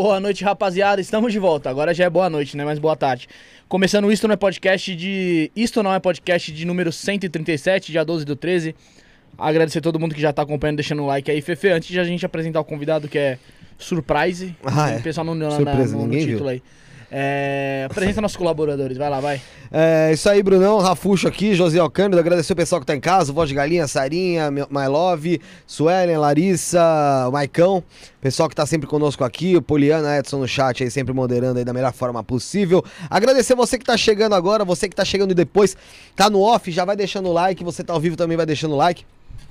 Boa noite, rapaziada. Estamos de volta. Agora já é boa noite, né? Mas boa tarde. Começando Isto Não é Podcast de... Isto Não é Podcast de número 137, dia 12 do 13. Agradecer a todo mundo que já tá acompanhando, deixando o like aí. Fefe, antes de a gente apresentar o convidado, que é Surprise. Ah, é. O pessoal não no, título viu. aí. É, apresenta nossos colaboradores. Vai lá, vai. É isso aí, Brunão, Rafuxo aqui, José Alcântara, agradecer o pessoal que tá em casa, Voz de Galinha, Sarinha, My Love, Suelen, Larissa, Maicão, pessoal que tá sempre conosco aqui, o Poliana, Edson no chat aí, sempre moderando aí da melhor forma possível. Agradecer você que tá chegando agora, você que tá chegando depois, tá no off, já vai deixando o like, você tá ao vivo também vai deixando o like.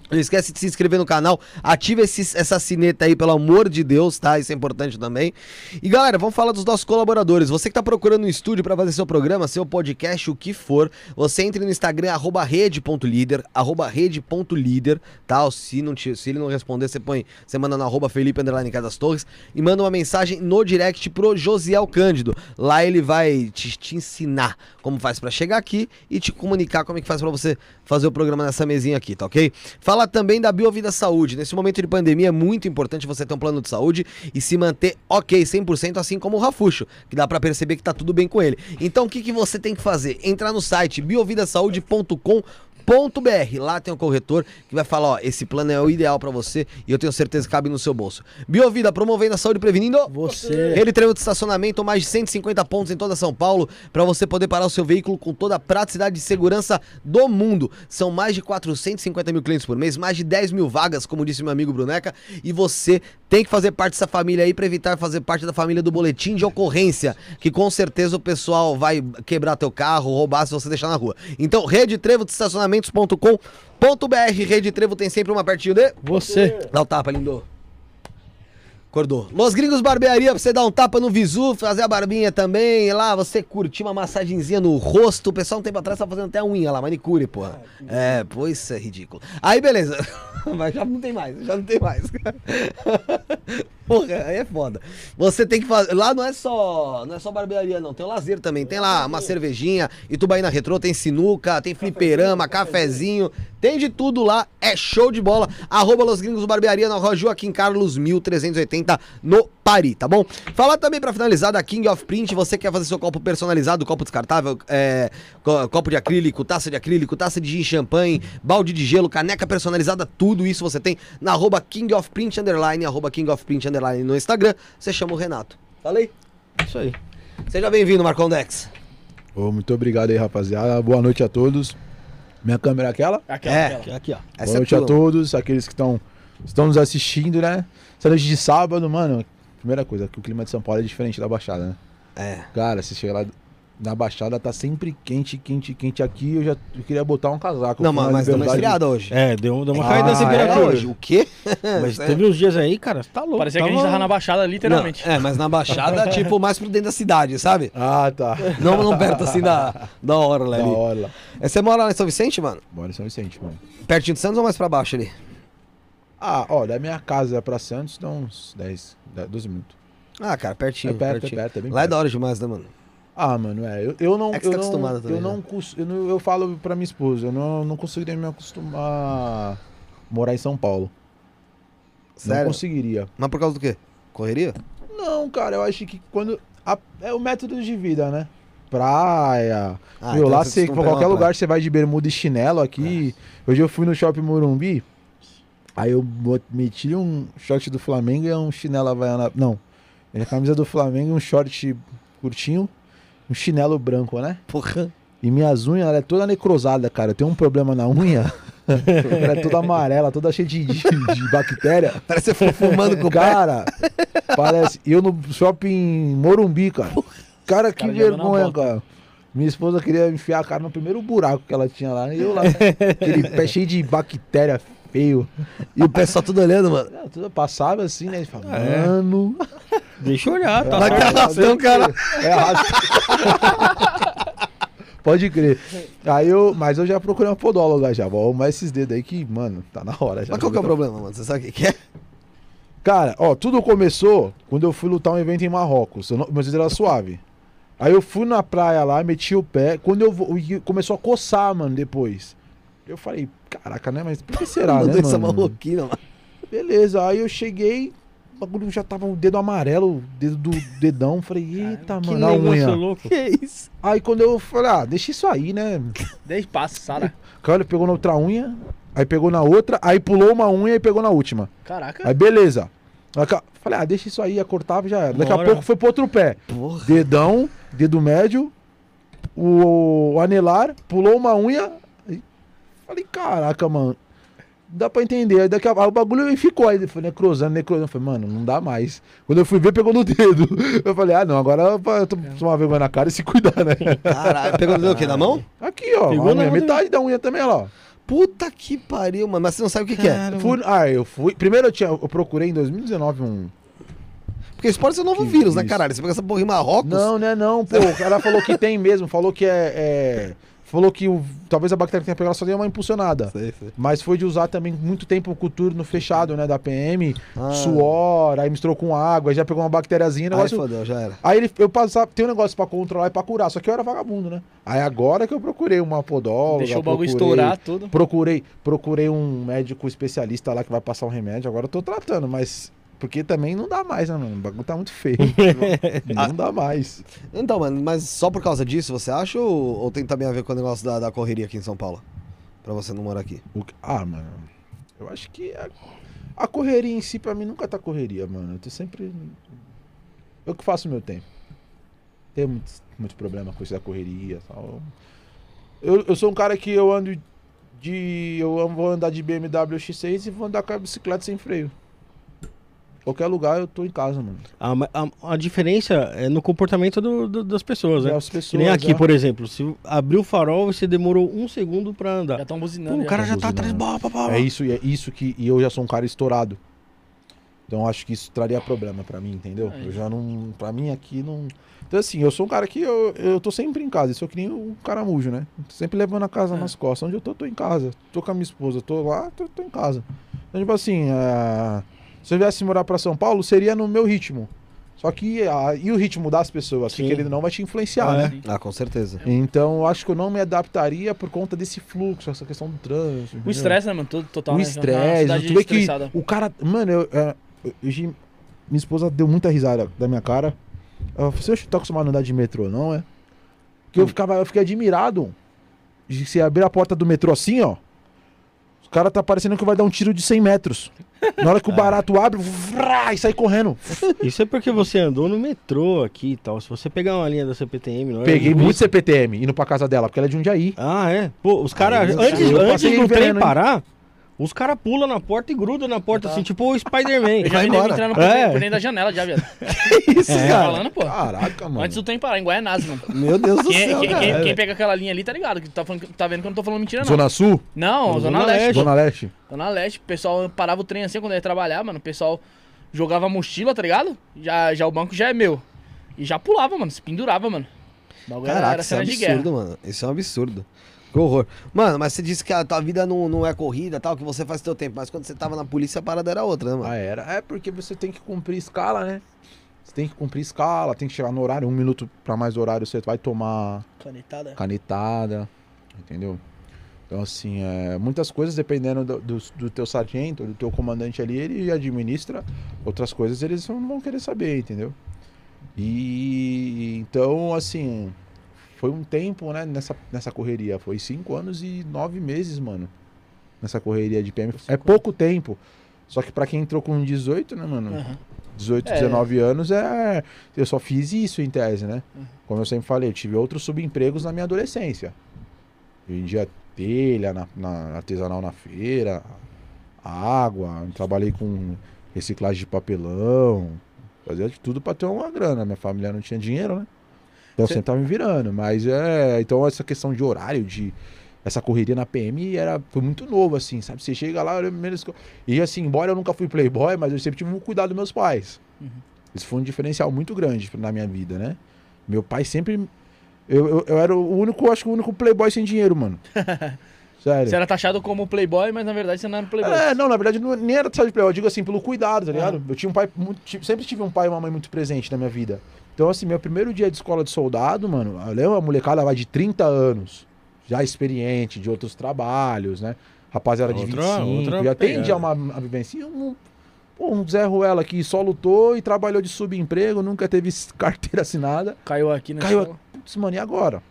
Não esquece de se inscrever no canal, ativa esse- essa sineta aí, pelo amor de Deus, tá? Isso é importante também. E galera, vamos falar dos nossos colaboradores. Você que tá procurando um estúdio para fazer seu programa, seu podcast, o que for, você entre no Instagram, arroba rede.líder, arroba rede.líder, tá? Se, não te- se ele não responder, você põe, você manda no arroba Felipe Casas Torres e manda uma mensagem no direct pro Josiel Cândido. Lá ele vai te, te ensinar como faz para chegar aqui e te comunicar como é que faz para você fazer o programa nessa mesinha aqui, tá ok? Fala também da Biovida Saúde. Nesse momento de pandemia é muito importante você ter um plano de saúde e se manter ok 100%, assim como o Rafuxo, que dá pra perceber que tá tudo bem com ele. Então o que, que você tem que fazer? Entrar no site biovidasaude.com .br. Lá tem um corretor que vai falar, ó, esse plano é o ideal pra você e eu tenho certeza que cabe no seu bolso. Biovida, promovendo a saúde prevenindo Você. Rede Trevo de estacionamento, mais de 150 pontos em toda São Paulo, para você poder parar o seu veículo com toda a praticidade e segurança do mundo. São mais de 450 mil clientes por mês, mais de 10 mil vagas, como disse meu amigo Bruneca, e você tem que fazer parte dessa família aí para evitar fazer parte da família do boletim de ocorrência, que com certeza o pessoal vai quebrar teu carro, roubar se você deixar na rua. Então, Rede Trevo de estacionamentos.com.br, Rede Trevo tem sempre uma pertinho de Você. Dá o tapa, lindo. Acordou. Los Gringos Barbearia, pra você dar um tapa no visu, fazer a barbinha também. Lá você curtir uma massagenzinha no rosto. O pessoal um tempo atrás tava fazendo até a unha lá, manicure, porra. É, pô, isso é ridículo. Aí, beleza. Mas já não tem mais, já não tem mais. Porra, aí é foda. Você tem que fazer. Lá não é só. Não é só barbearia, não. Tem o lazer também. Tem lá uma cervejinha, Itubaína Retrô, tem sinuca, tem fliperama, cafezinho. Tem de tudo lá. É show de bola. Arroba Los Gringos Barbearia na rua Joaquim Carlos 1380 no Paris, tá bom? Falar também pra finalizar da King of Print. Você quer fazer seu copo personalizado, copo descartável, é, co- copo de acrílico, taça de acrílico, taça de gin champanhe, balde de gelo, caneca personalizada, tudo isso você tem na arroba King of Print Underline, arroba King of Print Underline no Instagram. Você chama o Renato. Falei? Isso aí. Seja bem-vindo, Marcon Dex. Ô, muito obrigado aí, rapaziada. Boa noite a todos. Minha câmera é aquela? Aquela, É. aquela. Aqui, ó. Boa Essa é noite a todos, aqueles que estão estão nos assistindo, né? Essa noite de sábado, mano, primeira coisa, que o clima de São Paulo é diferente da Baixada, né? É. Cara, se chegar lá na Baixada, tá sempre quente, quente, quente aqui. Eu já eu queria botar um casaco. Não, mas, na mas deu uma esfriada hoje. É, deu, deu uma Ah, caída da é? temperatura. hoje. O quê? Mas teve uns dias aí, cara, tá louco. Parecia que a gente tava na Baixada, literalmente. Não, é, mas na Baixada, tipo, mais pro dentro da cidade, sabe? Ah, tá. Não, não perto assim da, da hora lá Da ali. hora. É, Você mora lá em São Vicente, mano? Bora em São Vicente, mano. Pertinho de Santos ou mais pra baixo ali? Ah, ó, da minha casa pra Santos dá uns 10, 10 12 minutos. Ah, cara, pertinho. É perto, pertinho. é perto, é bem Lá é da hora demais, né, mano? Ah, mano, é. Eu, eu não. É que você eu tá não, acostumado também, eu, não né? cons- eu não. Eu falo pra minha esposa, eu não, não conseguiria me acostumar a morar em São Paulo. Não Sério? conseguiria. Mas por causa do quê? Correria? Não, cara, eu acho que quando. a- é o método de vida, né? Praia. Ah, Meu, então lá você pra qualquer lugar praia. você vai de bermuda e chinelo aqui. Hoje eu fui no shopping Morumbi. Aí eu meti um short do Flamengo e um chinelo havaiana. Não. É a camisa do Flamengo e um short curtinho. Um chinelo branco, né? Porra. E minhas unhas, ela é toda necrosada, cara. Eu tenho um problema na unha. ela é toda amarela, toda cheia de, de, de bactéria. Parece que você foi fumando com o. Cara, parece. Eu no shopping Morumbi, cara. Cara, que Cara, vergonha, cara. Minha esposa queria enfiar a cara no primeiro buraco que ela tinha lá. E eu lá, aquele pé cheio de bactéria feio. E o pé só tudo olhando, mano. Ah, Tudo passava assim, né? E fala, É. mano. Deixa eu olhar, tá que arrastão, cara. É. Pode crer. Aí eu, mas eu já procurei uma podóloga já. Vou arrumar esses dedos aí que, mano, tá na hora já. Mas qual que é o problema, mano? Você sabe o que que é? Cara, ó, tudo começou quando eu fui lutar um evento em Marrocos. Eu não, meus dedos eram suave. Aí eu fui na praia lá, meti o pé. Quando eu vou, começou a coçar, mano, depois. Eu falei, caraca, né? Mas por que será, Uma né, mano? marroquina, mano. Beleza, aí eu cheguei, o bagulho já tava o dedo amarelo, o dedo do dedão. Falei, eita, Que mano, a negócio unha. louco. Que isso? Aí quando eu falei, ah, deixa isso aí, né? Deixa passa, Sara. O cara pegou na outra unha, aí pegou na outra, aí pulou uma unha e pegou na última. Caraca. Aí beleza. Falei, ah, deixa isso aí, cortava e já era. Daqui a Bora. pouco foi pro outro pé. Porra. Dedão, dedo médio, o, o anelar, pulou uma unha. Falei, caraca, mano. Dá pra entender. Aí daqui a, aí o bagulho ficou aí. Foi necrosando, necrosando. Eu falei, mano, não dá mais. Quando eu fui ver, pegou no dedo. Eu falei, ah, não, agora eu tô tomar vergonha na cara e se cuidar, né? Caralho, pegou o quê? Na mão? Aqui, ó. Pegou na metade da unha também, lá. ó. Puta que pariu, mano. Mas você não sabe o que, que é. Fui- ah, eu fui. Primeiro eu tinha. Eu procurei em 2019 um. Porque isso pode ser um novo Que vírus, né, isso? caralho? Você pega essa porra em Marrocos. Não, né, não, pô. O cara falou que tem mesmo, falou que é. é- falou que o- talvez a bactéria que tenha pegado só deu uma impulsionada. Sei, sei. Mas foi de usar também muito tempo o cultura no fechado, né, da PM, Ah. suor, aí misturou com água, aí já pegou uma bactériazinha, Aí negócio. fodeu, já era. Aí ele, eu passava, tem um negócio pra controlar e pra curar, só que eu era vagabundo, né? Aí agora que eu procurei uma podóloga, Deixou o bagulho procurei- estourar tudo. Procurei, procurei um médico especialista lá que vai passar um remédio, agora eu tô tratando, mas porque também não dá mais, né, mano? O bagulho tá muito feio. não dá mais. Então, mano, mas só por causa disso, você acha ou, ou tem também a ver com o negócio da, da correria aqui em São Paulo? Pra você não morar aqui. O Ah, mano. Eu acho que a, a correria em si, pra mim, nunca tá correria, mano. Eu tô sempre. Eu que faço o meu tempo. Tenho muito, muito problema com isso da correria e tal. Eu, eu sou um cara que eu ando de. Eu vou andar de BMW X6 e vou andar com a bicicleta sem freio. Qualquer lugar eu tô em casa, mano. A, a- a diferença é no comportamento do- do- das pessoas, né? As pessoas, nem aqui, é. por exemplo, se abriu o farol, você demorou um segundo pra andar. Já estão Pô, buzinando. o cara já tá buzinando. atrás. Bá, bá, bá. É isso, e é isso que. E eu já sou um cara estourado. Então acho que isso traria problema pra mim, entendeu? É. Eu já não. Pra mim aqui não. Então, assim, eu sou um cara que eu, eu tô sempre em casa. Eu sou que nem um caramujo, né? Sempre levando a casa É. nas costas. Onde eu tô, tô em casa. Tô com a minha esposa, tô lá, tô, tô em casa. Então, tipo assim, é, se eu viesse morar pra São Paulo, seria no meu ritmo. Só que. ah, e o ritmo das pessoas, que Sim. querendo ou não, vai te influenciar, Ah, né? Ah, com certeza. Então, eu acho que eu não me adaptaria por conta desse fluxo, essa questão do trânsito. O estresse, né, mano? Todo, total. o né? estresse, Uma tu vê que o cara. Mano, eu, é, eu- eu- minha esposa deu muita risada da minha cara. Ela falou: Você tá acostumado a andar de metrô, não é? Que eu ficava, eu fiquei admirado de se abrir a porta do metrô assim, ó. O cara tá parecendo que vai dar um tiro de 100 metros. Na hora que o barato abre, vrá, e sai correndo. Isso é porque você andou no metrô aqui e tal. Se você pegar uma linha da CPTM, não é? Peguei muito CPTM indo pra casa dela, porque ela é de Jundiaí. Ah, é? Pô, os caras, antes, antes do trem parar, os caras pulam na porta e grudam na porta, Tá. assim, tipo o Spider-Man. Eu já vi nego entrando por, É. dentro- por dentro da janela já, viado. Isso, É, cara. falando, pô. Caraca, mano. Antes do trem parar, em Guaianazes, mano. Meu Deus do Quem, céu, quem- cara. quem- quem pega aquela linha ali tá ligado? Que tá, falando, que- tá vendo que eu não tô falando mentira, não. Zona Sul? Não, Zona, Zona Leste. Leste. Zona Leste? Zona Leste. O pessoal parava o trem assim quando ia trabalhar, mano. O pessoal jogava a mochila, tá ligado? Já, já o banco já é meu. E já pulava, mano. Se pendurava, mano. Caraca, era isso é um absurdo, mano. Isso é um absurdo. Que horror. Mano, mas você disse que a tua vida não, não é corrida tal, que você faz teu tempo. Mas quando você tava na polícia, a parada era outra, né, mano? Ah, era. É porque você tem que cumprir escala, né? Você tem que cumprir escala, tem que chegar no horário. Um minuto pra mais horário você vai tomar Canetada. canetada, entendeu? Então, assim, é, muitas coisas, dependendo do, do, do teu sargento, do teu comandante ali, ele administra. Outras coisas eles não vão querer saber, entendeu? E então, assim, foi um tempo, né, nessa, nessa correria. Foi cinco anos e nove meses, mano. Nessa correria de PM. É pouco tempo. Só que pra quem entrou com 18, né, mano? Aham. 18, É. 19 anos é. Eu só fiz isso em tese, né? Uhum. Como eu sempre falei, eu tive outros subempregos na minha adolescência. Eu vendia telha na, na- artesanal na feira, água, trabalhei com reciclagem de papelão, fazia de tudo pra ter uma grana. Minha família não tinha dinheiro, né? Então eu Cê- sempre tava me virando. Mas é. Então essa questão de horário, de. Essa correria na PM era, foi muito novo, assim, sabe? Você chega lá, olha, menos. eu- E assim, embora eu nunca fui playboy, mas eu sempre tive um cuidado dos meus pais. Uhum. Isso foi um diferencial muito grande na minha vida, né? Meu pai sempre. Eu, eu, eu era o único, acho que o único playboy sem dinheiro, mano. Sério. Você era taxado como playboy, mas na verdade você não era playboy. É, não, na verdade não, nem era só de playboy, eu digo assim, pelo cuidado, tá ligado? Aham. Eu tinha um pai, muito, sempre tive um pai e uma mãe muito presente na minha vida. Então, assim, meu primeiro dia de escola de soldado, mano, eu lembro a molecada vai de 30 anos, já experiente, de outros trabalhos, né? Rapaziada de Outra- 25, outra já tem já uma, uma vivência. Pô, um Zé Ruela que só lutou e trabalhou de subemprego, nunca teve carteira assinada. Caiu aqui na Caiu escola. Putz, mano, e agora?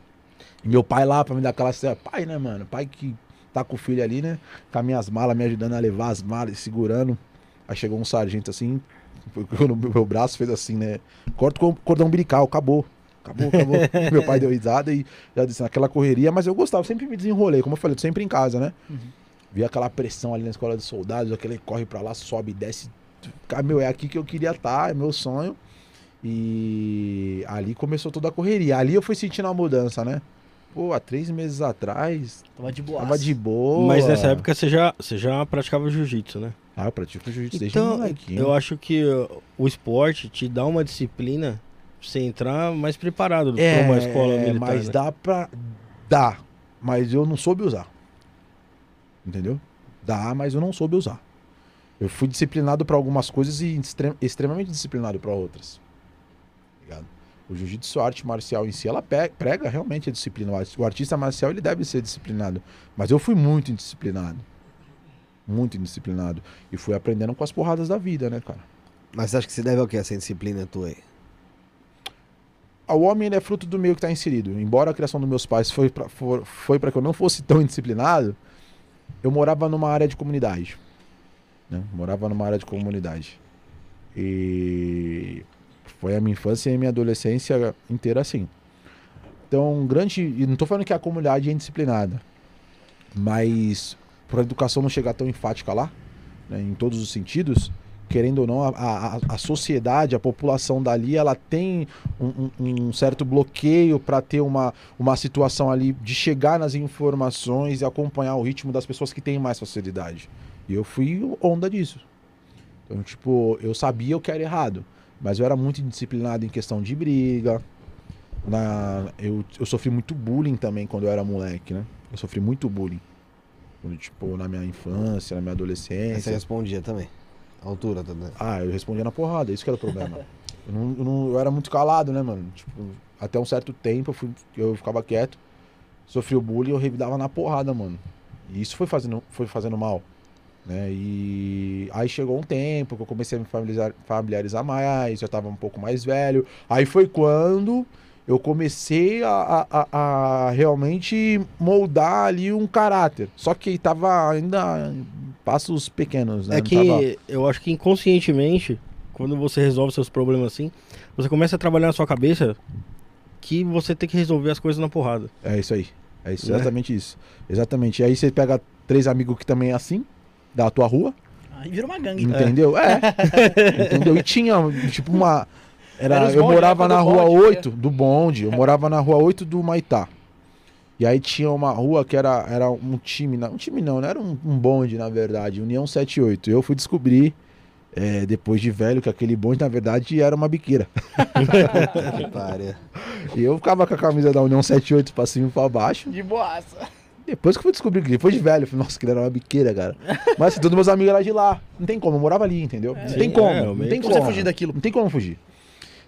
E meu pai lá pra me dar aquela cena, pai, né, mano? Pai que tá com o filho ali, né? Com as minhas malas, me ajudando a levar as malas, e segurando. Aí chegou um sargento assim, no meu braço fez assim, né? Corta o cordão umbilical, acabou. Acabou, acabou. meu pai deu risada e já disse naquela correria, mas eu gostava, sempre me desenrolei, como eu falei, tô sempre em casa, né? Vi aquela pressão ali na escola de soldados, aquele corre pra lá, sobe, desce. Cara, meu, é aqui que eu queria estar, é meu sonho. E ali começou toda a correria. Ali eu fui sentindo uma mudança, né? Pô, há três meses atrás, Tava de boa. tava de boa. Mas nessa época você já, você já praticava jiu-jitsu, né? Ah, eu pratico jiu-jitsu desde Então, molequinho. eu acho que o esporte te dá uma disciplina pra você entrar mais preparado pra uma escola militar. É, mas né? dá pra... Dá, mas eu não soube usar. Entendeu? Dá, mas eu não soube usar. Eu fui disciplinado pra algumas coisas e extre- extremamente disciplinado pra outras. Ligado? O jiu-jitsu, a arte marcial em si, ela prega realmente a disciplina. O artista marcial, ele deve ser disciplinado. Mas eu fui muito indisciplinado. Muito indisciplinado. E fui aprendendo com as porradas da vida, né, cara? Mas você acha que se deve ao que essa indisciplina tua aí? Ah, O homem é fruto do meio que está inserido. Embora a criação dos meus pais foi para foi pra que eu não fosse tão indisciplinado, eu morava numa área de comunidade. Né? Morava numa área de comunidade. E foi a minha infância e a minha adolescência inteira assim. Então, grande. E não estou falando que a comunidade é indisciplinada, mas para a educação não chegar tão enfática lá, né, em todos os sentidos, querendo ou não, a, a, a sociedade, a população dali, ela tem um, um- um certo bloqueio para ter uma, uma situação ali de chegar nas informações e acompanhar o ritmo das pessoas que têm mais facilidade. E eu fui onda disso. Então, tipo, eu sabia o que era errado, mas eu era muito indisciplinado em questão de briga. Na, eu, eu sofri muito bullying também quando eu era moleque, né? Eu sofri muito bullying. Quando, Tipo, na minha infância, na minha Aí Você adolescência. respondia também. A altura também. Ah, eu respondia na porrada, isso que era o problema. eu, não, eu, não- eu era muito calado, né, mano? Tipo, até um certo tempo eu, fui, eu ficava quieto, sofri o bullying eu revidava na porrada, mano. E isso foi fazendo, foi fazendo mal. Né? E aí chegou um tempo que eu comecei a me familiarizar, familiarizar mais, eu tava um pouco mais velho. Aí foi quando eu comecei a, a- a- realmente moldar ali um caráter. Só que tava ainda em passos pequenos, né? É que tava- eu acho que inconscientemente, quando você resolve seus problemas assim, você começa a trabalhar na sua cabeça que você tem que resolver as coisas na porrada. É isso aí. É isso, Né? exatamente isso. Exatamente. E aí você pega três amigos que também é assim, da tua rua, Aí vira uma gangue. entendeu? É. entendeu? E tinha, tipo, uma. Era, Era eu bonde, morava né? na rua bonde, 8 do bonde. Eu morava na rua 8 do Maitá. E aí tinha uma rua que era, era um time, não, um time não, né? Era um, um bonde, na verdade, União 78. Eu fui descobrir, é, depois de velho, que aquele bonde, na verdade, era uma biqueira. E eu ficava com a camisa da União 78 pra cima e pra baixo. De boaça. Depois que eu fui descobrir que depois de velho, eu falei, nossa, que ele era uma biqueira, cara. Mas assim, todos meus amigos eram de lá. Não tem como, eu morava ali, entendeu? não sim, tem como, é, não tem Como como. você fugir daquilo? Não tem como fugir.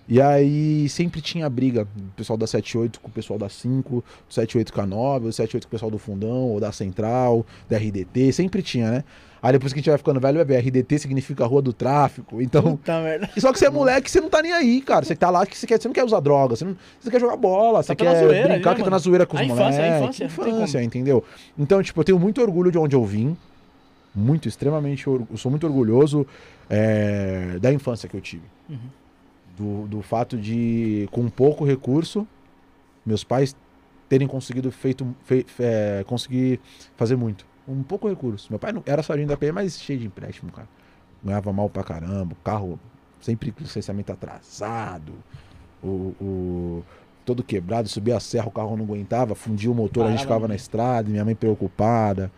E aí sempre tinha briga, o pessoal da 78 com o pessoal da 5, do 78 com a 9, o 78 com o pessoal do Fundão, ou da Central, da RDT, sempre tinha, né? Aí depois que a gente vai ficando velho, vai ver, RDT significa Rua do Tráfico, então... Puta merda. Só que você é moleque, você não tá nem aí, cara. Você tá lá que você, quer, você não quer usar droga, você, não, você quer jogar bola, você pela quer zoeira brincar né, que tá na zoeira com os A infância, a moleques. infância, infância, entendeu? Então, tipo, eu tenho muito orgulho de onde eu vim. Muito, extremamente. Eu sou muito orgulhoso é, da infância que eu tive. Uhum. Do, do fato de, com pouco recurso, meus pais terem conseguido feito, fe, é, conseguir fazer muito. Com pouco recurso. Meu pai não, era sargento da PM, mas cheio de empréstimo, cara. Ganhava mal pra caramba, o carro sempre com licenciamento atrasado, o, o- todo quebrado, subia a serra, o carro não aguentava, fundia o motor, a gente Parava ficava no na estrada, minha mãe preocupada,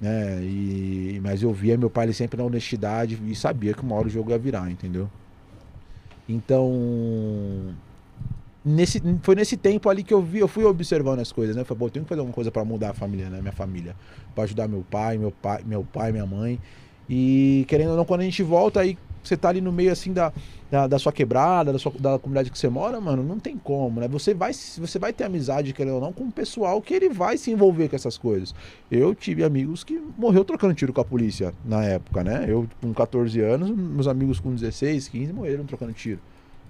né? E, mas eu via meu pai ele sempre na honestidade e sabia que uma hora o jogo ia virar, entendeu? Então, nesse, foi nesse tempo ali que eu vi, eu fui observando as coisas, né? Falei, pô, eu tenho que fazer alguma coisa para mudar a família, né? Minha família, para ajudar meu pai, meu pai, meu pai, minha mãe. E querendo ou não, quando a gente volta, aí você tá ali no meio assim da, da, da sua quebrada, da, sua, da comunidade que você mora, mano, não tem como, né? Você vai, você vai ter amizade, querendo ou não, com o pessoal que ele vai se envolver com essas coisas. Eu tive amigos que morreu trocando tiro com a polícia na época, né? Eu com 14 anos, meus amigos com 16, 15 morreram trocando tiro.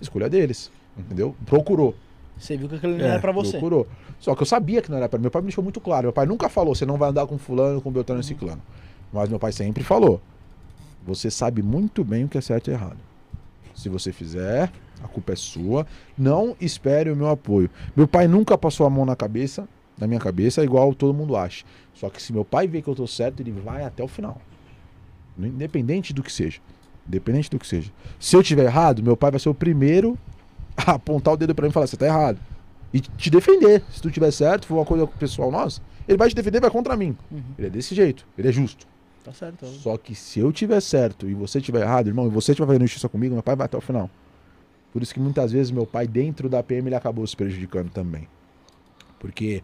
Escolha deles, entendeu? Procurou. Você viu que aquilo não É, era pra você. Procurou. Só que eu sabia que não era pra mim. Meu pai me deixou muito claro. Meu pai nunca falou, você não vai andar com fulano, com Beltrano e Ciclano. Mas meu pai sempre falou, você sabe muito bem o que é certo e errado. Se você fizer, a culpa é sua. Não espere o meu apoio. Meu pai nunca passou a mão na cabeça, na minha cabeça, igual todo mundo acha. Só que se meu pai vê que eu tô certo, ele vai até o final. Independente do que seja. Independente do que seja. Se eu tiver errado, meu pai vai ser o primeiro a apontar o dedo pra mim e falar, você tá errado. E te defender. Se tu tiver certo, for uma coisa pessoal nossa, ele vai te defender vai contra mim. Uhum. Ele é desse jeito, ele é justo. Tá certo. então. Só que se eu tiver certo e você tiver errado, irmão, e você estiver fazendo justiça comigo, meu pai vai até o final. Por isso que muitas vezes meu pai, dentro da PM, ele acabou se prejudicando também. Porque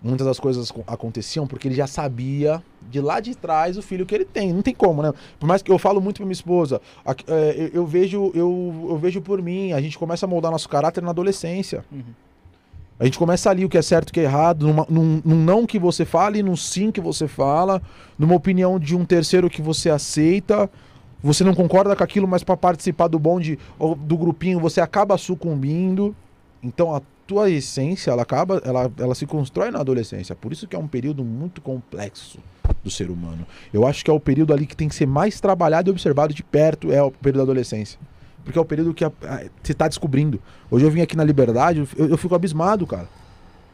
muitas das coisas co- aconteciam porque ele já sabia de lá de trás o filho que ele tem. Não tem como, né? Por mais que eu falo muito pra minha esposa, é, eu, eu vejo, eu, eu vejo por mim, a gente começa a moldar nosso caráter na adolescência. Uhum. A gente começa ali o que é certo e o que é errado, numa- num, num não que você fala e num sim que você fala, numa opinião de um terceiro que você aceita. Você não concorda com aquilo, mas para participar do bonde do grupinho você acaba sucumbindo. Então a tua essência, ela acaba, ela, ela se constrói na adolescência. Por isso que é um período muito complexo do ser humano. Eu acho que é o período ali que tem que ser mais trabalhado e observado de perto, é o período da adolescência. Porque é o período que você está descobrindo. Hoje eu vim aqui na Liberdade, eu, eu fico abismado, cara.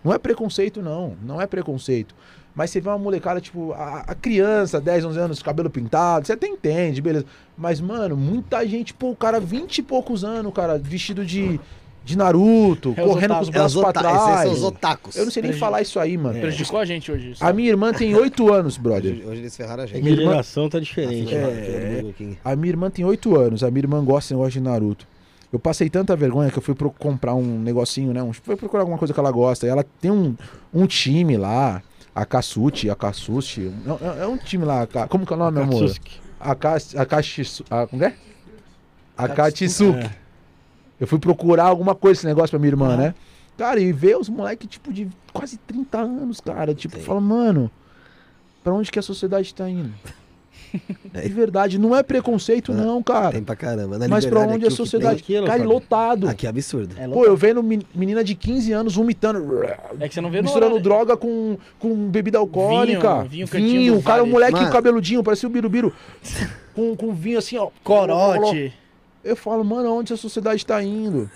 Não é preconceito, não. Não é preconceito. Mas você vê uma molecada, tipo, a, a criança, 10, 11 anos, cabelo pintado, você até entende, beleza. Mas, mano, muita gente, pô, o cara, 20 e poucos anos, cara, vestido de, de Naruto, É correndo com os É braços os pra ota- esses trás. são os otakus. Eu não sei nem falar isso aí, mano. Prejudicou a gente hoje. isso. A minha irmã tem 8 anos, brother. Hoje, hoje eles ferraram a A gente. Minha irmã- geração tá diferente. É. né? A minha irmã tem 8 anos, a minha irmã gosta desse negócio de Naruto. Eu passei tanta vergonha que eu fui pro comprar um negocinho, né? Um, fui procurar alguma coisa que ela gosta. E ela tem um, um time lá, a Katsuchi, a Katsushi. É, é um time lá, como que é o nome, amor? Katsuki. A Ka- a Kashisu. A, como é? A Katsuki. Eu fui procurar alguma coisa esse negócio pra minha irmã, Ah. né? Cara, e ver os moleques, tipo, de quase 30 anos, cara. Tipo, Sim. fala, mano, pra onde que a sociedade tá indo? De verdade, não é preconceito, É. não, cara. Tem pra caramba. Na Mas pra onde aqui a sociedade. tem aqui, Cara, Leopoldo? lotado. Aqui é absurdo. É, Pô, eu vendo men- menina de 15 anos vomitando. é que você não vê no misturando horário. droga com, com bebida alcoólica. Vinho, vinho, vinho cara, o moleque Mano. cabeludinho, parecia o Birubiru. com, com vinho assim, ó. Corote. Eu falo, mano, onde a sociedade tá indo?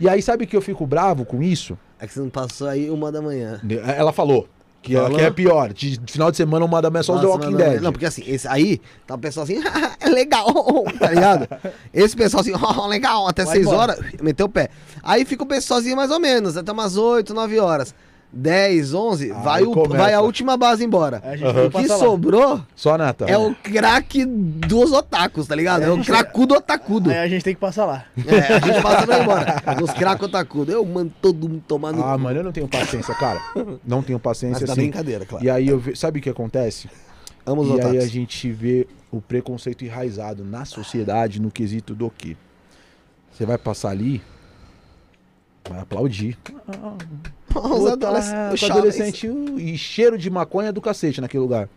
E aí, sabe que eu fico bravo com isso? É que você não passou aí uma da manhã. Ela falou. Que, Falou? que é pior. De, de final de semana, uma da manhã só os The Nossa, Walking. Dead. Não, porque assim, esse aí, tá o pessoal assim, é legal, tá ligado? Esse pessoal assim, legal, até Vai 6 embora. horas, meteu o pé. Aí fica o pessoalzinho mais ou menos, até umas 8, 9 horas. 10, 11, Aí vai, o, começa. vai a última base embora. Gente Aham. O que lá. sobrou Só, Nata. é o craque dos otakus, tá ligado? É o cracudo otakudo. Aí a gente tem que passar lá. É, a gente passa pra embora. Os craques otakudo. Eu mando todo mundo tomar no Ah, mano, eu não tenho paciência, cara. Não tenho paciência Mas tá assim. brincadeira, claro. E aí eu ve... Sabe o que acontece? Amo os e aí otakus. a gente vê o preconceito enraizado na sociedade no quesito do quê? Você vai passar ali, vai aplaudir. Os Pô, adolescentes. com os jovens. adolescente uh, e cheiro de maconha do cacete naquele lugar.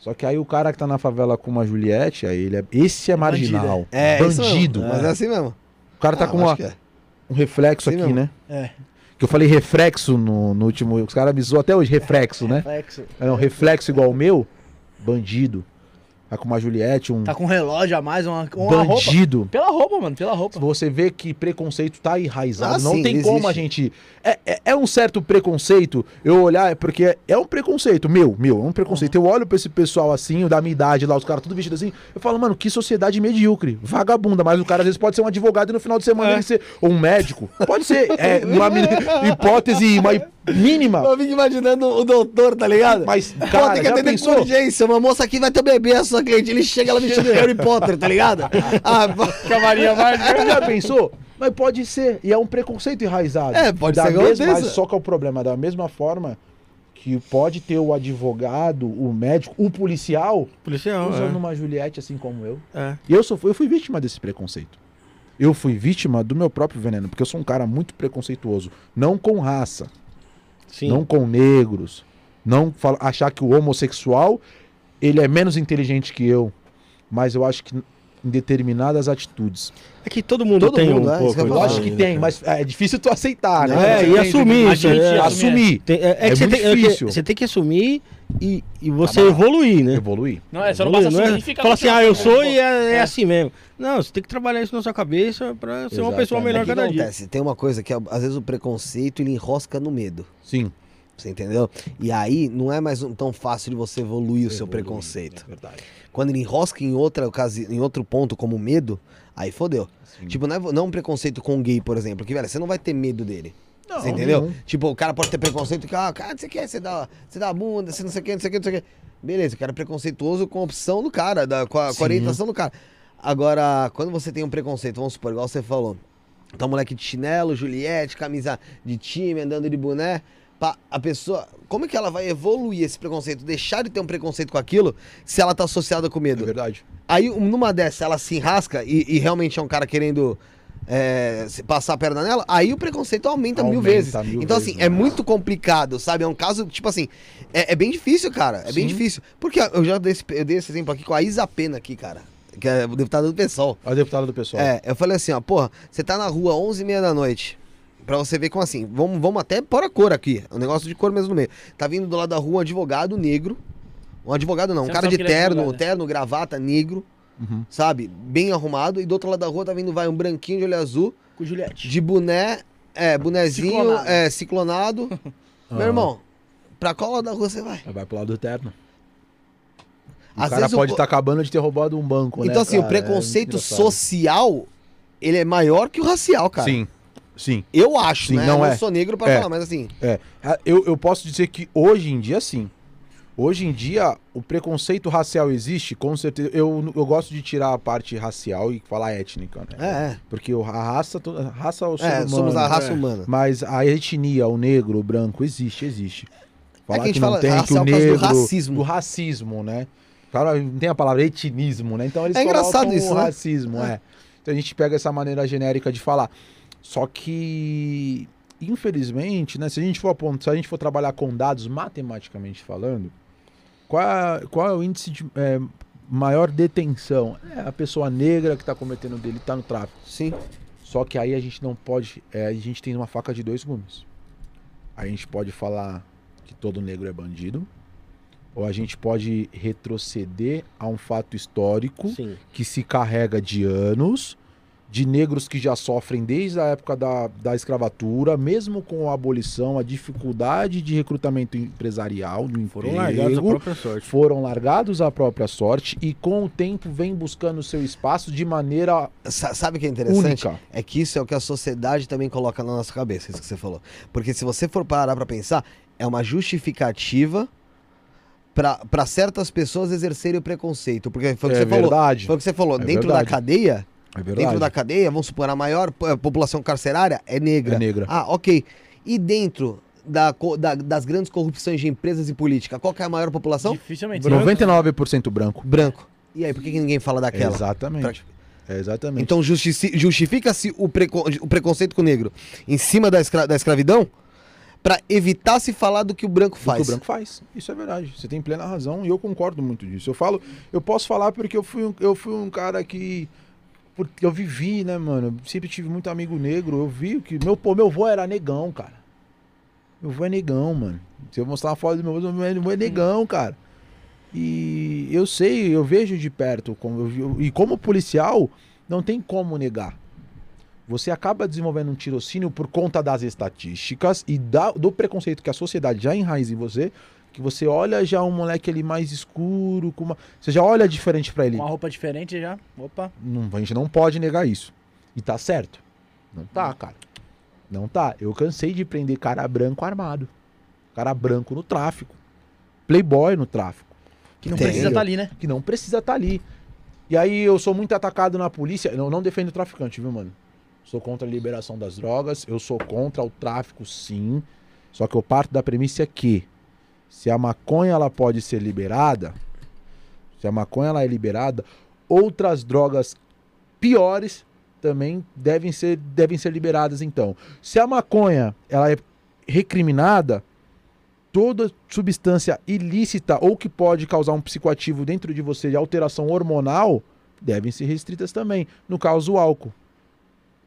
Só que aí o cara que tá na favela com uma Juliette, aí ele é, esse é marginal. É, mesmo. bandido. Mas é assim mesmo. O cara tá Ah, com uma- é. um reflexo Sim aqui, mesmo. né? É. Que eu falei reflexo no, no último. Os caras me zoam até hoje, reflexo, né? Reflexo. É um reflexo igual o meu, bandido. Tá com uma Juliette, um Tá com um relógio a mais, uma, uma roupa. bandido. Pela roupa, mano, pela roupa. Você vê que preconceito tá enraizado. Ah, não sim, tem existe. como a gente. É, é, é um certo preconceito eu olhar, é porque é, é um preconceito, meu, meu, é um preconceito. Eu olho pra esse pessoal assim, o da minha idade lá, os caras tudo vestidos assim, eu falo, mano, que sociedade medíocre, vagabunda, mas o cara às vezes pode ser um advogado e no final de semana É. ele ser. Ou um médico. Pode ser. É uma hipótese uma hi- mínima. Eu fico imaginando o doutor, tá ligado? Mas, Pô, cara, tem que já atender pensou? com urgência. Uma moça aqui vai ter bebê, a sua cliente. Ele chega, ela vestida de Harry Potter, tá ligado? Ah, pô. Camarinha mais. Já pensou? Mas pode ser. E é um preconceito enraizado. É, pode da ser mesma, mas Só que é o problema. Da mesma forma que pode ter o advogado, o médico, o policial Policial, usando é. uma Juliette assim como eu. é. E eu, sou, eu fui vítima desse preconceito. Eu fui vítima do meu próprio veneno, porque eu sou um cara muito preconceituoso. Não com raça, Sim. não com negros. Não achar que o homossexual ele é menos inteligente que eu. Mas eu acho que em determinadas atitudes. É que todo mundo Todo tem mundo, um é, pouco. acho que tem, mas é difícil tu aceitar, né? É, Você e assumir isso. É, Assumir. tem- é- é É que você muito tem, é que difícil. você tem que assumir e, e você Trabalhar. evoluir, né? Evoluir. Não, é, só não basta assumir é e ficar Fala assim, ah, eu sou e é, é É. assim mesmo. Não, você tem que trabalhar isso na sua cabeça pra ser uma pessoa melhor cada dia. acontece? Tem uma coisa que às vezes o preconceito ele enrosca no medo. Sim. Você entendeu? E aí não é mais um- tão fácil de você evoluir o seu Evoluir, preconceito. É verdade. Quando ele enrosca em outra ocasi... em outro ponto como medo, aí fodeu. Sim. Tipo, não é, não é um preconceito com gay, por exemplo, que, velho, você não vai ter medo dele. Não, você entendeu? nenhum. Tipo, o cara pode ter preconceito que, ah, cara, você quer, você dá, você dá a bunda, você não sei o que, não sei o que, não sei o que. Beleza, o cara é preconceituoso com a opção do cara, da, com, a, com a orientação do cara. Agora, quando você tem um preconceito, vamos supor, igual você falou, tá um moleque de chinelo, Juliette, camisa de time, andando de boné, pá, a pessoa, como é que ela vai evoluir esse preconceito, deixar de ter um preconceito com aquilo, se ela tá associada com É medo? verdade. Aí, um- numa dessa, ela se enrasca e, e realmente é um cara querendo é, passar a perna nela, aí o preconceito aumenta, mil Aumenta vezes. mil então, vezes, assim, né? é muito complicado, sabe? É um caso, tipo assim, é, é bem difícil, cara. É bem Sim. difícil. Porque eu já dei esse, eu dei esse exemplo aqui com a Isa Pena aqui, cara. Que é deputada do PSOL. A deputada do pessoal. É, eu falei assim, ó, porra, você tá na rua 11h30 da noite. Pra você ver como assim, vamos, vamos até pôr a cor aqui, um negócio de cor mesmo no meio. Tá vindo do lado da rua um advogado negro, um advogado não, um cara de é terno, né? terno, gravata, negro, Uhum. sabe? Bem arrumado. E do outro lado da rua tá vindo, vai, um branquinho de olho azul, Com o Juliette. de boné, é, bonezinho, Ciclonado. é, ciclonado. Meu Ah. irmão, pra qual lado da rua você vai? Vai pro lado do terno. O Às cara vezes o pode estar acabando de ter roubado um banco, né, Então, assim, o cara? É preconceito engraçado. social, ele é maior que o racial, cara. Sim, sim. Eu acho, Sim, né? não eu é. sou negro pra É. falar, mas assim. É, a- eu, eu posso dizer que hoje em dia, sim. Hoje em dia, o preconceito racial existe, com certeza. Eu, eu gosto de tirar a parte racial e falar étnica, né? É, é. Porque o- a raça, a raça é o ser É, humano. somos a raça é. humana. Mas a etnia, o negro, o branco, existe, existe. Falar É que a gente não fala tem, que racial o por causa do negro, racismo. do racismo, né? Claro, não tem a palavra etinismo, né? Então eles É engraçado isso, o né? racismo, é. Então a gente pega essa maneira genérica de falar. Só que, infelizmente, né? Se a gente for apontar, se a gente for trabalhar com dados matematicamente falando, qual é, qual é o índice de é, maior detenção? É a pessoa negra que está cometendo o dele, está no tráfico. Sim. Só que aí a gente não pode. é, a gente tem uma faca de dois gumes. A gente pode falar que todo negro é bandido. Ou a gente pode retroceder a um fato histórico Sim. que se carrega de anos, de negros que já sofrem desde a época da, da escravatura, mesmo com a abolição, a dificuldade de recrutamento empresarial, do Foram emprego, largados a própria sorte. foram largados à própria sorte e com o tempo vem buscando seu espaço de maneira Sa- Sabe o que é interessante? única. É que isso é o que a sociedade também coloca na nossa cabeça, isso que você falou. Porque se você for parar pra pensar, é uma justificativa pra pra certas pessoas exercerem o preconceito. Porque foi o que é você falou. verdade. Foi o que você falou. É dentro verdade. da cadeia, É verdade. dentro da cadeia, vamos supor, a maior eh, população carcerária é negra. É negra. Ah, ok. E dentro da, da- das grandes corrupções de empresas e política, qual que é a maior população? Dificilmente. 99% branco. Branco. E aí, por que, que ninguém fala daquela? Exatamente. É exatamente. Então justifica-se o, preco- o preconceito com o negro em cima da, escra- da escravidão pra evitar se falar do que o branco o faz. que o branco faz. Isso é verdade. Você tem plena razão e eu concordo muito disso. Eu falo, eu posso falar porque eu fui um, eu fui um cara que porque eu vivi, né, mano? Sempre tive muito amigo negro. Eu vi que meu pô, meu avô era negão, cara. Meu avô é negão, mano. Se eu mostrar uma foto do meu avô, meu avô é negão, cara. E eu sei, eu vejo de perto como eu, e como policial não tem como negar. Você acaba desenvolvendo um tirocínio por conta das estatísticas e da- do preconceito que a sociedade já enraiza em você, que você olha já um moleque ali mais escuro, com uma... você já olha diferente pra ele. Uma roupa diferente já. Opa. Não, a gente não pode negar isso. E tá certo. Não tá, cara. Não tá. Eu cansei de prender cara branco armado. Cara branco no tráfico. Playboy no tráfico. Que não precisa estar ali, né? Que não precisa estar ali. E aí eu sou muito atacado na polícia. Eu não defendo o traficante, viu, mano? Sou contra a liberação das drogas. Eu sou contra o tráfico, sim. Só que eu parto da premissa que se a maconha ela pode ser liberada, se a maconha ela é liberada, outras drogas piores também devem ser, devem ser liberadas então. Se a maconha ela é recriminada, toda substância ilícita ou que pode causar um psicoativo dentro de você de alteração hormonal devem ser restritas também. No caso, o álcool.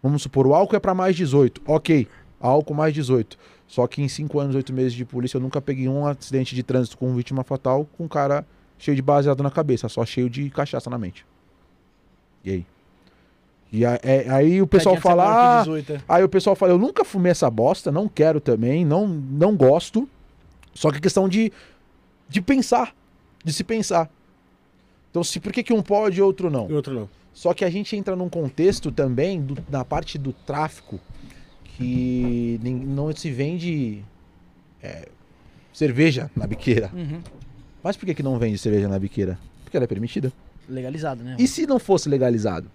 Vamos supor, o álcool é para mais 18. Ok, álcool mais 18. Só que em 5 anos, 8 meses de polícia, eu nunca peguei um acidente de trânsito com vítima fatal com um cara cheio de baseado na cabeça, só cheio de cachaça na mente. E aí? E a- é- aí o pessoal fala. que "Ah, 18, é. Aí o pessoal fala, eu nunca fumei essa bosta, não quero também, não, não gosto. Só que é questão de, de pensar, de se pensar. Então, se, por que, que um pode e outro não? E outro não. Só que a gente entra num contexto também, do- na parte do tráfico, que não se vende é, cerveja na biqueira. Uhum. Mas por que, que não vende cerveja na biqueira? Porque ela é permitida. Legalizado, né? E se não fosse legalizado?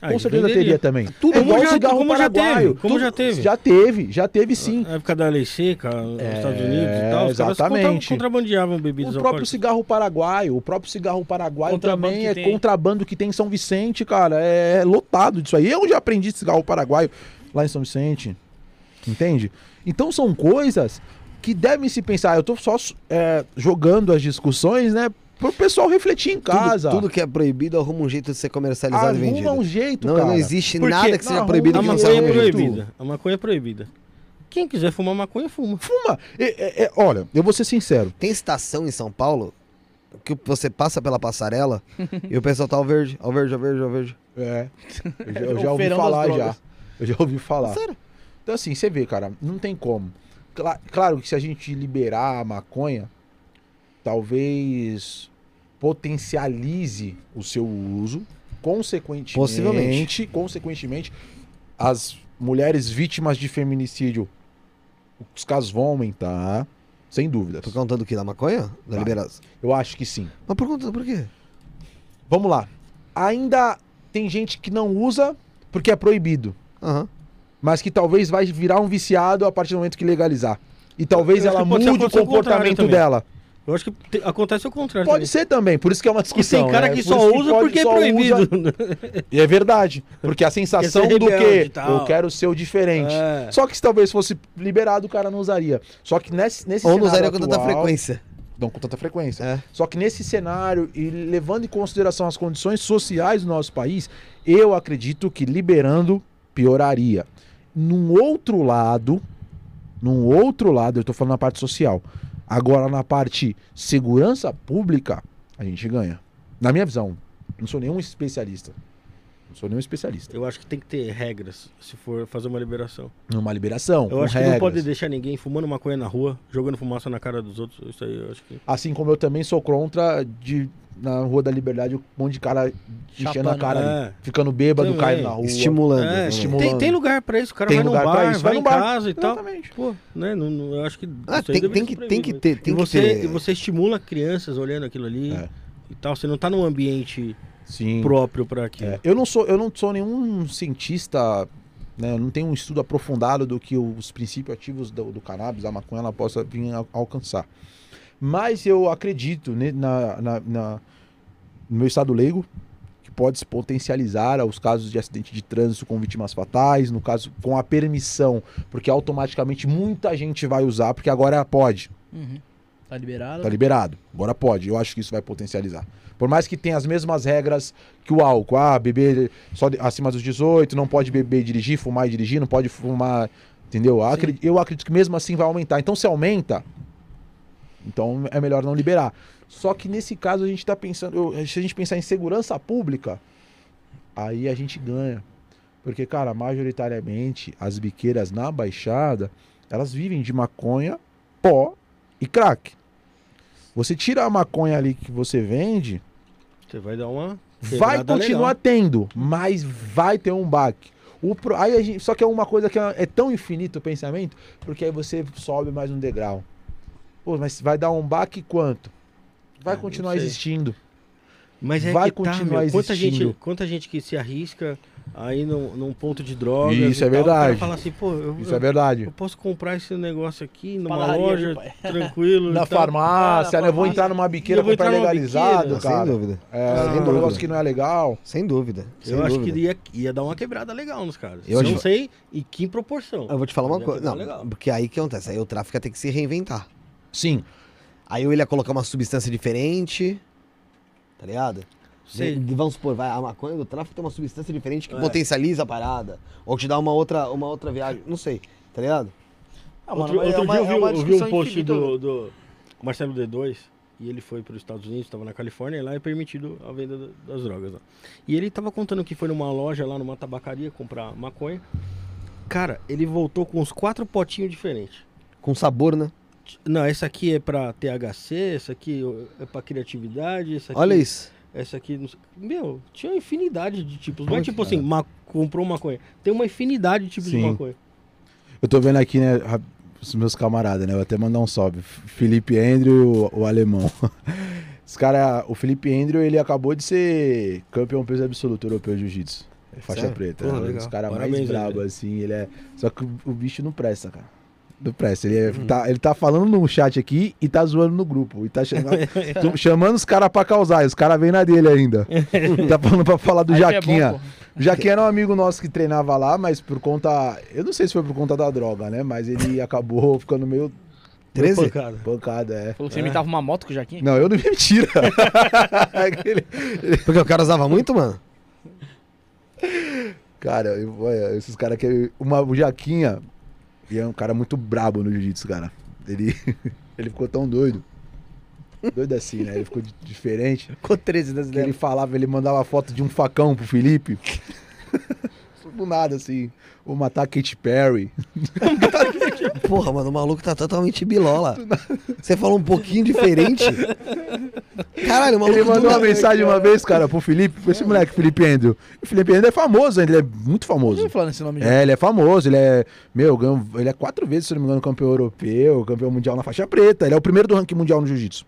Com certeza venderia. teria também. Tudo é igual já- cigarro como já paraguaio. teve, como já teve. Já teve, já teve sim. Na época da lei seca, nos É, Estados Unidos e tal, os caras exatamente. contra- contrabandeavam bebidas O próprio cigarro paraguaio, o próprio cigarro paraguaio Contrabando também é tem. contrabando que tem em São Vicente, cara. É lotado disso aí. Eu já aprendi cigarro paraguaio lá em São Vicente. Entende? Então são coisas que devem se pensar. Eu tô só é, jogando as discussões, né? Pro pessoal refletir em casa. Tudo, tudo que é proibido arruma um jeito de ser comercializado e vendido. Arruma um jeito, não, cara. não existe Porque nada que seja arruma- proibido A que não seja é proibida. A maconha é proibida. Quem quiser fumar maconha, fuma. Fuma. É, é, é, olha, eu vou ser sincero. Tem estação em São Paulo que você passa pela passarela e o pessoal tá ao verde, ao verde, ao verde, ao verde. É. Eu já, eu O já ouvi falar já. Eu já ouvi falar. Sério? Então, assim, você vê, cara, não tem como. Cla- claro que se a gente liberar a maconha, talvez potencialize o seu uso. Consequentemente, Possivelmente. consequentemente, as mulheres vítimas de feminicídio, os casos vão aumentar, sem dúvidas. Por conta do que? Da maconha? Da Vai. liberação. Eu acho que sim. Mas por conta por quê? Vamos lá. Ainda tem gente que não usa porque é proibido. Aham. mas que talvez vai virar um viciado a partir do momento que legalizar. E talvez ela mude o comportamento também. Eu acho que te- acontece o contrário. Pode também. ser também, por isso que é uma Que discussão. tem cara né? que Por só isso usa pode- porque é só proibido. usa- E é verdade, porque a sensação ser do e que eu quero ser o diferente. É. Só que se talvez fosse liberado, o cara não usaria. Só que nesse, nesse Ou não usaria com tanta atual- frequência. Não com tanta frequência. É. Só que nesse cenário, e levando em consideração as condições sociais do nosso país, eu acredito que liberando pioraria. Num outro lado, num outro lado, eu tô falando na parte social. Agora, na parte segurança pública, a gente ganha. Na minha visão, não sou nenhum especialista. Não sou nenhum especialista. Eu acho que tem que ter regras se for fazer uma liberação. Numa liberação, Eu acho que regras. não pode deixar ninguém fumando maconha na rua, jogando fumaça na cara dos outros. Isso aí eu acho que. Assim como eu também sou contra de na Rua da Liberdade um monte de cara enchendo a Chapando, cara, é. ali, ficando bêbado, Também. caindo na rua. Estimulando. É, né? estimulando. Tem, tem lugar pra isso, o cara Tem vai num lugar pra bar, isso, vai vai em no bar. casa e tal. Exatamente. Pô, né? Não, não- eu acho que. Ah, tem, tem, que, tem que ter. Tem e que você, ter. você estimula crianças olhando aquilo ali É. e tal. Você não tá num ambiente Sim. próprio pra aquilo. É, eu não sou, eu não sou nenhum cientista, né? Eu não tenho um estudo aprofundado do que os princípios ativos do, do cannabis, da maconha, ela possa vir a, alcançar. Mas eu acredito ne- na, na- na- no meu estado leigo que pode se potencializar aos casos de acidente de trânsito com vítimas fatais, no caso com a permissão, porque automaticamente muita gente vai usar, porque agora pode. Uhum. Tá liberado. Tá liberado. Agora pode. Eu acho que isso vai potencializar. Por mais que tenha as mesmas regras que o álcool. Ah, beber só de- acima dos 18, não pode beber e dirigir, fumar e dirigir, não pode fumar. Entendeu? Eu acre- Eu acredito que mesmo assim vai aumentar. Então, se aumenta, então é melhor não liberar. Só que nesse caso a gente tá pensando. se a gente pensar em segurança pública, aí a gente ganha. Porque, cara, majoritariamente as biqueiras na Baixada, elas vivem de maconha, pó e crack. Você tira a maconha ali que você vende, Você vai dar uma. vai continuar legal. tendo, mas vai ter um baque. O pro- aí a gente- só que é uma coisa que é, é tão infinito o pensamento, porque aí você sobe mais um degrau. Pô, mas vai dar um baque quanto? Vai Ah, continuar existindo. Mas é vai que tá, continuar meu, quanta existindo. gente, quanta gente que se arrisca aí num, num ponto de drogas Isso e é tal, verdade. fala assim, pô, eu, Isso é eu, verdade. eu posso comprar esse negócio aqui numa Padaria, loja, tranquilo. Na farmácia, Ah, né? Eu vou entrar numa biqueira comprar entrar numa legalizado, biqueira. Sem cara. dúvida. É, Sem um dúvida. negócio que não é legal. Sem dúvida. sem Eu acho dúvida. que ia, ia dar uma quebrada legal nos caras. Eu não sei em que proporção. Eu vou te falar uma coisa. Não, legal. porque aí o que acontece? Aí o tráfico ia ter que se reinventar. Sim. Aí ou ele ia colocar uma substância diferente, tá ligado? De- vamos supor, vai, a maconha do tráfico tem uma substância diferente que É. potencializa a parada. Ou te dá uma outra, uma outra viagem. Não sei, tá ligado? Ah, mano, outro é outro uma- dia eu é vi, uma eu vi um post infinita. do, do Marcelo D2 e ele foi para os Estados Unidos, estava na Califórnia e lá é permitido a venda da- das drogas. Lá. E ele estava contando que foi numa loja lá, numa tabacaria, comprar maconha. Cara, ele voltou com uns quatro potinhos diferentes. Com sabor, né? Não, esse aqui é pra THC, esse aqui é pra criatividade, esse aqui, Olha isso. esse aqui, meu, tinha uma infinidade de tipos. Não é tipo assim, ma- comprou maconha. Tem uma infinidade de tipos de Sim. maconha. Eu tô vendo aqui, né, os meus camaradas, né? Eu vou até mandar um salve. Felipe Andrew o, o alemão. Esse cara, o Felipe Andrew, ele acabou de ser campeão peso absoluto europeu de jiu-jitsu. É Faixa Sério? preta. Porra, é um dos caras mais velho. assim. Ele é... Só que o, o bicho não presta, cara. Não presta. Ele, Uhum. é- tá, ele tá falando no chat aqui e tá zoando no grupo. E tá chamando, chamando os caras pra causar. E os caras vêm na dele ainda. tá falando pra falar do Aí é bom, Jaquinha. O Jaquinha era um amigo nosso que treinava lá, mas por conta. Eu não sei se foi por conta da droga, né? Mas ele acabou ficando meio 13? Pancada. pancada, é. Falou que você imitava uma moto com o Jaquinha? Não, eu não mentira. Aquele- Porque o cara usava muito, mano? Cara, eu- olha, esses caras que. Uma, o Jaquinha, ele é um cara muito brabo no jiu-jitsu, cara. Ele, ele ficou tão doido. Doido assim, né? Ele ficou di- diferente. Ficou 13 das ele falava, ele mandava foto de um facão pro Felipe. Do nada, assim. Vou matar Katy Perry. Porra, mano, o maluco tá totalmente bilola. Você falou um pouquinho diferente. Caralho, o maluco Ele mandou do uma nada- mensagem uma vez, cara, pro Felipe, pra esse moleque, Felipe Andrew. O Felipe Andrew é famoso ele é muito Não famoso. tô falando esse nome. É, ele é famoso, ele é. Meu, ganhou- ele é quatro vezes, se não me engano, campeão europeu, campeão mundial na faixa preta. Ele é o primeiro do ranking mundial no jiu-jitsu.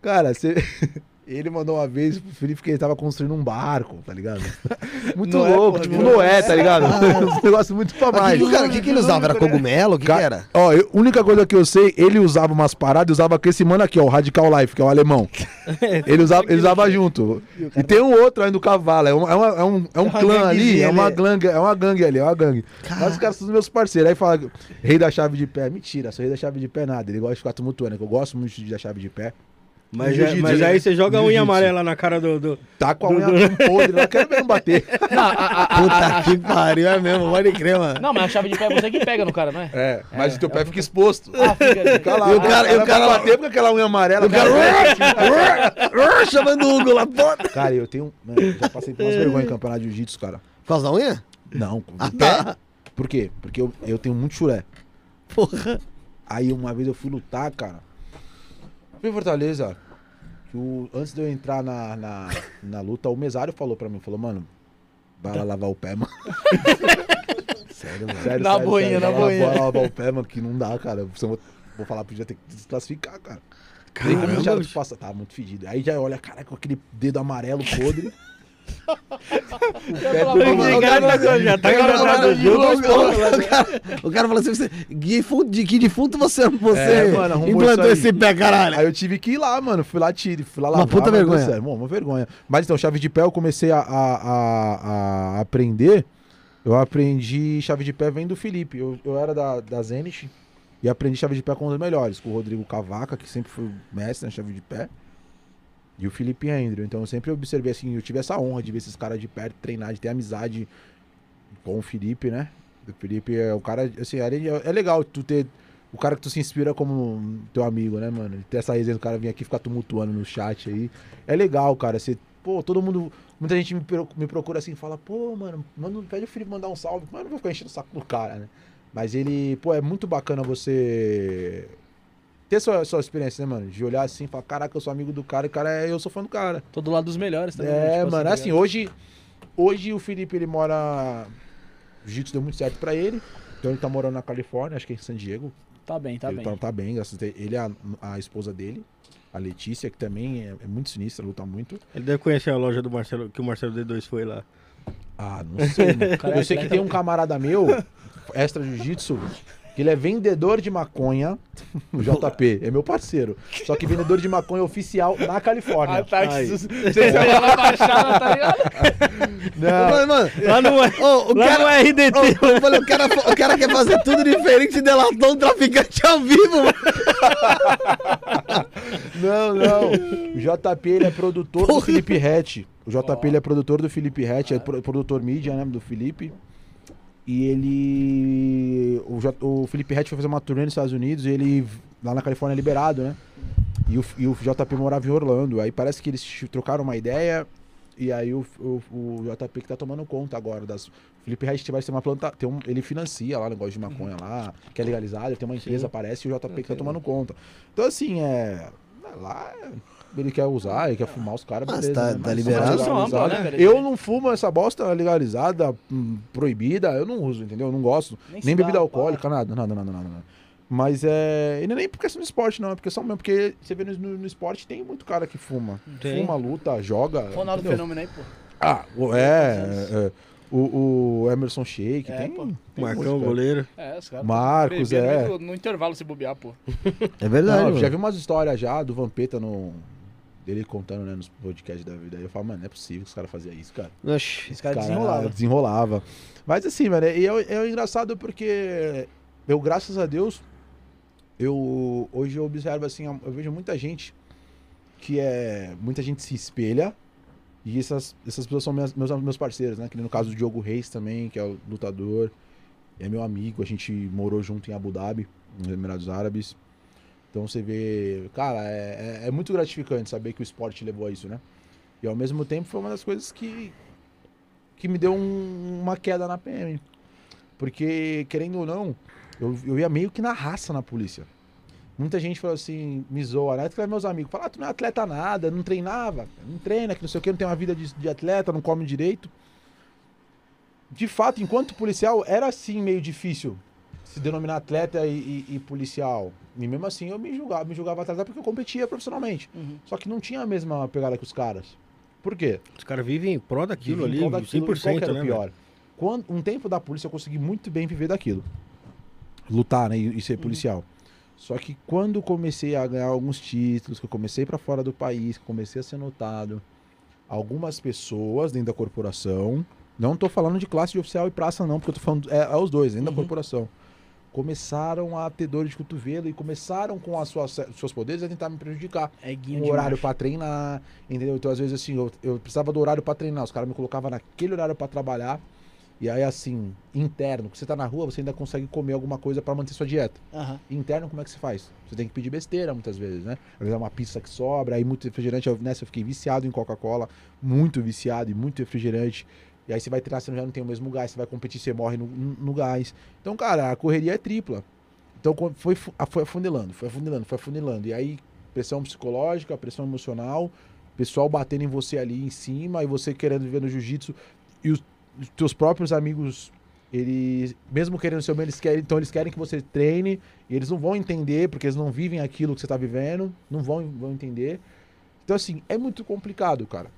Cara, você. Ele mandou uma vez pro Felipe que ele tava construindo um barco, tá ligado? Muito Noé, louco, porra, tipo Noé. Noé, tá ligado? um negócio muito Mas famoso. o que, que o cara- o que, que ele usava? Era cogumelo? O que, que Ca- era? Ó, a única coisa que eu sei, ele usava umas paradas e usava com esse mano aqui, ó, o Radical Life, que é o alemão. Ele usava, ele usava junto. E tem um outro aí do cavalo, é, uma- é, uma- é um, é um uma clã ali, é uma gangue, é uma gangue ali, é uma gangue. Mas os caras são os meus parceiros. Aí fala, rei da chave de pé. Mentira, sou rei da chave de pé nada. Ele gosta de ficar tumultuando, que eu gosto muito de da chave de pé. Mas, é- mas né? aí você joga a unha amarela na cara do. do- Tá com a unha podre, não quero mesmo bater. Não, a, a- a- Puta que pariu, é mesmo, pode crer, mano. não, mas a chave de pé é você que pega no cara, não é? É, mas o teu pé fica exposto. Ah, fica. Fica lá, E o cara- e o cara- bater com aquela unha amarela. O cara. Chamando o Hugo lá, foda. Cara, eu tenho. Mano, eu já passei por umas vergonhas em campeonato de jiu-jitsu, cara. Por causa da unha? Não, de Ah, pé. tá. Por quê? Porque eu, eu tenho muito chulé. Porra. Aí uma vez eu fui lutar, cara. Fui em Fortaleza. Que o, antes de eu entrar na, na, na luta, o mesário falou pra mim, falou, mano, vai lá lavar o pé, mano. Sério, mano. Sério, Na sério, boinha, sério, na vai boinha. vai lavar o pé, mano, que não dá, cara. Você vou, vou falar pro dia ter que desclassificar, cara. Caramba, de bicho. passar. Tá muito fedido. Aí já olha, caraca, com aquele dedo amarelo podre. O pé falar, do- "Pô, O cara tá- tá O cara falou- assim: você, que defunto, de que defunto você, você É, mano, arrumou implantou esse pé, caralho? Aí eu tive que ir lá, mano. Fui lá, tire, fui lá Uma lavar. puta deu vergonha. Bom, uma vergonha. Mas então, chave de pé eu comecei a, a, a- a aprender. Eu aprendi chave de pé vem do Felipe. Eu, eu era da, da Zenit e aprendi chave de pé com um dos melhores, com o Rodrigo Cavaca, que sempre foi o mestre na chave de pé. E o Felipe Andrew. Então eu sempre observei assim, eu tive essa honra de ver esses caras de perto, treinar, de ter amizade com o Felipe, né? O Felipe é o cara, assim, é, legal tu ter o cara que tu se inspira como teu amigo, né, mano? Ter essa resenha do cara vir aqui ficar tumultuando no chat aí. É legal, cara. Você, pô, todo mundo. Muita gente me, pro- me procura assim fala, pô, mano, manda, pede o Felipe mandar um salve. Mas eu não vou ficar enchendo o saco do cara, né? Mas ele, pô, é muito bacana você ter sua, sua experiência, né, mano? De olhar assim e falar, caraca, eu sou amigo do cara e cara, é- eu sou fã do cara. Tô do lado dos melhores também. É, tipo mano, tá assim, ligado? hoje, hoje o Felipe ele mora. O jiu-jitsu deu muito certo pra ele. Então ele tá morando na Califórnia, acho que é em San Diego. Tá bem, tá ele bem. Tá, tá bem, graças a Deus. Ele é a, a esposa dele, a Letícia, que também é, é muito sinistra, luta muito. Ele deve conhecer a loja do Marcelo, que o Marcelo D2 foi lá. Ah, não sei. né? Cara, Eu sei que atleta- tem um camarada meu, extra jiu-jitsu, que ele é vendedor de maconha, o JP, é meu parceiro. Só que vendedor de maconha oficial na Califórnia. Ah, tá. Ai. Você ela baixada, tá ligado? Não, Mano, mano, Lá no, ô, o lá cara... no RDT. Ô, eu falei, o, cara, o cara quer fazer tudo diferente e delatou um traficante ao vivo, mano. Não, não. O JP ele é produtor do Felipe Rett. O JP ele é produtor do Felipe Rett, é pro- produtor mídia, né, do Felipe. E ele. O, o Felipe Rett foi fazer uma turnê nos Estados Unidos e ele. Lá na Califórnia é liberado, né? E o, e o JP morava em Orlando. Aí parece que eles trocaram uma ideia. E aí o, o, o JP que tá tomando conta agora das. O Felipe Rett vai ser uma planta. Tem um, ele financia lá o negócio de maconha lá, que é legalizado, ele tem uma empresa, parece, e o JP que tá tomando conta. Então, assim, é. Lá ele quer usar, ele quer fumar os caras, Mas beleza. tá- né? tá liberado. São né? Eu não fumo essa bosta legalizada, hum, proibida, eu não uso, entendeu? Eu não gosto. Nem Nem, bebida alcoólica, nada, nada, nada, nada, nada. Mas é. E não é nem por questão do esporte, não. É porque só mesmo. Porque você vê no, no- no esporte tem muito cara que fuma. Tem. Fuma, luta, joga. Ronaldo? Fenômeno aí, pô. Ah, o- é. é, o, o Emerson Sheik, É, tem. pô. tem Marcão, cara. goleiro. É, os caras. Marcos, é. No, no intervalo se bobear, pô. É verdade, Não, já vi umas histórias já do Vampeta no. Dele contando, né, nos podcasts da vida. Aí eu falo, mano, não é possível que os caras faziam isso, cara. Oxi. Esse cara Cara, desenrolava. Desenrolava. Mas assim, mano, e é, é engraçado porque eu, graças a Deus, eu hoje eu observo assim, eu vejo muita gente que é. Muita gente se espelha. E essas, essas pessoas são minhas- meus, meus parceiros, né? Que no caso do Diogo Reis também, que é o lutador. É meu amigo, a gente morou junto em Abu Dhabi, nos Emirados Árabes. Então você vê, cara, é, é- é muito gratificante saber que o esporte levou a isso, né? E ao mesmo tempo foi uma das coisas que, que me deu um- uma queda na PM. Porque, querendo ou não, eu, eu ia meio que na raça na polícia. Muita gente falou assim, me zoa, né? Que meus amigos falaram, ah, tu não é atleta nada, não treinava, não treina, que não sei o que, não tem uma vida de, de atleta, não come direito. De fato, enquanto policial, era assim meio difícil se denominar atleta e, e- e policial. E mesmo assim eu me julgava, me julgava atleta porque eu competia profissionalmente. Uhum. Só que não tinha a mesma pegada que os caras. Por quê? Os caras vivem em pró daquilo Vivi em ali, prol daquilo, e qual 100%, que era né? pior? Quando, um tempo da polícia eu consegui muito bem viver daquilo. Lutar, né? E, e ser policial. Só que quando comecei a ganhar alguns títulos, que eu comecei pra fora do país, que eu comecei a ser notado, algumas pessoas dentro da corporação, não tô falando de classe de oficial e praça não, porque eu tô falando é, é os dois, dentro da Uhum. corporação. Começaram a ter dor de cotovelo e começaram com as suas, seus poderes a tentar me prejudicar É guinho um horário pra treinar, entendeu? Então, às vezes, assim, eu, eu precisava do horário pra treinar, os caras me colocavam naquele horário pra trabalhar. E aí, assim, interno, que você tá na rua, você ainda consegue comer alguma coisa pra manter sua dieta. Aham. Interno, como é que você faz? Você tem que pedir besteira muitas vezes, né? Às vezes é uma pizza que sobra, aí muito refrigerante. Eu, nessa eu fiquei viciado em Coca-Cola, muito viciado e muito refrigerante. E aí você vai treinar, você já não tem o mesmo gás, você vai competir, você morre no, no- gás. Então, cara, a correria é tripla. Então foi, fu- a- foi afunilando, foi afunilando, foi afunilando. E aí, pressão psicológica, pressão emocional, pessoal batendo em você ali em cima, e você querendo viver no jiu-jitsu, e os, os teus próprios amigos, eles, mesmo querendo ser bem, eles querem, então eles querem que você treine, e eles não vão entender, porque eles não vivem aquilo que você tá vivendo, não vão, vão entender. Então, assim, é muito complicado, cara.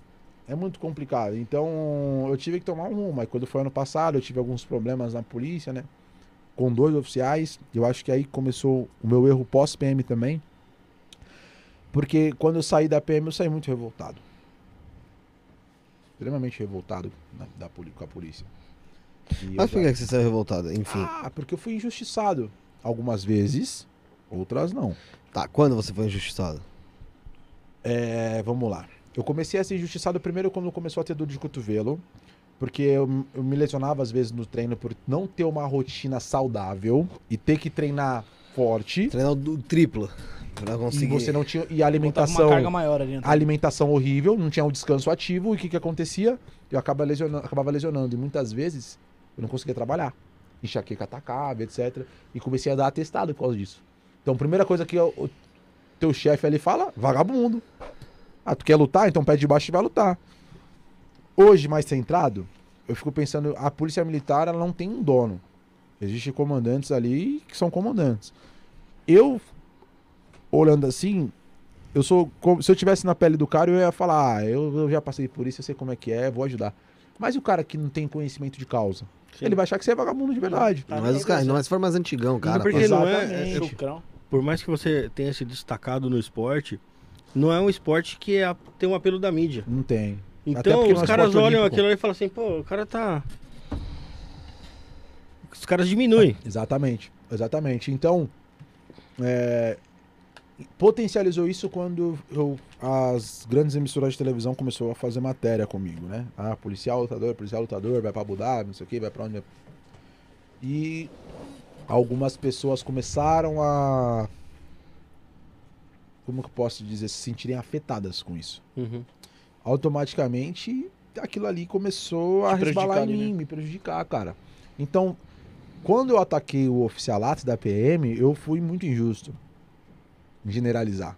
É muito complicado. Então, eu tive que tomar um rumo. Aí, quando foi ano passado, eu tive alguns problemas na polícia, né? Com dois oficiais. Eu acho que aí começou o meu erro pós-PM também. Porque quando eu saí da PM, eu saí muito revoltado. Extremamente revoltado na- da, com a polícia. E Mas por já- que que você saiu revoltado? Enfim. Ah, porque eu fui injustiçado. Algumas vezes, outras não. Tá, quando você foi injustiçado? É, vamos lá. Eu comecei a ser injustiçado primeiro quando começou a ter dor de cotovelo. Porque eu, eu me lesionava às vezes no treino por não ter uma rotina saudável e ter que treinar forte. Treinar o triplo. Pra E conseguir. você não tinha. E a alimentação. uma carga maior ali. A alimentação horrível, não tinha um descanso ativo. E o que, que acontecia? Eu acaba lesionando, acabava lesionando. E muitas vezes eu não conseguia trabalhar. Enxaqueca atacava, etc. E comecei a dar atestado por causa disso. Então, primeira coisa que o, o teu chefe ali fala: vagabundo. Ah, tu quer lutar? Então pede de baixo e vai lutar. Hoje, mais centrado, eu fico pensando: a polícia militar ela não tem um dono. Existem comandantes ali que são comandantes. eu, olhando assim, eu sou. como- Se eu tivesse na pele do cara, eu ia falar, ah, eu, eu já passei por isso, eu sei como é que é, vou ajudar. Mas e o cara que não tem conhecimento de causa? Sim. Ele vai achar que você é vagabundo de verdade. Tá Não, mas os caras, não, mas se for mais antigão, cara. porque não é- é- Chucrão. Por mais que você tenha se destacado no esporte, não é um esporte que é, tem um apelo da mídia. Não tem. Então os é caras olham olímpico. aquilo ali e falam assim, pô, o cara tá. Os caras diminuem. Exatamente, exatamente. Então, é, potencializou isso quando eu- as grandes emissoras de televisão começou a fazer matéria comigo, né? Ah, policial lutador, policial lutador, vai pra Abu Dhabi, não sei o que, vai pra onde... E algumas pessoas começaram a... Como que eu posso dizer? Se sentirem afetadas com isso. Uhum. Automaticamente, aquilo ali começou a resbalar em mim, né? me prejudicar, cara. Então, quando eu ataquei o oficialato da PM, eu fui muito injusto generalizar.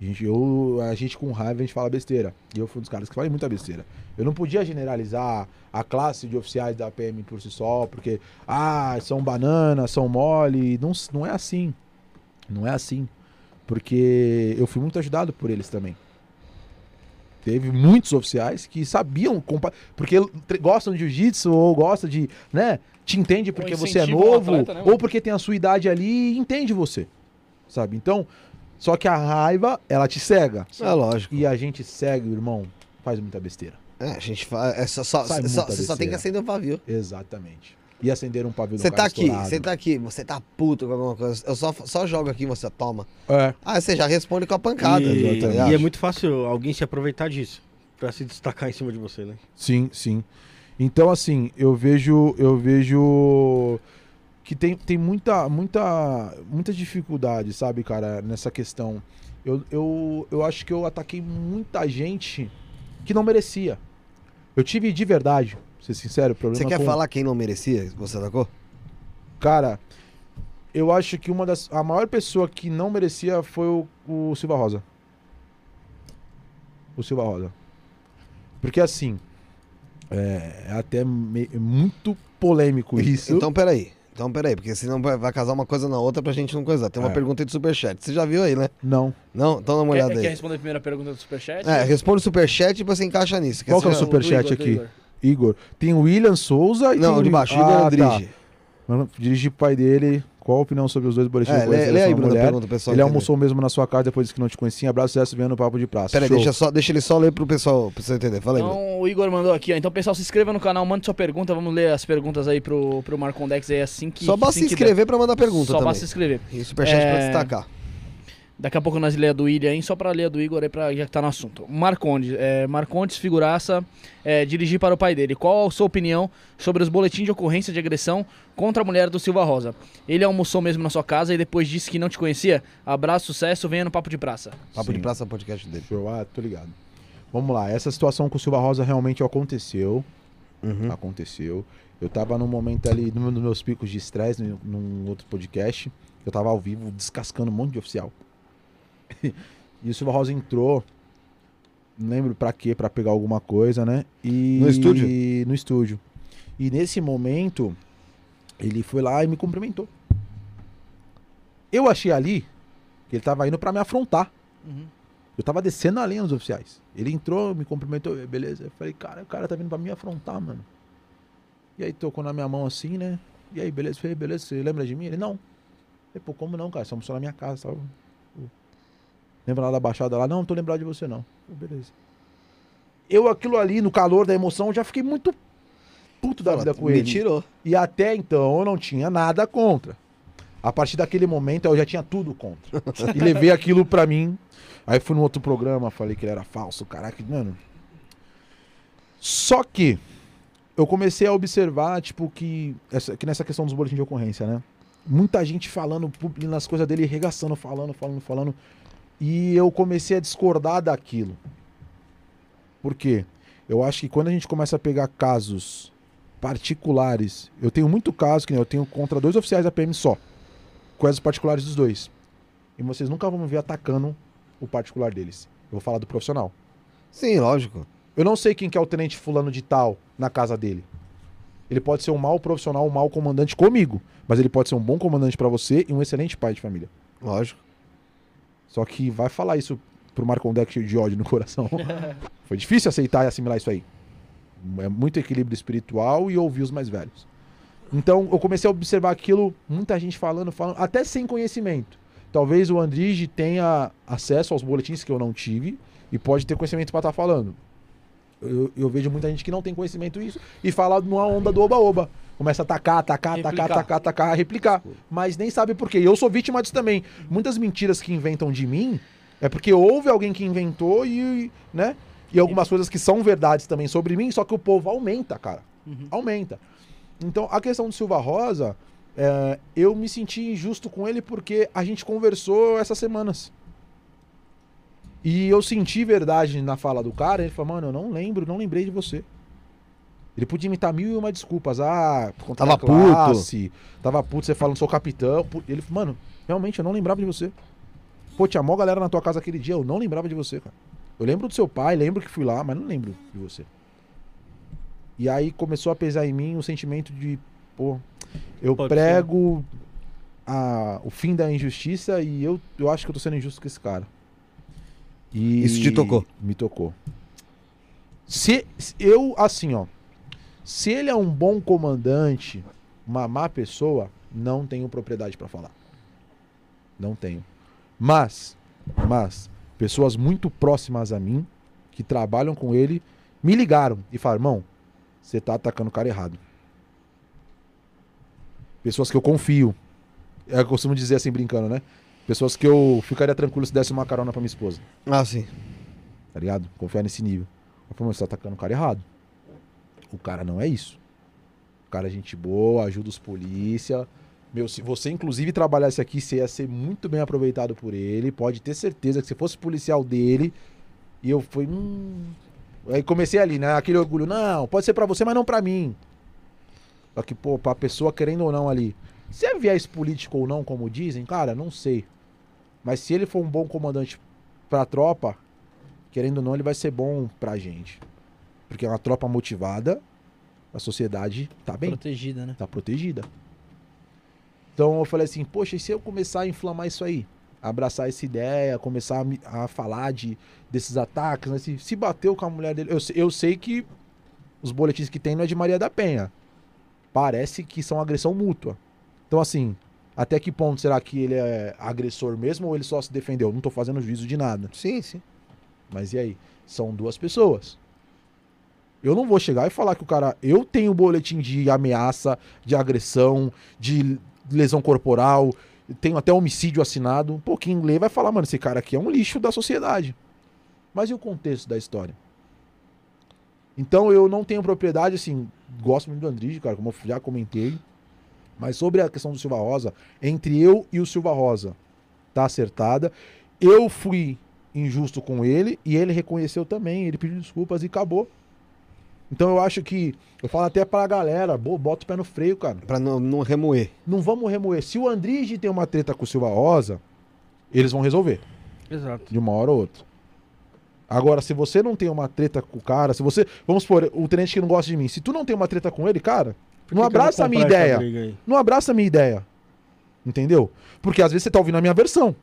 A gente, eu, a gente com raiva, a gente fala besteira. E eu fui um dos caras que falei muita besteira. Eu não podia generalizar a classe de oficiais da PM por si só, porque, ah, são banana, são mole. Não, não é assim. Não é assim. Porque eu fui muito ajudado por eles também. Teve muitos oficiais que sabiam, porque gostam de jiu-jitsu ou gostam de, né? Te entende porque você é novo, atleta, né, ou porque tem a sua idade ali e entende você. Sabe? Então, só que a raiva, ela te cega. É lógico. E a gente segue, irmão, faz muita besteira. É, a gente faz. É só, só, só- você só tem que acender o pavio. Exatamente. E acender um pavio no Você tá aqui, você tá aqui, você tá puto com alguma coisa. Eu só, só jogo aqui e você toma. É. Ah, você já responde com a pancada. e, tá e é muito fácil alguém se aproveitar disso. Pra se destacar em cima de você, né? Sim, sim. Então, assim, eu vejo, eu vejo que tem, tem muita, muita, muita dificuldade, sabe, cara, nessa questão. Eu, eu, eu acho que eu ataquei muita gente que não merecia. Eu tive de verdade, ser sincero, problema Você quer com- falar quem não merecia você atacou? Cara, eu acho que uma das. A maior pessoa que não merecia foi o, o Silva Rosa. O Silva Rosa. Porque assim. É, é até me- é muito polêmico isso. Então, peraí. Então, peraí, porque senão vai, vai casar uma coisa na outra pra gente não coisar. Tem uma É. pergunta aí de superchat. Você já viu aí, né? Não. Não? Então dá uma Quer, olhada quer aí. responder a primeira pergunta do Superchat? É, responde o superchat e você encaixa nisso. Qual que é o superchat Do Igor, do aqui. Igor. Tem o William Souza e Não, tem o de o- baixo, Igor ah, Andrige. Tá. Mano, dirige pro pai dele. Qual a opinião sobre os dois boletins É, lê, lê da aí, Bruno, pergunta, pessoal. Ele entender. almoçou mesmo na sua casa depois disse que não te conhecia. Abraço, sucesso, vendo no papo de praça. Peraí, deixa, só, deixa ele só ler pro pessoal, pra você entender. Fala aí, Bruno. Então, o Igor mandou aqui, ó. Então, pessoal, se inscreva no canal, mande sua pergunta. Vamos ler as perguntas aí pro, pro Marcondex aí assim que. Só basta assim se que inscrever pra mandar der. pergunta Só também. basta se inscrever. E o superchat pra É, destacar. Daqui a pouco nós lê a do William, hein? Só pra ler a do Igor aí, pra, já que tá no assunto. Marcondes, é, Marcondes figuraça, é, dirigir para o pai dele. Qual a sua opinião sobre os boletins de ocorrência de agressão contra a mulher do Silva Rosa? Ele almoçou mesmo na sua casa e depois disse que não te conhecia? Abraço, sucesso, venha no Papo de Praça. Papo de Sim. praça podcast dele. Show. Ah, tô ligado. Vamos lá. Essa situação com o Silva Rosa realmente aconteceu. Uhum. Aconteceu. Eu tava num momento ali, num dos meus picos de estresse, num, num outro podcast. Eu tava ao vivo descascando um monte de oficial. e o Silva Rosa entrou. Não lembro pra quê, pra pegar alguma coisa, né? E No estúdio? No estúdio. E nesse momento, ele foi lá e me cumprimentou. Eu achei ali que ele tava indo pra me afrontar. Eu tava descendo a linha dos oficiais. Ele entrou, me cumprimentou, "E aí, beleza. Eu falei, cara, o cara tá vindo pra me afrontar, mano. E aí tocou na minha mão assim, né? E aí, beleza? Eu falei, beleza, você lembra de mim? Ele, não. Eu falei, pô, como não, cara? Você almoçou na minha casa, tal. Lembra lá da baixada lá? Não, não tô lembrado de você, não. Beleza. Eu, aquilo ali, no calor da emoção, já fiquei muito puto da vida com Me ele. tirou. E até então eu não tinha nada contra. A partir daquele momento eu já tinha tudo contra. e levei aquilo pra mim. Aí fui no outro programa, falei que ele era falso, caraca, mano. Só que eu comecei a observar, tipo, que, essa, que nessa questão dos boletins de ocorrência, né? Muita gente falando, publicando as coisas dele, regaçando, falando, falando, falando. E eu comecei a discordar daquilo. Por quê? Eu acho que quando a gente começa a pegar casos particulares. Eu tenho muito caso que nem eu tenho contra dois oficiais da PM só. Coisas particulares dos dois. E vocês nunca vão me ver atacando o particular deles. Eu vou falar do profissional. Sim, lógico. Eu não sei quem que é o tenente fulano de tal na casa dele. Ele pode ser um mau profissional, um mau comandante comigo, mas ele pode ser um bom comandante pra você e um excelente pai de família. Lógico. Só que vai falar isso pro Marcon Deck cheio de ódio no coração. Foi difícil aceitar e assimilar isso aí. É muito equilíbrio espiritual e ouvir os mais velhos. Então eu comecei a observar aquilo, muita gente falando, falando, até sem conhecimento. Talvez o Andrige tenha acesso aos boletins que eu não tive e pode ter conhecimento para estar falando. Eu, eu vejo muita gente que não tem conhecimento disso e fala numa onda do oba-oba. Começa a atacar, atacar, atacar, Replicar. atacar, atacar, replicar. Mas nem sabe por quê. E eu sou vítima disso também. Muitas mentiras que inventam de mim é porque houve alguém que inventou e, né? E algumas coisas que são verdades também sobre mim, só que o povo aumenta, cara. Aumenta. Então, a questão do Silva Rosa, é, eu me senti injusto com ele porque a gente conversou essas semanas. E eu senti verdade na fala do cara. Ele falou, mano, eu não lembro, não lembrei de você. Ele podia imitar mil e uma desculpas. Ah, Tava classe, Tava puto, você falando, sou capitão. Ele falou, mano, realmente eu não lembrava de você. Pô, tinha mó galera na tua casa aquele dia, eu não lembrava de você, cara. Eu lembro do seu pai, lembro que fui lá, mas não lembro de você. E aí começou a pesar em mim o sentimento de, pô, eu Pode prego a, o fim da injustiça e eu, eu acho que eu tô sendo injusto com esse cara. E Isso te tocou? Me tocou. Se, se eu, assim, ó. Se ele é um bom comandante, uma má pessoa, não tenho propriedade pra falar. Não tenho. Mas, mas, pessoas muito próximas a mim, que trabalham com ele, me ligaram e falaram: irmão, você tá atacando o cara errado. Pessoas que eu confio. É, eu costumo dizer assim, brincando, né? Pessoas que eu ficaria tranquilo se desse uma carona pra minha esposa. Ah, sim. Tá ligado? Confiar nesse nível. Eu falei, "Mas você tá atacando o cara errado. O cara não é isso. O cara é gente boa, ajuda os polícia. Meu, se você inclusive trabalhasse aqui, você ia ser muito bem aproveitado por ele. Pode ter certeza que se fosse policial dele. E eu fui. Hum... Aí comecei ali, né? Aquele orgulho. Não, pode ser pra você, mas não pra mim. Só que, pô, pra pessoa querendo ou não ali. Se é viés político ou não, como dizem, cara, não sei. Mas se ele for um bom comandante pra tropa, querendo ou não, ele vai ser bom pra gente. Porque é uma tropa motivada, a sociedade tá bem, Protegida, né? tá protegida. Então eu falei assim, poxa, e se eu começar a inflamar isso aí? Abraçar essa ideia, começar a, me- a falar de, desses ataques, né? se, se bateu com a mulher dele. Eu, eu sei que os boletins que tem não é de Maria da Penha. Parece que são agressão mútua. Então, assim, até que ponto será que ele é agressor mesmo ou ele só se defendeu? Não tô fazendo juízo de nada. Sim, sim. Mas e aí? São duas pessoas. Eu não vou chegar e falar que o cara. Eu tenho boletim de ameaça, de agressão, de lesão corporal, tenho até homicídio assinado. Um pouquinho ler vai falar, mano, esse cara aqui é um lixo da sociedade. Mas e o contexto da história? Então eu não tenho propriedade, assim, gosto muito do Andrige, cara, como eu já comentei. Mas sobre a questão do Silva Rosa, entre eu e o Silva Rosa, tá acertada. Eu fui injusto com ele e ele reconheceu também, ele pediu desculpas e acabou. Então eu acho que, eu falo até pra galera, bo- bota o pé no freio, cara. Pra não, não remoer. Não vamos remoer. Se o Andrige tem uma treta com o Silva Rosa, eles vão resolver, Exato. de uma hora ou outra. Agora, se você não tem uma treta com o cara, se você. Vamos supor, o tenente que não gosta de mim, se tu não tem uma treta com ele, cara, não abraça a minha ideia. Não abraça a minha ideia. Entendeu? Porque às vezes você tá ouvindo a minha versão.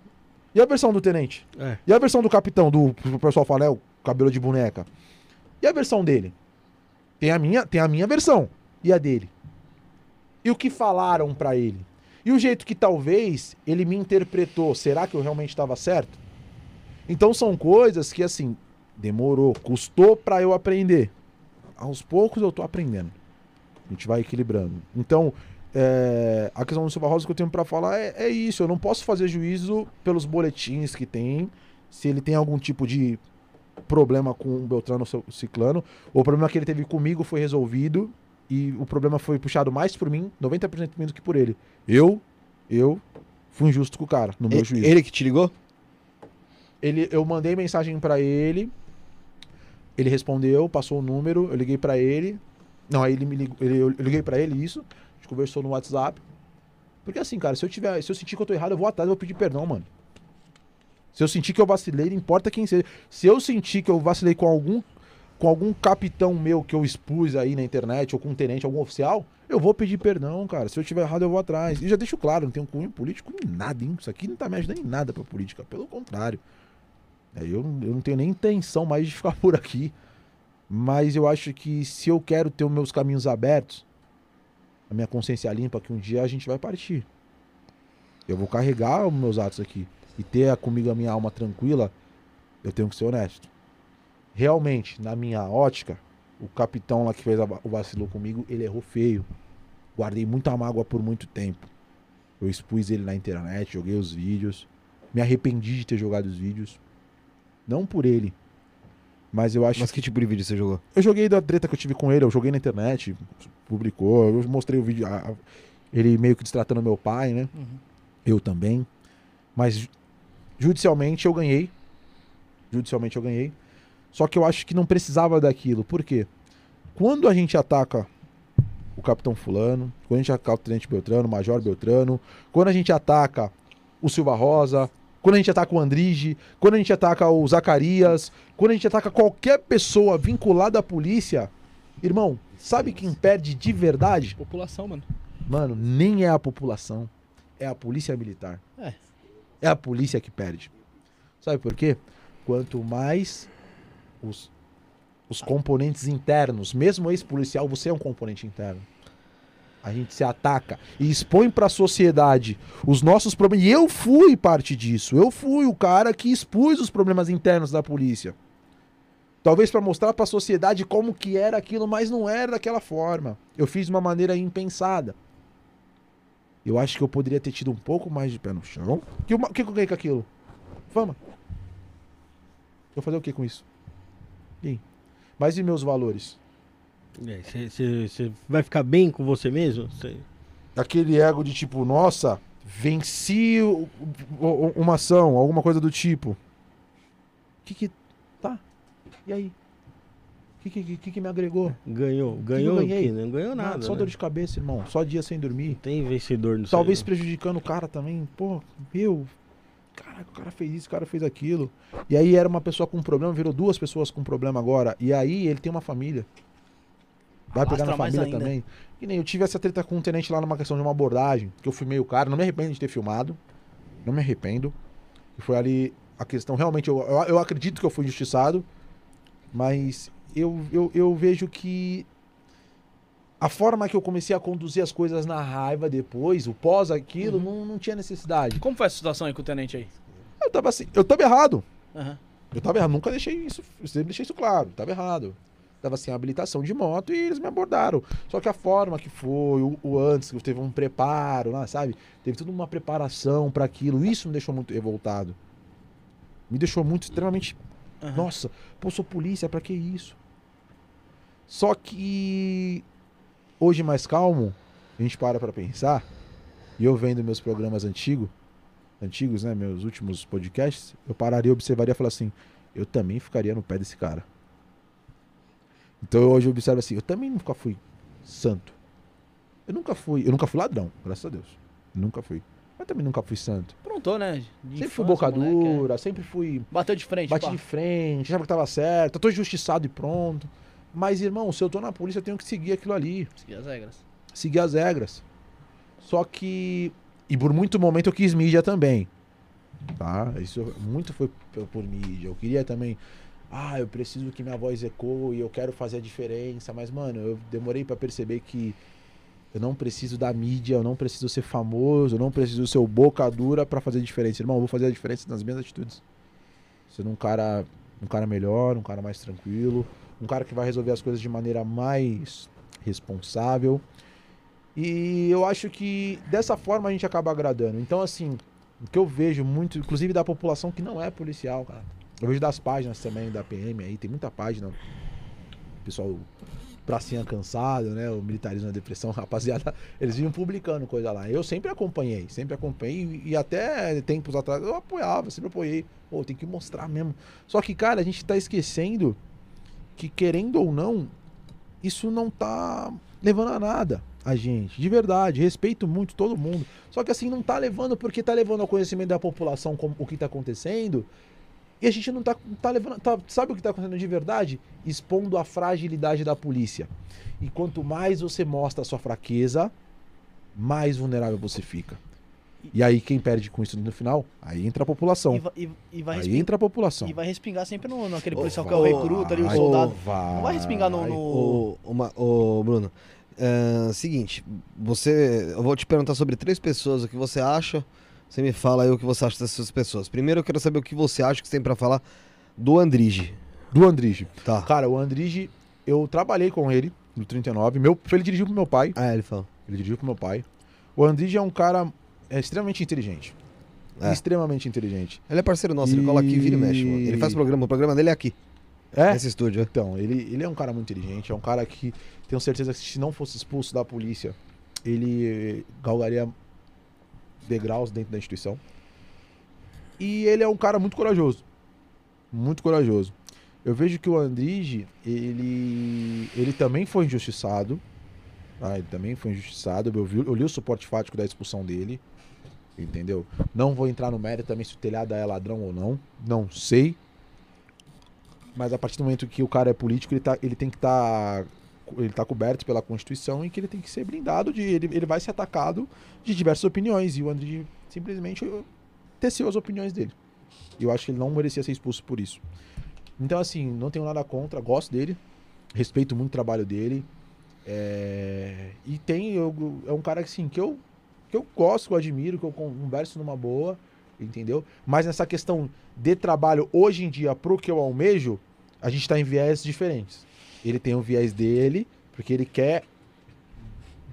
E a versão do tenente? É. E a versão do capitão, do o pessoal fala, é o cabelo de boneca. E a versão dele? Tem a minha, tem a minha versão e a dele. E o que falaram pra ele? E o jeito que talvez ele me interpretou, será que eu realmente estava certo? Então são coisas que assim, demorou, custou pra eu aprender. Aos poucos eu tô aprendendo. A gente vai equilibrando. Então, é, a questão do Silva Rosa que eu tenho pra falar é, é isso. Eu não posso fazer juízo pelos boletins que tem, se ele tem algum tipo de problema com o Beltrano o Ciclano. O problema que ele teve comigo foi resolvido e o problema foi puxado mais por mim, 90% por mim do que por ele. Eu, eu fui injusto com o cara, no meu E- juízo. ele que te ligou? Ele, eu mandei mensagem pra ele, ele respondeu, passou o número, eu liguei pra ele. Não, aí ele me ligou, ele- eu liguei pra ele isso, a gente conversou no WhatsApp. Porque assim, cara, se eu tiver, se eu sentir que eu tô errado, eu vou atrás, eu vou pedir perdão, mano. Se eu sentir que eu vacilei, não importa quem seja. Se eu sentir que eu vacilei com algum com algum capitão meu que eu expus aí na internet, ou com um tenente, algum oficial, eu vou pedir perdão, cara. Se eu tiver errado, eu vou atrás. E já deixo claro, não tenho cunho político em nada, hein? Isso aqui não tá me ajudando em nada pra política. Pelo contrário. É, eu, eu não tenho nem intenção mais de ficar por aqui. Mas eu acho que se eu quero ter os meus caminhos abertos, a minha consciência limpa, que um dia a gente vai partir. Eu vou carregar os meus atos aqui. E ter comigo a minha alma tranquila, eu tenho que ser honesto. Realmente, na minha ótica, o capitão lá que fez o vacilo comigo, ele errou feio. Guardei muita mágoa por muito tempo. Eu expus ele na internet, joguei os vídeos. Me arrependi de ter jogado os vídeos. Não por ele. Mas eu acho Mas que tipo de vídeo você jogou? eu joguei da treta que eu tive com ele, eu joguei na internet, publicou, eu mostrei o vídeo, ele meio que destratando meu pai, né? Uhum. Eu também. Mas judicialmente eu ganhei. Judicialmente eu ganhei. Só que eu acho que não precisava daquilo. Por quê? Quando a gente ataca o Capitão Fulano, quando a gente ataca o Tenente Beltrano, o Major Beltrano, quando a gente ataca o Silva Rosa, quando a gente ataca o Andrige, quando a gente ataca o Zacarias, quando a gente ataca qualquer pessoa vinculada à polícia, irmão, sabe quem perde de verdade? População, mano. Mano, nem é a população, é a polícia militar. É. É a polícia que perde. Sabe por quê? Quanto mais os, os componentes internos, mesmo ex-policial, você é um componente interno. A gente se ataca e expõe pra sociedade os nossos problemas. E eu fui parte disso. Eu fui o cara que expus os problemas internos da polícia. Talvez pra mostrar pra sociedade como que era aquilo, mas não era daquela forma. Eu fiz de uma maneira impensada. Eu acho que eu poderia ter tido um pouco mais de pé no chão. O que, que que eu ganhei com aquilo? Fama. Eu vou fazer o que com isso? Aí? Mas e meus valores? Você vai ficar bem com você mesmo? Cê- Aquele ego de tipo, nossa, venci uma ação, alguma coisa do tipo. O que que. Tá. E aí? O que que, que que me agregou? Ganhou. Ganhou ganhei? quê? Não ganhou nada. Só né? dor de cabeça, irmão. Só dia sem dormir. Tem vencedor no Talvez prejudicando o cara também. Pô, meu. Caraca, o cara fez isso, o cara fez aquilo. E aí era uma pessoa com problema, virou duas pessoas com problema agora. E aí ele tem uma família. Vai pegar Alastra na mais família também. Que nem eu tive essa treta com um tenente lá numa questão de uma abordagem, que eu filmei o cara. Não me arrependo de ter filmado. Não me arrependo. E foi ali a questão. Realmente, eu, eu, eu acredito que eu fui injustiçado. Mas eu, eu, eu vejo que a forma que eu comecei a conduzir as coisas na raiva depois, o pós aquilo, não, não tinha necessidade. Como foi essa situação aí com o tenente aí? Eu tava assim, eu tava errado. Aham. Eu tava errado, nunca deixei isso, eu sempre deixei isso claro, tava errado. Tava sem habilitação de moto e eles me abordaram. Só que a forma que foi, o, o antes, que teve um preparo lá, sabe? Teve toda uma preparação pra aquilo, isso me deixou muito revoltado. Me deixou muito extremamente Aham. nossa, pô, sou polícia, pra que isso? Só que hoje mais calmo, a gente para pra pensar, e eu vendo meus programas antigos, antigos, né, meus últimos podcasts, eu pararia, observaria e falaria assim, eu também ficaria no pé desse cara. Então hoje eu observo assim, eu também nunca fui santo. Eu nunca fui, eu nunca fui ladrão, graças a Deus. Nunca fui. Mas também nunca fui santo. Prontou, né? De sempre fui boca moleque, é. dura, sempre fui Bateu de frente, Bati pá. de frente, achava que tava certo, tô injustiçado e pronto. Mas, irmão, se eu tô na polícia, eu tenho que seguir aquilo ali. Seguir as regras. Seguir as regras. Só que. E por muito momento eu quis mídia também. Tá? Isso muito foi por mídia. Eu queria também. Ah, eu preciso que minha voz ecoe, eu quero fazer a diferença. Mas, mano, eu demorei pra perceber que eu não preciso da mídia, eu não preciso ser famoso, eu não preciso ser o boca dura pra fazer a diferença. Irmão, eu vou fazer a diferença nas minhas atitudes. Sendo um cara, um cara melhor, um cara mais tranquilo, um cara que vai resolver as coisas de maneira mais responsável. E eu acho que dessa forma a gente acaba agradando. Então, assim, o que eu vejo muito, inclusive da população que não é policial, cara. Eu vejo das páginas também da PM aí, tem muita página. Pessoal, pracinha cansado, né? O militarismo na depressão, rapaziada, eles vinham publicando coisa lá. Eu sempre acompanhei, sempre acompanhei e até tempos atrás eu apoiava, sempre apoiei. Pô, tem que mostrar mesmo. Só que, cara, a gente tá esquecendo que, querendo ou não, isso não tá levando a nada a gente. De verdade, respeito muito todo mundo. Só que assim, não tá levando porque tá levando ao conhecimento da população como, o que tá acontecendo. E a gente não tá, tá levando. tá- sabe o que tá acontecendo de verdade? Expondo a fragilidade da polícia. E quanto mais você mostra a sua fraqueza, mais vulnerável você fica. E aí, quem perde com isso no final? Aí entra a população. E, e- e vai Aí respingar, entra a população. e vai respingar sempre no, naquele Ô, policial que vai, é o recruta ali, o soldado. vai. Não vai respingar no. no- Ô, uma- Bruno, é, seguinte, você. Eu vou te perguntar sobre três pessoas, o que você acha. Você me fala aí o que você acha dessas pessoas. Primeiro eu quero saber o que você acha que você tem pra falar do Andrige. Do Andrige. Tá. Cara, o Andrige, eu trabalhei com ele no 39. Meu, ele dirigiu pro meu pai. Ah, ele falou. Ele dirigiu pro meu pai. O Andrige é um cara é, extremamente inteligente. É. Extremamente inteligente. Ele é parceiro nosso, ele cola aqui e vira e mexe, mano. Ele faz programa, o programa dele é aqui, É? nesse estúdio. Então, ele, ele é um cara muito inteligente. É um cara que tenho certeza que se não fosse expulso da polícia, ele galgaria degraus dentro da instituição. E ele é um cara muito corajoso. Muito corajoso. Eu vejo que o Andrige, ele, ele também foi injustiçado. Ah, ele também foi injustiçado. Eu, vi, eu li o suporte fático da expulsão dele. Entendeu? Não vou entrar no mérito também se o telhado é ladrão ou não. Não sei. Mas a partir do momento que o cara é político, ele, tá, ele tem que estar. ele tá coberto pela Constituição e que ele tem que ser blindado de. Ele, ele vai ser atacado de diversas opiniões. E o André simplesmente teceu as opiniões dele. Eu acho que ele não merecia ser expulso por isso. Então, assim, não tenho nada contra, gosto dele, respeito muito o trabalho dele. É, E tem. Eu, é um cara assim, que eu, que eu gosto, que eu admiro, que eu converso numa boa, entendeu? Mas nessa questão de trabalho hoje em dia pro que eu almejo, a gente tá em viés diferentes. Ele tem o viés dele, porque ele quer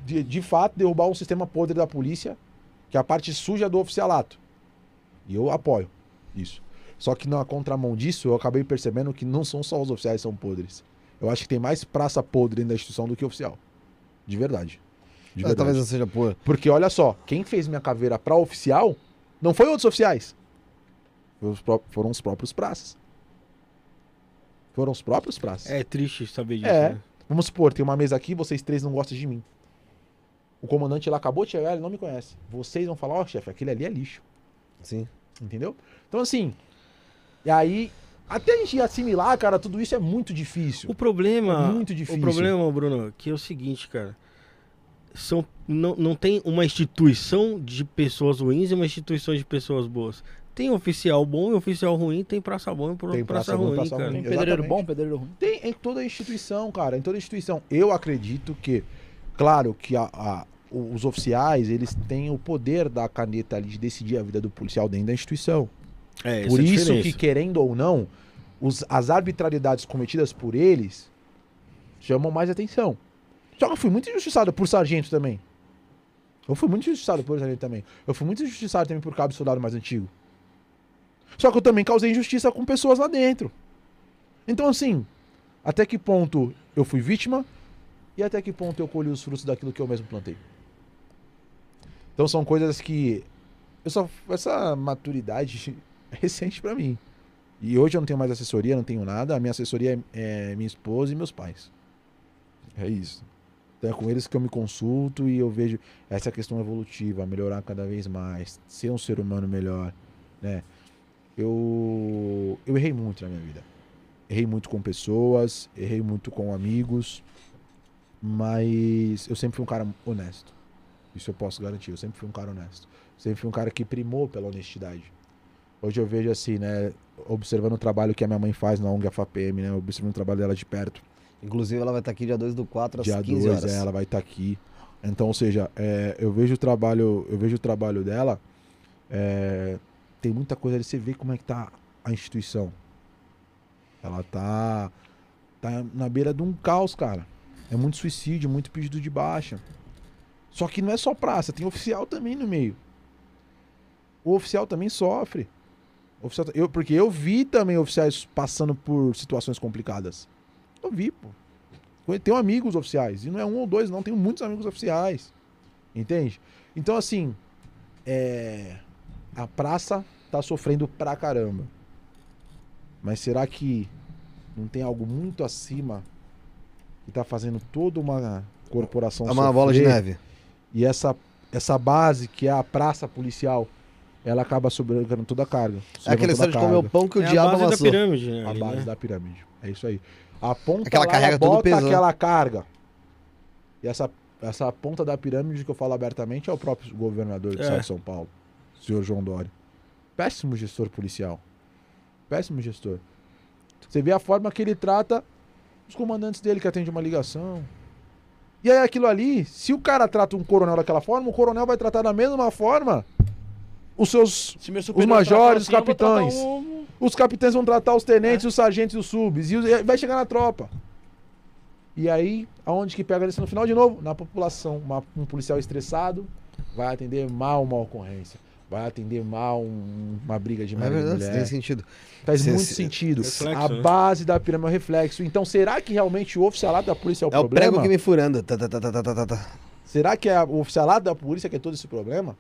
de, de fato derrubar um sistema podre da polícia, que é a parte suja do oficialato. E eu apoio isso. Só que na contramão disso, eu acabei percebendo que não são só os oficiais que são podres. Eu acho que tem mais praça podre da instituição do que oficial. De verdade. De Ah, verdade. talvez não seja por. Porque olha só, quem fez minha caveira pra oficial não foi outros oficiais. Foram os próprios praças. Foram os próprios praças. É triste saber disso. É. né? Vamos supor, tem uma mesa aqui, vocês três não gostam de mim. O comandante lá acabou de chegar, ele não me conhece. Vocês vão falar, ó, chefe, aquele ali é lixo. Sim. Entendeu? Então, assim. E aí, até a gente assimilar, cara, tudo isso é muito difícil. O problema. É muito difícil. O problema, Bruno, que é o seguinte, cara. São, não, não tem uma instituição de pessoas ruins e uma instituição de pessoas boas. Tem oficial bom e oficial ruim, tem praça bom e Tem praça, praça bom ruim, praça cara. ruim. Tem pedreiro Exatamente. bom, pedreiro ruim. Tem em toda instituição, cara, em toda instituição. Eu acredito que, claro, que a- a- os oficiais, eles têm o poder da caneta ali de decidir a vida do policial dentro da instituição. É, por é isso que, diferença. querendo ou não, os- as arbitrariedades cometidas por eles chamam mais atenção. Só que eu fui muito injustiçado por sargento também. Eu fui muito injustiçado por sargento também. Eu fui muito injustiçado também por cabo soldado mais antigo. Só que eu também causei injustiça com pessoas lá dentro. Então, assim, até que ponto eu fui vítima e até que ponto eu colhi os frutos daquilo que eu mesmo plantei. Então são coisas que eu só essa maturidade é recente pra mim. E hoje eu não tenho mais assessoria, não tenho nada. A minha assessoria é, é minha esposa e meus pais. É isso. Então é com eles que eu me consulto e eu vejo essa questão evolutiva, melhorar cada vez mais, ser um ser humano melhor, né? Eu eu errei muito na minha vida. Errei muito com pessoas, errei muito com amigos, mas eu sempre fui um cara honesto. Isso eu posso garantir. Eu sempre fui um cara honesto. Sempre fui um cara que primou pela honestidade. Hoje eu vejo assim, né? Observando o trabalho que a minha mãe faz na ONG FAPM, né? Observando o trabalho dela de perto. Inclusive, ela vai estar aqui dia 2 do 4 às Dia 15 2, horas. é, ela vai estar aqui. Então, ou seja, é, eu vejo o trabalho, eu vejo o trabalho dela. é, tem muita coisa ali, você vê como é que tá a instituição. Ela tá, tá na beira de um caos, cara. É muito suicídio, muito pedido de baixa. Só que não é só praça, tem oficial também no meio. O oficial também sofre. Oficial- eu, porque eu vi também oficiais passando por situações complicadas. Eu vi, pô. Eu tenho amigos oficiais. E não é um ou dois, não. Tenho muitos amigos oficiais. Entende? Então, assim, é... a praça tá sofrendo pra caramba. Mas será que não tem algo muito acima que tá fazendo toda uma corporação É uma bola de sofrer? neve. E essa, essa base que é a praça policial ela acaba sobrecarregando toda a carga. É aquela história de comer o pão que o é a diabo base da amassou. pirâmide, né? A ali, base né? da pirâmide. É isso aí. A ponta Aquela lá, carrega bota né? aquela carga. E essa, essa ponta da pirâmide que eu falo abertamente é o próprio governador do É. estado de São Paulo, o senhor João Dória. Péssimo gestor policial. Péssimo gestor. Você vê a forma que ele trata os comandantes dele que atende uma ligação. E aí aquilo ali, se o cara trata um coronel daquela forma, o coronel vai tratar da mesma forma os seus Os majores, os assim, tratar capitães. um- os capitães vão tratar os tenentes, É. os sargentos e os subs. E vai chegar na tropa. E aí, aonde que pega isso no final de novo? Na população. Uma- um policial estressado vai atender mal uma ocorrência. Vai atender mal um- uma briga de É marido e verdade, mulher. tem sentido. Faz Se- muito se- sentido. Reflexo, a né? base da pirâmide é o reflexo. Então, será que realmente o oficialato da polícia é o É o problema? prego que me furando. Tá, tá, tá, tá, tá, tá, tá. Será que é o oficialato da polícia que é todo esse problema?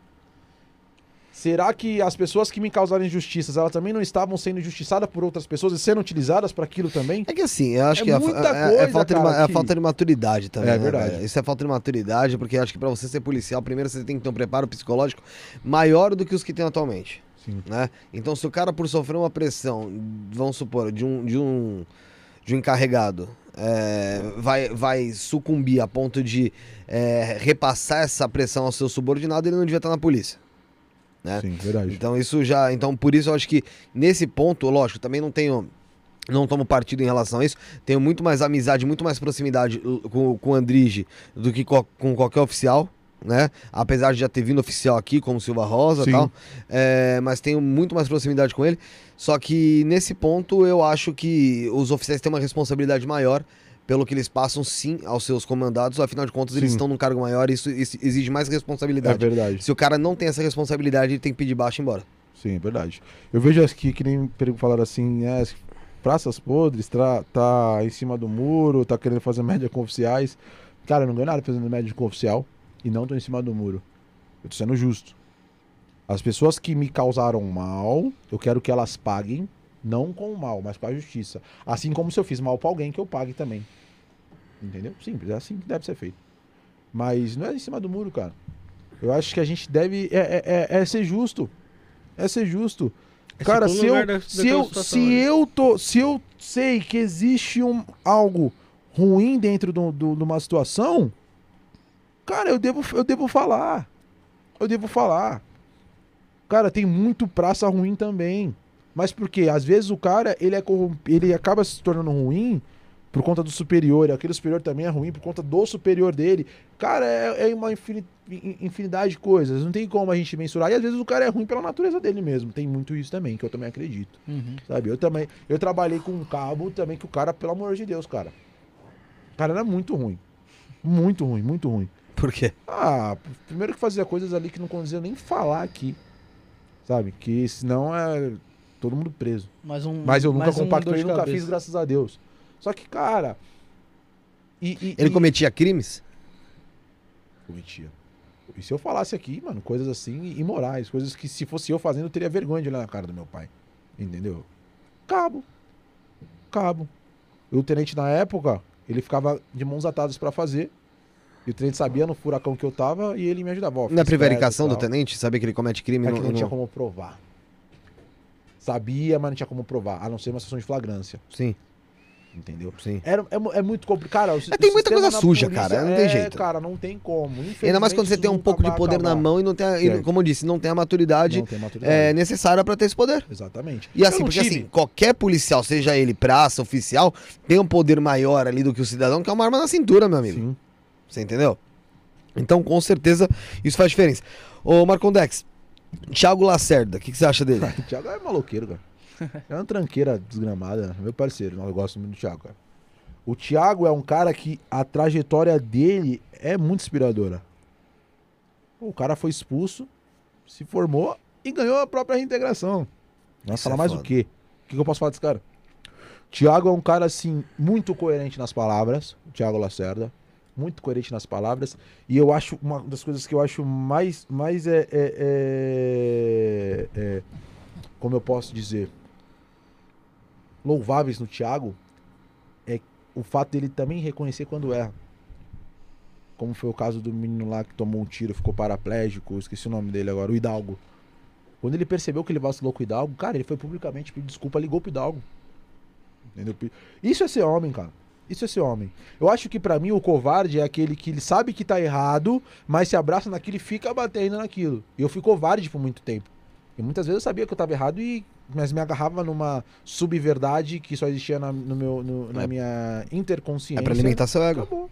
Será que as pessoas que me causaram injustiças, elas também não estavam sendo injustiçadas por outras pessoas e sendo utilizadas para aquilo também? É que assim, eu acho É que muita é- é, coisa, falta, de, ma- cara, é que- falta de maturidade também. É né, verdade. velho? Isso é falta de maturidade, porque acho que pra você ser policial, primeiro você tem que ter um preparo psicológico maior do que os que tem atualmente. Sim. Né? Então, se o cara, por sofrer uma pressão, vamos supor, de um, de um, de um encarregado, é, vai, vai sucumbir a ponto de é, repassar essa pressão ao seu subordinado, ele não devia estar na polícia. Né? Sim, verdade. Então isso já, então por isso eu acho que nesse ponto, lógico, também não tenho não tomo partido em relação a isso. Tenho muito mais amizade, muito mais proximidade com, com o Andrige do que co- com qualquer oficial, né? Apesar de já ter vindo oficial aqui, como Silva Rosa e Sim. tal. É, mas tenho muito mais proximidade com ele. Só que nesse ponto eu acho que os oficiais têm uma responsabilidade maior pelo que eles passam sim aos seus comandados. Afinal de contas, eles Sim. estão num cargo maior e isso, isso exige mais É responsabilidade. verdade. Se o cara não tem essa responsabilidade, ele tem que pedir baixo e ir embora. Sim, é verdade. Eu vejo aqui que nem falaram assim, é, as praças podres, tra- tá em cima do muro, tá querendo fazer média com oficiais. Cara, eu não ganho nada fazendo média com oficial e não tô em cima do muro. Eu tô sendo justo. As pessoas que me causaram mal, eu quero que elas paguem, não com o mal, mas com a justiça. Assim como se eu fiz mal pra alguém, que eu pague também. Entendeu? Simples, é assim que deve ser feito. Mas não é em cima do muro, cara. Eu acho que a gente deve. É, é- é- é ser justo. É ser justo. É Cara, se eu, da- se, eu, situação se ali. eu tô. Se eu sei que existe um, algo ruim dentro de do, de uma situação, cara, eu devo, eu devo falar. Eu devo falar. Cara, tem muito praça ruim também. Mas por quê? Às vezes o cara, ele, é ele acaba se tornando ruim por conta do superior. Aquele superior também é ruim por conta do superior dele. Cara, é, é uma infini- in- infinidade de coisas. Não tem como a gente mensurar. E às vezes o cara é ruim pela natureza dele mesmo. Tem muito isso também, que eu também acredito. Uhum. Sabe? Eu também. Eu trabalhei com um cabo também que o cara, pelo amor de Deus, cara. O cara era muito ruim. Muito ruim, muito ruim. Por quê? Ah, primeiro que fazia coisas ali que não condizia nem falar aqui. Sabe? Que senão é todo mundo preso. Mais um, Mas eu nunca mais um compactuei, dor de nunca cabeça. fiz, graças a Deus. Só que, cara. E, e- Ele e- cometia crimes? Cometia. E se eu falasse aqui, mano, coisas assim imorais, coisas que se fosse eu fazendo, eu teria vergonha de olhar na cara do meu pai. Entendeu? Cabo. Cabo. E o tenente na época, ele ficava de mãos atadas pra fazer. E o tenente sabia no furacão que eu tava e ele me ajudava. Ó, Na prevaricação do tenente, saber que ele comete crime É que não tinha como provar. Sabia, mas não tinha como provar. A não ser uma situação de flagrância. Sim, Entendeu? sim. Era, é, mu- é muito complicado. Cara, o É, tem muita coisa na suja, cara, não tem é, jeito. cara, não tem como. Ainda mais quando você tem um pouco de poder na acabar. mão e não tem, a- e, como eu disse, não tem a maturidade tem maturidade. é, necessária pra ter esse poder. Exatamente. E assim, Eu porque tive. assim, qualquer policial, seja ele praça, oficial, tem um poder maior ali do que o cidadão, que é uma arma na cintura, meu amigo. Sim. Você entendeu? Então, com certeza, isso faz diferença. Ô, Marcondex, Thiago Lacerda, o que, que você acha dele? O Thiago é maloqueiro, cara. É uma tranqueira desgramada, meu parceiro. Eu gosto muito do Thiago, cara. O Thiago é um cara que a trajetória dele é muito inspiradora. O cara foi expulso, se formou e ganhou a própria reintegração. Isso falar é mais foda. o quê? O que que eu posso falar desse cara? Thiago é um cara, assim, muito coerente nas palavras. O Thiago Lacerda. Muito coerente nas palavras. E eu acho, uma das coisas que eu acho mais, mais é, é- é- é- como eu posso dizer, louváveis no Thiago é o fato dele também reconhecer quando erra. Como foi o caso do menino lá que tomou um tiro, ficou paraplégico, esqueci o nome dele agora, o Hidalgo. Quando ele percebeu que ele vacilou com o Hidalgo, cara, ele foi publicamente pedir desculpa, ligou pro Hidalgo. Entendeu? Isso é ser homem, cara. Isso é ser homem. Eu acho que pra mim o covarde é aquele que ele sabe que tá errado, mas se abraça naquilo e fica batendo naquilo. E eu fui covarde por muito tempo. E muitas vezes eu sabia que eu tava errado e mas me agarrava numa subverdade que só existia na, no meu, no- na É. minha interconsciência. É pra alimentar seu ego. Acabou.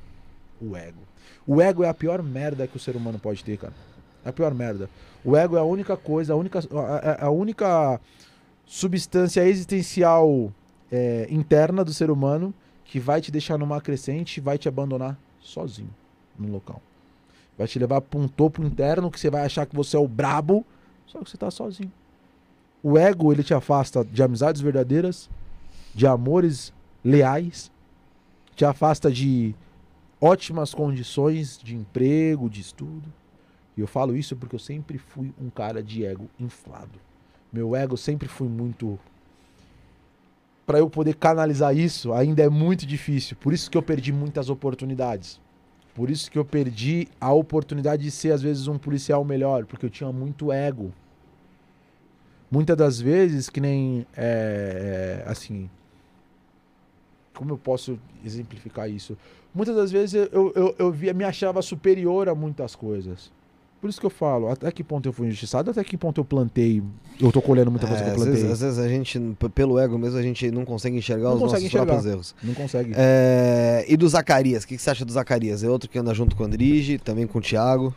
O ego. O ego é a pior merda que o ser humano pode ter, cara. É a pior merda. O ego é a única coisa, a única, a, a- a única substância existencial é, interna do ser humano que vai te deixar numa crescente e vai te abandonar sozinho no local. Vai te levar pra um topo interno que você vai achar que você é o brabo, só que você tá sozinho. O ego, ele te afasta de amizades verdadeiras, de amores leais, te afasta de ótimas condições de emprego, de estudo. E eu falo isso porque eu sempre fui um cara de ego inflado. Meu ego sempre foi muito. Para eu poder canalizar isso, ainda é muito difícil. Por isso que eu perdi muitas oportunidades. Por isso que eu perdi a oportunidade de ser, às vezes, um policial melhor, porque eu tinha muito ego. Muitas das vezes, que nem. é, é, assim. Como eu posso exemplificar isso? Muitas das vezes eu, eu, eu, via, me achava superior a muitas coisas. Por isso que eu falo, até que ponto eu fui injustiçado, até que ponto eu plantei. Eu tô colhendo muita coisa É, que eu às, plantei. vezes, às vezes a gente, pelo ego mesmo, a gente não consegue enxergar Não os consegue nossos enxergar. próprios erros. Não consegue. É, e do Zacarias, o que, que você acha do Zacarias? É outro que anda junto com o Andrige, também com o Thiago.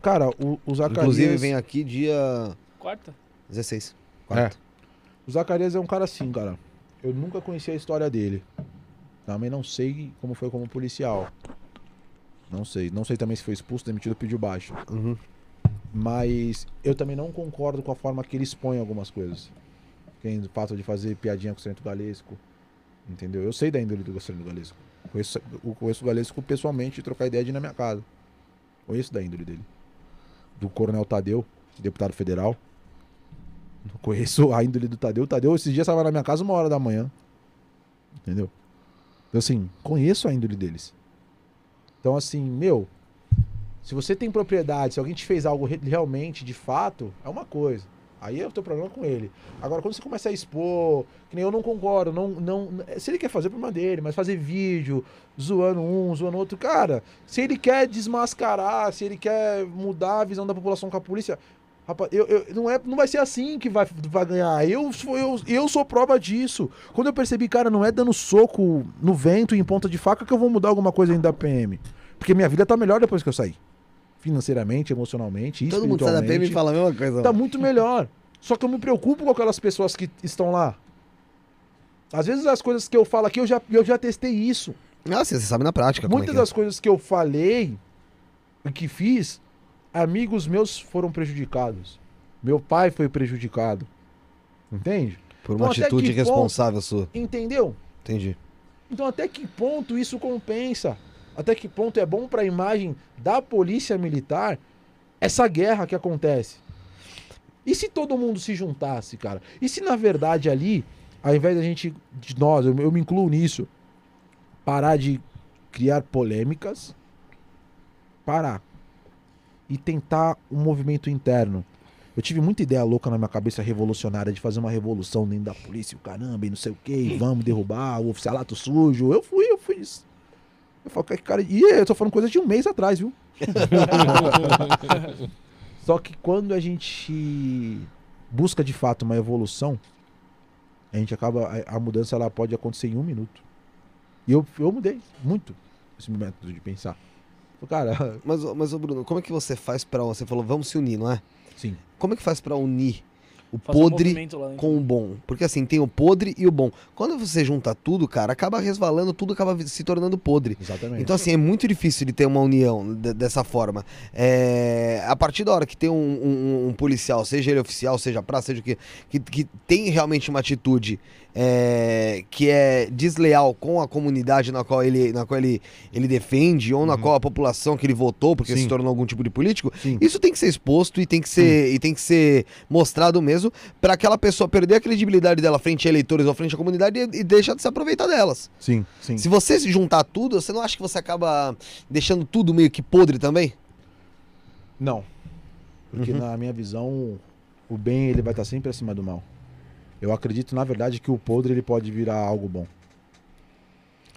Cara, o, o Zacarias. Inclusive vem aqui dia Quarta? 16. É. Quarto. O Zacarias é um cara assim, cara. Eu nunca conheci a história dele. Também não sei como foi como policial. Não sei. Não sei também se foi expulso, demitido, pediu baixo. Uhum. Mas eu também não concordo com a forma que ele expõe algumas coisas. Tem o fato de fazer piadinha com o Centro Galesco. Entendeu? Eu sei da índole do Centro Galesco. Conheço, conheço o Galesco pessoalmente e trocar ideia de ir na minha casa. Conheço da índole dele. Do Coronel Tadeu, deputado federal. Conheço a índole do Tadeu. O Tadeu esses dias estava na minha casa uma hora da manhã. Entendeu? Então, assim, conheço a índole deles. Então, assim, meu, se você tem propriedade, se alguém te fez algo re- realmente, de fato, é uma coisa. Aí é o teu problema com ele. Agora, quando você começa a expor, que nem eu não concordo, não, não, se ele quer fazer, problema dele, mas fazer vídeo, zoando um, zoando outro, cara, se ele quer desmascarar, se ele quer mudar a visão da população com a polícia, rapaz, eu, eu- não, é, não vai ser assim que vai, vai ganhar. Eu, sou- eu, eu sou prova disso. Quando eu percebi, cara, não é dando soco no vento e em ponta de faca que eu vou mudar alguma coisa dentro da PM. Porque minha vida tá melhor depois que eu saí. Financeiramente, emocionalmente, Todo mundo sai da PM e fala a mesma coisa. Tá muito melhor. Só que eu me preocupo com aquelas pessoas que estão lá. Às vezes as coisas que eu falo aqui, eu já, eu já testei isso. Ah, você sabe na prática. é Muitas é. das coisas que eu falei e que fiz, amigos meus foram prejudicados. Meu pai foi prejudicado. Entende? Por uma Então, atitude irresponsável sua. Entendeu? Entendi. Então, até que ponto isso compensa? Até que ponto é bom para a imagem da polícia militar essa guerra que acontece? E se todo mundo se juntasse, cara? E se na verdade ali, ao invés da gente, de nós, eu, eu me incluo nisso, parar de criar polêmicas, parar e tentar um movimento interno. Eu tive muita ideia louca na minha cabeça revolucionária de fazer uma revolução dentro da polícia, o caramba, e não sei o que, e vamos derrubar o oficialato sujo. Eu fui, eu fui isso. Eu falo, cara, e eu tô falando coisa de um mês atrás, viu? Só que quando a gente busca de fato uma evolução, a gente acaba. A, a mudança ela pode acontecer em um minuto. E eu, eu mudei muito esse método de pensar. Falei, Cara, Mas, ô- mas Bruno, como é que você faz pra. Você falou, vamos se unir, não é? sim. Como é que faz pra unir o Fazer um podre dentro. com o bom? Porque assim, tem o podre e o bom. Quando você junta tudo, cara, acaba resvalando, tudo acaba se tornando podre. Exatamente. Então, assim, é muito difícil de ter uma união de- dessa forma. É, a partir da hora que tem um, um- um policial, seja ele oficial, seja praça, seja o que, que, que tem realmente uma atitude é, que é desleal com a comunidade na qual ele, na qual ele, ele defende, ou na Uhum. qual a população que ele votou, porque Sim. se tornou algum tipo de político, Sim. isso tem que ser exposto e tem que ser, e tem que ser mostrado mesmo para aquela pessoa perder a credibilidade dela frente a eleitores ou frente à comunidade e, e deixar de se aproveitar delas. Sim, sim. Se você se juntar tudo, você não acha que você acaba deixando tudo meio que podre também? Não. Porque Uhum. na minha visão, o bem ele vai estar sempre acima do mal. Eu acredito, na verdade, que o podre ele pode virar algo bom. Eu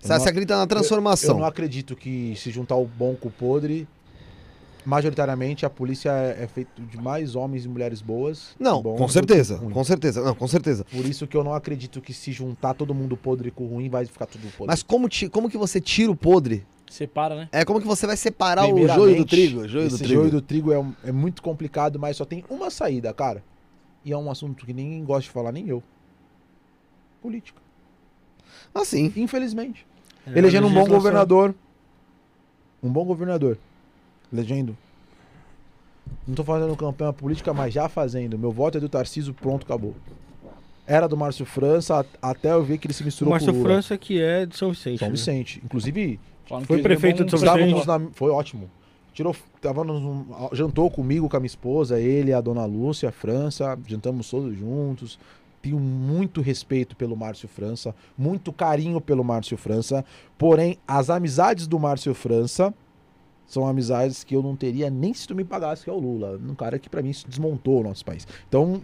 Você não- você acredita na Eu transformação? não acredito que se juntar o bom com o podre, majoritariamente a polícia é, é feita de mais homens e mulheres boas. Não, bons com do certeza, com certeza, não, com certeza. Por isso que eu não acredito que se juntar todo mundo podre com o ruim vai ficar tudo podre. Mas como, ti- como que você tira o podre? Separa, né? É como que você vai separar o joio do trigo? o Joio do esse trigo. joio do trigo é, é muito complicado, mas só tem uma saída, cara. E é um assunto que ninguém gosta de falar, nem eu. Política. Assim. Infelizmente. É, Elegendo um bom governador. Um bom governador. Elegendo. Não tô fazendo campanha política, mas já fazendo. Meu voto é do Tarcísio, pronto, acabou. Era do Márcio França, até eu ver que ele se misturou Márcio com o Lula. França que é de São Vicente. São né? Vicente. Inclusive, Falando Foi prefeito de São Vicente. na- foi ótimo. Tirou, tava num- jantou comigo, com a minha esposa, ele, a dona Lúcia, a França, jantamos todos juntos. Tenho muito respeito pelo Márcio França, muito carinho pelo Márcio França. Porém, as amizades do Márcio França são amizades que eu não teria nem se tu me pagasse, que é o Lula. Um cara que pra mim desmontou o nosso país. Então,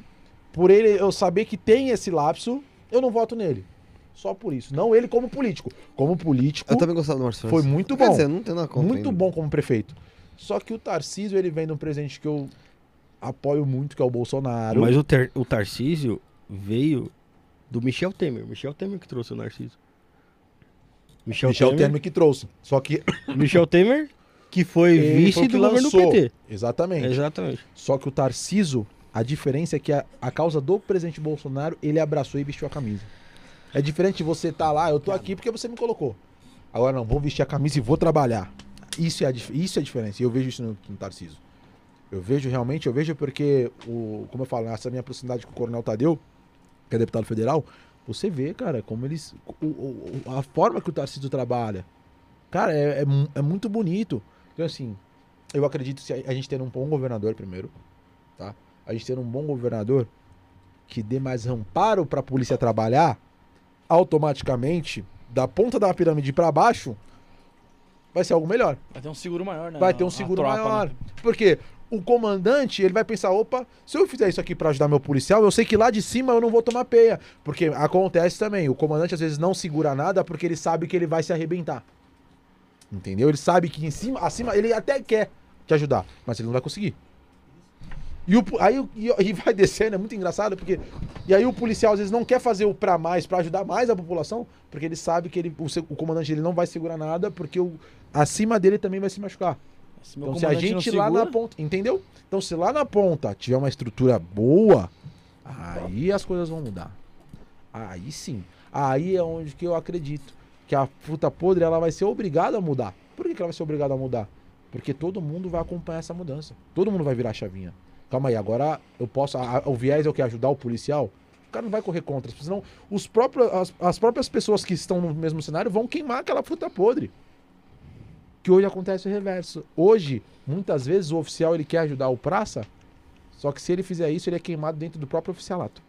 por ele eu saber que tem esse lapso, eu não voto nele. Só por isso. Não ele como político. Como político, Eu também gostava do Márcio foi França. muito Quer bom. dizer, não tem nada contra Muito ainda. bom como prefeito. Só que o Tarcísio, ele vem de um presente que eu apoio muito, que é o Bolsonaro. Mas o, Ter- o Tarcísio veio do Michel Temer. Michel Temer que trouxe o Narciso. Michel, Michel Temer, Temer que trouxe. Só que Michel Temer que foi ele vice foi do governo do lançou. PT. Exatamente. Exatamente. Só que o Tarciso, a diferença é que a, a causa do presidente Bolsonaro, ele abraçou e vestiu a camisa. É diferente de você estar lá, eu tô aqui porque você me colocou. Agora não, vou vestir a camisa e vou trabalhar. Isso é a, isso é a diferença. E eu vejo isso no, no Tarciso. Eu vejo realmente, eu vejo porque, o, como eu falo, nessa minha proximidade com o Coronel Tadeu, que é deputado federal, você vê, cara, como eles. o- o- a forma que o Tarcísio trabalha. Cara, é, é, é muito bonito. Então, assim, eu acredito que a gente tendo um bom governador primeiro, tá? A gente tendo um bom governador que dê mais amparo para a polícia trabalhar, automaticamente, da ponta da pirâmide para baixo, vai ser algo melhor. Vai ter um seguro maior, né? Vai ter um seguro tropa, maior. né? Porque o comandante, ele vai pensar, opa, se eu fizer isso aqui para ajudar meu policial, eu sei que lá de cima eu não vou tomar peia. Porque acontece também, o comandante às vezes não segura nada porque ele sabe que ele vai se arrebentar. Entendeu? Ele sabe que em cima, acima, ele até quer te ajudar, mas ele não vai conseguir. E, o, aí e, e vai descendo, é muito engraçado, porque. E aí o policial às vezes não quer fazer o pra mais, pra ajudar mais a população, porque ele sabe que ele, o, o comandante ele não vai segurar nada, porque o, acima dele também vai se machucar. Se Então, se a gente lá na ponta. Entendeu? Então, se lá na ponta tiver uma estrutura boa, aí as coisas vão mudar. Aí sim. Aí é onde que eu acredito que a fruta podre ela vai ser obrigada a mudar. Por que, que ela vai ser obrigada a mudar? Porque todo mundo vai acompanhar essa mudança. Todo mundo vai virar a chavinha. Calma aí, agora eu posso. a- a- o viés é o que? Ajudar o policial? O cara não vai correr contra. Senão, os próprios, as, as próprias pessoas que estão no mesmo cenário vão queimar aquela fruta podre que hoje acontece o reverso. Hoje, muitas vezes, o oficial ele quer ajudar o praça, só que se ele fizer isso, ele é queimado dentro do próprio oficialato.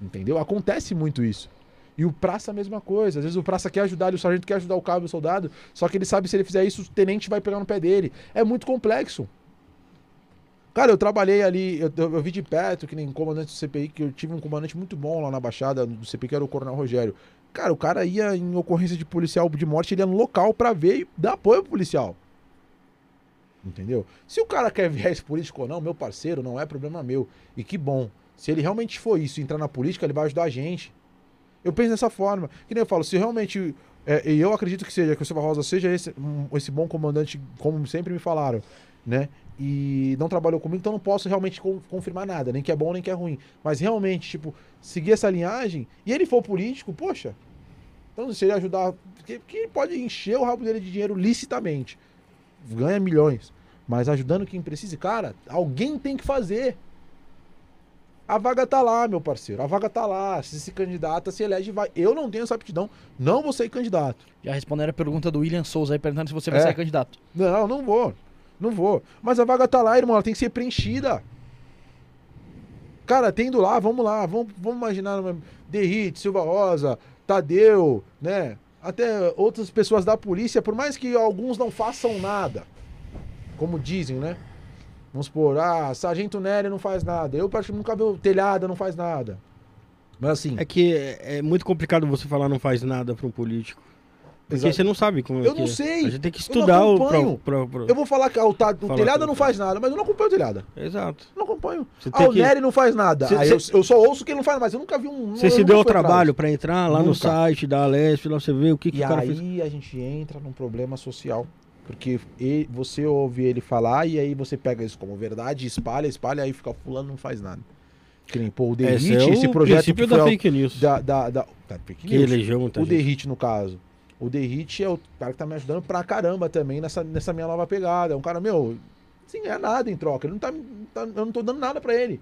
Entendeu? Acontece muito isso. E o praça a mesma coisa. Às vezes o praça quer ajudar, o sargento quer ajudar o cabo o soldado, só que ele sabe se ele fizer isso, o tenente vai pegar no pé dele. É muito complexo. Cara, eu trabalhei ali, eu, eu- eu vi de perto, que nem comandante do CPI, que eu tive um comandante muito bom lá na Baixada do CPI, que era o Coronel Rogério. Cara, o cara ia em ocorrência de policial de morte, ele ia no local pra ver e dar apoio ao policial. Entendeu? Se o cara quer viés político ou não, meu parceiro, não é problema meu. E que bom. Se ele realmente for isso, entrar na política, ele vai ajudar a gente. Eu penso dessa forma. Que nem eu falo, se realmente. é, e eu acredito que seja, que o Silva Rosa seja esse, um- esse bom comandante, como sempre me falaram, né? E não trabalhou comigo, então não posso realmente con- confirmar nada, nem que é bom, nem que é ruim. Mas realmente, tipo, seguir essa linhagem, e ele for político, poxa. Então, se ele ajudar. Ele pode encher o rabo dele de dinheiro licitamente. Ganha milhões. Mas ajudando quem precisa, cara, alguém tem que fazer. A vaga tá lá, meu parceiro. A vaga tá lá. Se se candidata, se elege, vai. Eu não tenho essa aptidão. Não vou ser candidato. Já respondendo a pergunta do William Souza aí, perguntando se você vai É. ser candidato. Não, não vou. Não vou. Mas a vaga tá lá, irmão. Ela tem que ser preenchida. Cara, tendo lá, vamos lá. Vamos, vamos imaginar Derrite, Silva Rosa, Tadeu, né? Até outras pessoas da polícia, por mais que alguns não façam nada, como dizem, né? Vamos supor, ah, Sargento Nery não faz nada. Eu praticamente nunca vi o telhada, não faz nada. Mas assim, É que é é muito complicado você falar não faz nada pra um político. Porque Exato. você não sabe como é Eu que não é. sei. A gente tem que estudar o. Acompanho. pra- pra- eu vou falar que ah, o, ta- o tudo. não faz nada, mas eu não acompanho o telhada. Exato. Não acompanho. Você Ah, o que- Nery não faz nada. Cê- Aí cê- eu, eu só ouço que ele não faz, mas eu nunca vi um. Você se deu o trabalho pra entrar lá no Nunca. site da Alesp, lá você vê o que, que E o cara fez. aí a gente entra num problema social. Porque você ouve ele falar e aí você pega isso como verdade, espalha, espalha, aí fica fulano não faz nada. Que nem, pô, o The Esse Hit, é esse o projeto princípio que da fake news. da, da, da, da fake Que news. elegeu muita O The gente. Hit, no caso. O The Hit é o cara que tá me ajudando pra caramba também nessa, nessa minha nova pegada. É um cara, meu, sem ganhar nada em troca. Ele não tá, tá- eu não tô dando nada pra ele.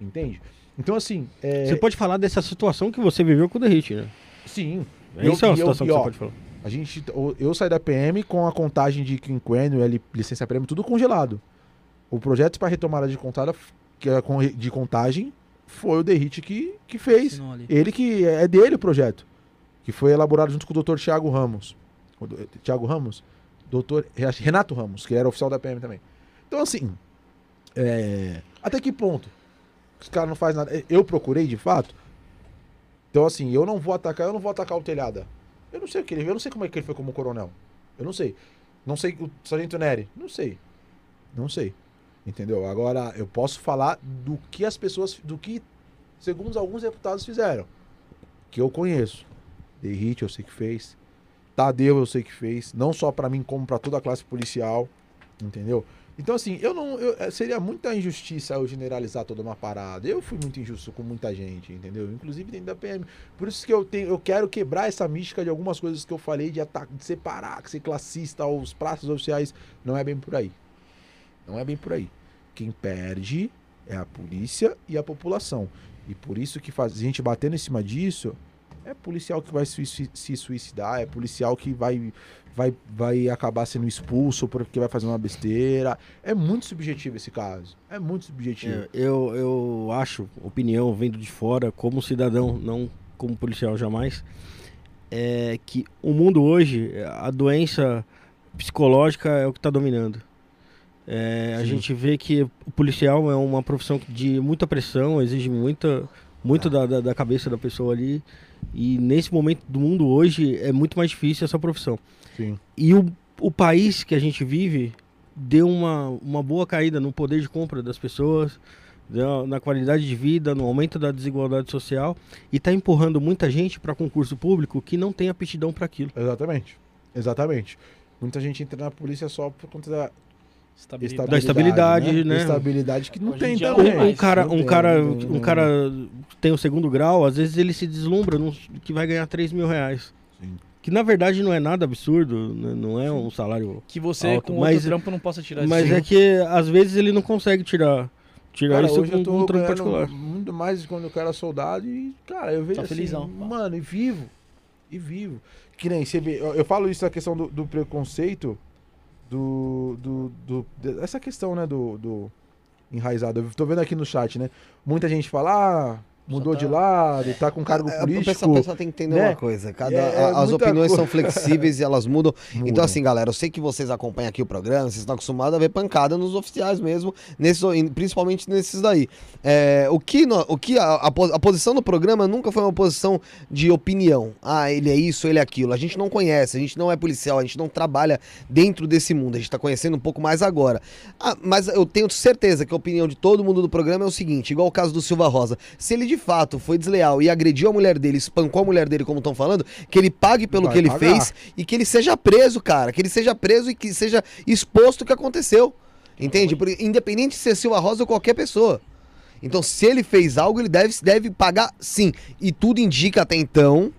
Entende? Então, assim, é, Você pode falar dessa situação que você viveu com o The Hit, né? sim. É Eu- Isso é uma eu- situação e, que ó, você pode falar. A gente, eu saí da PM com a contagem de quinquênio, licença prêmio, tudo congelado. O projeto para retomada de contada, é de contagem, foi o Derrite que, que fez. Ele que é dele o projeto, que foi elaborado junto com o Dr. Tiago Ramos. Do- Tiago Ramos, Dr. Renato Ramos, que era oficial da PM também. Então assim, é, até que ponto os caras não fazem nada? Eu procurei de fato. Então assim, eu não vou atacar, eu não vou atacar o telhada. Eu não sei o que ele, eu não sei como é que ele foi como coronel. Eu não sei. Não sei o Sargento Neri, não sei. Não sei. Entendeu? Agora eu posso falar do que as pessoas, do que segundo alguns deputados fizeram, que eu conheço. Derrite eu sei que fez. Tadeu eu sei que fez, não só pra mim como pra toda a classe policial, entendeu? Então assim, eu não eu- eh, seria muita injustiça eu generalizar toda uma parada. Eu fui muito injusto com muita gente, entendeu? Inclusive dentro da PM. Por isso que eu tenho, eu quero quebrar essa mística de algumas coisas que eu falei de, ata- de separar, de ser classista aos praças oficiais, não é bem por aí. Não é bem por aí. Quem perde é a polícia e a população. E por isso que faz, a gente batendo em cima disso, é policial que vai se, suicidar, é policial que vai, vai, vai acabar sendo expulso porque vai fazer uma besteira. É muito subjetivo esse caso. É muito subjetivo. É, eu, eu acho, opinião vendo de fora, como cidadão, não como policial jamais, é que o mundo hoje, a doença psicológica é o que está dominando. É, a gente vê que o policial é uma profissão de muita pressão, exige muita, muito da, da, da cabeça da pessoa ali. E nesse momento do mundo hoje é muito mais difícil essa profissão. Sim. E o, o país que a gente vive deu uma, uma boa caída no poder de compra das pessoas, deu- na qualidade de vida, no aumento da desigualdade social e está empurrando muita gente para concurso público que não tem aptidão para aquilo. Exatamente. Exatamente. Muita gente entra na polícia só por conta da Estabilidade. Da estabilidade, né? Estabilidade que não Hoje em tem também. Um, mais. cara, um tem, cara, um cara tem o segundo grau, às vezes ele se deslumbra num- que vai ganhar 3 mil reais. Sim. Que na verdade não é nada absurdo, né? não é um salário Que você Alto, com mas- outro trampo não possa tirar Mas isso. é que às vezes ele não consegue tirar, tirar Cara, isso hoje com eu tô um trampo particular. muito mais quando eu era soldado e, cara, eu vejo Tá assim, felizão. mano, e vivo, e vivo. Que nem você vê, eu, eu falo isso a questão do, do preconceito, do, do, do- essa questão, né, do, do enraizado. Eu tô vendo aqui no chat, né, muita gente fala, ah, mudou tá- de lado, tá com cargo É, político. O pessoal, o pessoal tem que entender né? uma coisa. Cada, É, é a- as opiniões coisa. são flexíveis e elas mudam. Muda. Então, assim, galera, eu sei que vocês acompanham aqui o programa, vocês estão acostumados a ver pancada nos oficiais mesmo, nesses, principalmente nesses daí. É, o que, no- o que a, a po- a posição do programa nunca foi uma posição de opinião. Ah, ele é isso, ele é aquilo. A gente não conhece, a gente não é policial, a gente não trabalha dentro desse mundo, a gente tá conhecendo um pouco mais agora. Ah, mas eu tenho certeza que a opinião de todo mundo do programa é o seguinte, igual o caso do Silva Rosa. Se ele de fato foi desleal e agrediu a mulher dele, espancou a mulher dele, como estão falando, que ele pague pelo Vai que ele pagar. fez e que ele seja preso, cara. Que ele seja preso e que seja exposto o que aconteceu. Entende? Porque, independente de ser Silva Rosa ou qualquer pessoa. Então, se ele fez algo, ele deve, deve pagar sim. E tudo indica até então,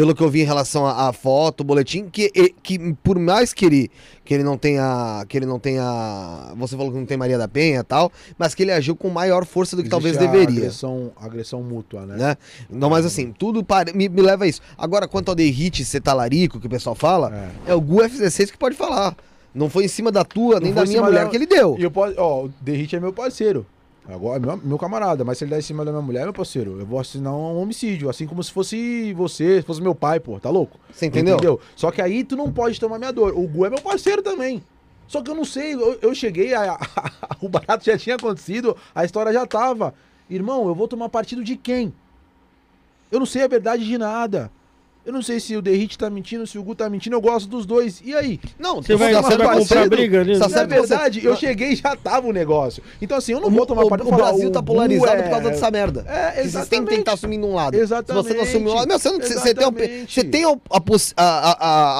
pelo que eu vi em relação à foto, o boletim, que, que por mais que ele, que ele não tenha. Que ele não tenha. Você falou que não tem Maria da Penha e tal, mas que ele agiu com maior força do que talvez Existe a deveria Agressão, agressão mútua, né? né? Não, mas assim, tudo pare- me, me leva a isso. Agora, quanto ao derrite ser talarico, que o pessoal fala, É. é, o Gu F16 que pode falar. Não foi em cima da tua, Não nem da minha mulher dela. que ele deu. E eu posso, ó, o Derrite é meu parceiro. Agora, é meu, meu camarada, mas se ele der em cima da minha mulher, meu parceiro, eu vou assinar um homicídio, assim como se fosse você, se fosse meu pai, pô, tá louco? Você entendeu? Só que aí tu não pode tomar minha dor. O Gu é meu parceiro também. Só que eu não sei, eu, eu cheguei, a- o barato já tinha acontecido, a história já tava. Irmão, eu vou tomar partido de quem? Eu não sei a verdade de nada. Eu não sei se o Derrite tá mentindo, se o Gu tá mentindo, eu gosto dos dois. E aí? Não, Você vai, você vai comprar briga ali? Tá Na sendo verdade, eu você- cheguei e já tava o negócio. Então assim, eu não O, vou tomar o- partido o e falar, Brasil tá polarizado é- por causa dessa merda. É, Que Vocês têm que exatamente. tentar assumir um lado. Exatamente. Se você não assumir um lado. Meu, você, não, você, você tem, Exatamente. você tem a, a,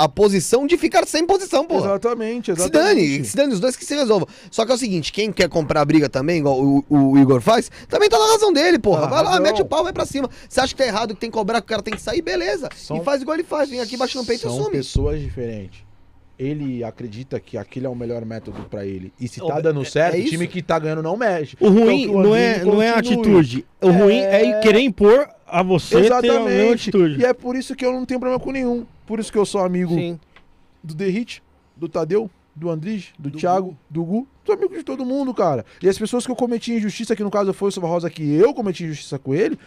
a, a, posição de ficar sem posição, pô. Exatamente, Se exatamente. dane, se dane os dois que se resolvam. Só que é o seguinte, quem quer comprar briga também, igual o, o Igor faz, também tá na razão dele, porra. Na vai lá, razão. mete o pau, vai pra cima. Você acha que tá errado, que tem que cobrar, que o cara tem que sair, beleza. São- E faz igual ele faz, vem aqui, bate no peito e São assume. pessoas diferentes. Ele acredita que aquele é o melhor método pra ele. E se tá Ô, dando é- certo, é o isso? time que tá ganhando não mexe. O ruim Então, o não, é, não é a atitude. O ruim é É. querer impor a você ter a mesma Exatamente. atitude. E é por isso que eu não tenho problema com nenhum. Por isso que eu sou amigo Sim. do Derrite, do Tadeu, do Andrige, do, Thiago, do Gu. Sou amigo de todo mundo, cara. E as pessoas que eu cometi injustiça, que no caso foi o Silva Rosa, que eu cometi injustiça com ele,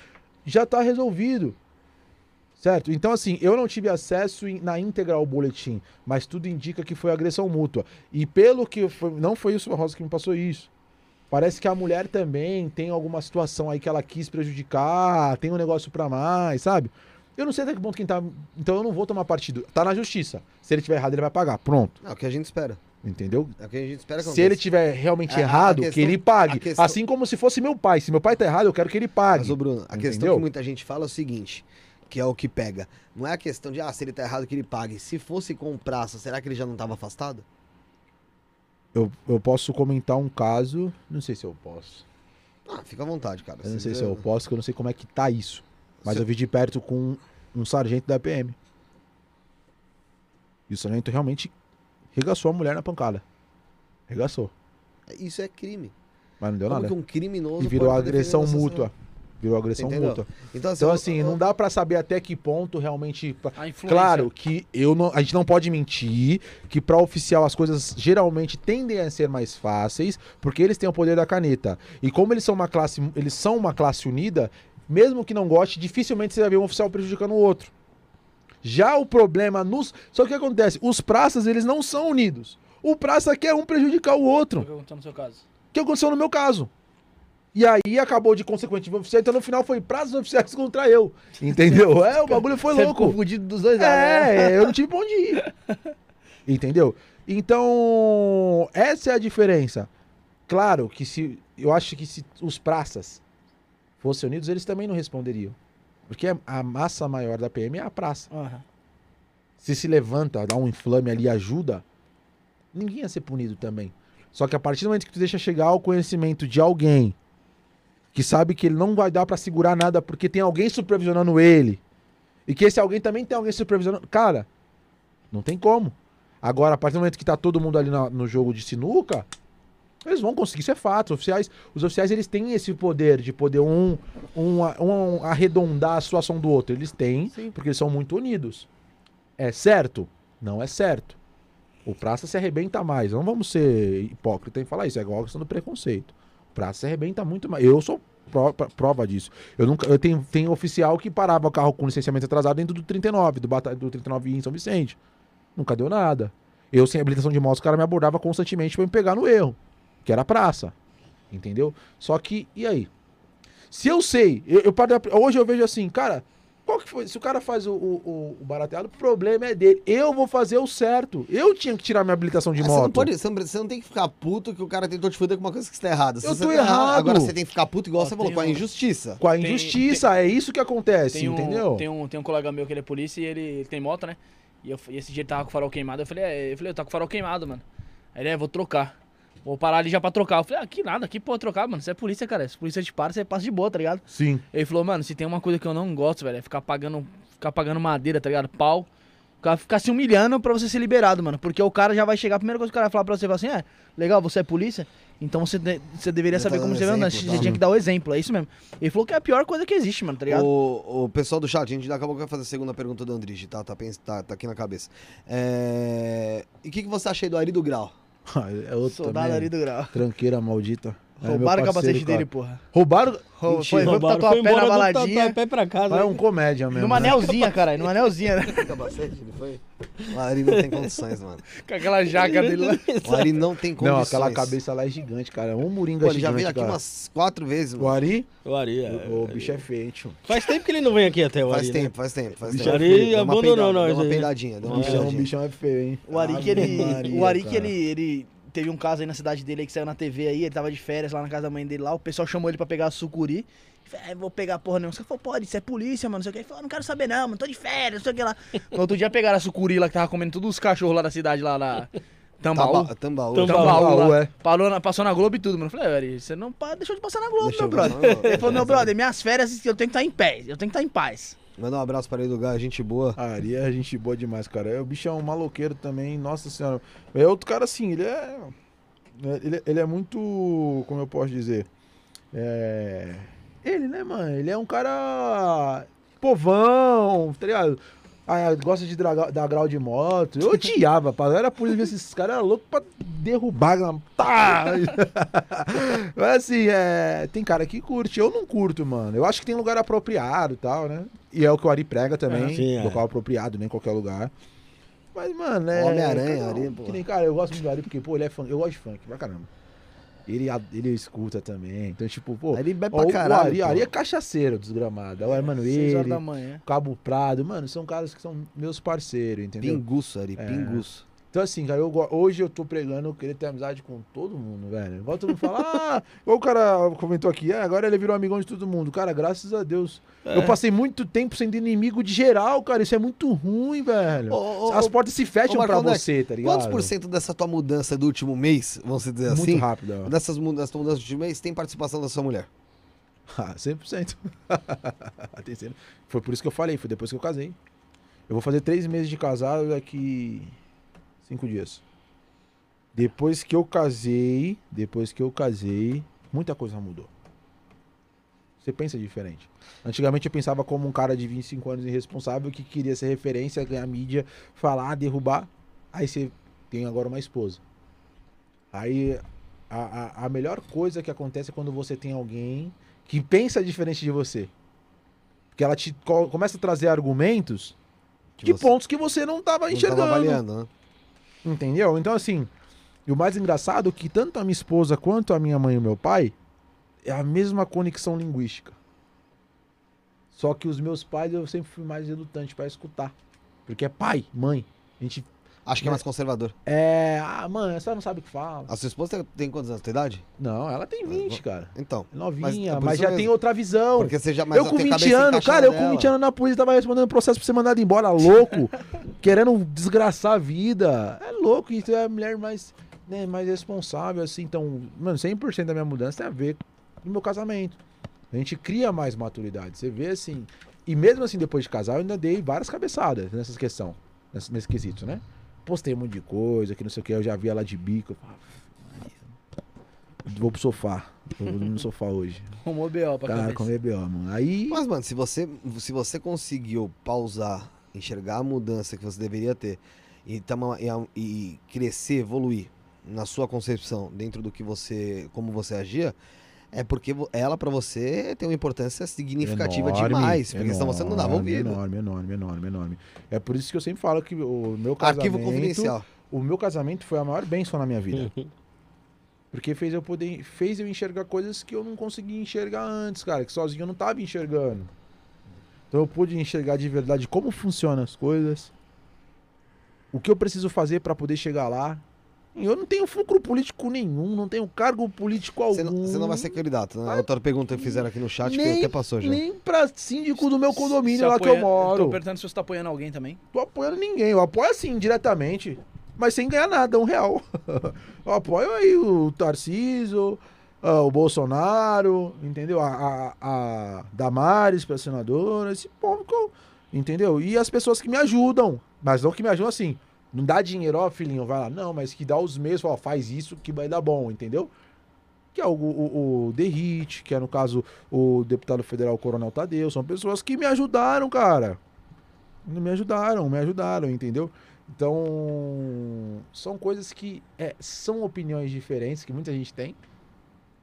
já tá resolvido. Certo? Então, assim, eu não tive acesso na íntegra ao boletim, mas tudo indica que foi agressão mútua. E pelo que foi, não foi o Silva Rosa que me passou isso. Parece que a mulher também tem alguma situação aí que ela quis prejudicar, tem um negócio pra mais, sabe? Eu não sei até que ponto quem tá. Então eu não vou tomar partido. Tá na justiça. Se ele tiver errado, ele vai pagar. Pronto. É o que a gente espera. Entendeu? É o que a gente espera que Se ele tiver realmente A- a errado, questão- que ele pague. a questão- Assim como se fosse meu pai. Se meu pai tá errado, eu quero que ele pague. Mas, ô Bruno, a questão Entendeu? que muita gente fala é o seguinte, que é o que pega. Não é a questão de, ah, se ele tá errado, que ele pague. Se fosse com praça, será que ele já não tava afastado? Eu, eu posso comentar um caso. Não sei se eu posso. Ah, fica à vontade, cara. Eu não Se sei se eu posso, porque eu não sei como é que tá isso. Mas Se- eu vi de perto com um sargento da PM. E o sargento realmente regaçou a mulher na pancada. Regaçou. Isso é crime. Mas não deu Como nada. que um criminoso E virou agressão mútua. Virou agressão Entendeu? mútua. Então, assim, Então, assim, eu- não dá pra saber até que ponto realmente. Claro que eu não, a gente não pode mentir que pra oficial as coisas geralmente tendem a ser mais fáceis, porque eles têm o poder da caneta. E como eles são uma classe, eles são uma classe unida, mesmo que não goste, dificilmente você vai ver um oficial prejudicando o outro. Já o problema nos, só que o que acontece, os praças eles não são unidos. O praça quer um prejudicar o O outro, que aconteceu no seu caso? que aconteceu no meu caso. E aí acabou de consequente oficial, então no final foi praças oficiais contra eu. Entendeu? É, o bagulho foi Você louco. confundido dos dois lados. né? É, eu não tive pra onde ir. Entendeu? Então, essa é a diferença. Claro que se. Eu acho que se os praças fossem unidos, eles também não responderiam. Porque a massa maior da PM é a praça. Aham. Se se levanta, dá um inflame ali e ajuda, ninguém ia ser punido também. Só que a partir do momento que tu deixa chegar ao conhecimento de alguém que sabe que ele não vai dar pra segurar nada porque tem alguém supervisionando ele, e que esse alguém também tem alguém supervisionando, cara, não tem como. Agora, a partir do momento que tá todo mundo ali na- no jogo de sinuca, eles vão conseguir, isso é fato. Os oficiais, os oficiais eles têm esse poder de poder um, um, um arredondar a situação do outro. Eles têm, porque eles são muito unidos. É certo? Não é certo. O praça se arrebenta mais. Não vamos ser hipócritas em falar isso. É igual a questão do preconceito. O praça se arrebenta muito mais. Eu sou pro- prova disso. Eu nunca, eu tenho, tenho oficial que parava o carro com licenciamento atrasado dentro do 39, do, do 39 em São Vicente. Nunca deu nada. Eu, sem habilitação de moto, os caras me abordavam constantemente pra me pegar no erro. Que era praça. Entendeu? Só que, e aí? Se eu sei, eu, eu hoje eu vejo assim, cara, qual que foi? Se o cara faz o, o, o- barateado, o problema é dele. Eu vou fazer o certo. Eu tinha que tirar minha habilitação de Ah, moto. Você não, pode, você, não, tem que ficar puto que o cara tentou te fuder com uma coisa que está errada. Se Eu tô tá errado. Agora você tem que ficar puto igual Ó, você falou, tem com a um- injustiça. Com a Tem- injustiça, é isso que acontece, Tem um, entendeu? Tem um, tem um colega meu que ele é polícia e ele, ele tem moto, né? E, eu, e esse dia ele tava com o farol queimado. Eu falei, é, eu falei, eu tô com o farol queimado, mano. Aí ele, é, vou trocar. Vou parar ali já pra trocar. Eu falei, ah, que nada, aqui pode trocar, mano. Você é polícia, cara. Se a polícia te para, você passa de boa, tá ligado? Sim. Ele falou, mano, se tem uma coisa que eu não gosto, velho, é ficar pagando, ficar pagando madeira, tá ligado? Pau. Cara ficar se humilhando pra você ser liberado, mano. Porque o cara já vai chegar, a primeira coisa que o cara vai falar pra você, vai assim, é, legal, você é polícia, então você, de- você deveria Já tá saber como você vai andar. exemplo, Você tá? tinha que dar o exemplo, é isso mesmo. Ele falou que é a pior coisa que existe, mano, tá ligado? O, o pessoal do chat, a gente daqui a pouco vai fazer a segunda pergunta do Andrige, tá? Tá, tá, tá aqui na cabeça. É... E o que, que você achei do Ari do Grau? é outro Soldado também. ali do grau. Tranqueira maldita. É, Roubaram o capacete cara. dele, porra. Roubaram. Rou- Mentira. Foi, foi Roubaram, tatuar a pé na baladinha. tatuapé pra casa. É um hein? comédia mesmo. Numa né? anelzinha, caralho. Numa anelzinha, né? Capacete, ele foi? O Ari não tem condições, mano. Com aquela jaca dele lá. O Ari não tem Não, condições. aquela cabeça lá é gigante, cara. Um moringa Pô, ele já gigante, veio aqui cara. umas quatro vezes, O mano. Ari, O Ari, é- o, o bicho é feio, tio. Faz tempo que ele não vem aqui até o Faz Ari, né? tempo, faz tempo, faz tempo. Ari Deu uma abandonou peidada, nós Deu uma peidadinha, deu O uma bichão, o peidadinha. bichão é feio, hein? O Ari Ave que ele. Maria, o Ari que ele. Teve um caso aí na cidade dele aí que saiu na TV aí, ele tava de férias lá na casa da mãe dele lá, o pessoal chamou ele pra pegar sucuri. Falou, "É, vou pegar porra nenhuma. Você falou, pode, isso é polícia, mano, não sei o que. Ele falou, não quero saber não, mano, tô de férias, não sei o que lá. No outro dia pegaram a sucuri lá que tava comendo todos os cachorros lá da cidade, lá na Tambaú. Tamba- Tambaú. Tambaú. Tambaú, Tambaú, lá. é. Parou na- passou na Globo e tudo, mano. Eu falei, "É, Ari, você não pa- deixou de passar na Globo, meu brother. Ele falou, meu brother, minhas férias eu tenho que estar em paz, eu tenho que estar em paz. Manda um abraço para ele do Gás, gente boa. Ari é gente boa demais, cara. É, O bicho é um maloqueiro também, nossa senhora. É outro cara assim, ele é. Ele, ele é muito. Como eu posso dizer? É. Ele, né, mano? Ele é um cara. povão, tá ligado? Ah, gosta de draga- dar grau de moto. Eu odiava, pá. Eu era por ver esses caras eram loucos pra derrubar. Tá! Mas assim, é, tem cara que curte. Eu não curto, mano. Eu acho que tem lugar apropriado e tal, né? E é o que o Ari prega também. É, sim, é. local apropriado, né? Em qualquer lugar. Mas, mano, é. Homem-Aranha, Ari, pô. que nem, cara, eu gosto muito do Ari porque, pô, ele é funk. Eu gosto de funk pra caramba. Ele, ele escuta também. Então, tipo, pô. Ele bebe ó, pra o caralho. Ari, pô. Ari é cachaceiro desgramado. O Emanuele. Seis horas da manhã. Cabo Prado, mano, são caras que são meus parceiros, entendeu? Pinguço, Ari, É. pinguço. Então, assim, cara, eu, hoje eu tô pregando querer ter amizade com todo mundo, velho. Igual todo mundo fala, ah, igual o cara comentou aqui, ah, agora ele virou amigão de todo mundo. Cara, graças a Deus. É. Eu passei muito tempo sendo inimigo de geral, cara. Isso é muito ruim, velho. Ô, ô, As portas se fecham ô, pra você, tá ligado? Quantos por cento dessa tua mudança do último mês, vamos dizer Muito assim, rápido, ó. dessas mudanças, do último mês, tem participação da sua mulher? Ah, 100%. Tem cem- Foi por isso que eu falei, foi depois que eu casei. Eu vou fazer três meses de casado daqui cinco dias. Depois que eu casei, depois que eu casei, muita coisa mudou. Você pensa diferente. Antigamente eu pensava como um cara de 25 anos irresponsável que queria ser referência, ganhar mídia, falar, derrubar. Aí você tem agora uma esposa. Aí a, a, a melhor coisa que acontece é quando você tem alguém que pensa diferente de você. Porque ela te co- começa a trazer argumentos Que de você pontos que você não estava não enxergando. tava avaliando, né? Entendeu? Então, assim, e o mais engraçado é que tanto a minha esposa quanto a minha mãe e meu pai é a mesma conexão linguística. Só que os meus pais eu sempre fui mais relutante para escutar. Porque é pai, mãe. A gente Acho que é mais conservador. é. Ah, mãe, você não sabe o que fala. A sua esposa tem, quantos anos? Tem idade? Não, ela tem 20, cara. Então. Novinha, é mas, isso já mesmo. tem outra visão. Porque você já mais eu com 20 anos, cara, eu com 20 anos na polícia tava respondendo processo pra ser mandado embora, louco, querendo desgraçar a vida. É louco, isso é a mulher mais, né, mais responsável, assim. Então, mano, 100% da minha mudança tem a ver com o meu casamento. A gente cria mais maturidade. Você vê assim. E mesmo assim, depois de casar, eu ainda dei várias cabeçadas nessa questão, nesse, nesse quesito, né? Postei um monte de coisa, que não sei o que, eu já vi ela de bico. eu falava, "Maria, Vou pro sofá. Vou no sofá hoje. Arrumou B.O. pra Cara, comer BO, mano. Aí. Mas, mano, se você, se você conseguiu pausar, enxergar a mudança que você deveria ter e, tama- e, e crescer, evoluir na sua concepção dentro do que você, como você agia, é porque ela pra você tem uma importância significativa Enorme, demais, porque senão você não dava enorme, ouvido. Enorme, enorme, enorme, enorme. É por isso que eu sempre falo que o meu casamento, Arquivo confidencial. o meu casamento foi a maior bênção na minha vida. Porque fez eu poder, fez eu enxergar coisas que eu não conseguia enxergar antes, cara, que sozinho eu não tava enxergando. Então eu pude enxergar de verdade como funcionam as coisas, o que eu preciso fazer pra poder chegar lá. Eu não tenho fulcro político nenhum, não tenho cargo político algum. Você não, você não vai ser candidato, né? Vai- Outra pergunta que fizeram aqui no chat que Nem- até passou já. Nem pra síndico do meu Se condomínio lá que eu apoia- moro. Tô perguntando se você tá apoiando alguém também. tô apoiando ninguém. Eu apoio assim, diretamente, mas sem ganhar nada, um real. eu apoio aí o Tarcísio, ah, o Bolsonaro, entendeu? A, a, a Damares pra senadora, esse povo que eu, entendeu? E as pessoas que me ajudam, mas não que me ajudam assim. Não dá dinheiro, ó, filhinho, vai lá. Não, mas que dá os fala, ó, faz isso que vai dar bom, entendeu? Que é o, o, o Derrite, que é, no caso, o deputado federal Coronel Tadeu. São pessoas que me ajudaram, cara. Me ajudaram, me ajudaram, entendeu? Então, são coisas que é, são opiniões diferentes que muita gente tem.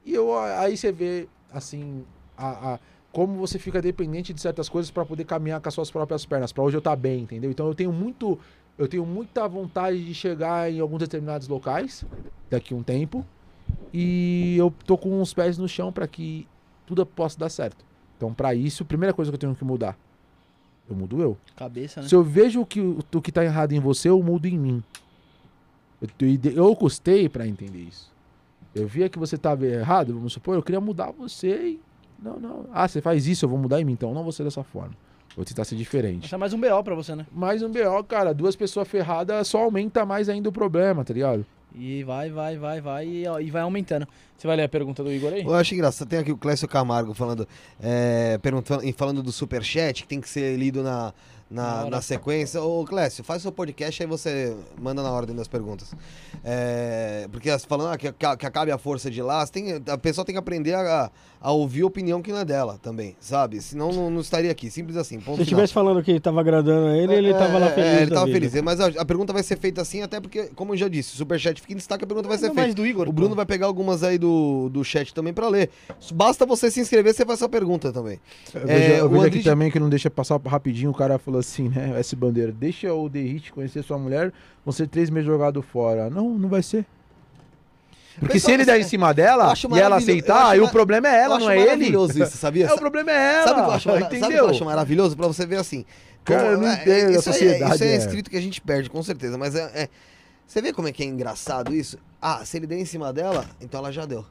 E eu, aí você vê, assim, a, a- como você fica dependente de certas coisas pra poder caminhar com as suas próprias pernas. Pra hoje eu estar bem, entendeu? Então eu tenho muito. Eu tenho muita vontade de chegar em alguns determinados locais daqui a um tempo. E eu tô com os pés no chão pra que tudo possa dar certo. Então, pra isso, a primeira coisa que eu tenho que mudar, eu mudo eu. Cabeça, né? Se eu vejo que o, o que tá errado em você, eu mudo em mim. Eu, eu, eu custei pra entender isso. Eu via que você tava errado, vamos supor, eu queria mudar você e. Não, não. Ah, você faz isso, eu vou mudar em mim, então não vou ser dessa forma. Vou tentar ser diferente. Isso é mais um BO pra você, né? Mais um BO, cara, duas pessoas ferradas só aumenta mais ainda o problema, tá ligado? E vai, vai, vai, vai e, ó, e vai aumentando. Você vai ler a pergunta do Igor aí? Eu acho engraçado. Tem aqui o Clécio Camargo falando, é, perguntando, e falando do superchat, que tem que ser lido na, Na na, na sequência. Ô, Clécio, faz seu podcast aí você manda na ordem das perguntas. É, porque falando ah, que, que, acabe a força de lá, tem, a pessoa tem que aprender a, a ouvir a opinião que não é dela também, sabe? Senão não, não estaria aqui. Simples assim. Ponto Se eu final. estivesse falando que tava agradando a ele, ele tava lá É, feliz. É, ele da tava vida. feliz. Mas a, a pergunta vai ser feita assim, até porque, como eu já disse, o superchat fica em destaque, a pergunta vai ser Não, feita. do Igor. O Bruno vai pegar algumas aí do, do chat também pra ler. Basta você se inscrever, você faz sua pergunta também. Eu É, vejo, eu o vejo aqui também que não deixa passar rapidinho, o cara falou assim, né? S Bandeira, deixa o The Hit conhecer sua mulher, vão ser três meses jogado fora. Não, não vai ser. Porque Pessoal, se ele der em cima dela e ela aceitar, aí o ma- problema é ela, não é ele. maravilhoso isso, sabia? É, o problema é ela. Sabe o que eu acho, mara- sabe o que eu entendeu? acho maravilhoso? Pra você ver assim. Cara, eu não é- entendo, a isso aí é- sociedade Isso aí é é- escrito que a gente perde, com certeza. Mas é, é- Você vê como é que é engraçado isso? Ah, se ele der em cima dela, então ela já deu.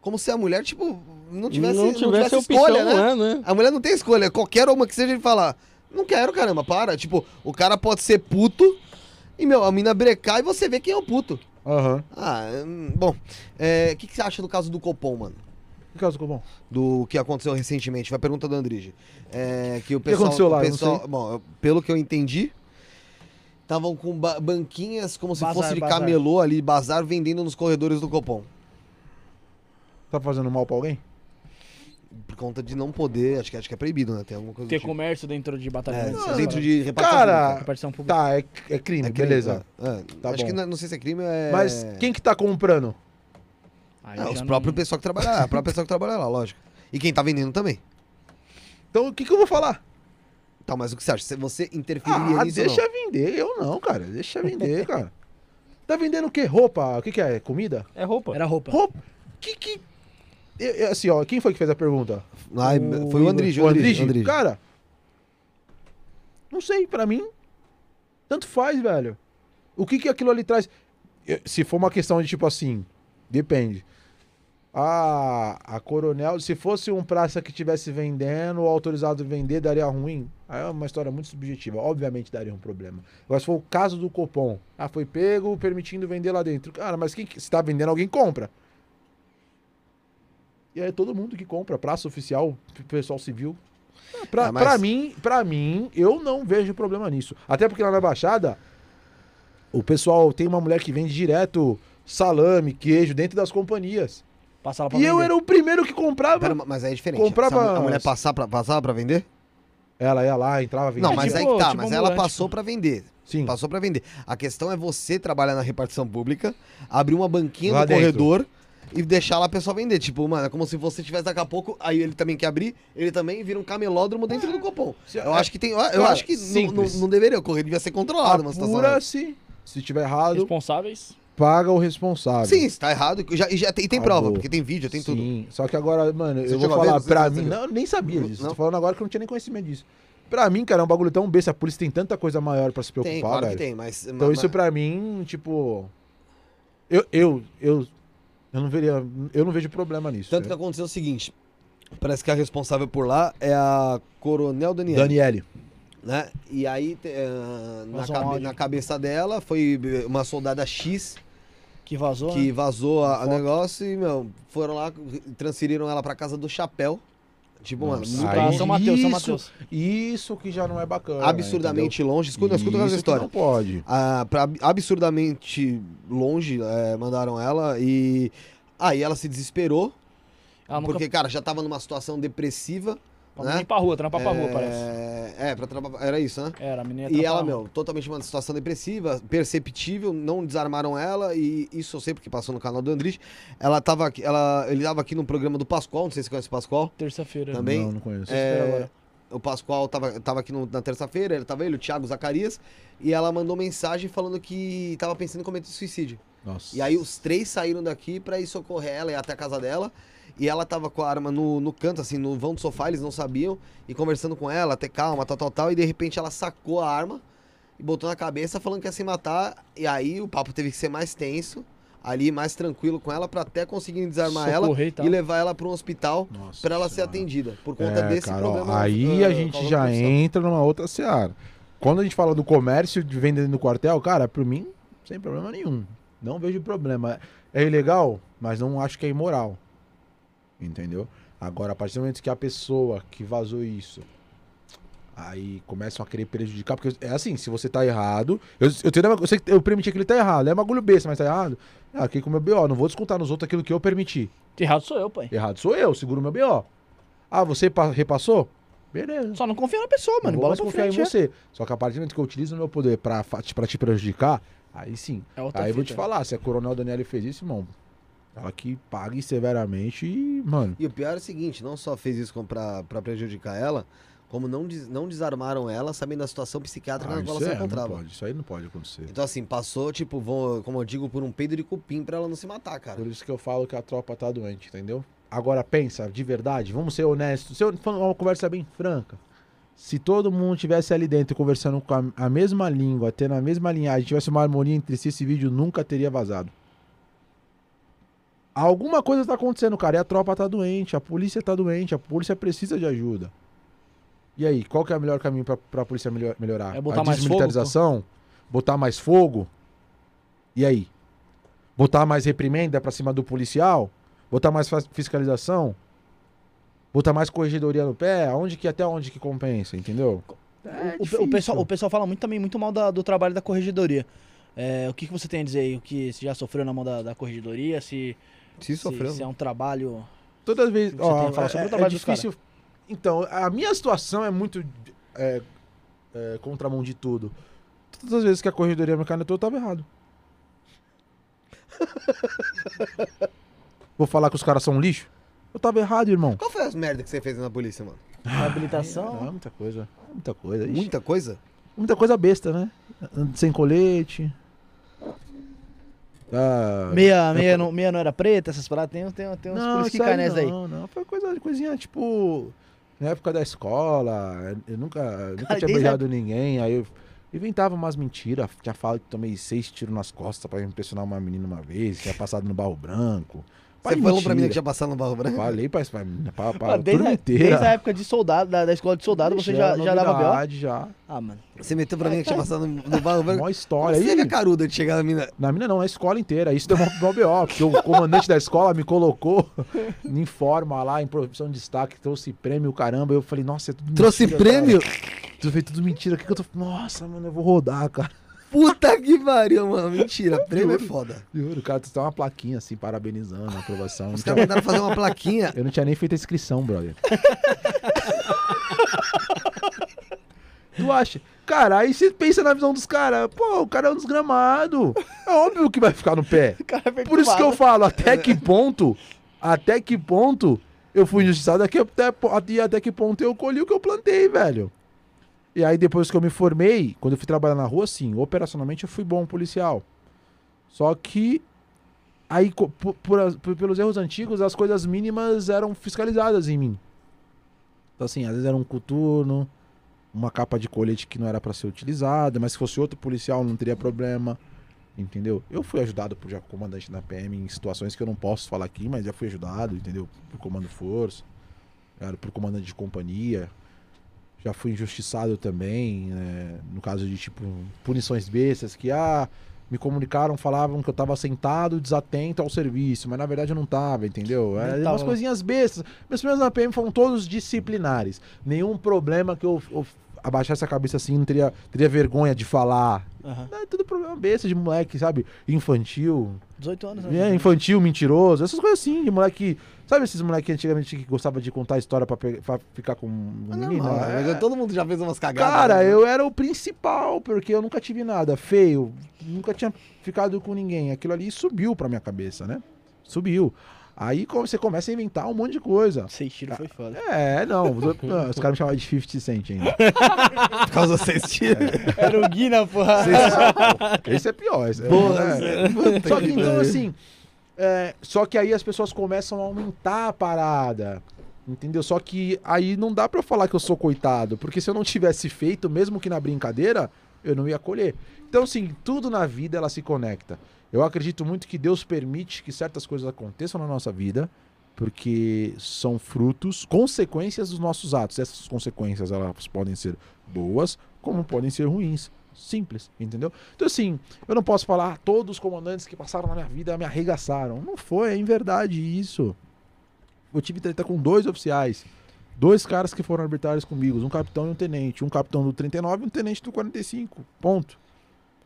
Como se a mulher, tipo, não tivesse, não não tivesse, tivesse opção, escolha, né? né? né? A mulher não tem escolha. Qualquer uma que seja ele falar, não quero, caramba, para. Tipo, o cara pode ser puto e, meu, a mina brecar e você vê quem é o puto. Aham. Ah, hum, bom. é, O que, que você acha do caso do Copom, mano? Que caso ficou bom? Do que aconteceu recentemente? Vai a pergunta do Andrige. É, que o pessoal. aconteceu lá? o Eu não pessoal sei. bom, eu- pelo que eu entendi, estavam com ba- banquinhas como se Bazar, fosse de bazar. camelô ali, bazar, vendendo nos corredores do Copom. Tá fazendo mal pra alguém? Por conta de não poder, acho que, acho que é proibido, né? Tem alguma coisa Ter tipo. comércio dentro de batalhão. É, dentro de repartição Cara, pública. Repartição pública. Tá, é, é crime, É crime, beleza. é, é. Tá acho bom. que não, não sei se é crime, é. Mas quem que tá comprando? Já os não- próprios pessoal que trabalha lá, a própria pessoa que trabalha lá, lógico. E quem tá vendendo também. Então o que, que eu vou falar? Tá, mas o que você acha? Você interferiria Ah, nisso ou deixa não? vender. Eu não, cara. Deixa vender, cara. Tá vendendo o quê? Roupa? O que, que é? Comida? É roupa. Era roupa. Roupa? Que que. Eu- assim, ó, quem foi que fez a pergunta? Ai, O foi o. Andrige, O Andrige. Andrige? Cara, não sei, pra mim, tanto faz, velho. O que que aquilo ali traz? Se for uma questão de tipo assim, depende. Ah, a Coronel, se fosse um praça que tivesse vendendo ou autorizado a vender, daria ruim. Aí é uma história muito subjetiva. Obviamente daria um problema. Agora, se for o caso do Copom, ah, foi pego permitindo vender lá dentro. Cara, mas quem, que- se tá vendendo, alguém compra. E aí é todo mundo que compra, praça oficial, pessoal civil. Ah, Pra, Ah, mas- pra mim, pra mim, eu não vejo problema nisso. Até porque lá na Baixada, o pessoal tem uma mulher que vende direto salame, queijo dentro das companhias. Pra E eu vender. era o primeiro que comprava. Pera, mas aí é diferente. Comprava a mu- a mulher as- passar pra, passava pra vender? Ela ia lá, entrava, vendia. Não, mas aí tipo- que tá, tipo mas ela passou pra vender. Sim. Passou pra vender. A questão é você trabalhar na repartição pública, abrir uma banquinha Lá no dentro. corredor e deixar lá a pessoa vender. Tipo, mano, é como se você tivesse daqui a pouco, aí ele também quer abrir, ele também vira um camelódromo dentro do Copom. Eu acho que tem. Eu Cara, acho que não, deveria ocorrer, devia ser controlado uma situação. Apura-se. Se tiver errado, Responsáveis. paga o responsável. Sim, se tá errado. Já, e já tem, e tem Acabou. prova, porque tem vídeo, tem tudo. Sim, só que agora, mano, Você eu vou ver? falar Você pra mim. Não, eu nem sabia disso. Não? Tô falando agora que eu não tinha nem conhecimento disso. Pra mim, cara, é um bagulho tão besta. A polícia tem tanta coisa maior pra se preocupar, Tem, claro velho. que tem, mas. Então isso pra mim, tipo. Eu, eu, eu, eu não veria. Eu não vejo problema nisso. Tanto que né? aconteceu o seguinte: parece que a responsável por lá é a Coronel Daniel. Daniele. né? E aí, eh, na, cabe- na cabeça dela foi uma soldada X Que vazou, que né? vazou a, negócio e, meu, foram lá, transferiram ela pra casa do chapéu. Tipo, mano, muito aí- longe, São Mateus, São isso- Mateus. Isso que já não é bacana. absurdamente longe. Escuta, entendeu? escuta essa história. Não pode. Ah, pra ab- absurdamente longe, eh, mandaram ela e aí ela se desesperou, Ela nunca porque, cara, já tava numa situação depressiva. Pra né? ir pra rua, trampar pra rua, É, parece. É, pra trabalhar. Era isso, né? Era, a menina E trampar ela, meu, totalmente uma situação depressiva, perceptível, não desarmaram ela, e isso eu sei porque passou no canal do Andrich. Ela tava aqui, ela, ele tava aqui no programa do Pascoal, não sei se você conhece o Pascoal. Terça-feira. Também? Não, não conheço. É, agora. o Pascoal tava, tava aqui no- na terça-feira, ele tava ele, o Thiago Zacarias, e ela mandou mensagem falando que tava pensando em cometer suicídio. Nossa. E aí os três saíram daqui pra ir socorrer ela e ir até a casa dela. E ela tava com a arma no, no canto, assim, no vão do sofá, eles não sabiam. E conversando com ela, até calma, tal, tal, tal. E de repente ela sacou a arma e botou na cabeça falando que ia se matar. E aí o papo teve que ser mais tenso, ali mais tranquilo com ela, pra até conseguir desarmar ela Socorrer e tal. e levar ela pra um hospital pra ela ser atendida. Por conta É, desse Carol, problema. Aí ah, a gente já entra numa outra seara. Quando a gente fala do comércio de venda no quartel, cara, por mim, sem problema nenhum. Não vejo problema. É ilegal, mas não acho que é imoral. Entendeu? Agora, a partir do momento que a pessoa que vazou isso aí começam a querer prejudicar, porque é assim, se você tá errado, eu, eu, tenho, eu sei que eu permiti que ele tá errado, é bagulho besta, mas tá errado. Ah, aqui com o meu BO, não vou descontar nos outros aquilo que eu permiti. Errado sou eu, pai. Errado sou eu, seguro meu BO. Ah, você pa- repassou? Beleza. Só não confia na pessoa, mano. Não Bola confiar frente, em é. você. Só que a partir do momento que eu utilizo o meu poder pra, pra te prejudicar, aí sim. É aí eu vou te fita. falar, se a Coronel Daniele fez isso, irmão, ela que pague severamente e, mano, E o pior é o seguinte, não só fez isso pra, pra prejudicar ela, como não, des- não desarmaram ela, sabendo da situação psiquiátrica ah, na qual ela é, se não encontrava. pode, isso aí não pode acontecer. Então, assim, passou, tipo, vou, como eu digo, por um peido de cupim pra ela não se matar, cara. Por isso que eu falo que a tropa tá doente, entendeu? Agora pensa, de verdade, vamos ser honestos. Se eu falando uma conversa bem franca. Se todo mundo tivesse ali dentro conversando com a, a mesma língua, tendo a mesma linhagem, tivesse uma harmonia entre si, esse vídeo nunca teria vazado. Alguma coisa tá acontecendo, cara. E a tropa tá doente, a polícia tá doente, a polícia precisa de ajuda. E aí, qual que é o melhor caminho pra, pra polícia melhor- melhorar? É botar a mais fogo, desmilitarização? Botar mais fogo? E aí? Botar mais reprimenda pra cima do policial? Botar mais fiscalização? Botar mais corregedoria no pé? Aonde que até onde que compensa, entendeu? É O- o, pessoal, o pessoal fala muito também muito mal da- do trabalho da corregedoria. É, o que, que você tem a dizer aí? O que se já sofreu na mão da, da corregedoria? Se, Se sofreu. se é um trabalho. Todas as vezes. Você tem ó, sobre é, o trabalho é difícil. Então, a minha situação é muito é, é, contramão de tudo. Todas as vezes que a corredoria me canetou, eu tava errado. Vou falar que os caras são um lixo? Eu tava errado, irmão. Qual foi as merda que você fez na polícia, mano? Habilitação. Não, é muita coisa. É muita coisa. Ixi, Muita coisa? Muita coisa besta, né? Sem colete. Ah, Meia, meia, não, meia não era preta, essas paradas. Tem, tem, tem uns não, que cai nessa aí. Não, não. Foi coisa, coisinha tipo. Na época da escola, eu nunca, eu nunca Cara, tinha beijado ninguém. Aí eu inventava umas mentiras. Tinha falado que tomei seis tiros nas costas pra impressionar uma menina uma vez. Tinha passado no barro branco. Você de falou pra mim que mentira. tinha passado no barro branco? Falei pra, pra, pra, pra Mano, desde, a, desde a época de soldado, da, da escola de soldado, você já, já dava B.O.? já. Ah, mano. Você meteu pra mim que tinha passado no, no barro branco? Mó história. você teve a caruda de chegar na mina? Na mina não, na escola inteira. Isso deu mó BO, porque o comandante da escola me colocou em forma lá, em profissão de destaque, trouxe prêmio, caramba. Eu falei, nossa, é tudo Trouxe mentira, prêmio? Cara. Tu fez tudo mentira. O que, que eu tô. Nossa, mano, eu vou rodar, cara. Puta que pariu, mano. Mentira, prêmio é foda. Juro, cara, tu tem uma plaquinha assim, parabenizando a aprovação. Os tinha- caras mandaram fazer uma plaquinha. Eu não tinha nem feito a inscrição, brother. tu acha? Cara, aí você pensa na visão dos caras. Pô, o cara é um desgramado. É óbvio que vai ficar no pé. É Por isso que eu falo, até que ponto, até que ponto eu fui injustiçado, até, até, até que ponto eu colhi o que eu plantei, velho. E aí depois que eu me formei, quando eu fui trabalhar na rua, sim, operacionalmente eu fui bom policial. Só que aí por, por pelos erros antigos, as coisas mínimas eram fiscalizadas em mim. Então assim, às vezes era um coturno, uma capa de colete que não era pra ser utilizada, mas se fosse outro policial não teria problema. Entendeu? Eu fui ajudado por já comandante da PM em situações que eu não posso falar aqui, mas já fui ajudado, entendeu? Por comando força, por comandante de companhia. Já fui injustiçado também, né? no caso de tipo punições bestas que ah, me comunicaram, falavam que eu tava sentado, desatento ao serviço, mas na verdade eu não tava, entendeu? É, tava. umas coisinhas bestas. Meus primeiros na PM foram todos disciplinares. Nenhum problema que eu, eu abaixasse a cabeça assim, não teria, teria vergonha de falar. Aham. É tudo problema besta de moleque, sabe? Infantil. 18 anos, né? É, infantil, mentiroso, essas coisas assim, de moleque. Sabe esses moleques antigamente que gostava de contar história pra, pe- pra ficar com Mas menina? normal, É. todo mundo já fez umas cagadas. Cara, né? eu era o principal, porque eu nunca tive nada feio, nunca tinha ficado com ninguém. Aquilo ali subiu pra minha cabeça, né? Subiu. Aí você começa a inventar um monte de coisa. Seis tiros foi foda. É, não, os, não, caras me chamavam de 50 Cent ainda. Por causa vocês tiram. Era o Guina, porra. Esse é pior. Esse é, Porra, é. puta Só que então, assim. É, só que aí as pessoas começam a aumentar a parada. Entendeu? Só que aí não dá eu falar que eu sou coitado. Porque se eu não tivesse feito, mesmo que na brincadeira, eu não ia colher. Então, assim, tudo na vida ela se conecta. Eu acredito muito que Deus permite que certas coisas aconteçam na nossa vida. Porque são frutos, consequências dos nossos atos. Essas consequências elas podem ser boas, como podem ser ruins. Simples, entendeu? Então, assim, eu não posso falar, "Ah, todos os comandantes que passaram na minha vida me arregaçaram. Não foi, é em verdade isso. Eu tive treta com dois oficiais. Dois caras que foram arbitrários comigo, um capitão e um tenente. Um capitão do 39 e um tenente do 45. Ponto.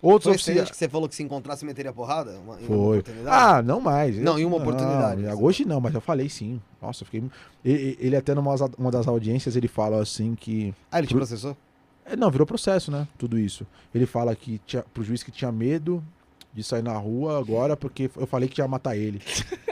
Outros Foi oficiais. que você falou que se encontrasse meteria porrada? Uma, Foi. oportunidade? Ah, não mais. Não, em uma oportunidade. Não, hoje não, mas eu falei sim. Nossa, eu fiquei. Ele, ele até numa uma das audiências ele fala assim que. Ah, ele te processou? É, não, virou processo, né? Tudo isso. Ele fala que tinha, pro juiz que tinha medo de sair na rua agora porque eu falei que ia matar ele.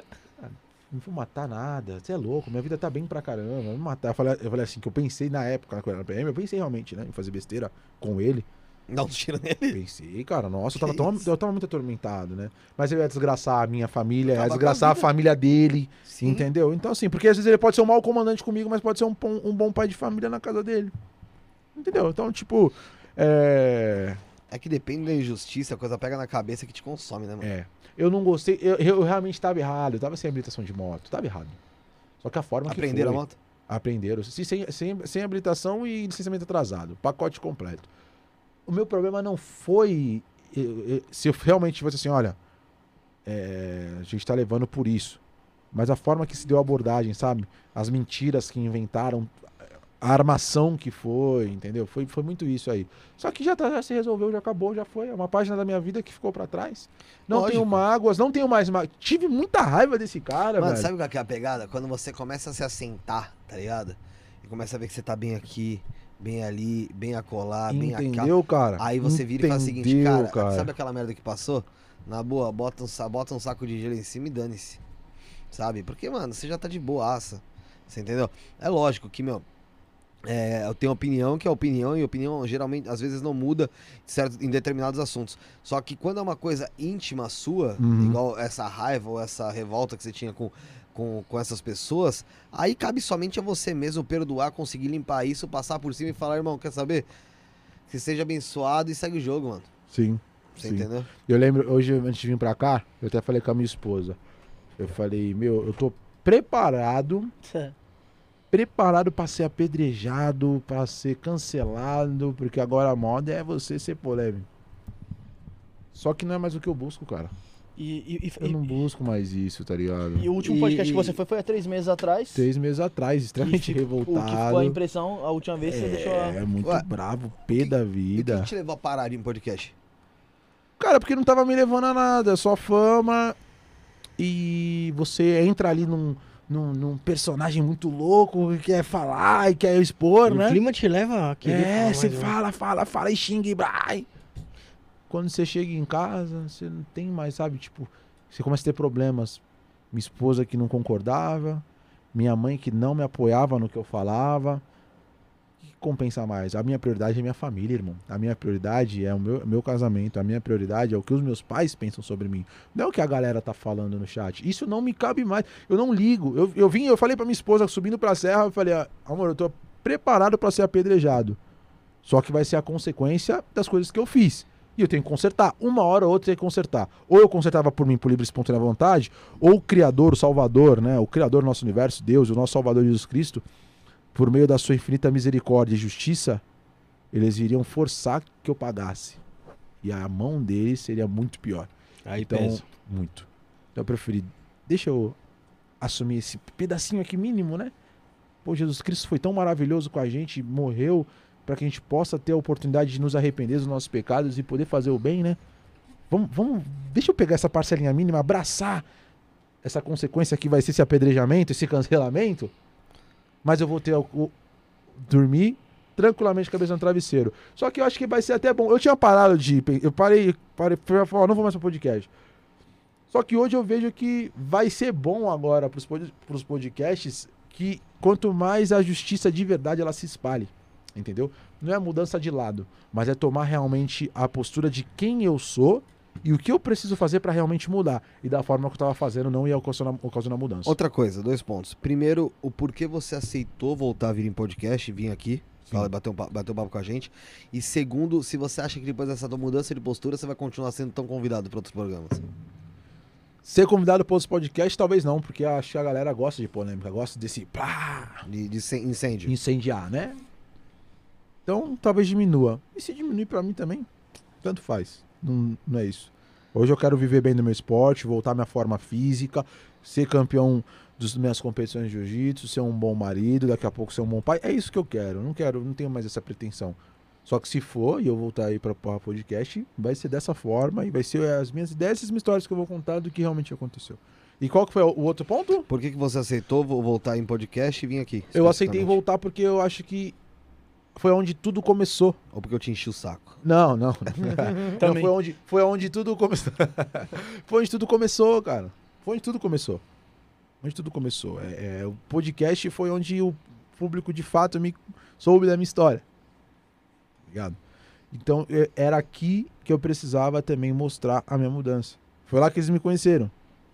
Não vou matar nada, você é louco, minha vida tá bem pra caramba, não matar. Eu falei, eu falei assim, que eu pensei na época, quando eu era na PM, eu pensei realmente, né, em fazer besteira com ele. Um tiro nele. Pensei, cara, nossa, eu tava, tão, eu tava muito atormentado, né? Mas eu ia desgraçar a minha família, ia a desgraçar a vida. família dele, Sim. entendeu? Então, assim, porque às vezes ele pode ser um mau comandante comigo, mas pode ser um, um bom pai de família na casa dele. Entendeu? Então, tipo, é. É que depende da injustiça, a coisa pega na cabeça que te consome, né, mano? É. Eu não gostei, eu, eu realmente tava errado, eu tava sem habilitação de moto, tava errado. Só que a forma Aprenderam que a foi, moto? Aprenderam. Sem, sem, sem, sem habilitação e licenciamento atrasado. Pacote completo. O meu problema não foi. se eu realmente fosse assim, olha, é, a gente tá levando por isso. Mas a forma que se deu a abordagem, sabe? As mentiras que inventaram, a armação que foi, entendeu? Foi, foi muito isso aí. Só que já, tá- já se resolveu, já acabou, já foi. É uma página da minha vida que ficou pra trás. Não Lógico. tenho mágoas, não tenho mais mágoas. Tive muita raiva desse cara, Mano, velho. sabe qual que é a pegada? Quando você começa a se assentar, tá ligado? E começa a ver que você tá bem aqui, bem ali, bem acolá, bem acá. Entendeu, cara? Aí você vira e fala o seguinte, Entendeu, cara, sabe aquela merda que passou? Na boa, bota um, bota um saco de gelo em cima e dane-se. Sabe? Porque, mano, você já tá de boaça. Você entendeu? É lógico que, meu, é, eu tenho opinião que é opinião, e opinião geralmente, às vezes, não muda certo, em determinados assuntos. Só que quando é uma coisa íntima sua, Uhum. igual essa raiva ou essa revolta que você tinha com, com, com essas pessoas, aí cabe somente a você mesmo perdoar, conseguir limpar isso, passar por cima e falar, irmão, quer saber? Que seja abençoado e segue o jogo, mano. Sim. Você Sim. entendeu? Eu lembro, hoje, antes de vir pra cá, eu até falei com a minha esposa. Eu falei, meu, eu tô preparado, preparado pra ser apedrejado, pra ser cancelado, porque agora a moda é você ser polêmico. Só que não é mais o que eu busco, cara. E, e, e- Eu não busco mais isso, tá ligado? e o último E- podcast que você foi foi há três meses atrás. Três meses atrás, extremamente fico- O que revoltado. ficou a impressão, a última vez você deixou. a- É, muito Ué, bravo, pé da E o que vida. que te levou a parar em podcast? Cara, porque não tava me levando a nada, só fama. E você entra ali num, num, num personagem muito louco que quer falar e quer expor, o né? clima te leva a querer É, você mais, né? fala, fala, fala e xinga e vai. Quando você chega em casa, você não tem mais, sabe? Tipo, você começa a ter problemas. Minha esposa que não concordava, minha mãe que não me apoiava no que eu falava. Compensa mais? A minha prioridade é minha família, irmão. A minha prioridade é o meu, meu casamento. A minha prioridade é o que os meus pais pensam sobre mim. Não é o que a galera tá falando no chat. Isso não me cabe mais. Eu não ligo. Eu, eu vim, eu falei pra minha esposa subindo pra serra, eu falei, "Ah, amor, eu tô preparado pra ser apedrejado. Só que vai ser a consequência das coisas que eu fiz. E eu tenho que consertar. Uma hora ou outra tenho que consertar. Ou eu consertava por mim, por livre e espontânea vontade, ou o Criador, o Salvador, né? O Criador do nosso universo, Deus, o nosso Salvador Jesus Cristo, por meio da sua infinita misericórdia e justiça, eles iriam forçar que eu pagasse. E a mão deles seria muito pior. Aí Então, pesa. muito. Então eu preferi, deixa eu assumir esse pedacinho aqui mínimo, né? Pô, Jesus Cristo foi tão maravilhoso com a gente, morreu para que a gente possa ter a oportunidade de nos arrepender dos nossos pecados e poder fazer o bem, né? Vamos, vamos, deixa eu pegar essa parcelinha mínima, abraçar essa consequência que vai ser esse apedrejamento, esse cancelamento, mas eu vou ter o, o- dormir tranquilamente cabeça no travesseiro. Só que eu acho que vai ser até bom. Eu tinha parado de, eu parei, parei pra falar, não vou mais pro podcast. Só que hoje eu vejo que vai ser bom agora pros, pod- pros podcasts que quanto mais a justiça de verdade ela se espalhe, entendeu? Não é mudança de lado, mas é tomar realmente a postura de quem eu sou e o que eu preciso fazer pra realmente mudar. E da forma que eu tava fazendo não ia ocasionar, ocasionar mudança. Outra coisa, dois pontos. Primeiro, o porquê você aceitou voltar a vir em podcast e vir aqui. Fala, bater um, pa- bater um papo com a gente. E segundo, se você acha que depois dessa mudança de postura, você vai continuar sendo tão convidado para outros programas. Ser convidado para outros podcasts, talvez não, porque acho que a galera gosta de polêmica, gosta desse pá, De, de incêndio. incendiar, né? Então, talvez diminua. E se diminuir pra mim também, tanto faz. Não, não é isso. Hoje eu quero viver bem no meu esporte, voltar à minha forma física, ser campeão das minhas competições de jiu-jitsu, ser um bom marido, daqui a pouco ser um bom pai. É isso que eu quero. Eu Não quero, não tenho mais essa pretensão. Só que se for e eu voltar aí para o podcast, vai ser dessa forma e vai ser as minhas ideias as minhas histórias que eu vou contar do que realmente aconteceu. E qual que foi o outro ponto? Por que, que você aceitou vo- voltar em podcast e vir aqui? Eu aceitei voltar porque eu acho que foi onde tudo começou. Ou porque eu te enchi o saco? Não, não. não foi, onde, foi onde tudo começou. foi onde tudo começou, cara. Foi onde tudo começou. Onde tudo começou. É, é, o podcast foi onde o público de fato me soube da minha história. Ligado? Então é- era aqui que eu precisava também mostrar a minha mudança. Foi lá que eles me conheceram.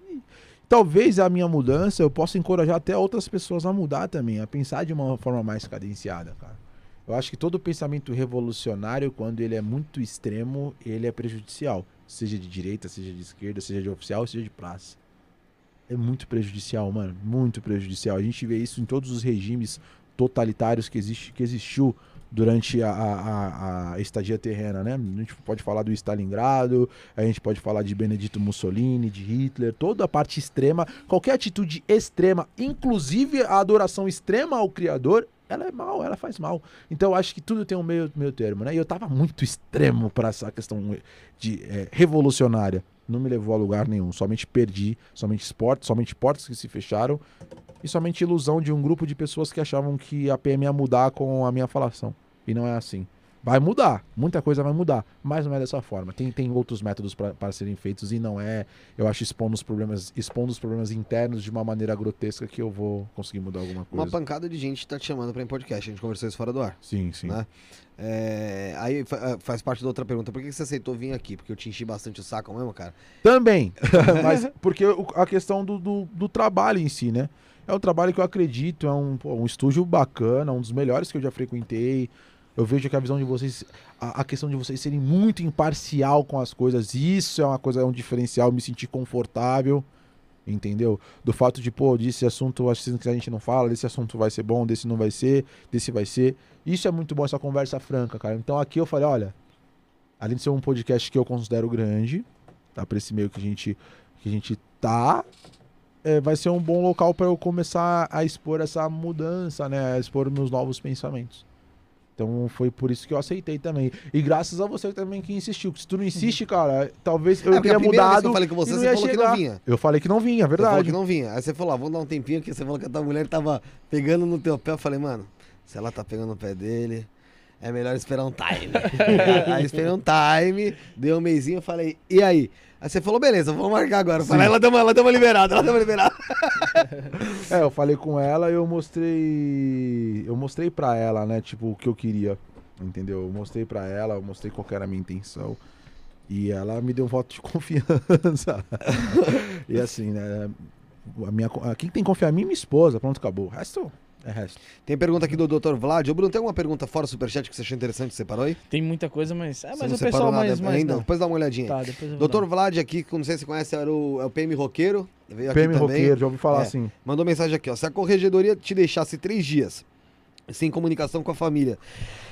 E talvez a minha mudança eu possa encorajar até outras pessoas a mudar também, a pensar de uma forma mais cadenciada, cara. Eu acho que todo pensamento revolucionário, quando ele é muito extremo, ele é prejudicial. Seja de direita, seja de esquerda, seja de oficial, seja de praça. É muito prejudicial, mano. Muito prejudicial. A gente vê isso em todos os regimes totalitários que, existe, que existiu durante a, a, a- estadia terrena, né? A gente pode falar do Stalingrado, a gente pode falar de Benedito Mussolini, de Hitler, toda a parte extrema, qualquer atitude extrema, inclusive a adoração extrema ao Criador, ela é mal, ela faz mal. Então eu acho que tudo tem um meio, meio termo, né? E eu tava muito extremo para essa questão de é, revolucionária. Não me levou a lugar nenhum. Somente perdi, somente esporte, somente portas que se fecharam e somente ilusão de um grupo de pessoas que achavam que a PM ia mudar com a minha falação. E não é assim. Vai mudar, muita coisa vai mudar, mas não é dessa forma. Tem, tem outros métodos para serem feitos e não é, eu acho, expondo os problemas, expondo os problemas internos de uma maneira grotesca que eu vou conseguir mudar alguma Uma coisa. pancada de gente tá te chamando ir em podcast. A gente conversou isso fora do ar. Sim, sim. Né? É, aí ah, faz parte da outra pergunta. Por que você aceitou vir aqui? Porque eu te enchi bastante o saco mesmo, cara? Também. Mas porque a questão do, do, do trabalho em si, né? É um trabalho que eu acredito, é um, um estúdio bacana, um dos melhores que eu já frequentei. Eu vejo que a visão de vocês, a, a questão de vocês serem muito imparcial com as coisas, isso é uma coisa, é um diferencial, me sentir confortável, entendeu? Do fato de, pô, desse assunto acho que a gente não fala, desse assunto vai ser bom, desse não vai ser, desse vai ser. Isso é muito bom, essa conversa franca, cara. Então aqui eu falei, olha, além de ser um podcast que eu considero grande, tá? Pra esse meio que a gente, que a gente tá, é, vai ser um bom local para eu começar a expor essa mudança, né? A expor meus novos pensamentos. Então foi por isso que eu aceitei também. E graças a você também que insistiu. Se tu não insiste, cara, talvez eu é, teria que mudado. eu falei com você, você falou que chegar. não vinha. Eu falei que não vinha, é Você falou verdade. que não vinha. Aí você falou, ah, vamos dar um tempinho, que você falou que a tua mulher tava pegando no teu pé. Eu falei, mano, se ela tá pegando no pé dele, é melhor esperar um time. aí esperei um time, deu um mêsinho, eu falei, e aí? Aí você falou, beleza, vamos marcar agora. Falei, ela deu, uma, ela deu uma liberada, ela deu uma liberada. É, eu falei com ela e eu mostrei. Eu mostrei pra ela, né, tipo, o que eu queria. Entendeu? Eu mostrei pra ela, eu mostrei qual era a minha intenção. E ela me deu um voto de confiança. e assim, né? A minha, quem tem que confiar em mim é minha esposa. Pronto, acabou. O resto é resto. Tem pergunta aqui do Dr. Vlad. Ô, Bruno, tem alguma pergunta fora do superchat que você achou interessante que você separou aí? Tem muita coisa, mas. É, Você mas não o pessoal nada mais. mais ainda? não. Depois dá uma olhadinha. Tá, depois eu vou Dr. dar. Vlad aqui, que não sei se você conhece, era o, é o PM Roqueiro. Veio aqui PM também. Roqueiro, já ouvi falar É. assim. Mandou mensagem aqui, ó. Se a corregedoria te deixasse três dias sem comunicação com a família,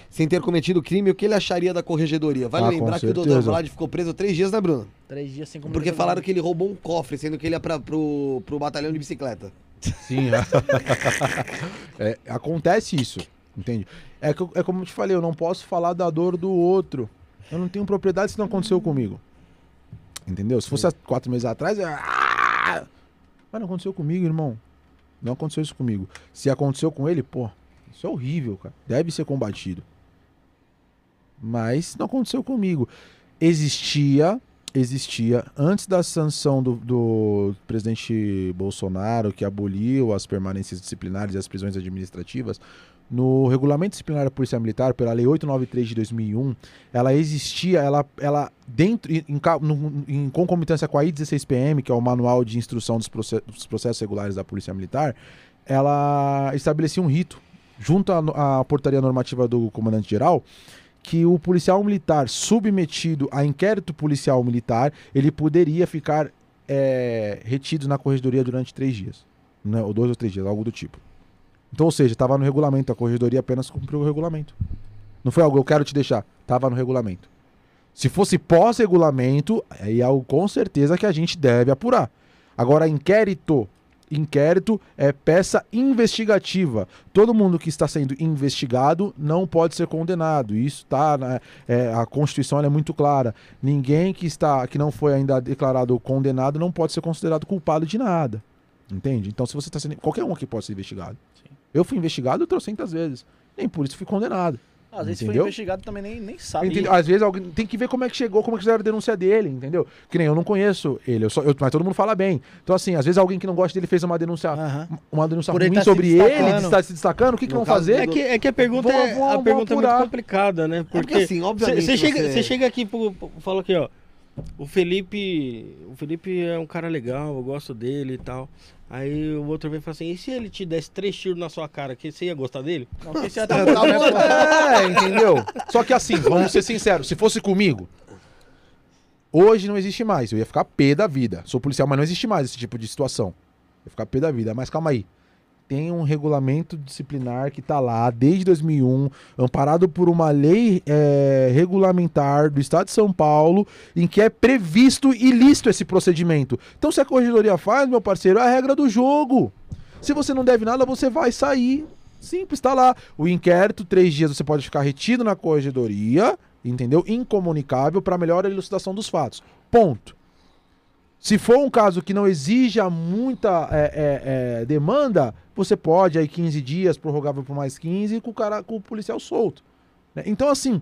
sem ter cometido crime, o que ele acharia da corregedoria? Vale Ah, lembrar que o Dr. Vlad ficou preso três dias, né, Bruno? Três dias sem Porque comunicação. falaram que ele roubou um cofre, sendo que ele ia pra, pro, pro batalhão de bicicleta. Sim. É, acontece isso, entende? É, que é como eu te falei, eu não posso falar da dor do outro. Eu não tenho propriedade se não aconteceu comigo. Entendeu? Se fosse há quatro meses atrás, eu... "Ah!" mas não aconteceu comigo, irmão. Não aconteceu isso comigo. Se aconteceu com ele, pô, isso é horrível, cara. Deve ser combatido. Mas não aconteceu comigo. Existia, existia, antes da sanção do, do presidente Bolsonaro, que aboliu as permanências disciplinares e as prisões administrativas, no regulamento disciplinar da Polícia Militar, pela Lei 893 de 2001, ela existia, ela, ela dentro, em, em em concomitância com a I-16PM, que é o Manual de Instrução dos, Proce- dos Processos Regulares da Polícia Militar, ela estabelecia um rito, junto à, à portaria normativa do comandante-geral, que o policial militar submetido a inquérito policial militar, ele poderia ficar é, retido na corregedoria durante três dias, né, ou dois ou três dias, algo do tipo. Então, ou seja, estava no regulamento, a corregedoria apenas cumpriu o regulamento. Não foi algo eu quero te deixar, estava no regulamento. Se fosse pós-regulamento, aí é algo com certeza que a gente deve apurar. Agora, inquérito, inquérito é peça investigativa. Todo mundo que está sendo investigado não pode ser condenado. Isso tá na, é, a Constituição é muito clara. Ninguém que está que não foi ainda declarado condenado não pode ser considerado culpado de nada. Entende? Então, se você está sendo qualquer um aqui pode ser investigado. Sim. Eu fui investigado trocentas vezes. Nem por isso fui condenado. Às vezes foi Entendeu? investigado também nem, nem sabe. Entendeu? Às vezes alguém tem que ver como é que chegou, como é que fizeram a denúncia dele, entendeu? Que nem eu não conheço ele, eu só, eu- mas todo mundo fala bem. Então, assim, às vezes alguém que não gosta dele fez uma denúncia, Aham. uma denúncia Por ele ruim tá sobre ele, está se destacando, o que, que vão fazer? É que, é que a pergunta, Vou- é, vou- a vou pergunta é muito complicada, né? Porque, porque, assim, obviamente, Você chega, você- chega aqui pro- fala aqui, ó. O Felipe. O Felipe é um cara legal, eu gosto dele e tal. Aí o outro vem e fala assim: e se ele te desse três tiros na sua cara, que você ia gostar dele? Não, porque você já tá? É, entendeu? Só que assim, vamos ser sinceros, se fosse comigo, hoje não existe mais. Eu ia ficar pé da vida. Sou policial, mas não existe mais esse tipo de situação. Eu ia ficar pé da vida. Mas calma aí. Tem um regulamento disciplinar que tá lá desde 2001, amparado por uma lei é, regulamentar do Estado de São Paulo, em que é previsto e lícito esse procedimento. Então, se a corregedoria faz, meu parceiro, é a regra do jogo. Se você não deve nada, você vai sair. Simples, tá lá. O inquérito, três dias você pode ficar retido na corregedoria, entendeu? Incomunicável para melhor elucidação dos fatos. Ponto. Se for um caso que não exija muita é, é, é, demanda, você pode aí 15 dias, prorrogável por mais 15, com o, cara, com o policial solto. né? Então, assim,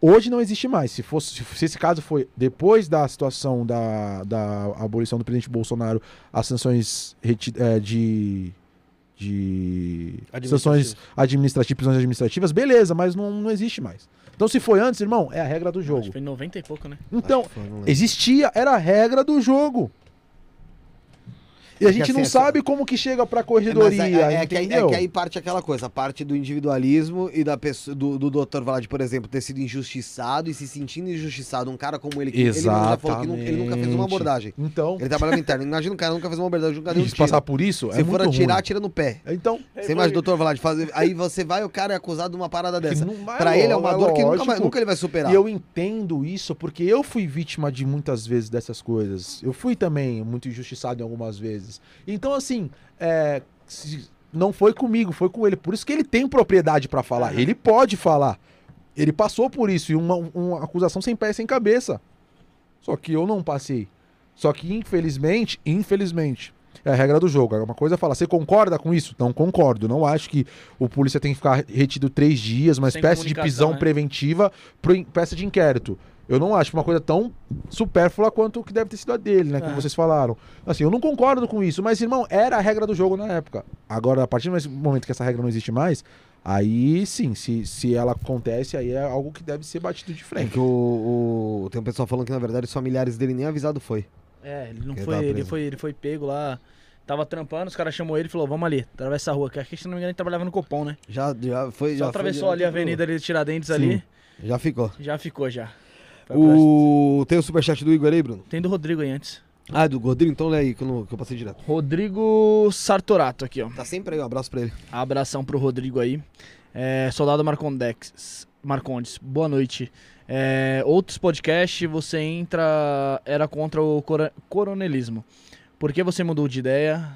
hoje não existe mais. Se, fosse, se esse caso foi depois da situação da, da abolição do presidente Bolsonaro, as sanções é, de, de sanções administrativas, prisões administrativas, beleza, mas não, não existe mais. Então, se foi antes, irmão, é a regra do Acho jogo. que foi em 90 e pouco, né? Então, Acho existia, era a regra do jogo. E a É que gente assim, não essa- sabe como que chega pra É, mas corregedoria, é, é, que aí, entendeu? é que aí parte aquela coisa, a parte do individualismo e da pessoa, do, do Dr. Vlad, por exemplo, ter sido injustiçado e se sentindo injustiçado. Um cara como ele, que ele que ele nunca fez uma abordagem. Então, Ele trabalhava interno. Imagina um cara que nunca fez uma abordagem, nunca deu um se tiro. passar por isso, Se é for muito atirar, ruim. atira no pé. Então, Você imagina, doutor Vlad, fazer, aí você vai, o cara é acusado de uma parada dessa. não vai Pra ele é uma dor que nunca, vai- nunca ele vai superar. E eu entendo isso porque eu fui vítima de muitas vezes dessas coisas. Eu fui também muito injustiçado em algumas vezes. Então, assim, é, se- não foi comigo, foi com ele. Por isso que ele tem propriedade pra falar. Ele pode falar. Ele passou por isso e uma, uma acusação sem pé e sem cabeça. Só que eu não passei. Só que, infelizmente, infelizmente, é a regra do jogo. Uma coisa é falar, você concorda com isso? Não concordo. Não acho que o polícia tem que ficar retido três dias, uma Sem espécie de prisão né? preventiva, peça de inquérito. Eu não acho uma coisa tão supérflua quanto o que deve ter sido a dele, né? Como Aham. vocês falaram. Assim, eu não concordo com isso, mas, irmão, era a regra do jogo na época. Agora, a partir do momento que essa regra não existe mais, aí sim, se, se ela acontece, aí é algo que deve ser batido de É frente. que o, o- Tem um pessoal falando que, na verdade, os familiares dele nem avisado foi. É, ele não foi, ele foi, ele foi pego lá. Tava trampando, os caras chamou ele e falou: Vamos ali, atravessa a rua. Que aqui, se não me engano, ele trabalhava no Copom, né? Já, já foi. Só já atravessou foi ali a avenida ali de Tiradentes ali, Já ficou. já ficou já. Pra- O... Tem o superchat do Igor aí, Bruno? Tem do Rodrigo aí antes. Ah, do Rodrigo? Então lê aí, que eu, não- que eu passei direto. Rodrigo Sartorato aqui, ó. Tá sempre aí, um abraço pra ele. Abração pro Rodrigo aí. É, Soldado Marcondex, Marcondes, boa noite. É, outros podcasts, você entra. Era contra o cora- coronelismo. Por que você mudou de ideia?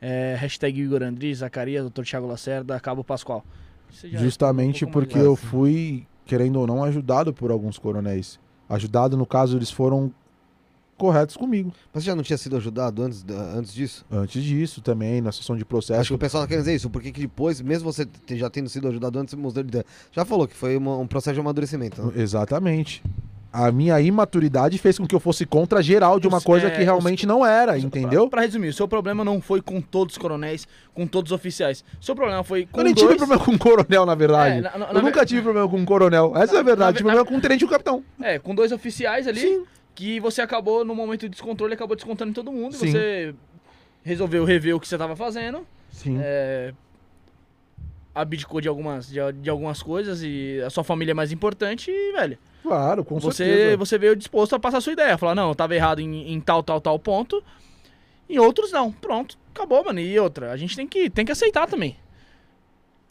É, hashtag Igor Andri, Zacarias, Dr. Thiago Lacerda, Cabo Pascoal. Justamente um porque eu fui, querendo ou não, ajudado por alguns coronéis. Ajudado, no caso, eles foram corretos comigo. Mas você já não tinha sido ajudado antes, antes disso? Antes disso também, na sessão de processo. Acho que o pessoal tá querendo dizer isso, porque que depois, mesmo você já tendo sido ajudado antes, você mostrou de- já falou que foi uma- um processo de amadurecimento. né? Exatamente. A minha imaturidade fez com que eu fosse contra geral de uma coisa é, que realmente não era, entendeu? Pra, pra resumir, o seu problema não foi com todos os coronéis, com todos os oficiais. O seu problema foi com Eu nem dois... tive problema com coronel, na verdade. É, na- na- eu na nunca tive problema com coronel. Essa é a Na- verdade. na- tive problema com um tenente e um capitão. É, com dois oficiais ali, que você acabou, no momento de descontrole, acabou descontando em todo mundo. Sim. E você resolveu rever o que você tava fazendo, Sim. é, abdicou de algumas, de, de algumas coisas e a sua família é mais importante e, velho, Claro, com você, certeza. você veio disposto a passar a sua ideia. Falar, não, eu tava errado em, em tal, tal, tal ponto. Em outros, não. Pronto, acabou, mano. E outra, a gente tem que, tem que aceitar também.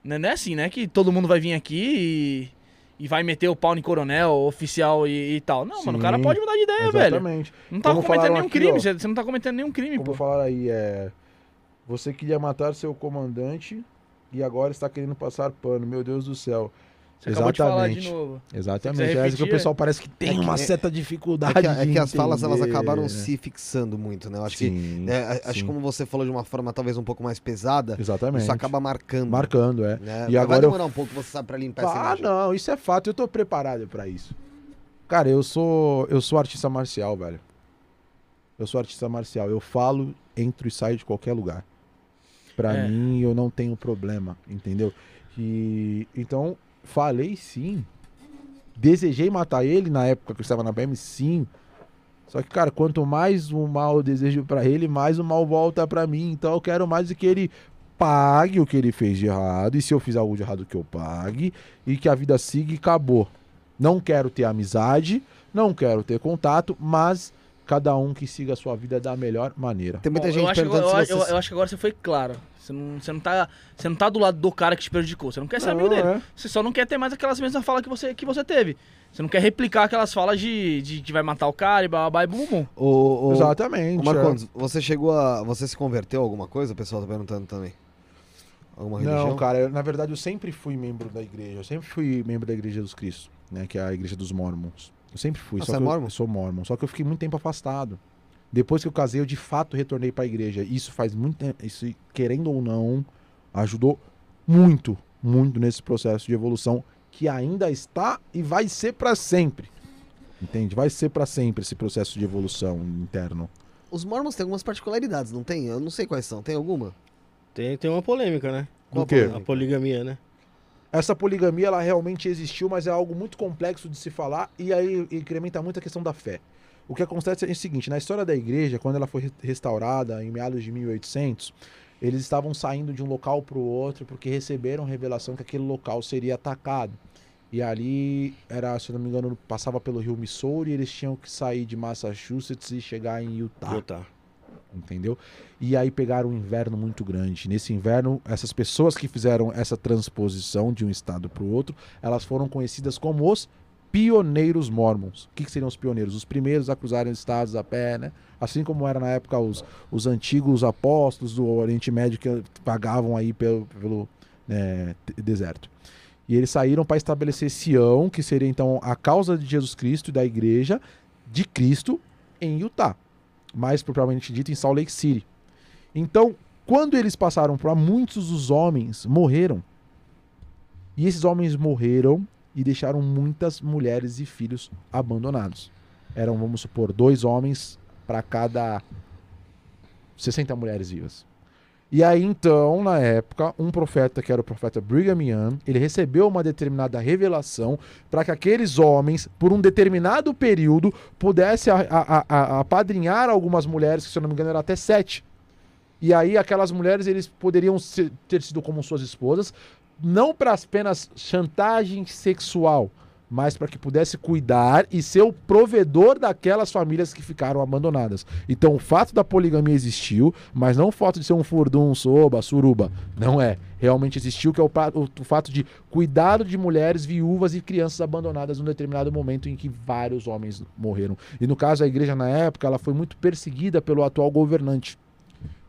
Não é não é assim, né? Que todo mundo vai vir aqui e, e vai meter o pau em coronel, oficial e, e tal. Não, mano, o cara Sim, pode mudar de ideia, velho. Exatamente. Não tá Como cometendo nenhum aqui, crime. ó. Você, você não tá cometendo nenhum crime, Como pô. falar aí, é. Você queria matar seu comandante e agora está querendo passar pano. Meu Deus do céu. Você acabou de falar de Exatamente. novo. Exatamente. Quiser É isso que o repetir, pessoal parece que tem É que- uma é- certa É dificuldade. que, é de que as falas elas acabaram né? se fixando muito, né? Eu acho que Sim, né, a- acho que sim. como você falou de uma forma talvez um pouco mais pesada, Exatamente. isso acaba marcando. marcando, é. Né? E Vai agora eu- demorar um pouco, você sabe, pra limpar essa Ah, não, isso é fato. Eu tô preparado pra isso. Cara, eu sou eu sou artista marcial, velho. Eu sou artista marcial. Eu falo, entro e saio de qualquer lugar. Pra É. mim, eu não tenho problema, entendeu? E então falei sim. Desejei matar ele na época que eu estava na BM, sim. Só que, cara, quanto mais o mal eu desejo pra ele, mais o mal volta pra mim. Então eu quero mais que ele pague o que ele fez de errado. E se eu fiz algo de errado, que eu pague. E que a vida siga e acabou. Não quero ter amizade, não quero ter contato, mas cada um que siga a sua vida da melhor maneira. Tem muita Bom, gente eu, acho, que perguntando se eu, você... eu acho que agora você foi claro. Você não, você, não tá, você não tá do lado do cara que te prejudicou. Você não quer ser amigo Não, dele. é. Você só não quer ter mais aquelas mesmas falas que você, que você teve. Você não quer replicar aquelas falas de, de que vai matar o cara e babá e bum bum. O, o, Exatamente. o Marcondes, você chegou a... Você se converteu a alguma coisa? O pessoal tá perguntando também. Alguma é. religião? Não, cara, eu- na verdade eu sempre fui membro da igreja. Eu sempre fui membro da Igreja dos Cristo, né? Que é a igreja dos Mormons. Eu sempre fui. Ah, só você é mormon? Eu sou mormon. Só que eu fiquei muito tempo afastado. Depois que eu casei, eu de fato retornei pra igreja. Isso faz muito tempo. Isso, querendo ou não, ajudou muito, muito nesse processo de evolução que ainda está e vai ser pra sempre. Entende? Vai ser pra sempre esse processo de evolução interno. Os mormons têm algumas particularidades, não tem? Eu não sei quais são. Tem alguma? Tem, tem uma polêmica, né? Qual quê? A poligamia, né? Essa poligamia ela realmente existiu, mas é algo muito complexo de se falar e aí incrementa muito a questão da fé. O que acontece é o seguinte, na história da igreja, quando ela foi re- restaurada em meados de 1800, eles estavam saindo de um local para o outro porque receberam revelação que aquele local seria atacado. E ali era, se não me engano, passava pelo rio Missouri, e eles tinham que sair de Massachusetts e chegar em Utah Utah. Entendeu? E aí pegaram um inverno muito grande. Nesse inverno, essas pessoas que fizeram essa transposição de um estado para o outro, elas foram conhecidas como os pioneiros mormons. O que, que seriam os pioneiros? Os primeiros a cruzarem os estados a pé, né? Assim como era na época os, os antigos apóstolos do Oriente Médio que vagavam aí pelo, pelo né, deserto. E eles saíram para estabelecer Sião, que seria então a causa de Jesus Cristo e da igreja de Cristo em Utah mais propriamente dito em Salt Lake City. Então, quando eles passaram para muitos dos homens morreram. E esses homens morreram e deixaram muitas mulheres e filhos abandonados. Eram, vamos supor, dois homens para cada 60 mulheres vivas. E aí então, na época, um profeta, que era o profeta Brigham Young, ele recebeu uma determinada revelação para que aqueles homens, por um determinado período, pudessem apadrinhar algumas mulheres, que se eu não me engano eram até sete. E aí aquelas mulheres eles poderiam ter sido como suas esposas, não para apenas chantagem sexual, mas para que pudesse cuidar e ser o provedor daquelas famílias que ficaram abandonadas. Então o fato da poligamia existiu, mas não o fato de ser um furdum, soba, suruba. Não é. Realmente existiu, que é o, o- fato de cuidado de mulheres viúvas e crianças abandonadas num determinado momento em que vários homens morreram. E no caso, a igreja na época, ela foi muito perseguida pelo atual governante.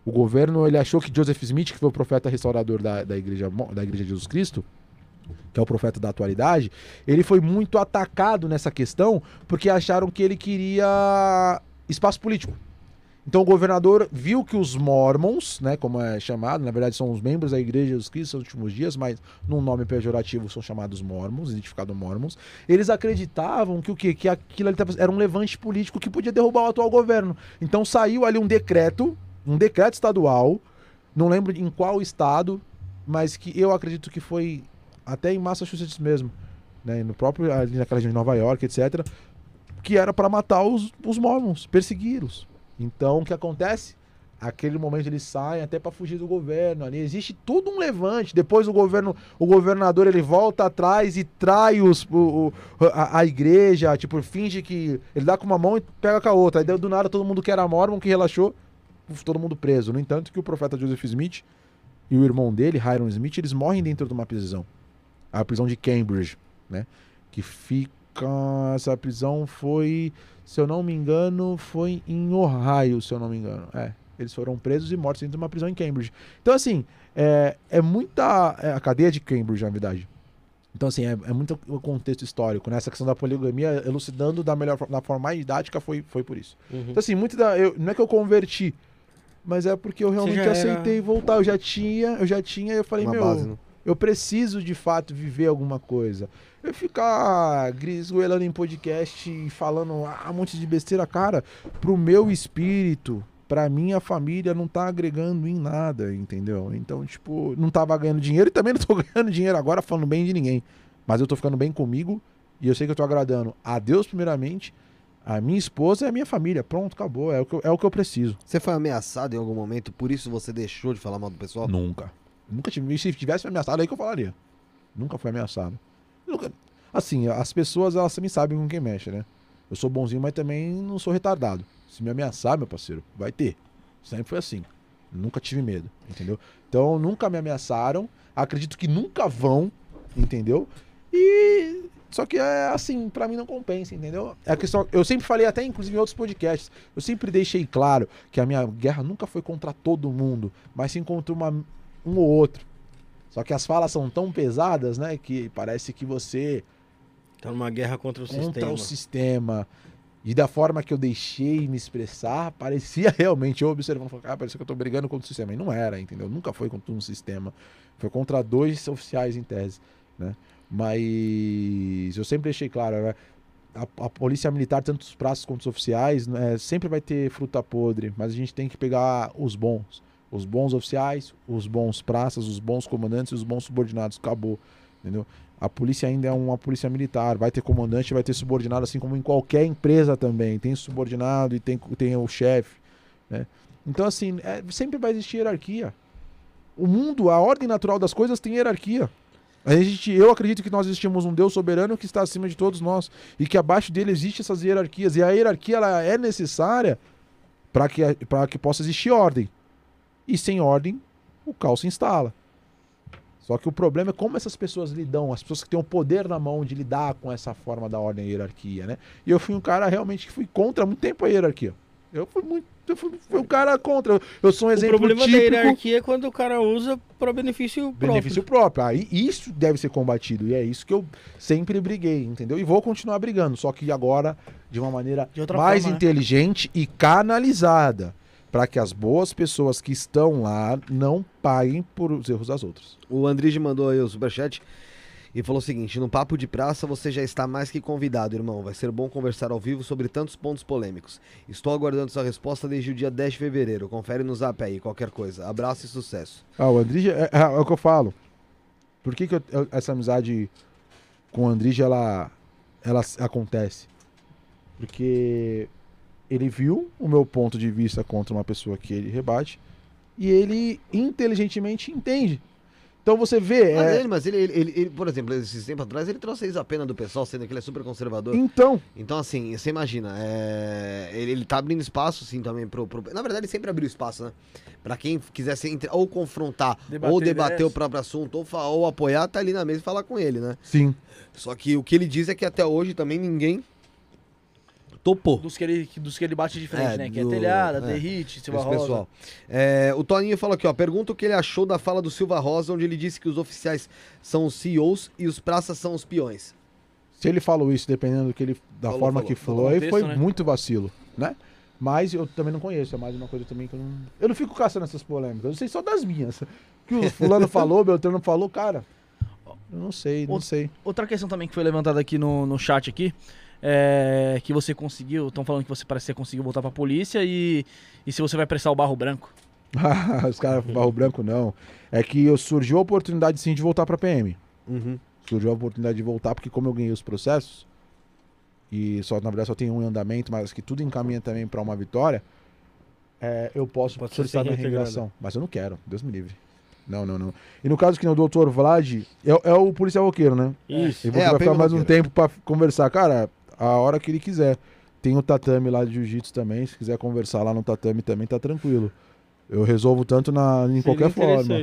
O governo ele achou que Joseph Smith, que foi o profeta restaurador da, da, igreja, da igreja de Jesus Cristo, que é o profeta da atualidade, ele foi muito atacado nessa questão porque acharam que ele queria espaço político. Então o governador viu que os mormons, né, como é chamado, na verdade são os membros da igreja dos Cristos dos últimos dias, mas num nome pejorativo são chamados mormons, identificado mormons. Eles acreditavam que o quê? Que aquilo era um levante político que podia derrubar o atual governo. Então saiu ali um decreto, um decreto estadual, não lembro em qual estado, mas que eu acredito que foi até em Massachusetts mesmo, né, no próprio ali naquela região de Nova York, etc, que era para matar os, os mormons, persegui-los. Então, o que acontece? Aquele momento eles saem até para fugir do governo. Ali existe tudo um levante. Depois o governo, o governador ele volta atrás e trai os, o, o- a, a igreja, tipo finge que ele dá com uma mão e pega com a outra. Aí do nada todo mundo que era mormon que relaxou, todo mundo preso. No entanto, que o profeta Joseph Smith e o irmão dele, Hiram Smith, eles morrem dentro de uma prisão, a prisão de Cambridge, né? Que fica essa prisão foi se eu não me engano, foi em Ohio, se eu não me engano. É, eles foram presos e mortos dentro de uma prisão em Cambridge. Então, assim, é, é muita. É a cadeia de Cambridge, na verdade. Então, assim, é, é muito o contexto histórico, né? Essa questão da poligamia, elucidando da melhor forma, da forma mais didática, foi, foi por isso. Uhum. Então, assim, muito da. Eu, não é que eu converti, mas é porque eu realmente já era- aceitei voltar. Eu já tinha, eu já tinha, e eu falei, Uma meu. base, né? Eu preciso de fato viver alguma coisa. Eu ficar grisgoelando em podcast e falando ah, um monte de besteira, cara, pro meu espírito, pra minha família, não tá agregando em nada, entendeu? Então, tipo, não tava ganhando dinheiro e também não tô ganhando dinheiro agora falando bem de ninguém. Mas eu tô ficando bem comigo e eu sei que eu tô agradando a Deus, primeiramente, a minha esposa e a minha família. Pronto, acabou. É o que eu, é o que eu preciso. Você foi ameaçado em algum momento, por isso você deixou de falar mal do pessoal? Nunca. Nunca tive. Se tivesse me ameaçado, aí que eu falaria. Nunca fui ameaçado. Nunca- Assim, as pessoas, elas também sabem com quem mexe, né? Eu sou bonzinho, mas também não sou retardado. Se me ameaçar, meu parceiro, vai ter. Sempre foi assim. Nunca tive medo, entendeu? Então, nunca me ameaçaram. Acredito que nunca vão, entendeu? E. Só que é assim, pra mim não compensa, entendeu? É a questão, eu sempre falei, até inclusive em outros podcasts, eu sempre deixei claro que a minha guerra nunca foi contra todo mundo, mas sim contra uma, um ou outro. Só que as falas são tão pesadas, né, que parece que você Tá numa guerra contra o contra sistema. o sistema. E da forma que eu deixei me expressar, parecia realmente, eu observando, falando, ah, parecia que eu tô brigando contra o sistema. E não era, entendeu? Nunca foi contra um sistema. Foi contra dois oficiais em tese, né? Mas eu sempre deixei claro, né? A, a polícia militar, tanto os praças quanto os oficiais, né, sempre vai ter fruta podre, mas a gente tem que pegar os bons. Os bons oficiais, os bons praças, os bons comandantes e os bons subordinados. Acabou, entendeu? A polícia ainda é uma polícia militar, vai ter comandante, vai ter subordinado, assim como em qualquer empresa também. Tem subordinado e tem, tem o chefe, né? Então, assim, é- sempre vai existir hierarquia. O mundo, a ordem natural das coisas tem hierarquia. A gente, eu acredito que nós existimos um Deus soberano que está acima de todos nós e que abaixo dele existem essas hierarquias. E a hierarquia ela é necessária para que, para que possa existir ordem. E sem ordem, o caos se instala. Só que o problema é como essas pessoas lidam, as pessoas que têm o poder na mão de lidar com essa forma da ordem e hierarquia, né? E eu fui um cara realmente que fui contra há muito tempo a hierarquia. Eu fui muito. Eu fui, fui um cara contra. Eu sou um O exemplo problema típico. da hierarquia é quando o cara usa para benefício próprio. Benefício próprio. Aí isso deve ser combatido. E é isso que eu sempre briguei, entendeu? E vou continuar brigando. Só que agora de uma maneira De mais forma, né? inteligente e canalizada. Para que as boas pessoas que estão lá não paguem por os erros das outras. O Andrige mandou aí o superchat e falou o seguinte: no papo de praça você já está mais que convidado, irmão. Vai ser bom conversar ao vivo sobre tantos pontos polêmicos. Estou aguardando sua resposta desde o dia 10 de fevereiro. Confere no zap aí, qualquer coisa. Abraço e sucesso. Ah, o Andrige, é, é- é o que eu falo. Por que, que eu- essa amizade com o Andrige, ela, ela acontece? Porque ele viu o meu ponto de vista contra uma pessoa que ele rebate e ele inteligentemente entende. Então você vê. Mas, é, ele, mas ele, ele, ele- ele, por exemplo, esses tempos atrás, ele trouxe isso a pena do pessoal, sendo que ele é super conservador. então, Então, assim, você imagina, é, ele, ele tá abrindo espaço, sim, também pro, pro- Na verdade, ele sempre abriu espaço, né? Pra quem quisesse entre- ou confrontar, Debater ou debater ideias. o próprio assunto, ou, fa- ou apoiar, tá ali na mesa e falar com ele, né? sim. Só que o que ele diz é que até hoje também ninguém topou. Dos que, ele, dos que ele bate de frente, É, né? Que do- é telhada, é, derrite, Silva Esse Rosa. pessoal. É, o Toninho falou aqui, ó. Pergunta o que ele achou da fala do Silva Rosa, onde ele disse que os oficiais são os CEOs e os praças são os peões. Se ele falou isso, dependendo do que ele, da Falou, forma falou. que falou, aí foi né? muito vacilo, né? Mas eu também não conheço, é mais uma coisa também que eu não. Eu não fico caçando essas polêmicas, eu sei só das minhas. Que o fulano falou, Beltrano falou, cara. Eu não sei, não sei. Outra questão também que foi levantada aqui no, no chat aqui, é que você conseguiu, estão falando que você parece que você conseguiu voltar pra polícia e, e se você vai prestar o barro branco. Os caras barro branco não. É que surgiu a oportunidade sim de voltar pra PM. Uhum. surgiu a oportunidade de voltar, porque como eu ganhei os processos, e só, na verdade só tem um em andamento, mas que tudo encaminha também para uma vitória, é, eu posso Pode solicitar minha reintegração. Mas eu não quero, Deus me livre. Não, não, não. E no caso que nem o doutor Vlad, é, é o policial roqueiro, né? Isso. E vou É, ficar mais um tempo pra conversar. Cara, a hora que ele quiser. Tem o tatame lá de jiu-jitsu também, se quiser conversar lá no tatame também, tá tranquilo. Eu resolvo tanto na, em Seria qualquer forma.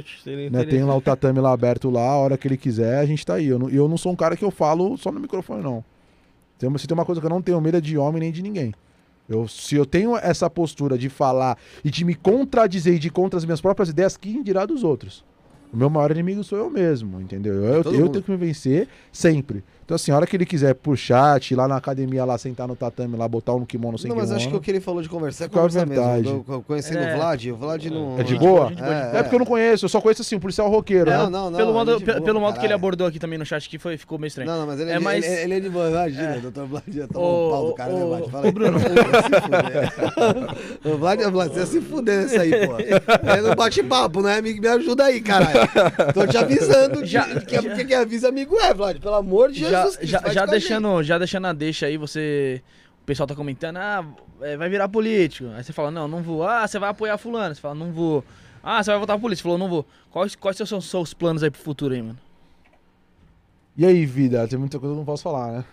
Né, tem lá o tatame lá aberto lá, a hora que ele quiser, a gente tá aí. Eu não, eu não sou um cara que eu falo só no microfone, não. Tem, uma- se tem uma coisa que eu não tenho medo é de homem nem de ninguém. Eu, se eu tenho essa postura de falar e de me contradizer e de contra as minhas próprias ideias, quem dirá dos outros? O meu maior inimigo sou eu mesmo, entendeu? Eu, eu tenho que me vencer sempre. Então, assim, a hora que ele quiser puxar, ir lá na academia, lá sentar no tatame, lá botar um kimono sem Não, mas kimono, acho que o que ele falou de conversar é à conversar mesmo. Eu- Conhecendo É. o Vlad, o Vlad não. É de boa? É, É porque eu não conheço, eu só conheço assim, um policial roqueiro, Não, né? não, não. pelo modo, é pe- boa pelo modo que ele abordou aqui também no chat que foi, ficou meio estranho. Não, não, mas ele É ele- mais- ele, ele é de boa. Imagina, É. o doutor Vlad tomar Ô, um pau do cara, né, Vlad? Fala aí. Bruno. o Vlad, o Vlad, você ia se fuder nessa aí, pô. É no bate-papo, né? Me, me ajuda aí, caralho. Tô te avisando de, Já- que, já- que, que avisa amigo é, Vlad. Pelo amor de já, Jesus Já, já a deixando, já deixando a deixa aí, você. O pessoal tá comentando, ah, é, vai virar político. Aí você fala, não, não vou. Ah, você vai apoiar fulano. Você fala, não vou. Ah, você vai votar pra polícia. Você falou, não vou. Quais, quais são os seus planos aí pro futuro aí, mano? E aí, vida? Tem muita coisa que eu não posso falar, né?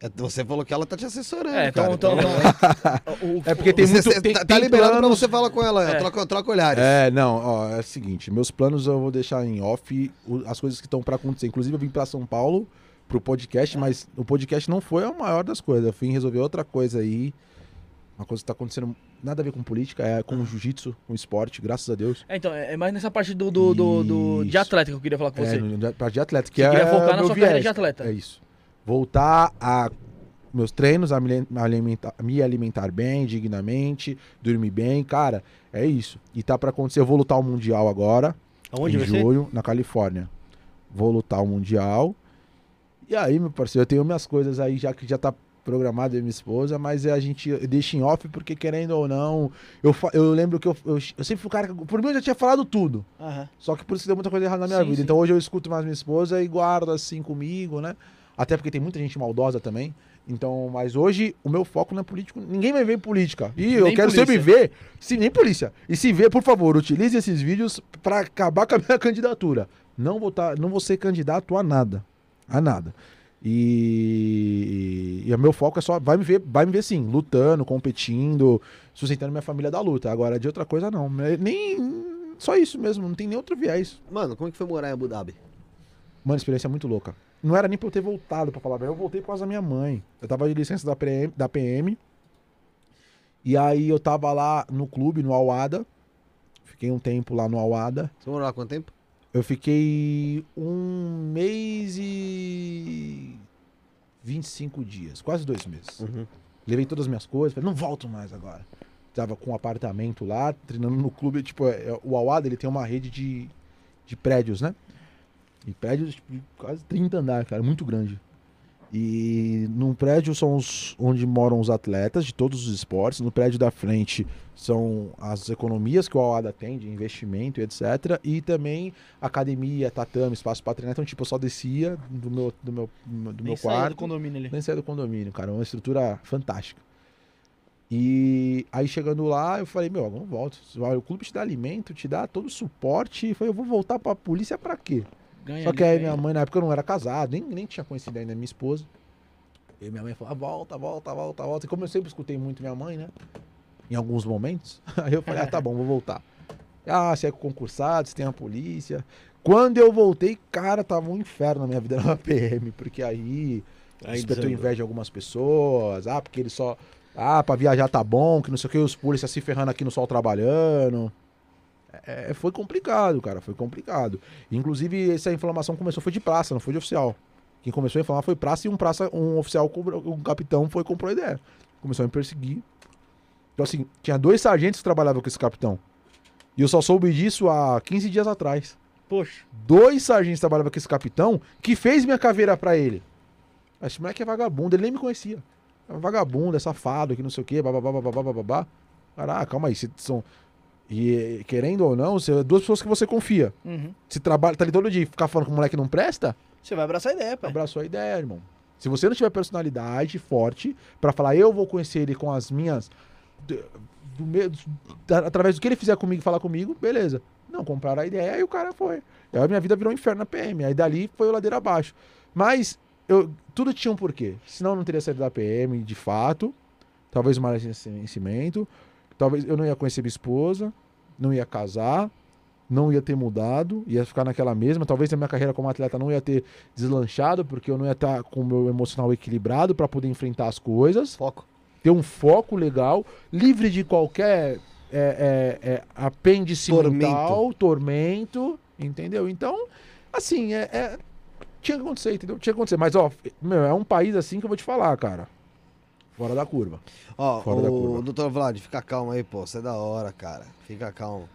É, Você falou que ela tá te assessorando, É, então. então, então o- É porque tem Você- muito você tem, tá, tá tem liberado pra planos- você falar com ela. É. Troca, troca olhares. É, não, ó, é o seguinte, meus planos eu vou deixar em off, as coisas que estão pra acontecer. Inclusive eu vim pra São Paulo pro podcast, mas o podcast não foi a maior das coisas. Eu vim resolver outra coisa aí. Uma coisa que tá acontecendo nada a ver com política, é com jiu-jitsu, com esporte, graças a Deus. É, então, é é mais nessa parte do, do, do, do- de atleta que eu queria falar com É, você. no, parte de atleta, que Você é queria focar na sua carreira viés. de atleta. É isso. Voltar a meus treinos, a me ali- me alimentar, me alimentar bem, dignamente, dormir bem, cara, é isso. E tá pra acontecer, eu vou lutar o Mundial agora, Aonde em vai ser? julho, na Califórnia. Vou lutar o Mundial. E aí, meu parceiro, eu tenho minhas coisas aí já que já tá programado eu e minha esposa, mas a gente deixa em off porque querendo ou não, eu, eu lembro que eu, eu, eu sempre fui o cara, por mim eu já tinha falado tudo. Aham. Só que por isso deu muita coisa errada na minha Sim, vida. sim. Então hoje eu escuto mais minha esposa e guardo assim comigo, né? Até porque tem muita gente maldosa também. Então, mas hoje o meu foco não é político. Ninguém vai ver em política. E eu Nem quero polícia. sempre ver, se, nem polícia. E se ver, por favor, utilize esses vídeos pra acabar com a minha candidatura. Não vou, tá, não vou ser candidato a nada. A nada. E, e o meu foco é só. Vai me ver, vai me ver sim, lutando, competindo, sustentando minha família da luta. Agora, de outra coisa, não. Nem. Só isso mesmo, não tem nem outro viés. Mano, como é que foi morar em Abu Dhabi? Mano, experiência muito louca. Não era nem pra eu ter voltado, pra falar. Eu voltei por causa da minha mãe. Eu tava de licença da PM, da PM. E aí eu tava lá no clube, no Alada. Fiquei um tempo lá no Alada. Você morou lá quanto tempo? Eu fiquei um mês e 25 dias, quase dois meses. Uhum. Levei todas as minhas coisas, falei, não volto mais agora. Tava com um apartamento lá, treinando no clube, tipo, é- é- o Awada, ele tem uma rede de, de prédios, né? E prédios tipo, de quase 30 andares, cara, muito grande. E num prédio são os, onde moram os atletas de todos os esportes. No prédio da frente são as economias que o Awada tem de investimento e etc. E também academia, tatame, espaço para treinar. Então, tipo, eu só descia do meu, do meu, do Nem meu quarto. do condomínio ali. Nem do condomínio, cara. Uma estrutura fantástica. E aí chegando lá, eu falei, meu, eu não volto. O clube te dá alimento, te dá todo o suporte. Eu falei, eu vou voltar pra polícia pra quê? Ganha Só que aí minha mãe, na época, eu não era casado, nem, nem tinha conhecido ainda minha esposa. E minha mãe falou, ah, volta, volta, volta, volta. E como eu sempre escutei muito minha mãe, né? Em alguns momentos, aí eu falei, ah, tá bom, vou voltar. Ah, você é concursado, você tem a polícia. Quando eu voltei, cara, tava um inferno na minha vida na PM, porque aí Aí despertou inveja de algumas pessoas, ah, porque ele só. Ah, pra viajar tá bom, que não sei o que, os polícias se ferrando aqui no sol trabalhando. É, foi complicado, cara, foi complicado. Inclusive, essa inflamação começou foi de praça, não foi de oficial. Quem começou a inflamar foi praça e um praça, um oficial, um capitão foi comprou a ideia. começou a me perseguir. Então, assim, tinha dois sargentos que trabalhavam com esse capitão. E eu só soube disso há 15 dias atrás. Poxa. Dois sargentos trabalhavam com esse capitão que fez minha caveira pra ele. Esse moleque é vagabundo, ele nem me conhecia. É vagabundo, é safado, que não sei o quê, bababá, bababá, bababá. Caraca, calma aí, vocês são. E querendo ou não, você, duas pessoas que você confia. Uhum. Se trabalha, tá ali todo dia e ficar falando que o moleque não presta, Você vai abraçar a ideia, pai. abraçou a ideia, irmão. Se você não tiver personalidade forte pra falar, eu vou conhecer ele com as minhas. do da- através do que ele fizer comigo, falar comigo, beleza. Não, compraram a ideia e o cara foi. Aí a minha vida virou um inferno na PM. Aí dali foi o ladeira abaixo. Mas eu, tudo tinha um porquê. Senão eu não teria saído da PM de fato. Talvez um mais vencimento. Talvez eu não ia conhecer minha esposa. Não ia casar. Não ia ter mudado. Ia ficar naquela mesma. Talvez a minha carreira como atleta não ia ter deslanchado. Porque eu não ia estar com o meu emocional equilibrado para poder enfrentar as coisas Foco. ter um foco legal, livre de qualquer é, é, é, apêndice Tormento. mental, tormento, entendeu? Então, assim, é, é- tinha que acontecer, entendeu? Tinha que acontecer. Mas, ó, meu, é um país assim que eu vou te falar, cara. Fora da curva. Ó, Fora da o curva. doutor Vlad, fica calmo aí, pô. Você é da hora, cara. Fica calmo.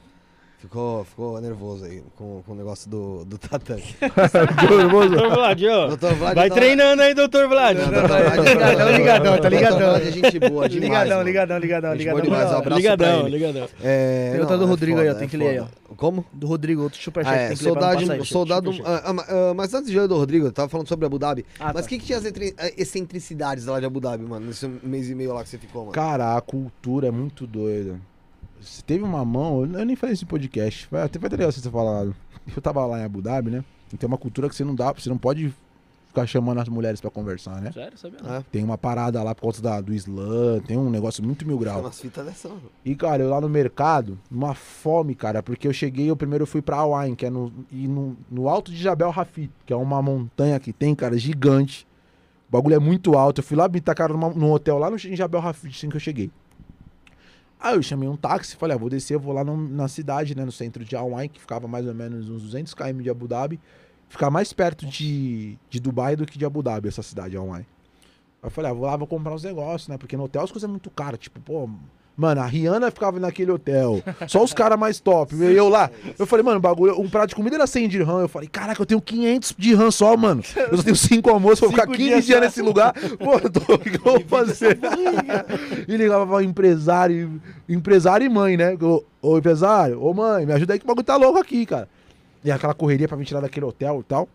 Ficou, ficou nervoso aí com, com o negócio do, do tatame. Doutor Vlad, ó. Doutor Vlad Vai tá- treinando aí, doutor Vlad. Não, doutor Vlad é- Ligadão, ligadão, tá ligadão. Vlad é gente boa demais, ligadão, mano. ligadão, ligadão, Gente ligadão. boa demais, ó, abraço ligadão, pra ele. ligadão. É, Tem outra do não, Rodrigo aí, ó, tem que é ler aí, foda. Como? Do Rodrigo, outro superchat. Ah, é, que soldado, passar soldado ah, ah, ah, mas antes de ler do Rodrigo, eu tava falando sobre Abu Dhabi. Mas o tá. que, que tinha as ah, excentricidades lá de Abu Dhabi, mano? Nesse mês e meio lá que você ficou, mano? Cara, a cultura é muito doida. Se teve uma mão, eu nem falei esse podcast, vai até vai ter legal você falado. Eu tava lá em Abu Dhabi, né? E tem uma cultura que você não dá, você não pode ficar chamando as mulheres pra conversar, né? Sério, sabia? não. Ah, Tem uma parada lá por conta da, do Islã, tem um negócio muito mil tem grau. umas fitas dessa. mano. E, cara, eu lá no mercado, uma fome, cara, porque eu cheguei, eu primeiro fui pra Awain, que é no, e no, no alto de Jabel Rafit, que é uma montanha que tem, cara, gigante. O bagulho é muito alto. Eu fui lá me tacaram numa, num hotel lá no, em Jabel Rafit, assim que eu cheguei. Aí eu chamei um táxi, falei, ah, vou descer, vou lá no- na cidade, né, no centro de Awain, que ficava mais ou menos uns 200 km de Abu Dhabi. Ficar mais perto de, de Dubai do que de Abu Dhabi, essa cidade, Awain. Aí eu falei, ah, vou lá, vou comprar uns negócios, né? Porque no hotel as coisas é muito caras. Tipo, pô, mano, a Rihanna ficava naquele hotel. Só os caras mais top. E eu lá. Eu falei, mano, bagulho, um prato de comida era 100 dirham. Eu falei, caraca, eu tenho 500 dirham só, mano. Eu só tenho 5 almoços, vou ficar Cinco 15 dias dias nesse lugar. Pô, eu tô, o que eu vou fazer? e ligava pra empresário, empresário e mãe, né? Ô, ô, empresário, ô mãe, me ajuda aí que o bagulho tá louco aqui, cara. E aquela correria pra me tirar daquele hotel e tal.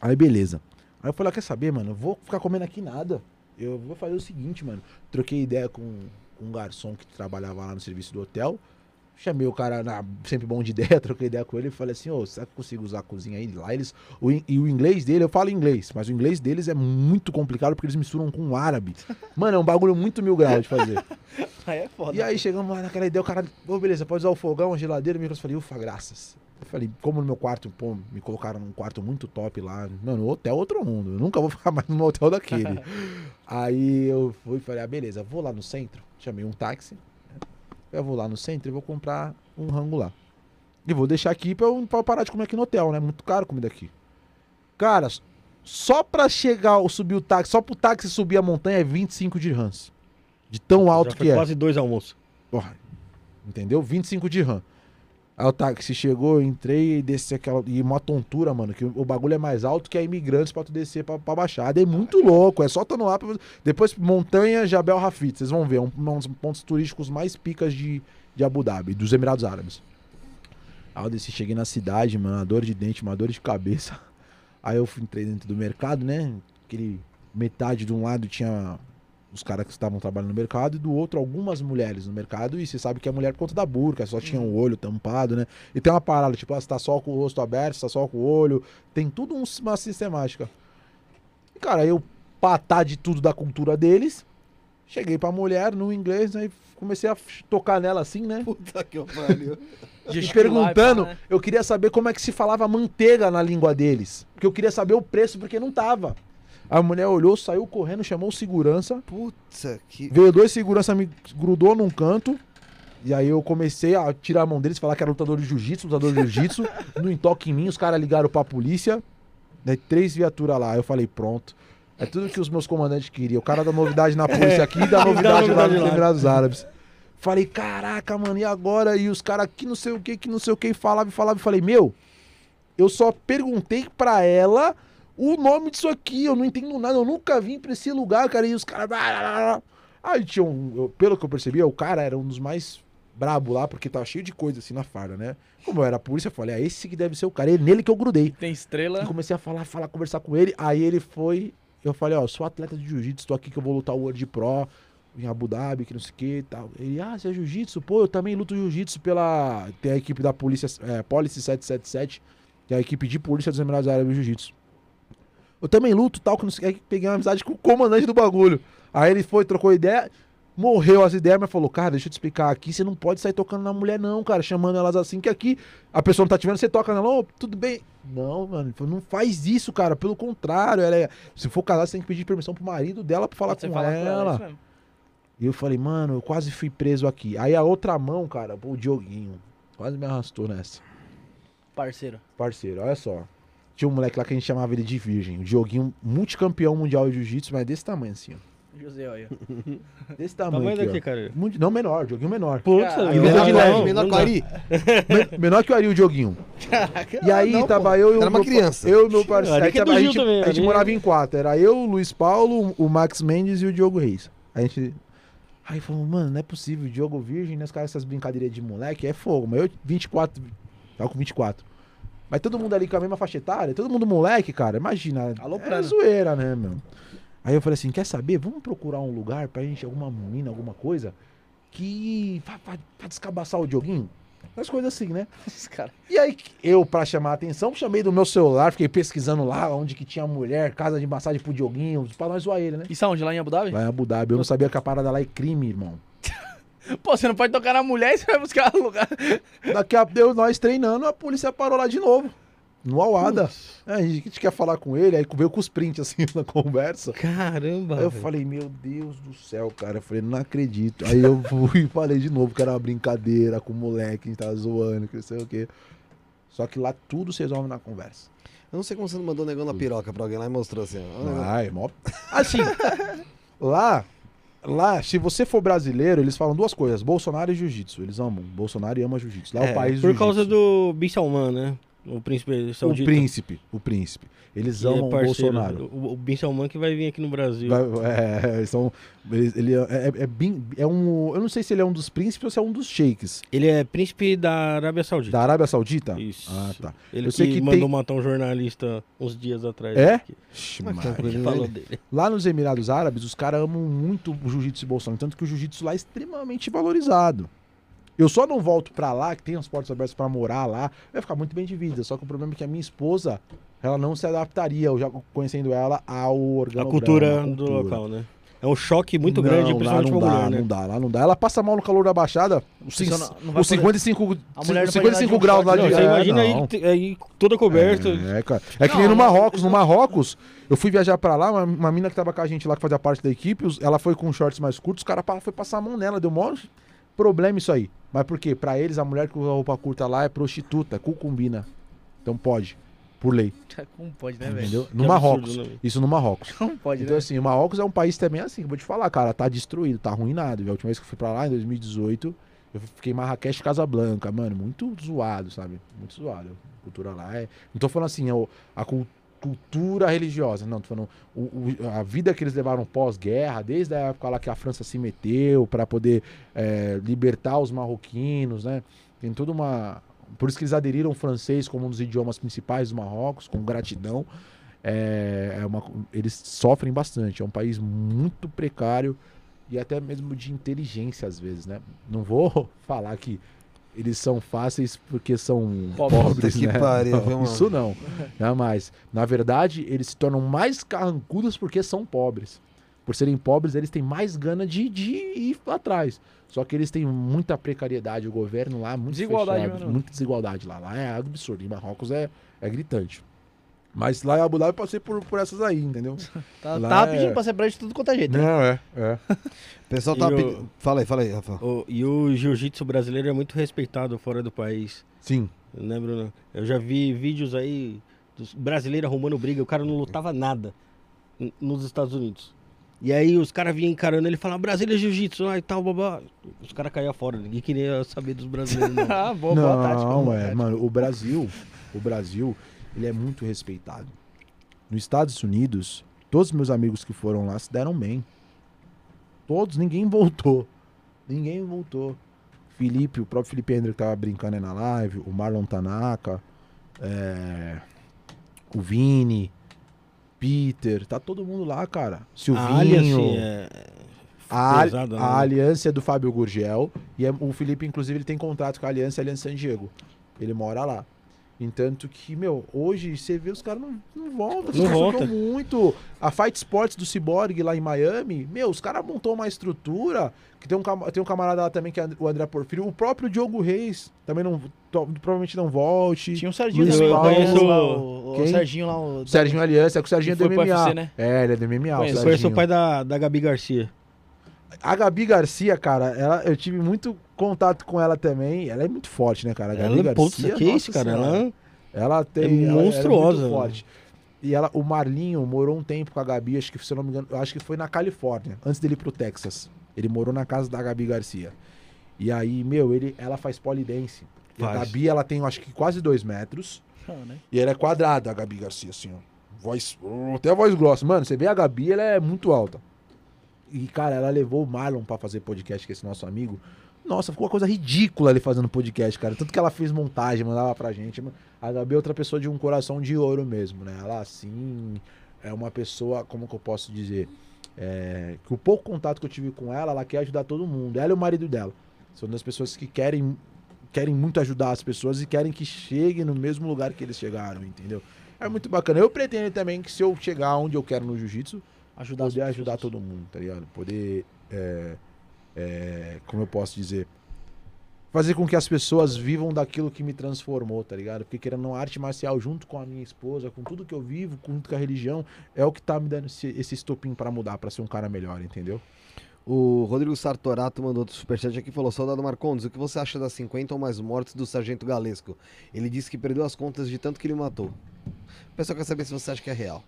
Aí beleza. Aí eu falei, ah, quer saber, mano? Eu vou ficar comendo aqui nada. Eu vou fazer o seguinte, mano. Troquei ideia com um garçom que trabalhava lá no serviço do hotel. Chamei o cara, na- sempre bom de ideia, troquei ideia com ele e falei assim, ô, será que eu consigo usar a cozinha aí? Lá eles. O, e o inglês dele, eu falo inglês, mas o inglês deles é muito complicado porque eles misturam com o árabe. Mano, é um bagulho muito mil graus de fazer. Aí é foda. E aí chegamos lá naquela ideia, o cara, ô, beleza, pode usar o fogão, a geladeira, o micro. Eu falei, ufa, graças. Eu falei, como no meu quarto, pô, me colocaram num quarto muito top lá. Mano, hotel é outro mundo. Eu nunca vou ficar mais num hotel daquele. aí eu fui e falei, ah, beleza, vou lá no centro. Chamei um táxi. Eu vou lá no centro e vou comprar um rango lá. E vou deixar aqui pra eu, pra eu parar de comer aqui no hotel, né? Muito caro comida aqui. Cara, só pra chegar, ou subir o táxi, só pro táxi subir a montanha é 25 dirhams. De tão alto Já que foi é. quase dois almoços. Porra, entendeu? 25 de RAM. Aí o táxi chegou, eu entrei e desci aquela. E uma tontura, mano, que o, bagulho é mais alto que a imigrantes pra tu descer pra, pra Baixada. É muito louco, é só tá no. Pra... Depois, Montanha Jabel Rafit, vocês vão ver, é um, um dos pontos turísticos mais picas de, de Abu Dhabi, dos Emirados Árabes. Aí eu desci, cheguei na cidade, mano, uma dor de dente, uma dor de cabeça. Aí eu entrei dentro do mercado, né? Aquele metade de um lado tinha os caras que estavam trabalhando no mercado e do outro algumas mulheres no mercado e você sabe que é mulher por conta da burca, só tinha o olho tampado, né? E tem uma parada, tipo, ah, você tá só com o rosto aberto, você tá só com o olho, tem tudo um- uma sistemática. E, cara, eu patar de tudo da cultura deles, cheguei pra mulher no inglês, aí comecei a tocar nela assim, né? Puta que pariu. e perguntando, né? eu queria saber como é que se falava manteiga na língua deles. Porque eu queria saber o preço, porque não tava. A mulher olhou, saiu correndo, chamou o segurança. Puta que. Veio dois segurança, me grudou num canto. E aí eu comecei a tirar a mão deles, falar que era lutador de jiu-jitsu, lutador de jiu-jitsu. no entoque em mim, os caras ligaram pra polícia. Daí três viaturas lá. Aí eu falei, pronto. É tudo que os meus comandantes queriam. O cara da novidade na polícia aqui e da novidade lá nos. Emirados Árabes. Falei, caraca, mano, e agora? E os caras aqui não sei o que, que não sei o que, falava e falava. E falei, meu, eu só perguntei pra ela o nome disso aqui. Eu não entendo nada, eu nunca vim pra esse lugar, cara. E os caras. Aí tinha um. eu- pelo que eu percebi, o cara era um dos mais brabo lá, porque tava cheio de coisa assim na farda, né? Como eu era a polícia, eu falei, ah, esse que deve ser o cara. É nele que eu grudei. Tem estrela. E comecei a falar, falar, conversar com ele. Aí ele foi. Eu falei, ó, sou atleta de jiu-jitsu, tô aqui que eu vou lutar o World Pro em Abu Dhabi, que não sei o que e tal. Ele, ah, você é jiu-jitsu? Pô, eu também luto jiu-jitsu pela. Tem a equipe da polícia, é, Policy 777, que é a equipe de polícia dos Emirados Árabes Jiu-Jitsu. Eu também luto tal, que não sei o que. Peguei uma amizade com o comandante do bagulho. Aí ele foi, trocou ideia. Morreu as ideias, mas falou, cara, deixa eu te explicar aqui, você não pode sair tocando na mulher não, cara, chamando elas assim, que aqui a pessoa não tá te vendo, você toca nela, ô, tudo bem. Não, mano, ele falou, não faz isso, cara, pelo contrário, ela é- se for casar, você tem que pedir permissão pro marido dela pra falar com fala com ela, ela. E eu falei, mano, eu quase fui preso aqui. Aí a outra mão, cara, pô, o Dioguinho, quase me arrastou nessa. Parceiro. Parceiro, olha só. Tinha um moleque lá que a gente chamava ele de virgem. O Dioguinho, multicampeão mundial de jiu-jitsu, mas desse tamanho assim, ó. José, olha. Desse tamanho, Tamanho aqui, daqui, ó. cara. Mundi- Não, menor, Dioguinho menor. Putz, e Menor, de leve, menor que o. Ari. Men- menor que o Ari, o Dioguinho. E aí, não, tava pô. eu e o Era uma meu, criança. Eu e meu parceiro. Que é a gente, também, a gente morava em quatro. Era eu, o Luiz Paulo, o Max Mendes e o Diogo Reis. A gente. Aí falou, mano, não é possível, o Diogo Virgem, né? Os caras, essas brincadeiras de moleque, é fogo. Mas eu, 24, tava com 24. Mas todo mundo ali com a mesma faixa etária, todo mundo moleque, cara, imagina. É Aloprando. zoeira, né, meu? Aí eu falei assim, quer saber? Vamos procurar um lugar pra gente, alguma menina, alguma coisa, que. pra, pra- pra descabaçar o Dioguinho. As coisas assim, né? Caras. E aí, eu, pra chamar a atenção, chamei do meu celular, fiquei pesquisando lá onde que tinha mulher, casa de massagem pro Dioguinho, pra nós zoar ele, né? Isso aonde? Lá em Abu Dhabi? Lá em Abu Dhabi, eu não sabia que a parada lá é crime, irmão. Pô, você não pode tocar na mulher e você vai buscar lugar. Daqui a pouco, nós treinando, a polícia parou lá de novo. No Awada. É, a gente quer falar com ele, aí veio com os prints assim na conversa. Caramba. Aí eu velho. falei, meu Deus do céu, cara. Eu falei, não acredito. Aí eu fui e falei de novo que era uma brincadeira com o moleque, a gente tava zoando, que não sei o quê. Só que lá tudo se resolve na conversa. Eu não sei como você não mandou o negão na piroca pra alguém lá e mostrou assim. Ai, mó... Assim, lá, lá, se você for brasileiro, eles falam duas coisas, Bolsonaro e Jiu-Jitsu. Eles amam, Bolsonaro e ama Jiu-Jitsu. Lá é É, o país Por causa do Bin Salman, né? O príncipe O saudita. príncipe, o príncipe. Eles que é amam o parceiro. Bolsonaro. O, o Bin Salman que vai vir aqui no Brasil. Vai- é, eles são, eles- ele é, é, é bem- é um, eu não sei se ele é um dos príncipes ou se é um dos sheiks. Ele é príncipe da Arábia Saudita. Da Arábia Saudita? Isso. Ah, tá. Ele Eu sei que, que mandou tem- matar um jornalista uns dias atrás. É? Ixi, Falou dele. Lá nos Emirados Árabes, os caras amam muito o jiu-jitsu e Bolsonaro, tanto que o jiu-jitsu lá é extremamente valorizado. Eu só não volto pra lá, que tem as portas abertas pra morar lá, vai ficar muito bem de vida. Só que o problema é que a minha esposa, ela não se adaptaria, eu já conhecendo ela, ao A organograma. cultura a do cultura. local, né? É um choque muito Não, grande, lá principalmente não pra dá, mulher, né? Não dá, lá não dá. Ela passa mal no calor da baixada, os, Você cin- não- não vai os poder- 55, A mulher não os pode andar 55 de um graus lá de Não, você é, imagina aí, aí toda coberta. É, cara. É que Não, nem no Marrocos. No Marrocos, eu fui viajar pra lá, uma, uma mina que tava com a gente lá, que fazia parte da equipe, ela foi com shorts mais curtos, os caras pa- foi passar a mão nela, deu maior problema isso aí. Mas por quê? Pra eles, a mulher que usa roupa curta lá é prostituta, cucumbina. Então pode, por lei, Como pode, né, velho? No absurdo, Marrocos. né? Isso no Marrocos. Como pode, Então, né? assim, o Marrocos é um país também assim, vou te falar, cara, tá destruído, tá arruinado. A última vez que eu fui pra lá, em 2018, eu fiquei em Marrakech, Casablanca, mano, muito zoado, sabe? Muito zoado. A cultura lá é. Não tô falando assim, o- a cul- cultura religiosa, não, tô falando o- o- a vida que eles levaram pós-guerra, desde a época lá que a França se meteu pra poder é, libertar os marroquinos, né? Tem toda uma. Por isso que eles aderiram o francês como um dos idiomas principais do Marrocos, com gratidão. É, é uma, eles sofrem bastante. É um país muito precário e até mesmo de inteligência às vezes, né? Não vou falar que eles são fáceis porque são Pobres. pobres, que né? pariu, Não, isso não. Jamais. Na verdade, eles se tornam mais carrancudos porque são pobres. Por serem pobres, eles têm mais gana de, de ir atrás. Só que eles têm muita precariedade. O governo lá é muito Desigualdade fechado, muita desigualdade lá. Lá é absurdo. Em Marrocos é, é gritante. Mas lá em Abu Dhabi eu passei por, por essas aí, entendeu? Tá, Lá tava é- pedindo pra ser branco de tudo quanto é jeito. né? Não, é. é. O pessoal tava o- pedindo. Fala aí, fala aí, Rafa. O- e o jiu-jitsu brasileiro é muito respeitado fora do país. Sim. Né, Bruno? Eu já vi vídeos aí dos brasileiros arrumando briga, o cara não lutava nada. nos Estados Unidos. E aí os caras vinham encarando ele e falavam, Brasília Jiu-Jitsu, lá e tal, babá. Os caras caíam fora, ninguém queria saber dos brasileiros, não. Ah, boa, boa tática. Não, boa é, tática. mano, o Brasil, o Brasil, ele é muito respeitado. Nos Estados Unidos, todos os meus amigos que foram lá se deram bem. Todos, ninguém voltou. Ninguém voltou. Felipe, o próprio Felipe Hendrick tava brincando aí na live, o Marlon Tanaka, é, o Vini, Peter, tá todo mundo lá, cara. A Silvinho. Alliance é... A, pesada, né? a aliança é do Fábio Gurgel. E é- o Felipe, inclusive, ele tem contrato com a aliança, a Aliança San Diego. Ele mora lá. Entanto que, meu, hoje você vê os caras não, não voltam. Não volta. muito. A Fight Sports do Cyborg lá em Miami, meu, os caras montou uma estrutura. Que tem um, tem um camarada lá também, que é o André Porfírio. O próprio Diogo Reis também não. to- provavelmente não volte. Tinha um Serginho Luiz também, eu Paulo. conheço lá, o, o? Serginho lá. O, O Serginho Aliança, é que o Serginho é do MMA. UFC, né? É, ele é do MMA. o Conheço. Eu conheço o pai da, da Gabi Garcia. A Gabi Garcia, cara, ela, eu tive muito contato com ela também. Ela é muito forte, né, cara? A Gabi Ela, putz, Garcia, que nossa isso, cara? Ela... Ela tem. É ela- ela monstruosa, muito mano. forte. E ela, o Marlinho morou um tempo com a Gabi, acho que, se eu não me engano, eu acho que foi na Califórnia, antes dele ir pro Texas. Ele morou na casa da Gabi Garcia. E aí, meu, ele, ela faz polidense. A. Gabi, ela tem, acho que quase dois metros. Ah, né? E ela é quadrada, a Gabi Garcia, assim, ó. Voz, até a voz grossa. Mano, você vê a Gabi, ela é muito alta. E, cara, ela levou o Marlon pra fazer podcast com esse nosso amigo. Nossa, ficou uma coisa ridícula ali fazendo podcast, cara. Tanto que ela fez montagem, mandava pra gente. A Gabi é outra pessoa de um coração de ouro mesmo, né? Ela, assim, é uma pessoa, como que eu posso dizer? É, que o pouco contato que eu tive com ela, ela quer ajudar todo mundo. Ela e o marido dela. São das pessoas que querem, querem muito ajudar as pessoas e querem que cheguem no mesmo lugar que eles chegaram, entendeu? É muito bacana. Eu pretendo também que se eu chegar onde eu quero no jiu-jitsu, Ajudar poder ajudar todo mundo, tá ligado? Poder, é, é, como eu posso dizer, fazer com que as pessoas vivam daquilo que me transformou, tá ligado? Porque querendo ou não, a arte marcial junto com a minha esposa, com tudo que eu vivo, junto com a religião, é o que tá me dando esse, esse estopim pra mudar, pra ser um cara melhor, entendeu? O Rodrigo Sartorato mandou outro superchat aqui e falou: Saudado Marcondes, o que você acha das 50 ou mais mortes do Sargento Galesco? Ele disse que perdeu as contas de tanto que ele matou. O pessoal quer saber se você acha que é real.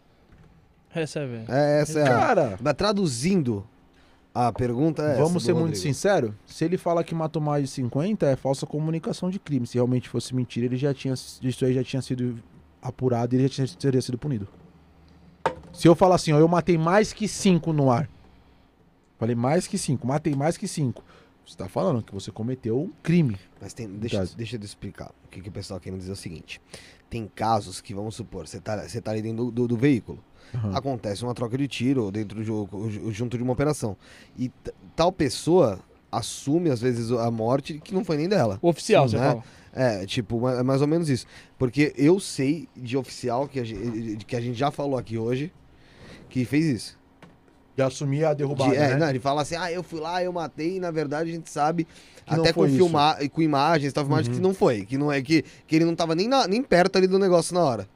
Recebe. É, essa é a. Cara, Mas traduzindo a pergunta é. vamos essa ser muito sinceros, se ele fala que matou mais de 50, é falsa comunicação de crime. Se realmente fosse mentira, ele já tinha, isso aí já tinha sido apurado e ele já tinha, teria sido punido. Se eu falar assim, ó, eu matei mais que 5 no ar. Falei mais que 5, matei mais que 5. Você tá falando que você cometeu um crime. Mas tem, deixa, Caso. deixa eu te explicar. O que, que o pessoal quer dizer é o seguinte: tem casos que, vamos supor, você tá, você tá ali dentro do, do- do veículo. Aham. Acontece uma troca de tiro dentro de, junto de uma operação. E tal pessoa assume, às vezes, a morte que não foi nem dela. O oficial, Sim, você né? fala. É, tipo, é mais ou menos isso. Porque eu sei de oficial que a gente, que a gente já falou aqui hoje que fez isso. De assumir a derrubada, De- é, né? não, ele fala assim, ah, eu fui lá, eu matei, e na verdade a gente sabe, Que até com, foi isso. filma com imagens, tal, filmagens Uhum. que não foi, que não é que, que ele não tava nem, na- nem perto ali do negócio na hora.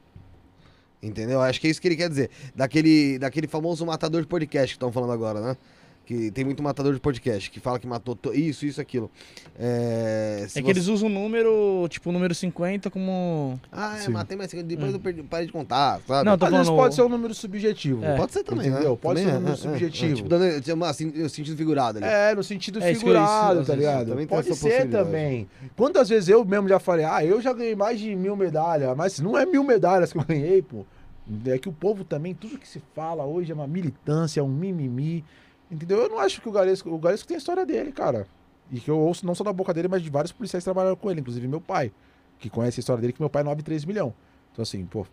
Entendeu? Acho que é isso que ele quer dizer. Daquele, daquele famoso matador de podcast que estão falando agora, né? Que tem muito matador de podcast que fala que matou to- isso, isso, aquilo. É, É que você- eles usam o número, tipo, o número 50 como. Ah, é, Sim. matei, mas depois eu perdi, parei de contar, sabe? Não, tô Às vezes falando- pode ser um número subjetivo. É. Pode ser também, Entendeu? né? Pode Também ser um é, número é, é, subjetivo. tipo, dando assim, o sentido figurado ali. É, no sentido É, figurado, isso- tá ligado? também Pode ser também. Quantas vezes eu mesmo já falei, ah, eu já ganhei mais de mil medalhas, mas não é mil medalhas que eu ganhei, pô. É que o povo também, tudo que se fala hoje é uma militância, é um mimimi. Entendeu? Eu não acho que o Galesco. O Galesco tem a história dele, cara. E que eu ouço não só da boca dele, mas de vários policiais que trabalharam com ele, inclusive meu pai, que conhece a história dele, que meu pai é 9,3 milhão. Então, assim, pô.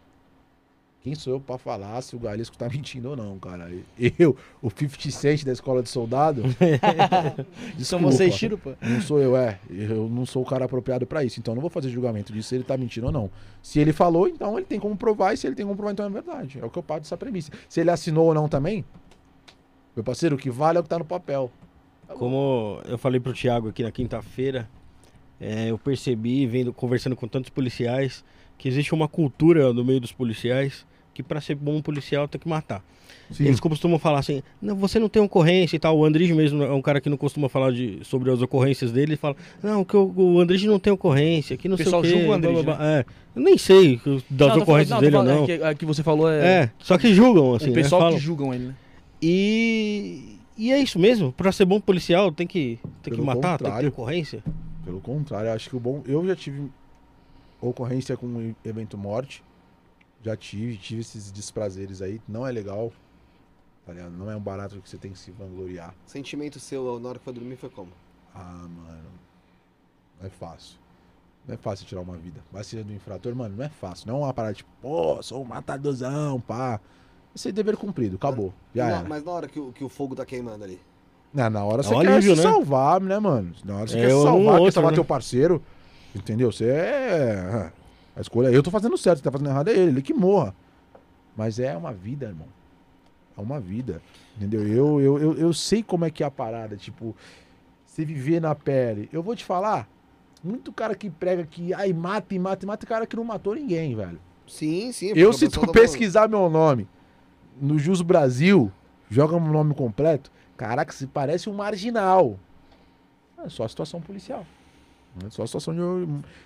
Quem sou eu pra falar se o Galesco tá mentindo ou não, cara? Eu, o 50 Cent da escola de soldado. São Desculpa. vocês, tiro, pô. Não sou eu, é. Eu não sou o cara apropriado pra isso. Então eu não vou fazer julgamento disso se ele tá mentindo ou não. Se ele falou, então ele tem como provar. E se ele tem como provar, então é verdade. É o que eu pago dessa premissa. Se ele assinou ou não também, meu parceiro, o que vale é o que tá no papel. Como eu falei pro Thiago aqui na quinta-feira, é, eu percebi, vendo, conversando com tantos policiais, que existe uma cultura no meio dos policiais que pra ser bom policial tem que matar. Sim. Eles costumam falar assim, não, você não tem ocorrência e tal. O Andrige mesmo é um cara que não costuma falar de, sobre as ocorrências dele. Ele fala, não, que o, o Andrige não tem ocorrência, que não O pessoal sei o quê. julga o Andrige, blá, blá, blá. É, eu nem sei das Não, tô falando- ocorrências não, dele ou não. é que, a que você falou é, É, só que julgam, assim, o né? pessoal Falam. que julgam ele, né? E, e é isso mesmo. Pra ser bom policial, tem que, tem que matar, tem que ter ocorrência. Pelo contrário, eu acho que o bom. Eu já tive ocorrência com um evento morte. Já tive, tive esses desprazeres aí. Não é legal. Tá ligado? Não é um barato que você tem que se vangloriar. Sentimento seu na hora que foi dormir foi como? Ah, mano. Não é fácil. Não é fácil tirar uma vida. Seja do infrator, mano, não é fácil. Não é uma parada tipo, pô, sou um matadorzão, pá. Esse é dever cumprido, acabou. Já Na- era. mas na hora que o, que o fogo tá queimando ali. Na, na hora É você um quer alívio, se né? salvar, né, mano? Na hora você É, quer se salvar, outro, quer salvar né? teu parceiro. Entendeu? Você é. A escolha. Eu tô fazendo certo, quem tá fazendo errado é ele, ele que morra. Mas é uma vida, irmão. É uma vida. Entendeu? Eu, eu, eu, eu sei como é que é a parada. Tipo, você viver na pele. Eu vou te falar. Muito cara que prega que ai, mata e mata e mata, cara que não matou ninguém, velho. Sim, sim. Eu, se tu falando- pesquisar meu nome no Jus Brasil, joga meu nome completo, caraca, se parece um marginal. É só a situação policial. É só a situação de.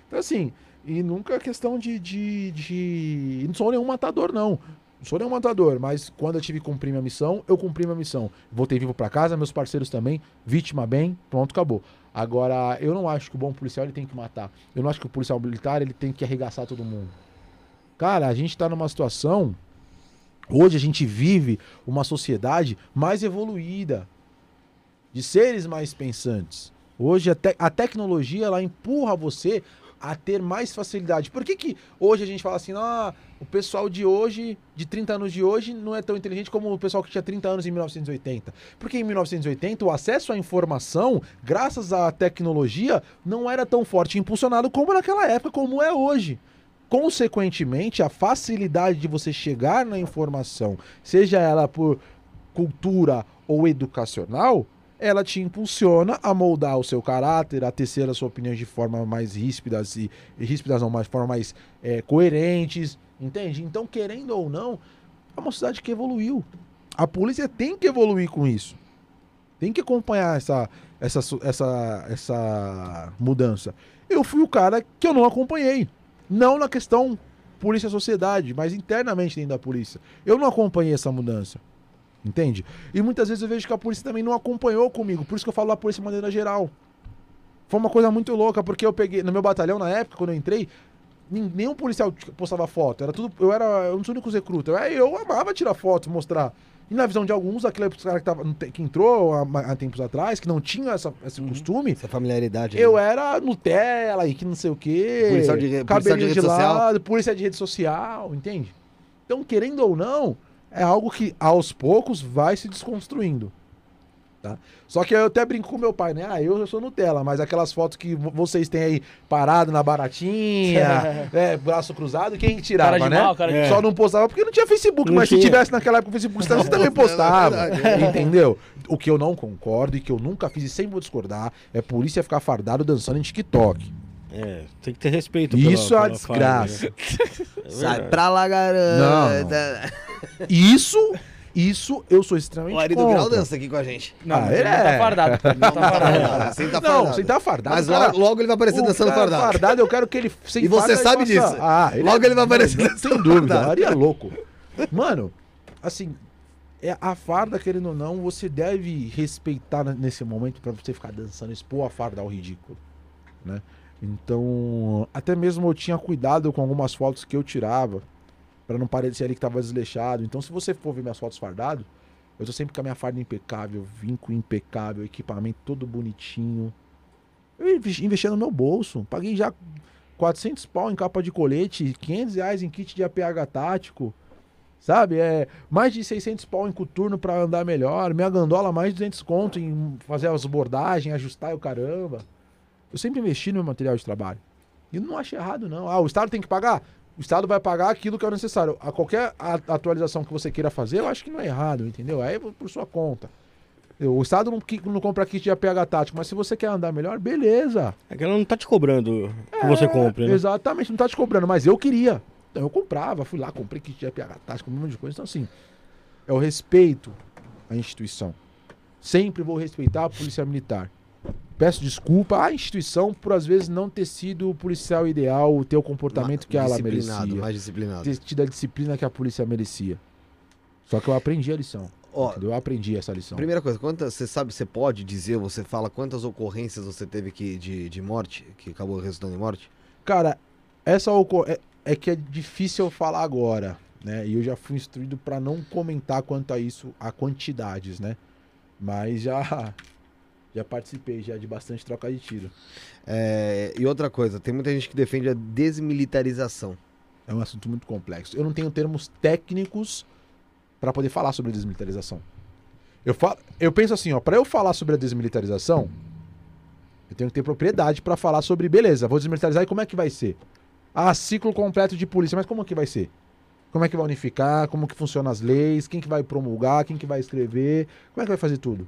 Então, assim, e nunca é questão de. de, de... Não sou nenhum matador, não. Não sou nenhum matador, mas quando eu tive que cumprir minha missão, eu cumpri minha missão. Voltei vivo pra casa, meus parceiros também, vítima bem, pronto, acabou. Agora, eu não acho que o bom policial ele tem que matar. Eu não acho que o policial militar ele tem que arregaçar todo mundo. Cara, a gente tá numa situação. Hoje a gente vive uma sociedade mais evoluída, de seres mais pensantes. Hoje a, te- a tecnologia ela empurra você a ter mais facilidade. Por que, que hoje a gente fala assim, ah, o pessoal de hoje, de 30 anos de hoje, não é tão inteligente como o pessoal que tinha 30 anos em 1980? Porque em 1980 o acesso à informação, graças à tecnologia, não era tão forte e impulsionado como naquela época, como é hoje. Consequentemente, a facilidade de você chegar na informação, seja ela por cultura ou educacional, ela te impulsiona a moldar o seu caráter, a tecer a sua opinião de forma mais ríspidas e ríspidas não, mas forma mais é, coerentes, entende? Então, querendo ou não, é uma sociedade que evoluiu. A polícia tem que evoluir com isso. Tem que acompanhar essa, essa, essa, essa mudança. Eu fui o cara que eu não acompanhei. Não na questão polícia-sociedade, mas internamente dentro da polícia. Eu não acompanhei essa mudança. Entende? E muitas vezes eu vejo que a polícia também não acompanhou comigo. Por isso que eu falo da polícia de maneira geral. Foi uma coisa muito louca, porque eu peguei. No meu batalhão, na época, quando eu entrei, nenhum policial t- postava foto. Era tudo. Eu era um dos únicos recrutas. Eu, eu amava tirar foto, mostrar. E na visão de alguns, aquele cara que, tava, que entrou há, há tempos atrás, que não tinha essa- esse costume, Essa familiaridade. eu né? era Nutella e que não sei o quê. Policial de policial de cabelinho rede social. lado, polícia de rede social, entende? Então, querendo ou não, é algo que aos poucos vai se desconstruindo. Tá? Só que eu até brinco com meu pai, né? Ah, eu, eu sou Nutella, mas aquelas fotos que vo- vocês têm aí parado na baratinha, é, braço cruzado, quem tirava, Cara de né? mal, cara de- É. Só não postava porque não tinha Facebook, Não mas se tinha. tivesse naquela época o Facebook, você também É postava. verdade. entendeu? O que eu não concordo e que eu nunca fiz e sempre vou discordar é polícia ficar fardado dançando em TikTok. É, tem que ter respeito. Isso é uma pela farda, desgraça. né? É Sai pra lá, garota. Isso, isso eu sou O extremamente Ari do Grau dança aqui com a gente. Não, Ah, ele ele não tá é. fardado. ele Não tá fardado. Sem tá Não, fardado. sem tá fardado. Mas cara. logo, ele vai aparecer O dançando cara fardado. eu quero que ele sem E você sabe disso. Ah, Logo ele vai aparecer Não, dançando Sem dúvida, fardado. Ari é louco. Mano, assim, é a farda, querendo ou não, você deve respeitar nesse momento pra você ficar dançando, expor a farda ao ridículo, né? Então, até mesmo eu tinha cuidado com algumas fotos que eu tirava, pra não parecer ali que tava desleixado. Então, se você for ver minhas fotos fardado, eu tô sempre com a minha farda impecável, vinco impecável, equipamento todo bonitinho. Eu investi no meu bolso, paguei já 400 pau em capa de colete, 500 reais em kit de APH tático, sabe? É mais de 600 pau em coturno pra andar melhor, minha gandola mais de 200 conto em fazer as bordagens, ajustar o caramba. Eu sempre investi no meu material de trabalho. E não acho errado, não. Ah, o Estado tem que pagar? O Estado vai pagar aquilo que é necessário. A qualquer atualização que você queira fazer, eu acho que não é errado, entendeu? Aí é por sua conta. O Estado não, não compra kit de APH tático, mas se você quer andar melhor, beleza. É que ela não tá te cobrando que você compre, né? Exatamente, não tá te cobrando, mas eu queria. Então eu comprava, fui lá, comprei kit de APH tático, um monte de coisa. Então, assim, é o respeito à instituição. Sempre vou respeitar a polícia militar. Peço desculpa à instituição por, às vezes, não ter sido o policial ideal, ter o comportamento que ela merecia. mais disciplinado. Ter tido a disciplina que a polícia merecia. Só que eu aprendi a lição. Ó, entendeu? Eu aprendi essa lição. Primeira coisa, quantas, você sabe, você pode dizer, você fala quantas ocorrências você teve que, de, de morte, que acabou resultando em morte? Cara, essa ocor- é, é que é difícil eu falar agora, né? E eu já fui instruído pra não comentar quanto a isso, a quantidades, né? Mas já já participei já de bastante troca de tiro. É, e outra coisa, tem muita gente que defende a desmilitarização. É um assunto muito complexo. Eu não tenho termos técnicos pra poder falar sobre a desmilitarização. Eu, fa eu penso assim, ó, para eu falar sobre a desmilitarização, eu tenho que ter propriedade pra falar sobre, beleza, vou desmilitarizar e como é que vai ser? Ah, ciclo completo de polícia, mas como que vai ser? Como é que vai unificar? Como que funcionam as leis? Quem que vai promulgar? Quem que vai escrever? Como é que vai fazer tudo?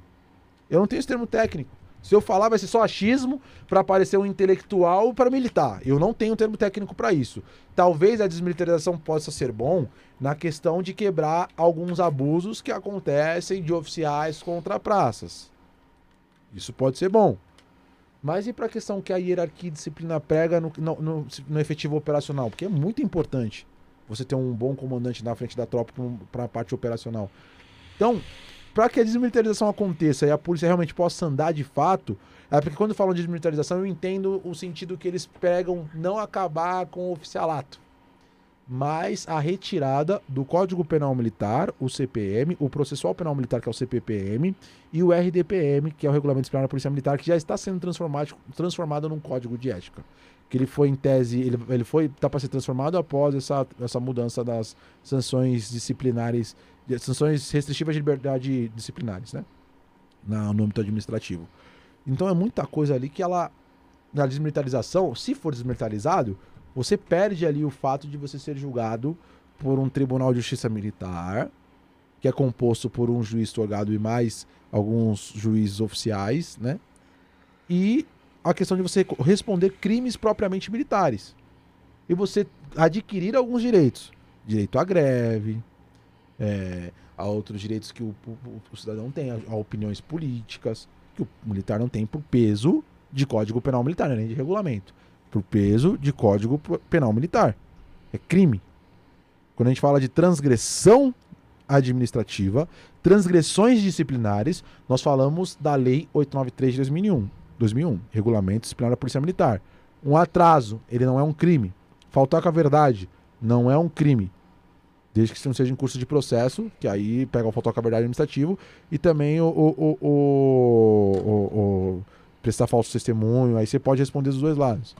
Eu não tenho esse termo técnico. Se eu falar, vai ser só achismo para parecer um intelectual para militar. Eu não tenho termo técnico para isso. Talvez a desmilitarização possa ser bom na questão de quebrar alguns abusos que acontecem de oficiais contra praças. Isso pode ser bom. Mas e para a questão que a hierarquia e disciplina prega no, no, no- no efetivo operacional? Porque é muito importante você ter um bom comandante na frente da tropa para a parte operacional. Então, para que a desmilitarização aconteça e a polícia realmente possa andar de fato, é porque quando falam de desmilitarização eu entendo o sentido que eles pregam não acabar com o oficialato, mas a retirada do Código Penal Militar, o CPM, o Processual Penal Militar, que é o CPPM, e o RDPM, que é o Regulamento Disciplinar da Polícia Militar, que já está sendo transformado, transformado num código de ética. Que ele foi em tese, ele, ele foi está para ser transformado após essa, essa mudança das sanções disciplinares, sanções restritivas de liberdade disciplinares, né? Na, no âmbito administrativo. Então é muita coisa ali que ela, na desmilitarização, se for desmilitarizado, você perde ali o fato de você ser julgado por um tribunal de justiça militar, que é composto por um juiz torgado e mais alguns juízes oficiais, né? E a questão de você responder crimes propriamente militares. E você adquirir alguns direitos. Direito à greve, é, a outros direitos que o, o- o cidadão tem, a, a opiniões políticas, que o militar não tem por peso de Código Penal Militar, não é nem de regulamento. Por peso de Código Penal Militar. É crime. Quando a gente fala de transgressão administrativa, transgressões disciplinares, nós falamos da Lei 893 de 2001, 2001, Regulamento Disciplinar da Polícia Militar. Um atraso, ele não é um crime. Faltar com a verdade, não é um crime. Desde que isso não seja em curso de processo, que aí pega o faltar verdade administrativo, e também o, o, o- o- prestar falso testemunho, aí você pode responder dos dois lados.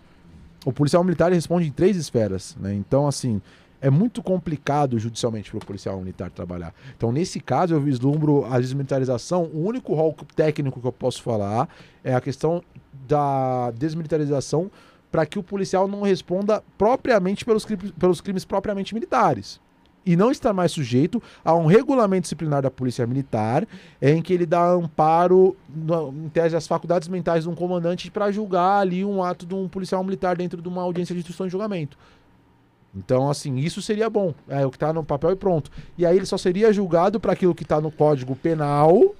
O policial militar responde em três esferas, né? Então, assim, é muito complicado judicialmente para o policial militar trabalhar. Então, nesse caso, eu vislumbro a desmilitarização. O único rol técnico que eu posso falar é a questão da desmilitarização para que o policial não responda propriamente pelos, pelos crimes propriamente militares. E não estar mais sujeito a um regulamento disciplinar da Polícia Militar, em que ele dá amparo, em tese, às faculdades mentais de um comandante para julgar ali um ato de um policial militar dentro de uma audiência de instrução e julgamento. Então, assim, isso seria bom. É o que está no papel e pronto. E aí ele só seria julgado para aquilo que está no Código Penal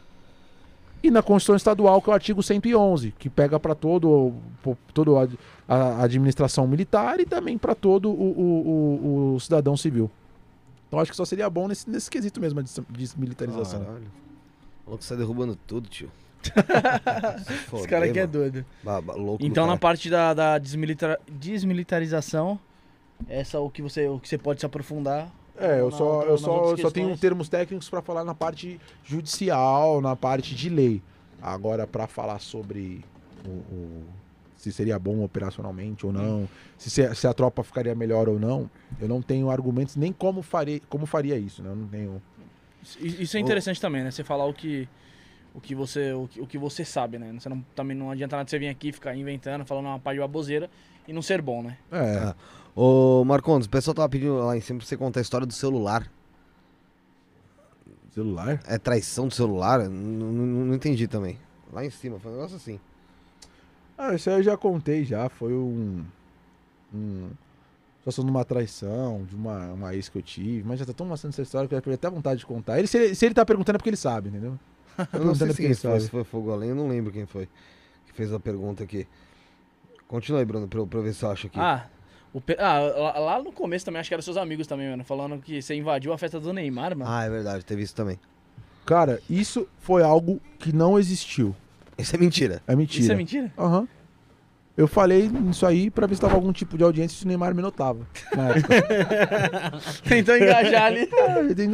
e na Constituição Estadual, que é o artigo 111, que pega para todo, todo a, a administração militar e também para todo o, o- o- o cidadão civil. Então acho que só seria bom nesse, nesse quesito mesmo, a des- desmilitarização. Caralho. O louco sai derrubando tudo, tio. Esse cara aqui é doido. Ba- ba- louco Então, na parte da, da desmilita- desmilitarização, essa é o que você, o que você pode se aprofundar. É, eu na só, eu só, eu só tenho termos técnicos para falar na parte judicial, na parte de lei. Agora, para falar sobre o, o- se seria bom operacionalmente ou não, se, se, a tropa ficaria melhor ou não, eu não tenho argumentos nem como, farei, como faria isso, né? Eu não tenho. Isso é interessante também, né? Você falar o que, o que, você, o que, o que você sabe, né? Você não, também não adianta nada você vir aqui ficar inventando, falando uma pá de baboseira e não ser bom, né? É, Ah. Ô, Marcondes, o pessoal tava pedindo lá em cima pra você contar a história do celular. celular. É traição do celular? N- n- Não entendi também. Lá em cima, foi um negócio assim. Ah, isso aí eu já contei já, foi um. um- situação de uma traição, de uma, uma ex que eu tive, mas já tá tão mostrando essa história que eu tenho até vontade de contar. Ele, se, ele, se ele tá perguntando é porque ele sabe, entendeu? Eu não sei Perguntando se quem foi, se foi Fogo Além, eu não lembro quem foi que fez a pergunta aqui. Continua aí, Bruno, pra, pra ver se eu acho aqui. Ah, o Pe- ah, lá, lá no começo também, acho que eram seus amigos também, mano. Falando que você invadiu a festa do Neymar, mano. Ah, é verdade, teve isso também. Cara, isso foi algo que não existiu. Isso é mentira. É mentira. Isso é mentira? Aham. Eu falei isso aí pra ver se tava algum tipo de audiência se o Neymar me notava. Na época. Tentou engajar ali.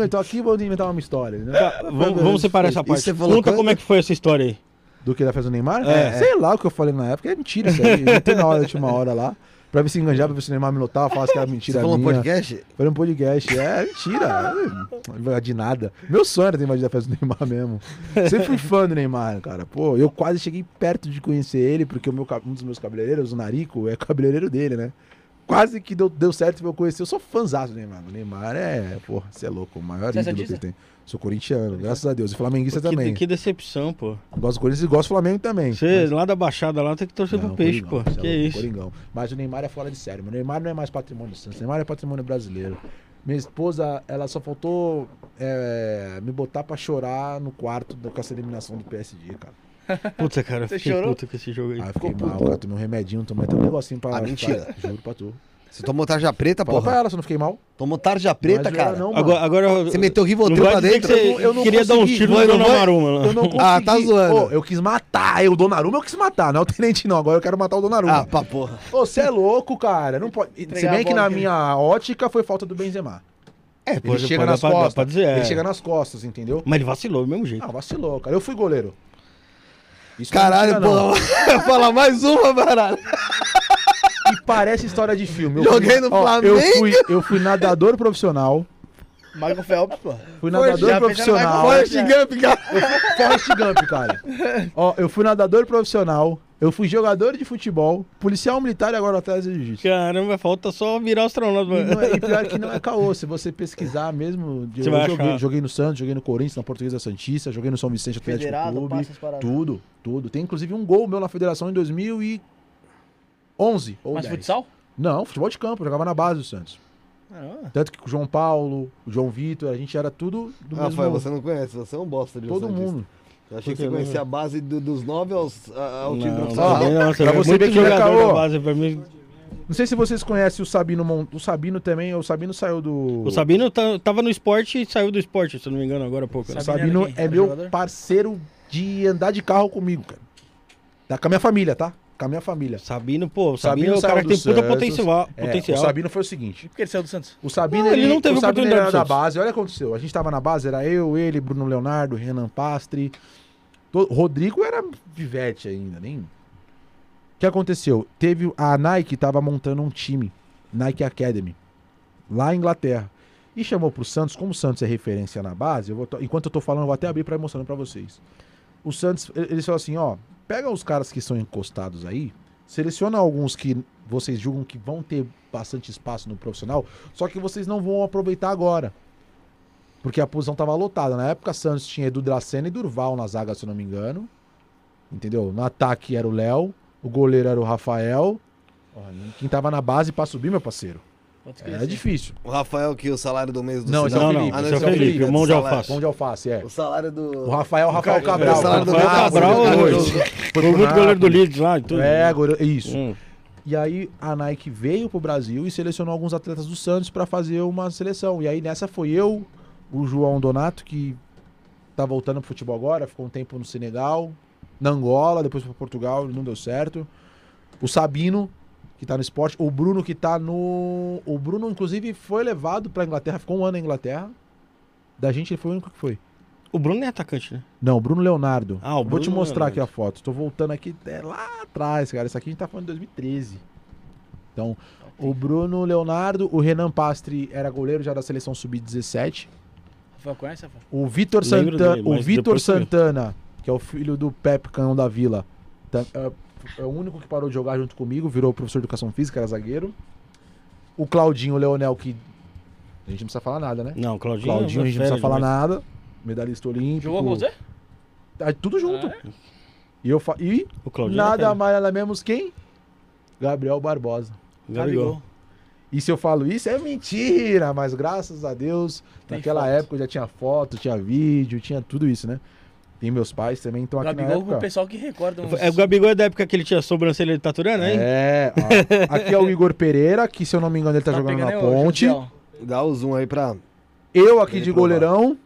Então aqui vou inventar uma história. Né? Vamos, vamos separar essa parte. você falou Conta quando? como é que foi essa história aí. Do que da festa do Neymar? É. Sei lá o que eu falei na época. É mentira isso aí. Eu Tem na hora, tinha uma hora lá. Pra ver se enganjar, pra ver se o Neymar me notava, falasse que era Você mentira falou no minha. podcast? Foi um podcast. É mentira. Não invadir nada. Meu sonho era ter invadido a festa do Neymar mesmo. Sempre fui fã do Neymar, cara. Pô, eu quase cheguei perto de conhecer ele, porque o meu, um dos meus cabeleireiros, o Narico, é cabeleireiro dele, né? Quase que deu, deu certo pra eu conhecer. Eu sou fãzaço do Neymar. O Neymar é, porra, você é louco. O maior Você é ídolo que ele tem. Sou corintiano, graças a Deus. E flamenguista Que, também. que decepção, pô. Gosto do Corinthians e gosto do Flamengo também. Você lá da Baixada lá tem que torcer Não, pro peixe, pô. é Que louco, isso. Coringão. Mas o Neymar é fora de série. O Neymar não é mais patrimônio do Santos. O Neymar é patrimônio brasileiro. Minha esposa, ela só faltou é, me botar pra chorar no quarto com essa eliminação do PSG, cara. Puta, cara, Você fiquei chorou? puto com esse jogo aí. Eu fiquei mal, cara. Tomei um remedinho, tomei até um negocinho pra. Ah, mentira. pra- juro pra tu. Você tomou tarja preta, Fala pra porra? ela se eu não fiquei mal. Tomou tarja preta, Não é zoeira cara? Não, mano. Agora, agora Você meteu não Rivotril pra dizer dentro? que você Eu não- eu não queria dar consegui. tiros Vai, no não vai? Lá. Eu não consegui. Ah, tá zoando. Ô, eu quis matar. Eu, o Donnarumma, eu quis matar. Não é o Tenente, não. Agora eu quero matar o Ah, Donnarumma. pra porra. Ô, você é louco, cara. Não pode... Se bem que bola na que- minha ótica foi falta do Benzema. É, Ele pode, chega pode, nas dá pra- dá costas. dizer, é. Ele chega nas costas, entendeu? Mas ele vacilou do mesmo jeito. Ah, vacilou, cara. Eu fui goleiro. Isso é Caralho, porra. Fala mais uma, baralho. E parece história de filme. Eu Joguei fui- no ó, Flamengo. Eu fui, eu fui nadador profissional. Michael Phelps, pô. Fui nadador profissional. Forrest Gump, cara. Forrest Gump, cara. Ó, eu fui nadador profissional. Eu fui jogador de futebol, policial militar e agora atrás de jiu-jitsu. Caramba, falta só virar astronauta. E, não é- e pior que não é caô, se você pesquisar mesmo. de- Você eu vai joguei, achar. joguei no Santos, joguei no Corinthians, na Portuguesa Santista, joguei no São Vicente Atlético Federado, Clube. passa as paradas. Tudo, tudo. Tem inclusive um gol meu na federação em 2011. Ou Mas 10. futsal? Não, futebol de campo, eu jogava na base do Santos. Caramba. Tanto que com o João Paulo, o João Vitor, a gente era tudo do mesmo... Rafael, você não conhece, você é um bosta de um todo santista. mundo. Eu achei que você conhecia a base do- dos 9 aos, ao time Não, profissional. Pra é você muito ver que é jogador da base, pra mim. Não sei se vocês conhecem o Sabino Mon... O Sabino também, o Sabino saiu do... O Sabino tá- tava no esporte e saiu do esporte, se eu não me engano, agora há pouco. O Sabino Sabino é meu jogador? parceiro de andar de carro comigo, cara. Tá com a minha família, tá? Com a minha família. Sabino, pô, o Sabino Sabino é o cara que tem puta potencial. É, potencial. o Sabino foi o seguinte. Por que ele saiu do Santos? O Sabino, Não, ele não teve o Sabino oportunidade era da base. Olha o que aconteceu. A gente tava na base, era eu, ele, Bruno Leonardo, Renan Pastre. Rodrigo era vivete ainda, nem... O que aconteceu? Teve... A Nike tava montando um time. Nike Academy. Lá em Inglaterra. E chamou pro Santos. Como o Santos é referência na base, eu vou to- enquanto eu tô falando, eu vou até abrir ir mostrando pra vocês. O Santos, ele- eles falaram assim, ó... Pega os caras que são encostados aí, seleciona alguns que vocês julgam que vão ter bastante espaço no profissional, só que vocês não vão aproveitar agora. Porque a posição tava lotada. Na época, Santos tinha Edu Dracena e Durval na zaga, se eu não me engano. Entendeu? No ataque era o Léo, o goleiro era o Rafael. Quem tava na base pra subir, meu parceiro. Era esquecer. difícil. O Rafael, que o salário do mês do Não, esse é o Não, não. Ah, esse é o esse é o Felipe, Felipe, o mão de salário. alface. Pão de alface, é. O salário do... O Rafael, o Rafael Cabral. o salário do pro Cabral, depois. Do- Foi muito goleiro do. Leeds lá e tudo. É, agora- isso. Hum. E aí a Nike veio pro Brasil e selecionou alguns atletas do Santos pra fazer uma seleção. E aí nessa foi eu, o João Donato, que tá voltando pro futebol agora, ficou um tempo no Senegal, na Angola, depois foi pra Portugal, não deu certo. O Sabino, que tá no esporte, o Bruno que tá no. O Bruno, inclusive, foi levado pra Inglaterra, ficou um ano na Inglaterra. Da gente ele foi o único que foi. O Bruno é atacante, né? Não, Bruno Leonardo. Ah, o Vou te Bruno mostrar Leonardo. aqui a foto. Tô voltando aqui é, lá atrás, cara. Isso aqui a gente tá falando de 2013. Então, o Bruno Leonardo, o Renan Pastre era goleiro já da seleção sub-17. Conhece? O Vitor Santana, dele, o Vitor Santana, que é o filho do Pepe Canhão da Vila, tá- é, é o único que parou de jogar junto comigo, virou professor de educação física, era zagueiro. O Claudinho Leonel, que a gente não precisa falar nada, né? Não, Claudinho. Claudinho, a gente não fera precisa falar demais. nada. Medalhista olímpico. Jogou com você? Ah, tudo junto. Ah, é? E eu fa... E O Claudinho. é nada mais nada menos quem? Gabriel Barbosa. Gabigol. Gabigol. E se eu falo isso, é mentira, mas graças a Deus, Tem naquela foto. época eu já tinha foto, tinha vídeo, tinha tudo isso, né? E meus pais também estão aqui na Gabigol com o época. pessoal que recorda uns... É, o Gabigol é da época que ele tinha sobrancelha de taturana, hein? É, ó, aqui é o Igor Pereira, que se eu não me engano ele tá, jogando pegando na ô, ponte. Josiel. Dá o zoom aí pra. Eu aqui Ele de provar. goleirão,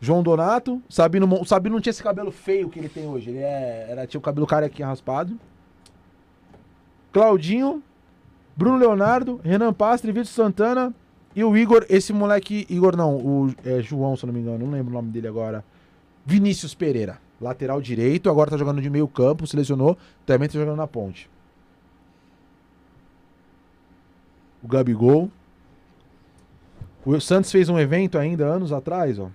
João Donato, Sabino, o Sabino não tinha esse cabelo feio que ele tem hoje, ele é, era, tinha o cabelo carequinha raspado. Claudinho, Bruno Leonardo, Renan Pastre, Vitor Santana e o Igor, esse moleque, Igor não, o é, João, se não me engano, não lembro o nome dele agora. Vinícius Pereira, lateral direito, agora tá jogando de meio campo, selecionou, também tá jogando na ponte. O Gabigol. O Santos fez um evento ainda anos atrás, ó.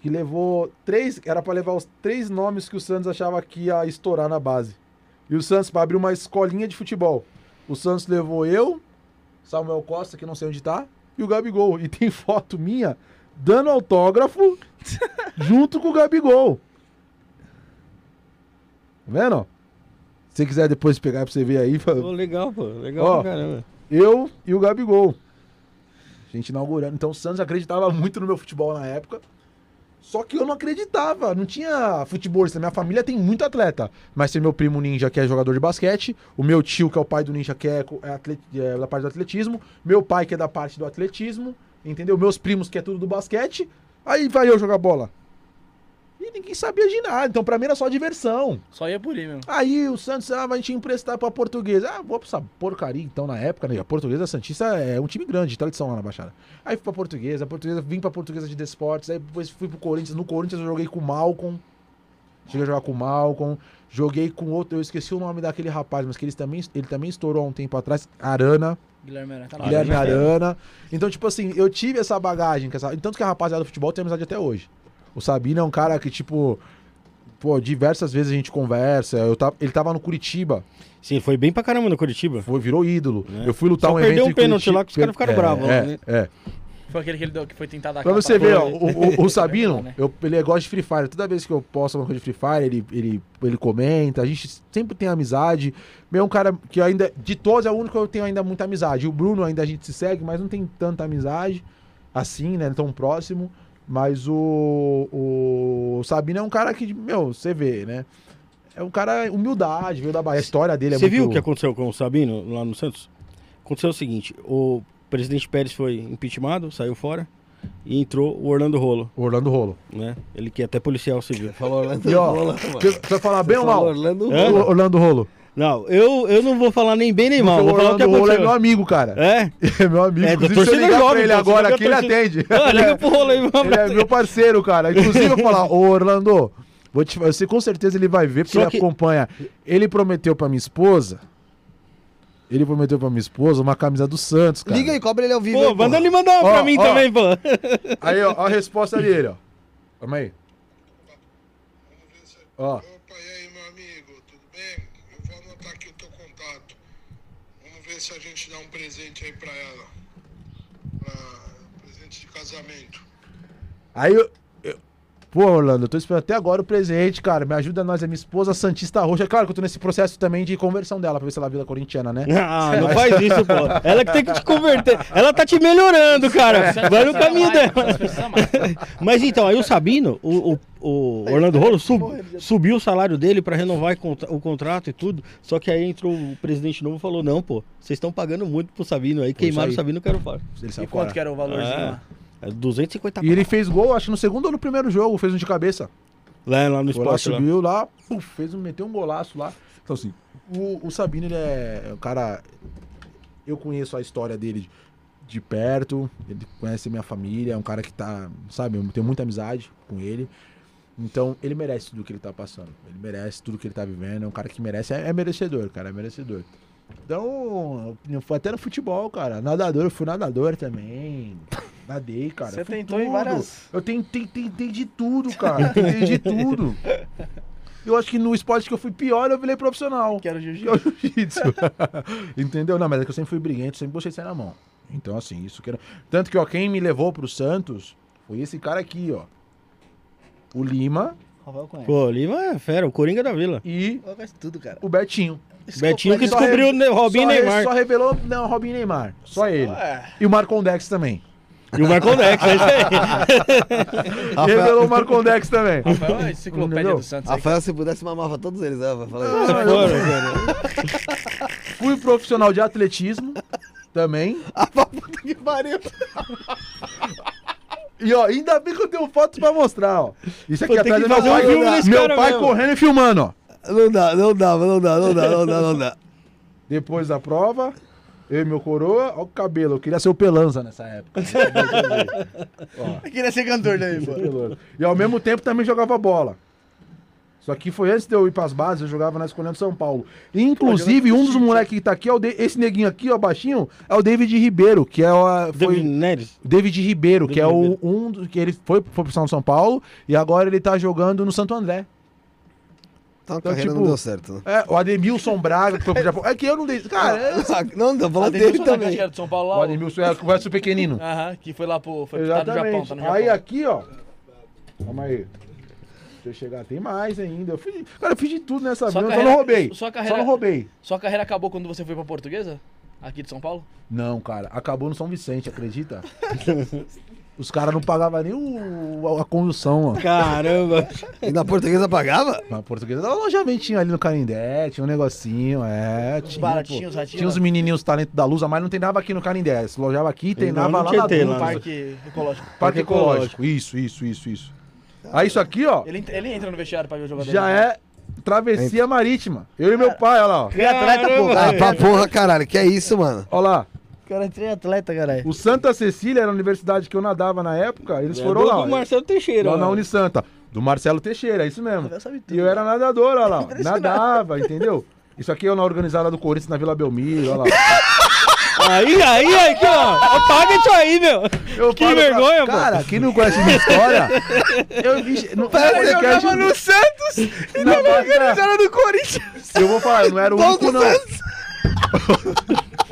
Que levou três. Era pra levar os três nomes que o Santos achava que ia estourar na base. E o Santos pra abrir uma escolinha de futebol. O Santos levou eu, Samuel Costa, que não sei onde tá, e o Gabigol. E tem foto minha dando autógrafo junto com o Gabigol. Tá vendo? Se você quiser depois pegar pra você ver aí, Pô, legal, pô. Legal Ó. pra caramba. eu e o Gabigol. A gente inaugurando. Então o Santos acreditava muito no meu futebol na época. Só que eu não acreditava. Não tinha futebolista. Minha família tem muito atleta. Mas tem meu primo ninja, que é jogador de basquete. O meu tio, que é o pai do ninja, que é, é da parte do atletismo. Meu pai, que é da parte do atletismo. Entendeu? Meus primos, que é tudo do basquete. Aí vai eu jogar bola. E ninguém sabia de nada. Então pra mim era só diversão. Só ia por aí mesmo. Aí o Santos, ah, vai te emprestar pra portuguesa. Ah, vou pra essa porcaria então na época, né? A portuguesa Santista é um time grande, de tradição lá na Baixada. Aí fui pra portuguesa, a portuguesa, vim pra portuguesa de desportes, aí depois fui pro Corinthians. No Corinthians eu joguei com o Malcom. Cheguei a jogar com o Malcom. Joguei com outro, eu esqueci o nome daquele rapaz, mas que ele também, ele também estourou há um tempo atrás. Arana. Guilherme Arana. Tá. Guilherme Arana. Então, tipo assim, eu tive essa bagagem. essa- Tanto que a rapaziada do futebol tem amizade até hoje. O Sabino é um cara que, tipo, pô, diversas vezes a gente conversa. Eu tava, ele tava no Curitiba, Sim, foi bem pra caramba no Curitiba. foi, virou ídolo. É. Eu fui lutar Só um perdeu evento um em pênalti Curitiba- lá que os caras ficaram é, bravos lá, É, né? é. Foi aquele que, ele deu, que foi tentar dar Pra você ver, ó, o, o, o Sabino, né? eu, ele gosta de Free Fire. Toda vez que eu posto alguma coisa de Free Fire, ele, ele, ele comenta. A gente sempre tem amizade. É um cara que ainda, de todos, é o único que eu tenho ainda muita amizade. O Bruno ainda a gente se segue, mas não tem tanta amizade assim, né? Tão próximo. Mas o, o Sabino é um cara que, meu, você vê, né? É um cara humildade, veio da Bahia. A história dele é Você muito... viu o que aconteceu com o Sabino lá no Santos? Aconteceu o seguinte: o presidente Pérez foi impeachmentado, saiu fora, e entrou o Orlando Rolo, O Orlando Rolo. né? Ele que é até policial civil. Falou Orlando você vai falar bem ou mal? Orlando Hã? O Rola. Orlando Rolo. Não, eu, eu não vou falar nem bem nem mal, vou o falar o que Orlando Rolo é aconteceu. meu amigo, cara. É? É meu amigo. É, Inclusive, se eu ligar jovem, pra ele agora aqui, ele atende. Ah, liga pro rolo aí, Ele é meu parceiro, cara. Inclusive, eu vou falar, ô Orlando, vou te, você com certeza ele vai ver, porque Só ele que- acompanha. Ele prometeu pra minha esposa. Ele prometeu pra minha esposa uma camisa do Santos, cara. Liga aí, cobra ele ao vivo. Pô, aí, manda ele mandar uma Ó, pra mim ó. também, pô. Aí, ó, ó a resposta dele, ó. Calma aí. Ó. Opa, e aí, meu amigo, tudo bem? Eu vou anotar aqui o teu contato. Vamos ver se a gente dá um presente aí pra ela. Pra... Presente de casamento. Aí. Pô, Orlando, eu tô esperando até agora o presente, cara. Me ajuda nós, é minha esposa Santista Roxa. Claro que eu tô nesse processo também de conversão dela, pra ver se ela vira corintiana, né? Ah, não faz isso, pô. Ela que tem que te converter. Ela tá te melhorando, cara. Vai no caminho dela. Mas então, aí o Sabino, o, o, o Orlando Rolo, sub- subiu o salário dele pra renovar o contrato e tudo. Só que aí entrou o presidente novo e falou: Não, pô, vocês estão pagando muito pro Sabino aí. Queimaram o Sabino, eu quero fora. E quanto que era o valorzinho É. lá? É 250 E ele fez gol, acho que no segundo ou no primeiro jogo, fez um de cabeça. lá, lá no lá, esporte. Lá. subiu lá, puf, fez meteu um golaço lá. Então, assim, o, o Sabino, ele é um cara. Eu conheço a história dele de, de perto, ele conhece a minha família, é um cara que tá, sabe, eu tenho muita amizade com ele. Então, ele merece tudo que ele tá passando. Ele merece tudo que ele tá vivendo. É um cara que merece, é, é merecedor, cara, é merecedor. Então, eu fui até no futebol, cara. Nadador, eu fui nadador também. Nadei, cara. Você tentou em tudo. várias- Eu tentei, tentei de tudo, cara. Tentei de tudo. Eu acho que no esporte que eu fui pior, eu virei profissional. Que era o Que o jiu-jitsu. jiu-jitsu. Entendeu? Não, mas é que eu sempre fui briguento, sempre gostei de sair na mão. Então, assim, isso que era... Tanto que, ó, quem me levou pro Santos foi esse cara aqui, ó. O Lima Rafael. Pô, Lima é fera, o Coringa da Vila. e tudo, cara. o Betinho. Betinho que descobriu re- o Robinho só Neymar. Só revelou não, Robinho e Neymar. Só ele. É. E o Marcondex também. E o Marconex, é isso aí. Revelou o Marcondex também. Rafael é a enciclopédia Entendeu? do Santos. aí. Rafael, se pudesse, mamava todos eles, né? Falar Ah. Fui profissional de atletismo também. Ah, pra puta que pariu. E ó, ainda bem que eu tenho fotos pra mostrar, ó. Isso aqui Pô, atrás é meu pai, meu pai mesmo. correndo e filmando, ó. Não dá, não dá, não dá, não dá, não dá, não dá. Depois da prova, eu e meu coroa, ó o cabelo. Eu queria ser o Pelanza nessa época. Eu queria ser cantor daí, pô. Pelanza. e ao mesmo tempo também jogava bola. Só que foi antes de eu ir pras bases, eu jogava na Escolhendo São Paulo. E, inclusive, um dos moleques que tá aqui, é o De- esse neguinho aqui, ó, baixinho, é o David Ribeiro, que é o. a- Foi... David Neres. David Ribeiro, que é David o, Ribeiro. um que ele foi, foi pro São Paulo e agora ele tá jogando no Santo André. Então Então, carreira tipo, não deu certo. né? É, o Ademilson Braga, que foi pro Japão. É que eu não dei. Cara, é- Ah, Não, não, falando Ademilson, dele também. era de São Paulo lá. o Ademilson é o verso pequenino. Aham, que foi lá pro. Foi pro do Japão, Exatamente. tá no Japão. aí aqui, ó. Calma aí. Deixa eu chegar, tem mais ainda. Eu fiz, cara, eu fiz de tudo nessa vida, só carreira- não roubei. sua carreira- Só não roubei. Sua carreira acabou quando você foi pra Portuguesa? Aqui de São Paulo? Não, cara, acabou no São Vicente, acredita? Os caras não pagavam nem o, a condução, ó. Caramba. E na portuguesa pagava? Na portuguesa, dava alojamentinho ali no Canindé, tinha um negocinho, é. Tinha, baratinhos, pô. ratinhos, Tinha os menininhos talentos da Lusa, mas não treinava aqui no Canindé. Se lojava aqui, treinava não lá tinha na lá, né? Parque ecológico. Parque Ecológico. Isso, isso, isso, isso. Aí isso aqui, ó, Ele, ele entra no vestiário pra ver o jogador. já é travessia marítima. Eu e meu pai, olha lá, ó. Que atleta, pô. Ah, pra porra, caralho, que é isso, mano? Olha lá. Cara é atleta, caralho. O Santa Cecília era a universidade que eu nadava na época, eles É foram do, lá. do. Marcelo Teixeira. Lá na ó. Unisanta. Do Marcelo Teixeira, é isso mesmo. Sabe tudo. E eu era nadador, olha lá. Nadava, entendeu? Isso aqui é na organizada do Corinthians na Vila Belmiro, olha lá. Aí, aí, aí, aqui, ó. Apaga isso aí, meu. Eu Que vergonha, pô. Cara, quem não conhece minha história, eu vi. No, Pera, no podcast- jogava no Santos e Na base, organizada do Corinthians. Eu vou falar, eu não era o único, não.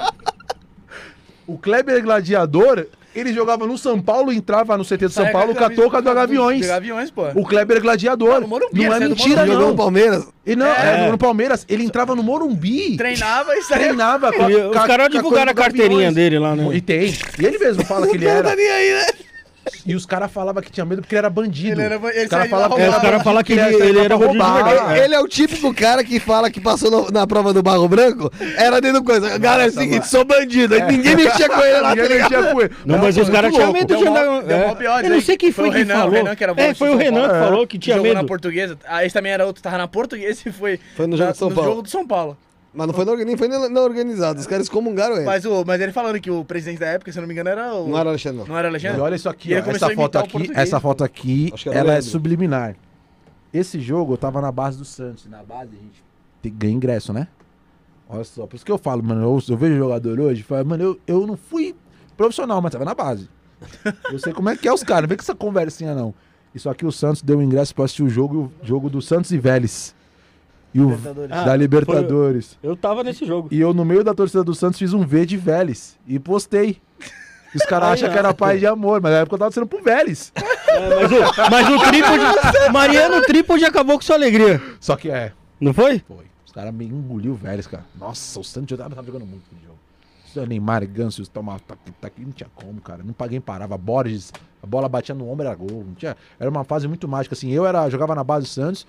o Kleber Gladiador, ele jogava no São Paulo, entrava no CT de São Paulo com a touca do Gaviões. Do Gaviões, pô. O Kleber Gladiador. No Morumbi, não é é do mentira, Morumbi. Jogou não. no Palmeiras? Ele não, É. é, no- Palmeiras, ele entrava no Morumbi. Treinava e saía. Treinava com a, os caras divulgaram a do carteirinha dele lá, né? E tem. E ele mesmo fala que ele Não era. tá nem aí, né? E os caras falavam que tinha medo porque ele era bandido. Ele era- ele os caras falavam É, os caras falam que ele, Ele ele era verdade. Ele é o típico cara que fala que passou no- na prova do Barro Branco, era dentro do coisa. Cara, é o seguinte, sou bandido. Aí ninguém mexia com ele lá, tá Ninguém ligado? mexia com ele. Não, mas os caras tinham medo de andar. é. Eu não né? sei quem Foi que falou. Renan que era é, foi o Renan que falou que tinha jogou na medo. portuguesa. Ah, esse também era outro, tava na portuguesa e foi. Foi no jogo na- de São Paulo. jogo do São Paulo. Mas não foi na, nem foi na, na organizada, os caras excomungaram ele. Mas, o, mas ele falando que o presidente da época, se eu não me engano, era o. Não era Alexandre, não. Não era Alexandre? E olha isso aqui, ó, essa foto aqui, essa foto aqui, ela é subliminar. Esse jogo eu tava na base do Santos, na base a gente tem- ganha ingresso, né? Olha só, por isso que eu falo, mano, eu, eu vejo jogador hoje, falo, mano, eu, eu não fui profissional, mas tava na base. Eu sei como é que é os caras, não vem com essa conversinha não. Isso aqui o Santos deu ingresso pra assistir o jogo, o jogo do Santos e Vélez. E o Libertadores. da Ah, Libertadores. Eu tava nesse jogo. E eu, no meio da torcida do Santos, fiz um V de Vélez e postei. Os caras acham que era paz de amor, mas na época eu tava sendo pro Vélez. É, mas, o, mas o trípode. Mariano Trípode acabou com sua alegria. Só que é, Não foi? Foi. Os caras me engoliu o Vélez, cara. Nossa, o Santos tava, tava jogando muito no jogo. É Neymar, Ganso, toma, tá, tá, aqui, não tinha como, cara. Não paguei parava. Borges, a bola batia no ombro, era gol. Não tinha, era uma fase muito mágica. Assim, eu era, jogava na base do Santos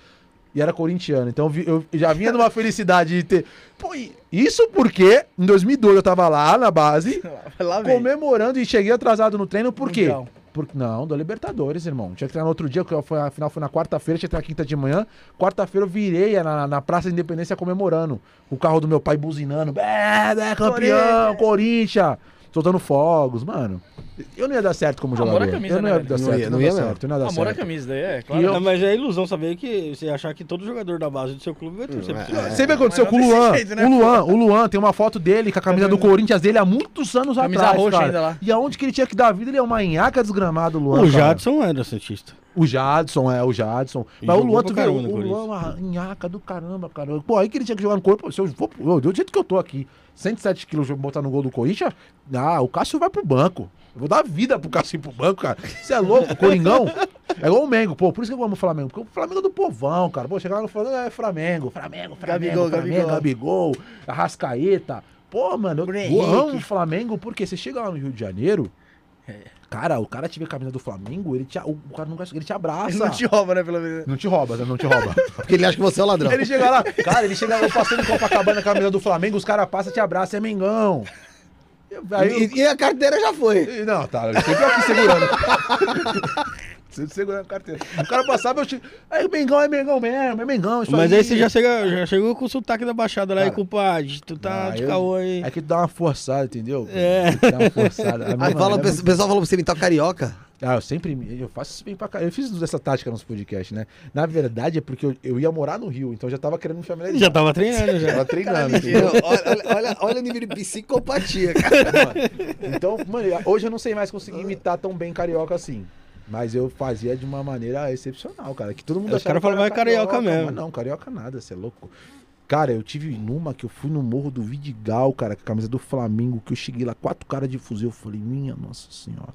e era corintiano. Então eu já vinha numa felicidade de ter. Pô, isso porque em 2002 eu tava lá na base, Lá comemorando e cheguei atrasado no treino, por quê? Mundial. Não, do Libertadores, irmão. Tinha que treinar no outro dia, que foi, a final foi na quarta-feira, tinha que treinar quinta de manhã. Quarta-feira eu virei na, na Praça da Independência comemorando. O carro do meu pai buzinando. É, é campeão, Corinthians! Soltando fogos, mano. Eu não ia dar certo como Amor à jogador. camisa, eu não né, ia velho? dar Não certo, ia, não não ia ia dar mesmo. certo, não ia dar Amor à certo. camisa, daí é, claro. eu- Não, mas é ilusão saber que você achar que todo jogador da base do seu clube vai torcer pra você. Você vê o que aconteceu com não o Luan. jeito, né, o Luan, o Luan tem uma foto dele com a camisa do Corinthians dele há muitos anos Camisa atrás, roxa cara. ainda lá. E aonde que ele tinha que dar vida, ele é uma nhaca desgramado, o Luan, O cara. Jadson era Santista. O Jadson, é, o Jadson. E Mas o Luan, tu vê, caramba o. Luan é uma nhaca do caramba, cara. Pô, aí que ele tinha que jogar no corpo. Se eu for, eu, do jeito que eu tô aqui, 107 quilos, botar no gol do Corinthians, ah, o Cássio vai pro banco. Eu vou dar vida pro Cássio ir pro banco, cara. Você é louco, Coringão? É igual o Mengo, pô, por isso que eu amo o Flamengo. Porque o Flamengo é do povão, cara. Pô, chegar lá no Flamengo, é Flamengo, Flamengo, Flamengo, Gabigol, Flamengo, Gabigol. Gabigol, Arrascaeta. Pô, mano, eu, amo o Flamengo porque você chega lá no Rio de Janeiro, cara, o cara tiver a camisa do Flamengo, ele te, o cara não gosta, ele te abraça. Ele não te rouba, né, pelo menos. Não te rouba, né? não te rouba. Porque ele acha que você é o ladrão. Ele chega lá, cara, ele chega lá, eu passando em Copacabana a camisa do Flamengo, os caras passam, te abraçam, é Mengão. Aí, eu- E, e a carteira já foi. Não, tá, sempre aqui segurando. sempre segurando a carteira. O cara passava, eu te. Aí, Mengão é Mengão mesmo, é Mengão. Isso Mas aí você já, chega, já chegou com o sotaque da Baixada lá, Cara. e compadre, tu tá Ah, de eu- caô aí. É que tu dá uma forçada, entendeu? É. Dá uma forçada. Aí fala, é o pessoal falou pra você imitar o carioca. Ah, eu sempre. Eu faço isso bem pra caralho. Eu fiz essa tática nos podcasts, né? Na verdade é porque eu, eu ia morar no Rio, então eu já tava querendo me familiarizar. Já tava treinando já. Tava treinando, entendeu? olha, olha, olha, o nível de psicopatia, cara. Então, mano, hoje eu não sei mais conseguir imitar tão bem carioca assim. Mas eu fazia de uma maneira excepcional, cara. Que todo mundo É, os achava caras eu era "Vai carioca mesmo." Mas não, carioca nada, você é louco. Cara, eu tive numa que eu fui no Morro do Vidigal, cara, com a camisa do Flamengo, que eu cheguei lá, quatro caras de fuzil. Eu falei, minha nossa senhora.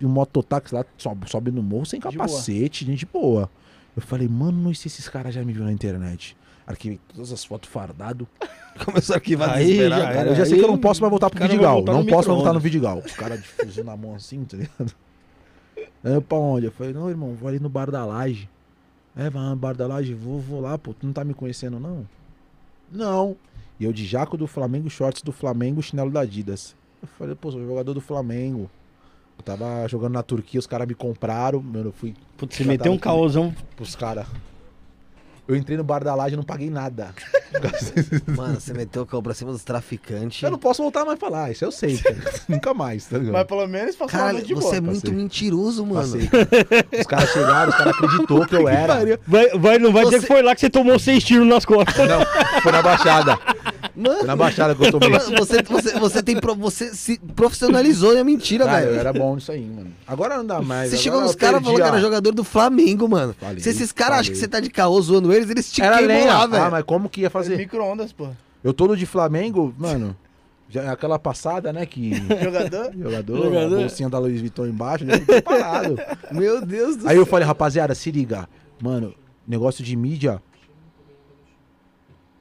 E o mototáxi lá sobe, sobe no morro sem capacete, gente boa. Eu falei, mano, não sei se esses caras já me viram na internet. Arquivei todas as fotos fardado. Começou a arquivar Aí desesperado. já Cara, eu já sei Aí que eu não posso mais voltar os pro caras Vidigal. Não posso mais voltar no. Vidigal. O cara de fuzil na mão assim, tá ligado? Aí eu pra onde? Eu falei, não, irmão, vou ali no bar da laje. É, vai no bar da laje? Vou, vou lá, pô. Tu não tá me conhecendo, não? Não. E eu de jaco do Flamengo, shorts do Flamengo, chinelo da Adidas. Eu falei, pô, sou jogador do Flamengo. Eu tava jogando na Turquia, os caras me compraram. Mano, eu fui Putz, você meteu um caôzão. pros caras. Eu entrei no bar da laje e não paguei nada. Mano, você meteu o cão pra cima dos traficantes. Eu não posso voltar mais pra lá, isso eu sei. cara. Nunca mais, tá ligado? Mas pelo menos passou uma Caralho, noite de você boa. é muito passei. mentiroso, mano. Passei. Os caras chegaram, os caras acreditou que eu era. Vai, vai, não vai dizer Você- que foi lá que você tomou seis tiros nas costas. Não, foi na Baixada. Foi na Mano, Baixada que eu tomei. mano, você, você, você, tem pro- você se profissionalizou e é mentira, Cara, eu velho. era bom nisso aí, mano. Agora não dá mais. Você chegou nos eu caras e falou que a- era jogador do Flamengo, mano. Falei, Se esses caras acham que você tá de caô zoando eles, eles te Era queimam lenha. lá, Ah, velho. mas como que ia fazer? Micro-ondas, pô. Eu todo de Flamengo, mano. Já, aquela passada, né? Que. Jogador? Jogador, Jogador. a bolsinha da Luiz Vuitton embaixo, já fiquei parado. Meu Deus do Aí eu falei, rapaziada, se liga. Mano, negócio de mídia.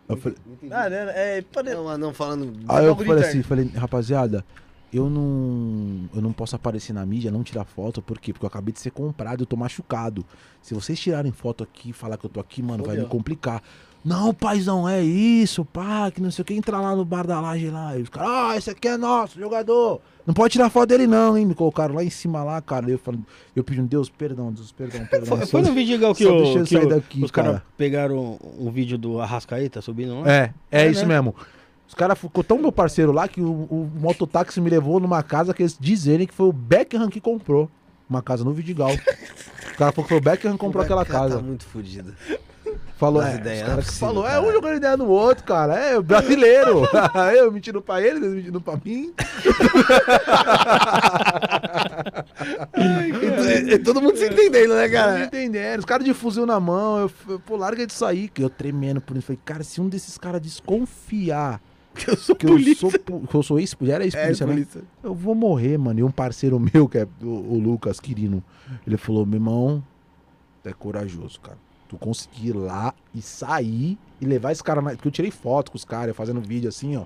Eu falei, Ah, né? É, pode... Não, não falando. Aí eu falei assim, falei, rapaziada, eu não, eu não posso aparecer na mídia, não tirar foto, por quê? Porque eu acabei de ser comprado, eu tô machucado. Se vocês tirarem foto aqui e falar que eu tô aqui, mano, vai me complicar. Não, paizão, é isso, pá, que não sei o que, entra lá no bar da laje lá. E os caras, ah, esse aqui é nosso, jogador. Não pode tirar foto dele não, hein? Me colocaram lá em cima lá, cara. Eu falei, eu pedi, Deus, perdão, Deus, perdão, perdão. Foi, foi no vídeo que, o, deixa eu que sair o- daqui, os caras cara. pegaram um vídeo do Arrascaeta subindo lá. É, é, É, isso né? mesmo. Os caras ficou tão meu parceiro lá que o, o mototáxi me levou numa casa que eles dizerem que foi o Beckham que comprou. Uma casa no Vidigal. o cara falou que foi o Beckham que comprou aquela Cara, casa. Tá muito fodido. Falou, As é, ideias, os é falou, é cara. um jogando ideia no outro, cara. É brasileiro. eu mentindo pra ele, eles mentindo pra mim. E, e todo mundo se entendendo, né, cara? entendendo. Os caras de fuzil na mão, eu, eu pô, larga disso aí. Que eu tremendo por isso. Falei, cara, se um desses caras desconfiar Que eu sou que eu sou, que eu sou ex, já era ex-polícia, né? polícia. Eu vou morrer, mano. E um parceiro meu, que é o, o Lucas Quirino, ele falou: meu irmão, tu é corajoso, cara. Tu conseguir ir lá e sair e levar esse cara na. Porque eu tirei foto com os caras, fazendo vídeo assim, ó.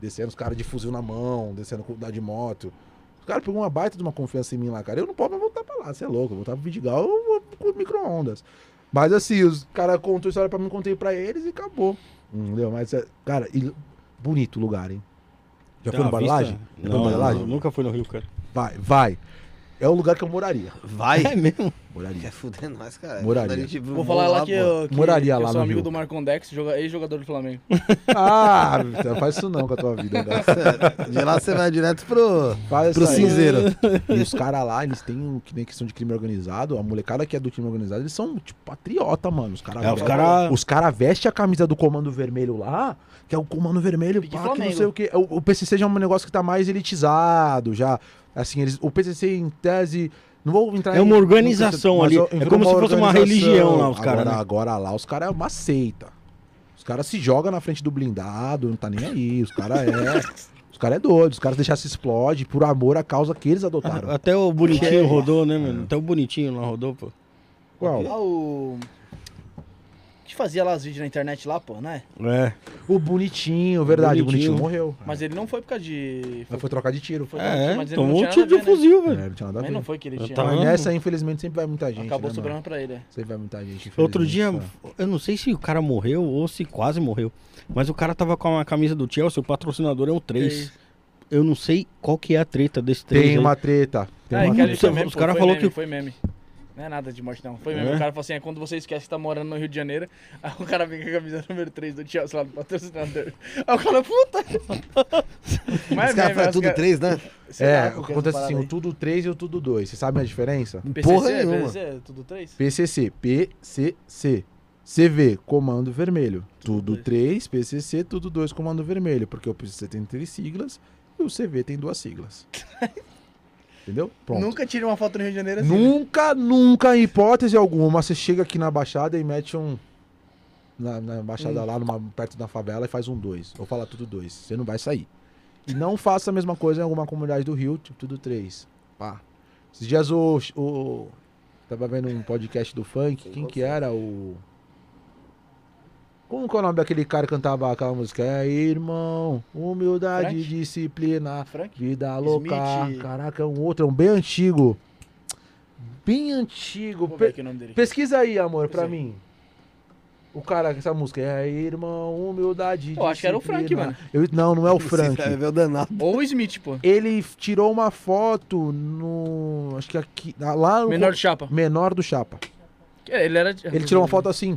Descendo os caras de fuzil na mão, descendo com da de moto. Os caras pegou uma baita de uma confiança em mim lá, cara. Eu não posso mais voltar pra lá, você é louco. Eu voltar pro Vidigal, eu vou com micro-ondas. Mas assim, os caras contou a história pra mim, contei pra eles e acabou. Entendeu? Mas, é, cara, e- bonito o lugar, hein? Já Tem foi no? Barlagem? Já foi no Não, Barlagem? nunca fui no Rio, cara. Vai, vai. É o lugar que eu moraria. Vai. É mesmo? Moraria. Quer fuder nós, cara. Moraria. Vou falar lá que, eu, que, Moraria que eu lá sou no amigo Rio. do Marcon Dex, joga- ex-jogador do Flamengo. Ah, não faz isso não com a tua vida, cara. De lá você vai direto pro, Faz pro cinzeiro. E os caras lá, eles têm que nem questão de crime organizado. A molecada que é do crime organizado, eles são, tipo, patriota, mano. Os caras É, os cara- os cara vestem a camisa do Comando Vermelho lá, que é o Comando Vermelho, pá, que não sei o que. O, o PCC já é um negócio que tá mais elitizado, já. Assim, eles, o PCC, em tese. Não vou entrar É em- uma organização mas ali. É como se fosse uma religião lá, os caras, Agora, né? agora lá, os caras é uma seita. Os caras se jogam na frente do blindado, não tá nem aí. Os caras é. Os caras é doido, os caras deixaram se explode por amor à causa que eles adotaram. Até o bonitinho Que- rodou, né, mano? Até o bonitinho lá rodou, pô. Qual? Ah, o. Que fazia lá os vídeos na internet lá, pô, né? É. O bonitinho, verdade, o Bonitinho. bonitinho morreu. Mas ele não foi por causa de. Mas foi trocar de tiro. Foi- É, mas ele não tomou tinha um tiro de ver, né? fuzil, É, velho. não tinha nada a Mas ver. não foi que ele Eu tinha. tava- Mas Ah, nessa, infelizmente, sempre vai muita gente. Acabou né, sobrando mano? pra ele. é. Sempre vai muita gente. Outro dia, infelizmente, eu não sei se o cara morreu ou se quase morreu. Mas o cara tava com a camisa do Chelsea, o patrocinador é um 3. Eu não sei qual que é a treta desse 3. Tem uma treta. Tem Ah, uma e treta. foi Os meme, pô, cara foi falou meme, que- Foi meme. Não é nada de morte, não. Foi meme. É? O cara falou assim: é quando você esquece que tá morando no Rio de Janeiro, aí o cara vem com a camisa número 3 do Chelsea lá do patrocinador. Aí o cara, puta! Mas Os caras fazem tudo três, né? Sei É, lá, qual que acontece assim, o tudo 3 e o tudo 2. Você sabe a diferença? aí. Porra PCC, nenhuma. PCC, é tudo 3? PCC, PCC. CV, comando vermelho. Tudo Tudo dois. 3, PCC, tudo 2, comando vermelho. Porque o PCC tem três siglas e o CV tem duas siglas. Entendeu? Pronto. Nunca tirei uma foto no Rio de Janeiro assim. né? Nunca, nunca, em hipótese alguma, você chega aqui na Baixada e mete um. Na, na Baixada lá, numa- perto da favela, e faz um 2. Ou fala tudo 2. Você não vai sair. E não faça a mesma coisa em alguma comunidade do Rio, tipo tudo 3. Pá. Esses dias o, o. Tava vendo um podcast do funk. Quem que era? O. Como que é o nome daquele cara que cantava aquela música? É irmão, humildade, Frank? disciplina. Frank? Vida louca. Smith. Caraca, é um outro, é um bem antigo. Bem antigo. Pe- ver aqui o nome dele. pesquisa aí, amor, pra Pesquisa. mim. O cara essa música é irmão, humildade. Eu acho que era o Frank, mano. Eu- não, não é o Frank. vai ver o danado. Ou o Smith, pô. Ele tirou uma foto no. Acho que aqui. Lá no. Menor de chapa. menor do Chapa. Ele era. Ele tirou uma foto assim.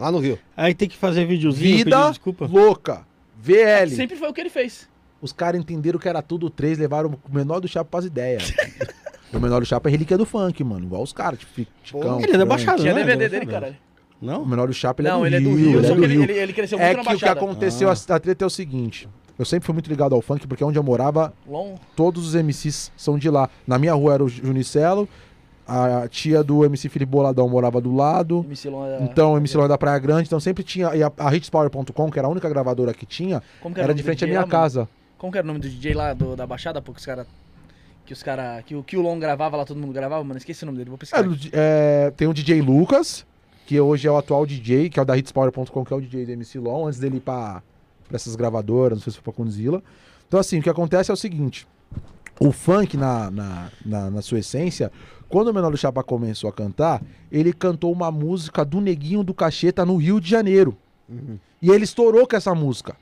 Lá no Rio. Aí tem que fazer videozinho, Vida desculpa. louca. VL. Sempre foi o que ele fez. Os caras entenderam que era tudo três, levaram o menor do Chapa pras ideias. o menor do Chapa é relíquia do funk, mano. Igual os caras, tipo, Chicão. Ele é. Baixada, Tinha não é? DVD Não, dele, não. caralho. O Não? menor do Chapa, ele Não, é ele é do Rio. Rio, ele é só do que ele, Rio. ele, ele cresceu muito É na que o que Baixada. aconteceu, Ah. a, a treta é o seguinte. Eu sempre fui muito ligado ao funk, porque onde eu morava, Long. todos os MCs são de lá. Na minha rua era o Junicelo, a tia do MC Felipe Boladão morava do lado. MC era- Então, o MC Long é da Praia Grande, então sempre tinha. E a, a Hitspower.com, que era a única gravadora que tinha, Como era o de frente à minha lá, casa. Como que era o nome do DJ lá do, da Baixada, pô, que os caras. Que os caras. Que, o- que o Long gravava lá, todo mundo gravava, mano. Esqueci o nome dele, vou pesquisar. É, é, tem o DJ Lucas, que hoje é o atual DJ, que é o da Hitspower.com, que é o DJ do MC Long, antes dele ir pra, pra essas gravadoras, não sei se foi pra Condzilla. Então, assim, o que acontece é o seguinte: o funk, na, na, na, na sua essência, quando o Menor do Chapa começou a cantar, ele cantou uma música do Neguinho do Cacheta no Rio de Janeiro. E ele estourou com essa música.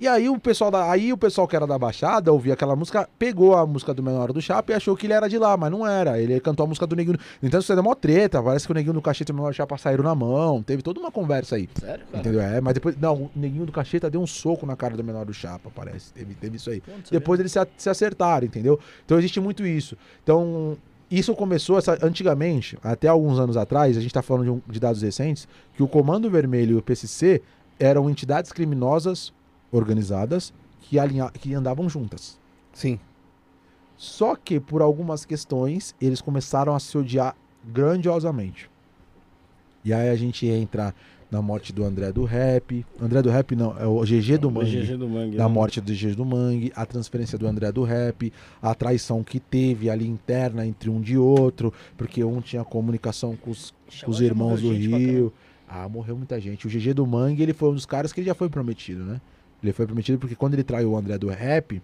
E aí o pessoal da, aí o pessoal que era da Baixada ouvia aquela música, pegou a música do Menor do Chapa e achou que ele era de lá, mas não era. Ele cantou a música do Neguinho. Então isso é mó treta, parece que o Neguinho do Cacheta e o Menor do Chapa saíram na mão. Teve toda uma conversa aí. Sério, cara? Entendeu? É, mas depois. Não, o Neguinho do Cacheta deu um soco na cara do Menor do Chapa, parece. Teve, teve isso aí. Depois eles se, se acertaram, entendeu? Então existe muito isso. Então, isso começou essa- antigamente, até alguns anos atrás, a gente está falando de, um- de dados recentes, que o Comando Vermelho e o PCC eram entidades criminosas organizadas que, alinha, que andavam juntas. Sim. Só que, por algumas questões, eles começaram a se odiar grandiosamente. E aí a gente entra na morte do André do Rap. André do Rap não, é o GG do O Mangue GG do Mangue. da né? morte do Jesus do Mangue, a transferência do André do Rap, a traição que teve ali interna entre um de outro, porque um tinha comunicação com os, com os irmãos do Rio. Ah, morreu muita gente. O GG do Mangue, ele foi um dos caras que ele já foi prometido, né? Ele foi prometido porque quando ele traiu o André do Rap,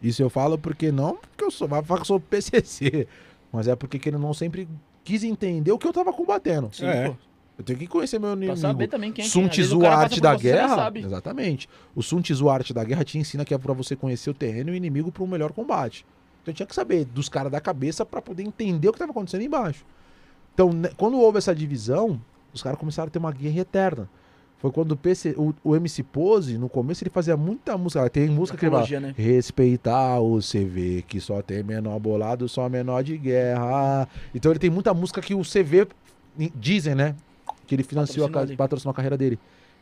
isso eu falo porque não porque eu sou, eu sou PCC, mas é porque que ele não sempre quis entender o que eu tava combatendo. Sim, É. Eu tenho que conhecer meu Pra inimigo. saber também quem é Sun Tzu, a arte da guerra. sabe. Exatamente. O Sun Tzu, a arte da guerra, te ensina que é pra você conhecer o terreno e o inimigo para um melhor combate. Então eu tinha que saber dos caras da cabeça pra poder entender o que estava acontecendo embaixo. Então, né, quando houve essa divisão, os caras começaram a ter uma guerra eterna. Foi quando o, PC, o, o MC Pose, no começo, ele fazia muita música. Tem música que ele fala, né? Respeitar o CV, que só tem menor bolado, só menor de guerra. Então ele tem muita música que o CV, dizem, né? Que ele financiou, a, Patrocinou ca- ali. patrocinou a carreira dele.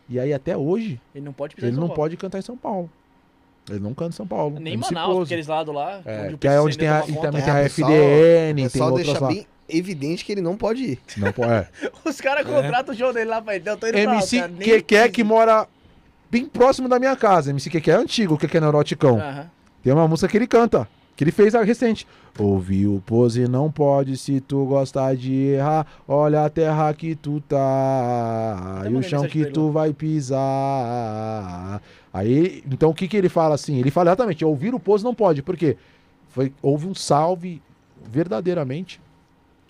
E aí até hoje, Ele não pode ele não Paulo. pode cantar em São Paulo. Ele não canta em São Paulo. Nem em MC Manaus, Pose. aqueles lados lá. É, onde o que é onde tem a, e conta. tem a É, o pessoal- FDN, O tem pessoal outras deixa lá. bem evidente que ele não pode ir. Não, pô, é. Os caras contratam o show dele lá, pai. Então eu tô indo pra lá, MC nem Keké quis que ir. mora bem próximo da minha casa. MC Keké é antigo, o Keké Neuroticão. Aham. Tem uma música que ele canta, que ele fez a recente. Ouvi o pose não pode se tu gostar de errar. Olha a terra que tu tá e o chão que tu vai pisar. Aí, então o que que ele fala assim? Ele fala exatamente, ouvir o pose não pode, porque foi houve um salve verdadeiramente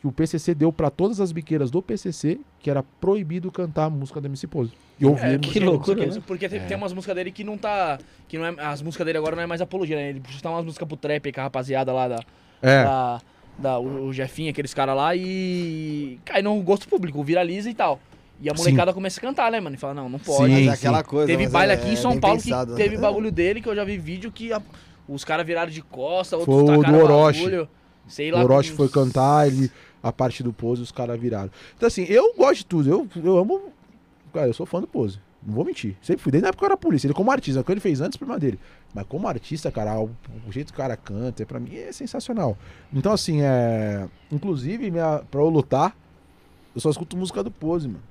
que o PCC deu pra todas as biqueiras do PCC que era proibido cantar a música do MC Pose. E ouvir É, a porque- música. loucura, porque, né? Porque tem, tem umas músicas dele que não tá. Que não é, as músicas dele agora não é mais apologia, né? Ele puxa umas músicas pro trap aí com a rapaziada lá da. É. da, da- o, o Jefinho, aqueles caras lá, e cai no gosto público, viraliza e tal. E a Sim. molecada começa a cantar, né, mano? E fala, não, não pode. Sim, Mas é aquela coisa. Teve baile é- aqui em é São Paulo pensado, que né? teve bagulho dele que eu já vi vídeo que a- os caras viraram de costa, outros Foi o do Orochi. bagulho. Sei O lá. Orochi com- foi cantar, ele, a parte do Pose, os caras viraram. Então, assim, eu gosto de tudo. Eu, eu amo. Cara, eu sou fã do Pose. Não vou mentir. Sempre fui. Desde na época que eu era polícia. Ele como artista, o que ele fez antes, problema dele. Mas como artista, cara, o, o jeito que o cara canta, pra mim, é sensacional. Então, assim, é. Inclusive, minha, pra eu lutar, eu só escuto música do Pose, mano.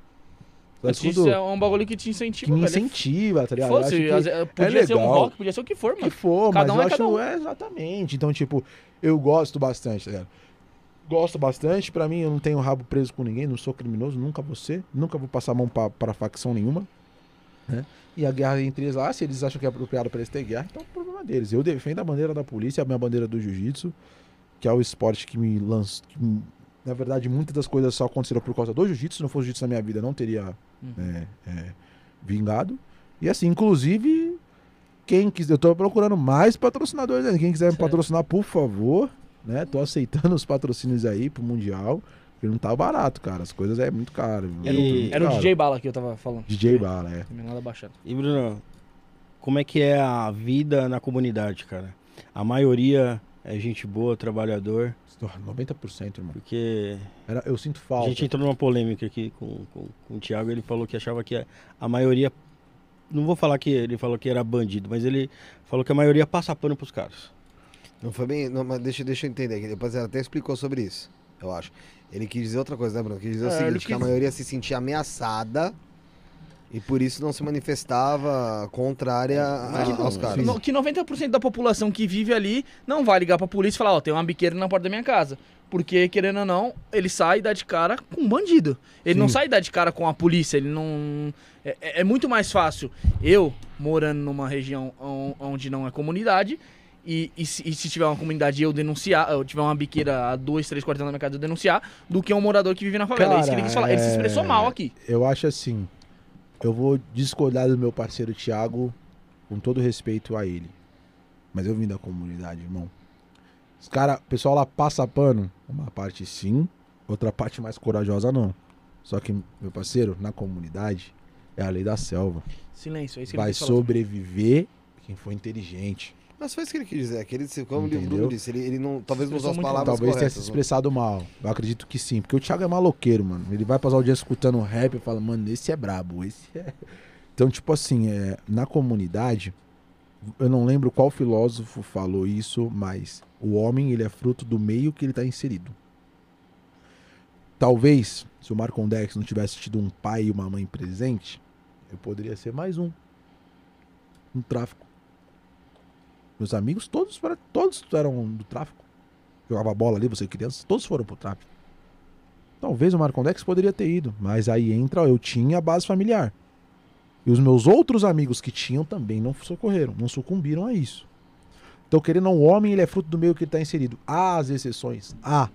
Isso é um bagulho que te que incentiva, me velho. incentiva, tá ligado? Fosse, que- podia ser um rock, podia ser o que for, que mano. for, Cada mas um eu é acho. um. É, exatamente. Então, tipo, eu gosto bastante, tá ligado? Gosto bastante. Pra mim, eu não tenho rabo preso com ninguém, não sou criminoso, nunca vou ser. Nunca vou passar a mão pra, pra facção nenhuma. Né? E a guerra entre eles lá, se eles acham que é apropriado pra eles ter guerra, então é o problema deles. Eu defendo a bandeira da polícia, a minha bandeira do jiu-jitsu, que é o esporte que me lança. me- na verdade, muitas das coisas só aconteceram por causa do jiu-jitsu. Se não fosse jiu-jitsu na minha vida, não teria Uhum. é, é, vingado. E assim, inclusive, quem quiser, eu tô procurando mais patrocinadores, né? quem quiser me patrocinar, por favor, né? Tô aceitando os patrocínios aí pro Mundial, porque não tá barato, cara. As coisas é muito caro. Era, muito, o, era o caro. DJ Bala que eu tava falando. DJ Bala, é. Nada baixando. E Bruno, como é que é a vida na comunidade, cara? A maioria é gente boa, trabalhador, 90%, irmão. porque Era, eu sinto a falta. gente entrou numa polêmica aqui com, com, com o Thiago, ele falou que achava que a, a maioria, não vou falar que ele falou que era bandido, mas ele falou que a maioria passa pano pros caras. Não foi bem. Não, mas deixa, deixa eu entender. Depois ele até explicou sobre isso, eu acho. Ele quis dizer outra coisa, né, Bruno? Quis dizer o É, ele seguinte: que a quis- maioria se sentia ameaçada e por isso não se manifestava contrária a- que não, aos caras. No- Que 90% da população que vive ali não vai ligar pra polícia e falar, ó, tem uma biqueira na porta da minha casa. Porque, querendo ou não, ele sai e dá de cara com um bandido. Ele não Sim. sai e dá de cara com a polícia, ele não... É, é- é muito mais fácil eu, morando numa região on- onde não é comunidade, e, e se, e se tiver uma comunidade eu denunciar, eu tiver uma biqueira a dois, três quarteirões da minha casa eu denunciar, do que um morador que vive na favela. é isso que ele quis falar. Ele se expressou é- mal aqui. Eu acho assim. Eu vou discordar do meu parceiro Thiago com todo respeito a ele. Mas eu vim da comunidade, irmão. Os cara, o pessoal lá passa pano. Uma parte sim, outra parte mais corajosa não. Só que, meu parceiro, na comunidade é a lei da selva. Silêncio, é isso que Vai sobreviver quem for inteligente. Mas foi isso que ele quis dizer. Que ele, como o Entendeu? Bruno disse, ele, ele não, talvez não usou as palavras Talvez tenha se corretas. né? expressado mal. Eu acredito que sim. Porque o Thiago é maloqueiro, mano. Ele vai passar o dia escutando rap e fala, mano, esse é brabo, esse é. Então, tipo assim, é, na comunidade, eu não lembro qual filósofo falou isso, mas o homem ele é fruto do meio que ele está inserido. Talvez, se o Marcondex não tivesse tido um pai e uma mãe presente, eu poderia ser mais um. No tráfico. Meus amigos, todos, todos eram do tráfico. Jogava bola ali, você criança, todos foram pro tráfico. Talvez o Marcondex poderia ter ido, mas aí entra, eu tinha a base familiar. E os meus outros amigos que tinham também não socorreram, não sucumbiram a isso. Então, querendo o homem ele é fruto do meio que ele está inserido. Há as exceções, há.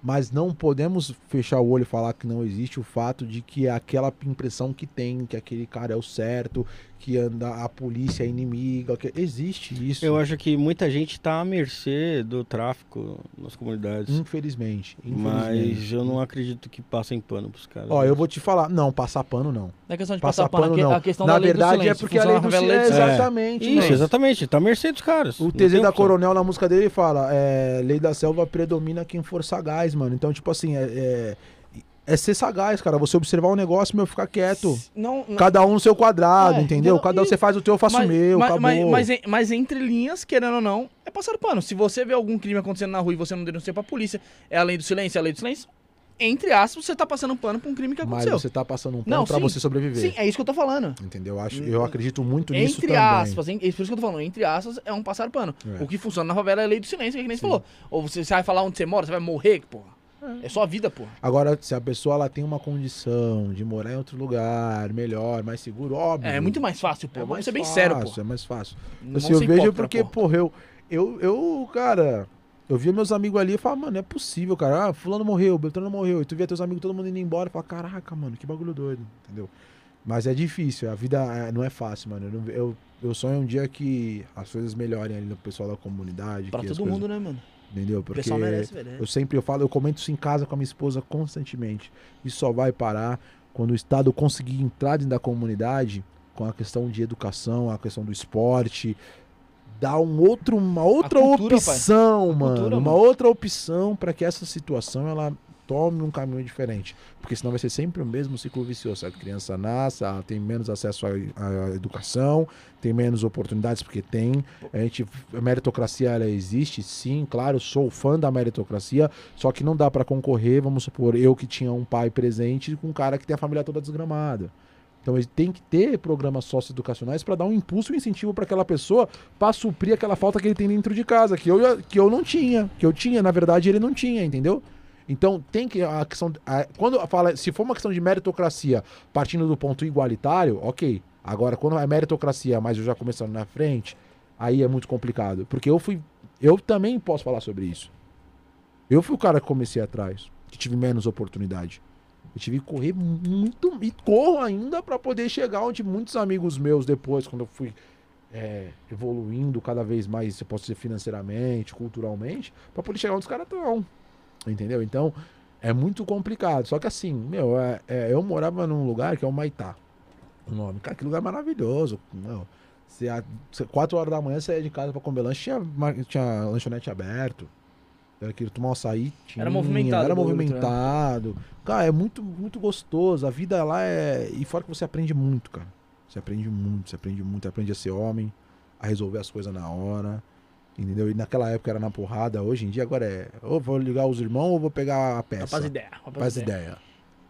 Mas não podemos fechar o olho e falar que não existe o fato de que é aquela impressão que tem, que aquele cara é o certo, que anda a polícia é inimiga. Que... Existe isso. Eu acho que muita gente tá à mercê do tráfico nas comunidades. Infelizmente, infelizmente. Mas eu não acredito que passem pano pros caras. Ó, eu vou te falar. Não, passar pano não. Não é questão de Passar passar, pano, pano não. a questão Na da lei do verdade é silêncio. porque a lei do silêncio. É. Exatamente. Isso, mano. exatamente. Tá à mercê dos caras. O Não TZ da. Coronel na música dele fala: é, Lei da Selva predomina quem for sagaz, mano. Então, tipo assim, é, é, é ser sagaz, cara. Você observar o negócio, meu, ficar quieto. Não, não, Cada um no seu quadrado, É, entendeu? entendeu? Cada um você faz o teu, eu faço o meu, mas, acabou. mas, mas, mas entre linhas, querendo ou não, é passar pano. Se você vê algum crime acontecendo na rua e você não denuncia pra polícia, é a lei do silêncio, é a lei do silêncio. entre aspas, você tá passando um pano pra um crime que Mas aconteceu. você tá passando um pano Não, pra sim. você sobreviver. Sim, é isso que eu tô falando. Entendeu? Eu, acho, eu acredito muito nisso Entre também. aspas, hein? É isso que eu tô falando, entre aspas, é um passar pano. É. O que funciona na favela é a lei do silêncio, que nem você falou. Ou você, você vai falar onde você mora, você vai morrer, porra. É só a vida, porra. Agora, se a pessoa ela tem uma condição de morar em outro lugar, melhor, mais seguro, óbvio. É muito mais fácil, pô. É Vamos ser bem sério, pô. É mais fácil. Não Assim, eu vejo porque, porra. porra, eu, eu, eu, cara, eu via meus amigos ali e falava, mano, não é possível, cara. Ah, fulano morreu, Beltrano morreu. E tu via teus amigos todo mundo indo embora e falava, caraca, mano, que bagulho doido, entendeu? Mas é difícil, a vida é- não é fácil, mano. Eu, eu, eu sonho um dia que as coisas melhorem ali no pessoal da comunidade. Pra todo coisas- mundo, né, mano? Entendeu? O Porque pessoal merece, velho. é. eu sempre eu falo, eu comento isso em casa com a minha esposa constantemente. Isso só vai parar quando o Estado conseguir entrar dentro da comunidade com a questão de educação, a questão do esporte, dar um outro, uma outra cultura, opção, mano, cultura, uma mano. outra opção para que essa situação ela tome um caminho diferente, porque senão vai ser sempre o mesmo ciclo vicioso. A criança nasce, ela tem menos acesso à, à educação, tem menos oportunidades porque tem. A gente, a meritocracia ela existe, sim, claro, sou fã da meritocracia, só que não dá para concorrer, vamos supor, eu que tinha um pai presente com um cara que tem a família toda desgramada. Então ele tem que ter programas socioeducacionais para dar um impulso e um incentivo para aquela pessoa para suprir aquela falta que ele tem dentro de casa, que eu, que eu não tinha, que eu tinha, na verdade ele não tinha, entendeu? Então tem que a questão a- quando fala se for uma questão de meritocracia partindo do ponto igualitário, ok. Agora quando é meritocracia, mas eu já começando na frente, aí é muito complicado, porque eu fui eu também posso falar sobre isso. Eu fui o cara que comecei atrás, que tive menos oportunidade. Eu tive que correr muito e corro ainda para poder chegar onde muitos amigos meus depois, quando eu fui é, evoluindo cada vez mais, eu posso dizer financeiramente, culturalmente, para poder chegar onde os caras estão. Entendeu? Então é muito complicado. Só que assim, meu, é- é, eu morava num lugar que é o Maitá. O nome. Cara, que lugar maravilhoso. Meu, você, a- você- quatro horas da manhã você ia de casa pra comer lanche, tinha, tinha lanchonete aberto. Era que tomar um açaí, tinha, Era movimentado Era o bagulho, movimentado. Cara, é muito, muito gostoso. A vida lá é. E fora que você aprende muito, cara. Você aprende muito, você aprende muito. Aprende a ser homem, a resolver as coisas na hora. Entendeu? E naquela época era na porrada, hoje em dia agora é. Ou vou ligar os irmãos ou vou pegar a peça. Rapaz, ideia. Faz ideia. ideia.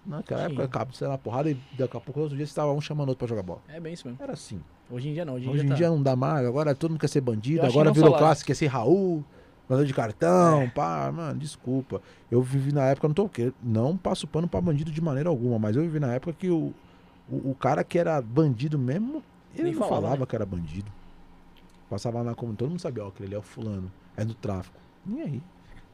Naquela Sim. época, você na porrada e daqui a pouco, outro dia, você tava um chamando outro pra jogar bola. É bem isso mesmo. Era assim. Hoje em dia não. Hoje em Hoje dia, em tá... dia não dá mais, agora todo mundo quer ser bandido, agora virou lá. classe, quer ser Raul, mandador de cartão, É. pá, mano, desculpa. Eu vivi na época, não tô não passo pano pra bandido de maneira alguma, mas eu vivi na época que o, o, o cara que era bandido mesmo, ele Nem não falava, falava, né? que era bandido. Passava na como todo mundo sabia, ó, que ele é o fulano, é do tráfico. Nem aí.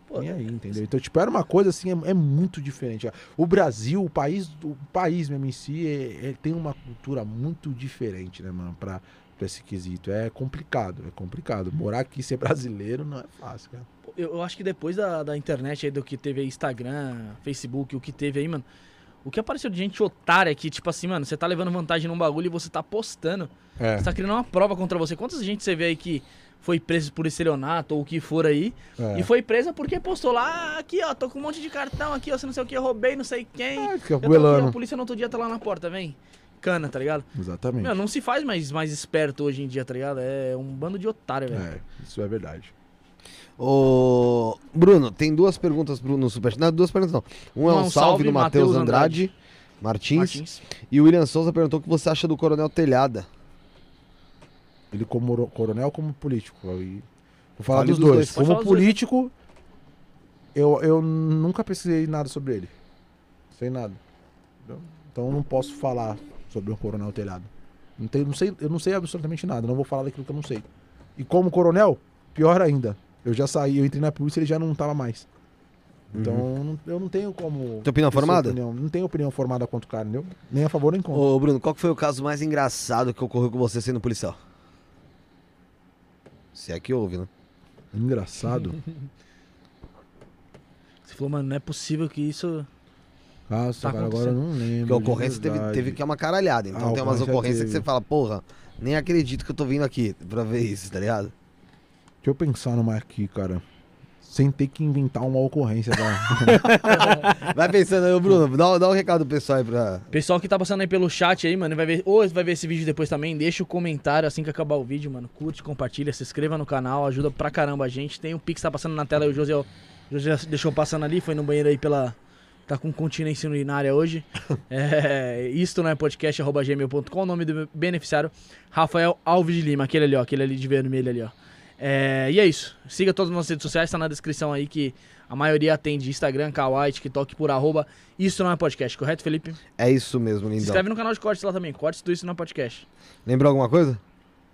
Pô, Nem aí, entendeu? Então, tipo, era uma coisa assim, é, é muito diferente. O Brasil, o país, o país mesmo em si, é- é- tem uma cultura muito diferente, né, mano, pra, pra esse quesito. É complicado, é complicado. Morar aqui e ser brasileiro não é fácil, cara. Eu, eu acho que depois da, da internet aí, do que teve aí Instagram, Facebook, o que teve aí, mano. O que apareceu de gente otária que, tipo assim, mano, você tá levando vantagem num bagulho e você tá postando. É, Você tá criando uma prova contra você. Quantas gente você vê aí que foi preso por estelionato ou o que for aí? é. E foi presa porque postou lá, ah, aqui, ó, tô com um monte de cartão aqui, ó, você não sei o que, eu roubei não sei quem. Ah, fica eu tô aqui, a polícia no outro dia tá lá na porta, vem. Cana, tá ligado? Exatamente. Meu, não se faz mais, mais esperto hoje em dia, tá ligado? É um bando de otário, velho. É, isso é verdade. Ô, Bruno, tem duas perguntas Bruno, no Superchat. Não, duas perguntas não. Um é um, salve, do Matheus Andrade, Martins, Martins. E o William Souza perguntou o que você acha do Coronel Telhada. Ele como ro- coronel ou como político? Aí, vou falar dos dos dois. dois. Como político, eu, eu nunca pesquisei nada sobre ele. Sei nada. Então eu não posso falar sobre o coronel telhado. Não tenho, não sei, eu não sei absolutamente nada. Não vou falar daquilo que eu não sei. E como coronel, pior ainda. Eu já saí, eu entrei na polícia e ele já não tava mais. Então eu não- eu não tenho como. Tem opinião formada? opinião. Não tenho opinião formada quanto o cara, entendeu? Nem a favor nem contra. Ô, Bruno, qual que foi o caso mais engraçado que ocorreu com você sendo policial? Se é que houve, né? Engraçado. Você falou, mano, não é possível que isso. Nossa, Tá cara, agora eu não lembro. Porque a ocorrência teve, teve que é uma caralhada. Então Ah, tem umas ocorrência ocorrências que você fala, porra, nem acredito que eu tô vindo aqui pra ver isso, tá ligado? Deixa eu pensar numa aqui, cara. Sem ter que inventar uma ocorrência, tá? Vai pensando aí, Bruno, dá, dá um recado pro pessoal aí pra. Pessoal que tá passando aí pelo chat aí, mano, vai ver, ou vai ver esse vídeo depois também, deixa o comentário assim que acabar o vídeo, mano. Curte, compartilha, se inscreva no canal, ajuda pra caramba a gente. Tem o Pix tá passando na tela aí, o José, o José deixou passando ali, foi no banheiro aí pela tá com continência urinária hoje. É, isto não é podcast, arroba gmail.com. O nome do beneficiário, Rafael Alves de Lima. Aquele ali, ó. Aquele ali de vermelho ali, ó. É, e é isso. Siga todas as nossas redes sociais, tá na descrição aí que a maioria atende Instagram, Kawaii, TikTok por arroba Isso não é podcast, correto, Felipe? É isso mesmo, Se lindão. inscreve no canal de cortes lá também. Cortes do Isso não é podcast. Lembrou alguma coisa?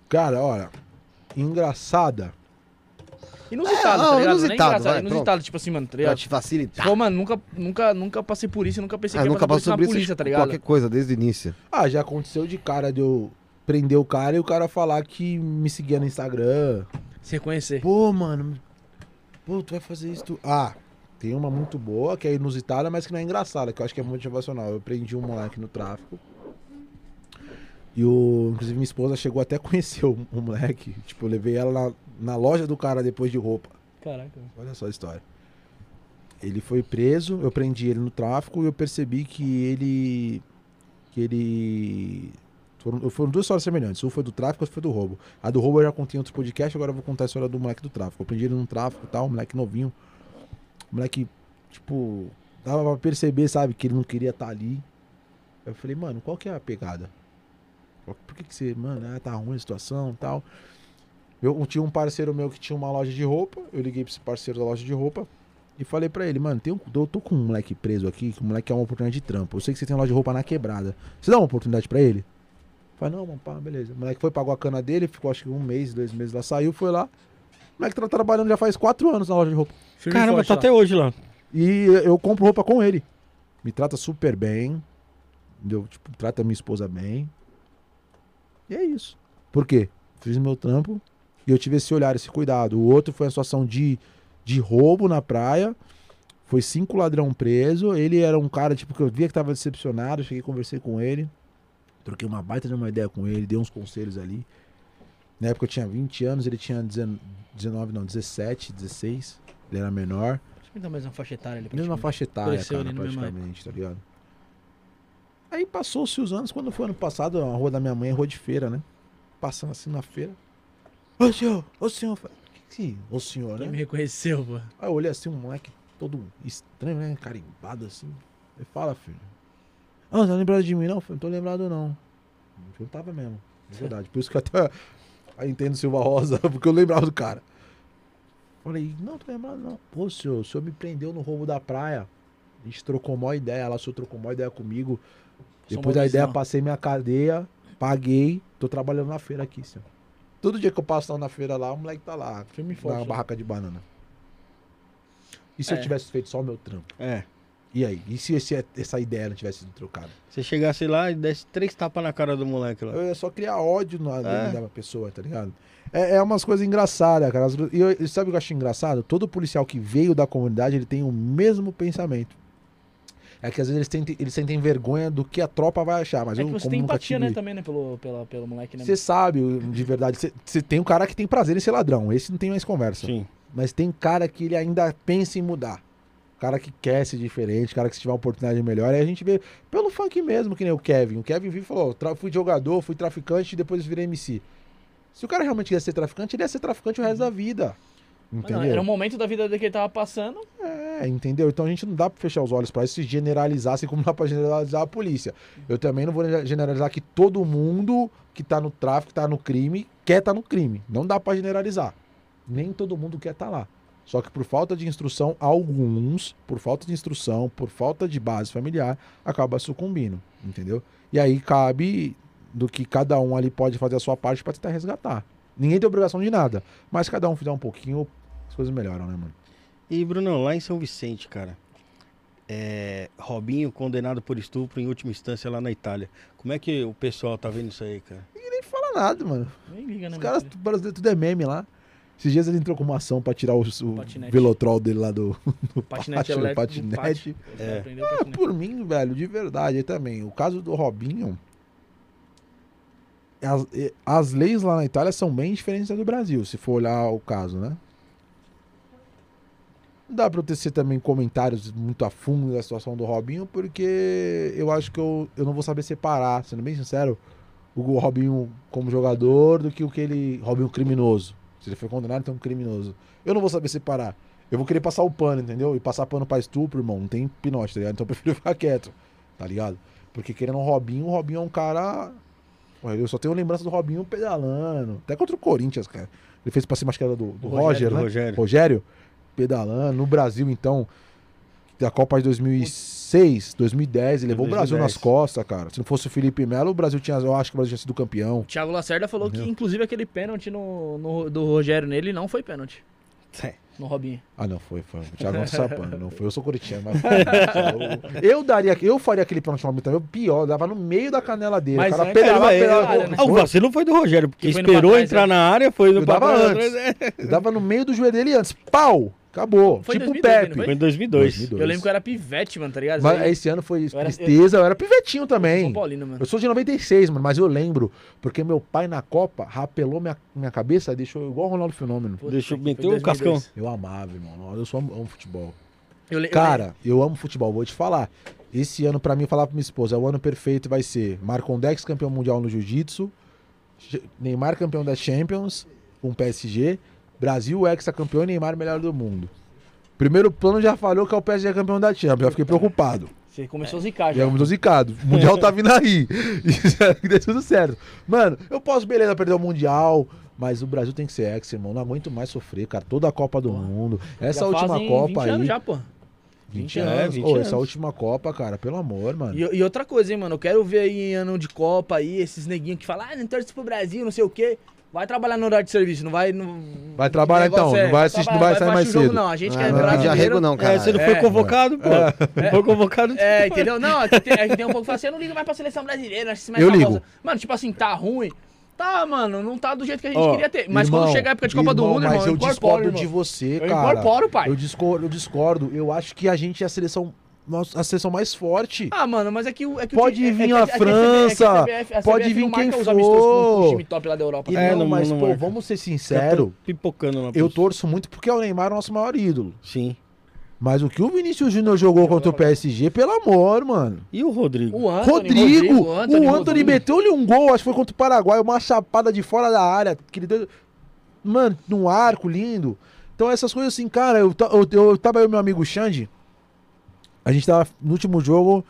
Cara, olha, engraçada. Inusitado, É, tá não, ligado? Não é inusitado, engraçado, vai, inusitado, tipo assim, mano, tá Pra ligado? te facilitar. Pô, mano, nunca, nunca, nunca passei por isso, nunca pensei Ah, que ia nunca passar passou por por isso na isso polícia, tá de ligado? qualquer coisa, desde o início. Ah, já aconteceu de cara de eu prender o cara e o cara falar que me seguia no Instagram. Se reconhecer. Pô, mano. Pô, tu vai fazer isso. Tu... Ah, tem uma muito boa, que é inusitada, mas que não é engraçada, que eu acho que é motivacional. Eu prendi um moleque no tráfico. E o. Inclusive, minha esposa chegou até a conhecer o, o moleque. Tipo, eu levei ela na, na loja do cara depois de roupa. Caraca. Olha só a história. Ele foi preso, eu prendi ele no tráfico e eu percebi que ele. que ele. Foram, foram duas histórias semelhantes. Um foi do tráfico, outro foi do roubo. A do roubo eu já contei em outro podcast, agora eu vou contar a história do moleque do tráfico. Eu prendi ele no tráfico e tal, um moleque novinho. Moleque, tipo, dava pra perceber, sabe, que ele não queria estar ali. Eu falei, mano, qual que é a pegada? Por que, que você, mano, ah, tá ruim a situação e tal? Eu tinha um parceiro meu que tinha uma loja de roupa. Eu liguei pra esse parceiro da loja de roupa e falei pra ele, mano, tem um, eu tô com um moleque preso aqui, que o moleque é uma oportunidade de trampo. Eu sei que você tem uma loja de roupa na quebrada. Você dá uma oportunidade pra ele? Falei, não, mano, pá, beleza. O moleque foi, pagou a cana dele, ficou acho que um mês, dois meses lá, saiu, foi lá. O moleque tá trabalhando já faz quatro anos na loja de roupa. Firme Caramba, forte tá lá. até hoje lá. E eu compro roupa com ele. Me trata super bem. Entendeu? Tipo, trata minha esposa bem. E é isso. Por quê? Fiz meu trampo e eu tive esse olhar, esse cuidado. O outro foi a situação de, de roubo na praia. Foi cinco ladrão preso. Ele era um cara, tipo, que eu via que tava decepcionado. Cheguei, conversei com ele. Troquei uma baita de uma ideia com ele, dei uns conselhos ali. Na época eu tinha 20 anos, ele tinha 19, não, 17, 16. Ele era menor. Mais uma faixa etária ali. Mesma praticamente. faixa etária, cara, praticamente, tá ligado? Aí passou-se os anos, quando foi ano passado, a rua da minha mãe é rua de feira, né? Passando assim na feira. Ô senhor, ô senhor. Falei, que que ô senhor, Quem me né? reconheceu, pô. Aí eu olhei assim, um moleque todo estranho, né? Carimbado assim. Ele fala, filho. Ah, não tá lembrado de mim, não? Não tô lembrado, não. Eu tava mesmo, de verdade. Por isso que eu até aí entendo Silva Rosa, porque eu lembrava do cara. Falei, não, tô lembrado, não. Pô, senhor, o senhor me prendeu no roubo da praia. A gente trocou mó ideia lá, o senhor trocou mó ideia comigo. Depois da ideia, passei minha cadeia, paguei, tô trabalhando na feira aqui, senhor. Todo dia que eu passo lá na feira lá, o moleque tá lá, Firme e na forte. lá. barraca de banana. E se É. eu tivesse feito só o meu trampo? É. E aí? E se esse- essa ideia não tivesse sido trocada? Você chegasse lá e desse três tapas na cara do moleque lá. Eu ia só criar ódio na É. da pessoa, tá ligado? É, é umas coisas engraçadas, cara. E eu, sabe o que eu acho engraçado? Todo policial que veio da comunidade, ele tem o mesmo pensamento. É que às vezes eles, tentem- eles sentem vergonha do que a tropa vai achar, mas É eu que você como tem nunca empatia, tive... né, também, né, pelo, pela, pelo moleque, né? Você sabe, de verdade, você- você tem um cara que tem prazer em ser ladrão, esse não tem mais conversa. Sim. Mas tem cara que ele ainda pensa em mudar. Cara que quer ser diferente, cara que se tiver uma oportunidade melhor. Aí a gente vê pelo funk mesmo, que nem o Kevin. O Kevin vive e falou: "Tra- fui jogador, fui traficante e depois virei MC. Se o cara realmente quer ser traficante, ele ia ser traficante o resto da vida. Entendeu? não, era um momento da vida dele que ele tava passando. É, entendeu? Então a gente não dá pra fechar os olhos pra isso e generalizar, assim como dá pra generalizar a polícia. Eu também não vou generalizar que todo mundo que tá no tráfico, tá no crime, quer tá no crime. Não dá pra generalizar. Nem todo mundo quer tá lá. Só que por falta de instrução, alguns, por falta de instrução, por falta de base familiar, acaba sucumbindo, entendeu? E aí cabe do que cada um ali pode fazer a sua parte pra tentar resgatar. Ninguém tem obrigação de nada, mas cada um fizer um pouquinho, as coisas melhoram, né, mano? E, Bruno, lá em São Vicente, cara, é, Robinho condenado por estupro em última instância lá na Itália. Como é que o pessoal tá vendo isso aí, cara? nem fala nada, mano. Nem liga, né? Os caras brasileiros tudo é meme lá. Esses dias ele entrou com uma ação pra tirar o, o Patinete. velotrol dele lá do, do Patinete pátio, do patinete. É. Ah, por mim, velho, de verdade também. O caso do Robinho. As, as leis lá na Itália são bem diferentes da do Brasil, se for olhar o caso, né? Não dá pra eu tecer também comentários muito a fundo da situação do Robinho, porque eu acho que eu, eu não vou saber separar, sendo bem sincero, o Robinho como jogador do que o que ele. Robinho criminoso. Se ele foi condenado, então é um criminoso. Eu não vou saber separar. eu vou querer passar o pano, entendeu? E passar pano pra estupro, irmão, não tem pinote, tá ligado? Então eu prefiro ficar quieto, tá ligado? Porque querendo o Robinho, o Robinho é um cara. Eu só tenho lembrança do Robinho pedalando. Até contra o Corinthians, cara. Ele fez pra cima, acho que era do, do Roger, Rogério, do né? Rogério. Rogério, pedalando. No Brasil, então, da Copa de 2006, 2010, ele levou o Brasil 2010. nas costas, cara. Se não fosse o Felipe Melo, o Brasil tinha. Eu acho que o Brasil tinha sido campeão. O Thiago Lacerda falou que, inclusive, aquele pênalti no, no- do Rogério nele não foi pênalti. É. No Robinho. Ah, não foi, foi. O Thiago não sapando, não foi. Eu sou corintiano, mas. eu, eu daria, eu faria aquele pênalti no Robinho também. Pior, dava no meio da canela dele. Mas o cara pedalava, É, pedalava. área, né? Ah, o vacilo foi do Rogério, porque esperou trás, entrar é. na área, foi no Eu dava antes. é. Eu dava no meio do joelho dele antes. Pau! Acabou. Foi tipo o 2002, Pepe. Foi em 2002. 2002. Eu lembro que eu era pivete, mano, tá ligado? Mas Aí, esse ano foi Eu era- tristeza, eu era pivetinho São também. Paulino, mano. Eu sou de 96, mano, mas eu lembro, porque meu pai na Copa rapelou minha, minha cabeça e deixou igual o Ronaldo Fenômeno. Puta, Deixa eu foi meter o 2002. cascão. Eu amava, irmão. Eu só amo, amo futebol. Eu le- eu Cara, eu amo futebol, vou te falar. Esse ano, pra mim, falar pra minha esposa, o ano perfeito vai ser Marcon Dex campeão mundial no Jiu-Jitsu, Neymar campeão da Champions, com PSG, Brasil ex-campeão e Neymar melhor do mundo. Primeiro plano já falhou que é o PSG campeão da Champions, já fiquei preocupado. Você começou a zicar Já já. mudou zicado. O Mundial tá vindo aí. E deu tudo certo. Mano, eu posso, beleza, perder o Mundial. Mas o Brasil tem que ser ex, irmão. Não aguento mais sofrer, cara. Toda a Copa do Mundo. Essa Já última Copa 20 aí. anos já, pô. 20 20 anos. é, 20 Ô, essa anos. última Copa, cara, pelo amor, mano. E, e outra coisa, hein, mano. Eu quero ver aí em ano de Copa aí, esses neguinhos que falam, ah, não torce pro Brasil, não sei o quê. Vai trabalhar no horário de serviço, não vai. Não... Vai trabalhar, então, não vai assistir- não vai sair pra mais jogo, cedo. Não, a gente que é não vai pedir brasileiro. arrego não, cara. É, você não É. foi convocado, pô. Não foi convocado. É, entendeu? Não, é que tem, é que tem um pouco que fala assim, eu não ligo mais pra seleção brasileira, acho isso mais Eu famosa. ligo. Mano, tipo assim, tá ruim. Tá, mano, não tá do jeito que a gente Ó, queria ter. Mas Irmão, quando chegar a época de Copa do irmão, Mundo, mas irmão, eu incorporo, discordo irmão. de você, Eu cara. incorporo, pai. Eu discordo, eu discordo. Eu acho que a gente é a seleção, nossa, a seleção mais forte. Ah, mano, mas é que, o- é que o Pode time- é- vir é que- a é CBF França, a CBF a pode CBF vir quem for. time top lá da Europa. Tá? É, não, não- mas, não pô, marca. vamos ser Já tô sinceros. Pipocando na Eu torço muito porque o Neymar é o nosso maior ídolo. Sim. Mas o que o Vinícius Júnior jogou contra o PSG, pelo amor, mano. E o Rodrigo? O Anthony, Rodrigo, o o Anthony, Anthony, Rodrigo. meteu-lhe um gol, acho que foi contra o Paraguai, uma chapada de fora da área. Que ele deu... Mano, num arco lindo. Então essas coisas assim, cara, eu, ta- eu, eu tava eu e meu amigo Xande. A gente tava no último jogo,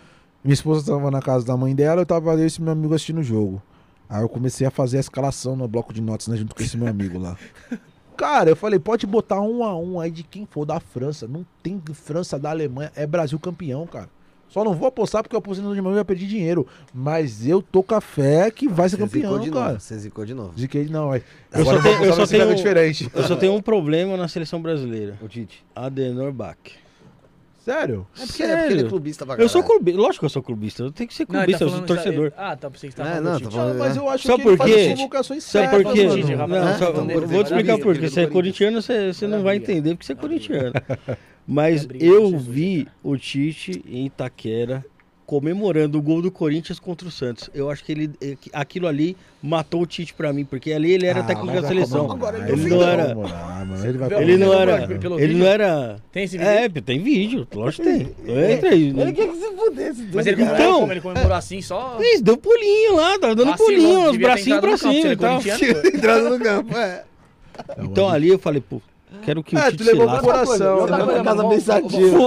minha esposa tava na casa da mãe dela, eu tava eu e esse meu amigo assistindo o jogo. Aí eu comecei a fazer a escalação no bloco de notas, né, junto com esse meu amigo lá. Cara, eu falei, pode botar um a um aí de quem for da França. Não tem França da Alemanha, é Brasil campeão, cara. Só não vou apostar porque eu apostei no de manhã e ia perder dinheiro. Mas eu tô com a fé que vai ser Você campeão, de cara. novo. Você zicou de novo. Ziquei não, é. Eu Agora só tenho- só diferente. Eu só tenho um problema na seleção brasileira. O Tite. Adenor Bach. Sério? É porque, é porque ele é clubista pra Eu sou caralho. clubista. Lógico que eu sou clubista. Eu tenho que ser Não, ele clubista, tá eu sou falando- torcedor. Ah, tá, que você tava É, falando não, do tô Tite. falando- Mas eu acho Sabe que ele por faz quê? as convocações Sabe certas, por quê? falando do Tite, mano. rapaz. Não, É, só- então, vou, vou te explicar por quê. Você é corintiano, você, você não vai entender porque você é corintiano. Mas eu vi o Tite em Itaquera comemorando o gol do Corinthians contra o Santos. Eu acho que ele eh, aquilo ali matou o Tite pra mim, porque ali ele era Ah, técnico da vai seleção. Agora Ele ele não era, mano. Ele não era, ele não era. Tem esse vídeo? É, tem vídeo, lógico que tem. Entra aí. Ele quer que se fudesse. Mas ele comemorou Então- como? Ele comemorou assim só... Isso, deu pulinho lá, tava dando Vacilou, pulinho, os bracinhos pra cima ele e é tal. Entrando no campo, é. Então ali eu falei, pô, quero que o É, Tite tu levou pro coração. Outra né? coisa, casa Pô,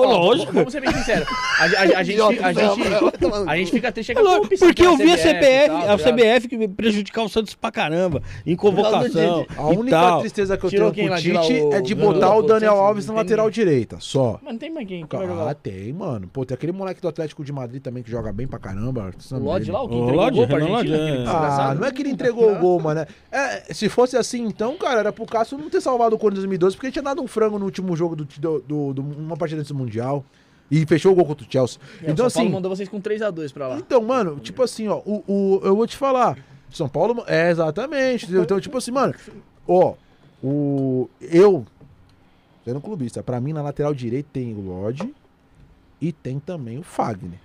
vamos- lógico. Vamos ser bem sinceros. A, a- a gente, a gente, a gente fica triste É lógico, porque eu vi a CBF, a tá? CBF que prejudicar o Santos pra caramba, em convocação A única tristeza que eu tenho com o Tite é de botar o Daniel Alves na lateral direita, só. Mas não tem mais quem. Ah, tem, mano. Pô, tem aquele moleque do Atlético de Madrid também que joga bem pra caramba. O Lodge lá, o que O entregou o Lodge, gol aquele é. Ah, não é que ele entregou o gol, mano. É, se fosse assim, então, cara, era pro Cássio não ter salvado o Corinthians em 2012, porque ele tinha dado um frango no último jogo do, do, do- do- uma partida desse Mundial. E fechou o gol contra o Chelsea. É, o então, São Paulo assim. mandou vocês com 3x2 pra lá. Então, mano, tipo assim, ó, o, o- eu vou te falar. São Paulo. É, exatamente. Então, tipo assim, mano, ó, o. Eu, sendo clubista, pra mim na lateral direita tem o Lodge e tem também o Fagner.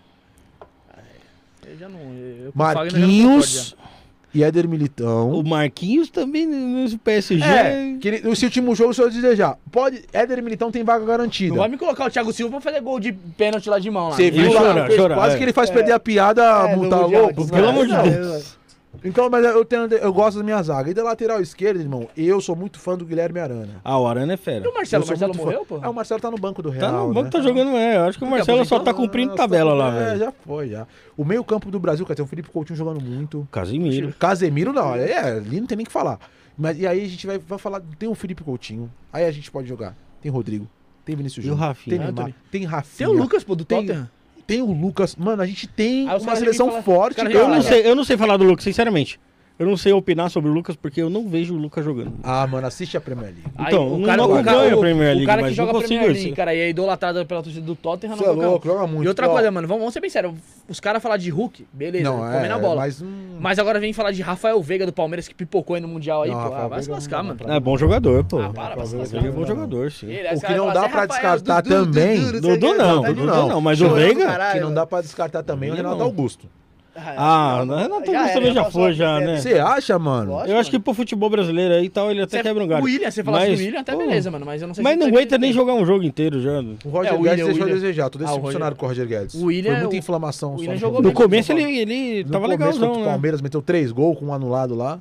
Eu já não. Eu, já não Marquinhos concordo, e Éder Militão. O Marquinhos também no PSG. É, que ele, esse último jogo, se eu desejar, pode. Éder Militão tem vaga garantida. Não vai me colocar o Thiago Silva pra fazer gol de pênalti lá de mão lá. Você viu lá? chora, chora, quase é. que ele faz perder a piada, É, multar Mundial, louco. Pelo amor de Não, Deus. Então, mas eu, tenho, eu gosto da minha zaga. E da lateral esquerda, irmão, eu sou muito fã do Guilherme Arana. Ah, o Arana é fera. E o Marcelo? O Marcelo morreu, pô? Ah, o Marcelo tá no banco do Real. Tá no banco, né? tá jogando, é. Eu acho que o Marcelo só tá cumprindo tabela lá, É, velho. já foi, já. O meio campo do Brasil, cara, tem o Felipe Coutinho jogando muito. Casimiro. Casemiro, não, é, ali não tem nem o que falar. Mas, e aí a gente vai, vai falar, tem o Felipe Coutinho, aí a gente pode jogar. Tem Rodrigo, tem Vinícius o Júnior, Rafinha? tem Neymar, tem Rafinha. Tem o Lucas, pô, do Tem- Tottenham. Tem o Lucas. Mano, a gente tem uma seleção vêm falar- forte. cara. Eu não, sei, eu não sei falar do Lucas, sinceramente. Eu não sei opinar sobre o Lucas porque eu não vejo o Lucas jogando. Ah, mano, assiste a Premier League. Aí, Então, o não cara, o acompanho cara, a o- Premier League, o cara que mas joga não a Premier League, cara, e é idolatrado pela torcida do Tottenham, Você é não louco, joga muito. E outra Ó, coisa, mano, vamos, vamos ser bem sérios. Os caras falar de Hulk, beleza, Não, é, na bola. mas... Mas, hum, agora vem falar de Rafael Veiga do Palmeiras que pipocou aí no Mundial aí, Não, pô. Rafael Ah, vai se lascar, não mano. É bom jogador, pô. Ah, para, vai se lascar. Ele é bom jogador, sim. Ele, aí O você que não dá pra "Zé Rafael, descartar também- Dudu, o quê." não, Dudu não. não, mas o Veiga- que não dá pra descartar também o Não. Renato Augusto. Ah, Ah, Renato já Augusto também já foi, já, né? Você acha, mano? Lógico, Eu acho que mano. pro futebol brasileiro aí e tal, ele até Você- quebra um galho. O William, você falasse Mas, do William, até pô, beleza, mano. Mas eu não sei Mas se não ele aguenta tá- nem jogar um jogo inteiro já. O Roger É, o Guedes William, deixou o a desejar. Tô Ah, o decepcionado Roger- com o Roger Guedes. O William- Foi muita o- inflamação. o só William no jogou começo. No começo ele, ele No tava começo legalzão, o né? Palmeiras meteu três gols com um anulado lá.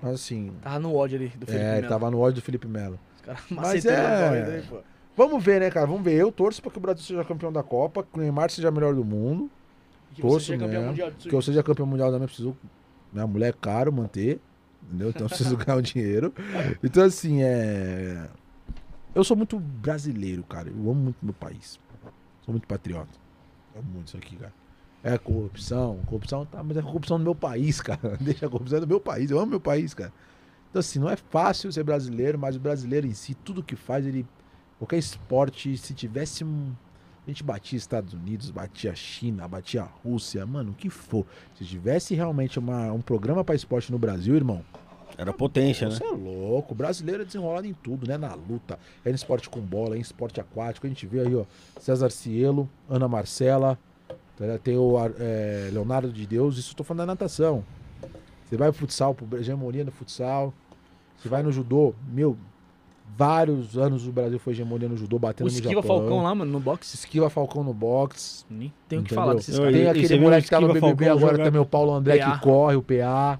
Mas assim, Tava no ódio ali do Felipe é, Melo. tava no ódio do Felipe Melo. Os caras Mas é- aí, pô. Vamos ver, né, cara? Vamos ver. Eu torço pra que o Brasil seja campeão da Copa, que o Neymar seja melhor do mundo. Que Torço você seja campeão mesmo. mundial Que eu seja campeão mundial também, preciso. Minha mulher é caro manter. Entendeu? Então eu preciso ganhar um dinheiro. Então, assim, é. Eu sou muito brasileiro, cara. Eu amo muito meu país. Sou muito patriota. Amo muito isso aqui, cara. É corrupção, corrupção tá, mas é corrupção do meu país, cara. Deixa a corrupção do meu país. Eu amo meu país, cara. Então, assim, não é fácil ser brasileiro, mas o brasileiro em si, tudo que faz, ele. Qualquer esporte, se tivesse um. A gente batia Estados Unidos, batia China, batia Rússia, mano, o que for. Se tivesse realmente uma, um programa pra esporte no Brasil, irmão, Era potência, né? você é louco. O brasileiro é desenrolado em tudo, né? Na luta, é em esporte com bola, é em esporte aquático. A gente vê aí, ó, César Cielo, Ana Marcela, tá tem o é, Leonardo de Deus, isso eu tô falando da natação. Você vai pro futsal, pro hegemonia no futsal. Você vai no judô, meu, vários anos o Brasil foi hegemonia no judô, O batendo no Esquiva Japão. Falcão lá, mano, no boxe. Esquiva Falcão no boxe. Nem tenho o que falar desses caras. Tem e aquele moleque o que tá no BBB Falcão agora jogar? também, o Paulo André PA. que corre, o PA.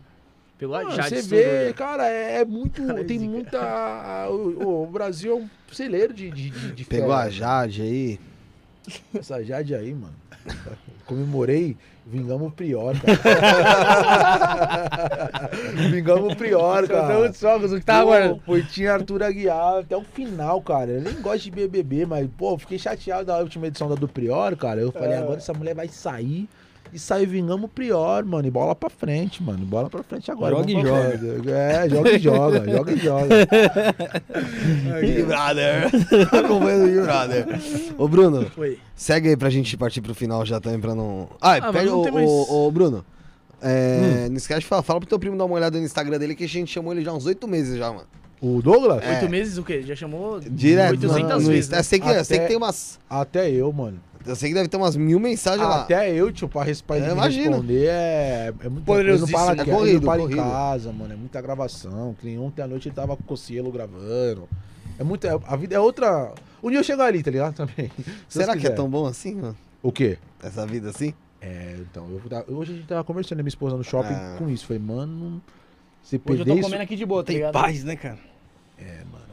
Pegou a Mano, Jade você vê, né? cara, é muito. Cara, tem zica. muita. O, o Brasil é um celeiro de, de, de, de Pegou fera. a Jade aí. Essa Jade aí, mano. Comemorei, vingamos o Prior, cara. vingamos o Prior, cara. Os jogos, o que tava Pô, guardando. Foi, tinha Arthur Aguiar até o final, cara. Eu nem gosto de BBB, mas, pô, fiquei chateado da última edição da do Prior, cara. Eu falei, É. agora essa mulher vai sair. E saiu vingamos o Prior, mano. E bola pra frente, mano. Bola pra frente agora. Joga e frente. É, joga e joga. joga e joga. Big Brother. Acompanhando o Big Brother. Ô, Bruno, Oi. segue aí pra gente partir pro final já também pra não. Ah, mas pega não o, mais- o, o Bruno. É, Não esquece de falar, fala pro teu primo dar uma olhada no Instagram dele que a gente chamou ele já há uns oito meses já, mano. O Douglas? É. Oito meses o quê? Já chamou Direto 800 no, no vezes. Insta. né? Sei que, eu sei Até- que tem umas. Até eu, mano. Eu sei que deve ter umas mil mensagens lá. Até eu, tio, pra, res- pra É, responder é, é muito Poderosíssimo. Não para, É aqui, corrido, para em corrido. casa, mano. É muita gravação. Que nem ontem à noite ele tava com o Cocielo gravando. É muito. é- a vida é outra. Um dia eu chego ali, tá ligado? Também. Se Será que é tão bom assim, mano? O quê? Essa vida assim? É, então, eu, hoje a gente tava conversando, minha esposa no shopping Ah. com isso. Falei, mano, se Hoje eu perder tô isso. comendo aqui de boa, tá Tem ligado? paz, né, cara? É, mano.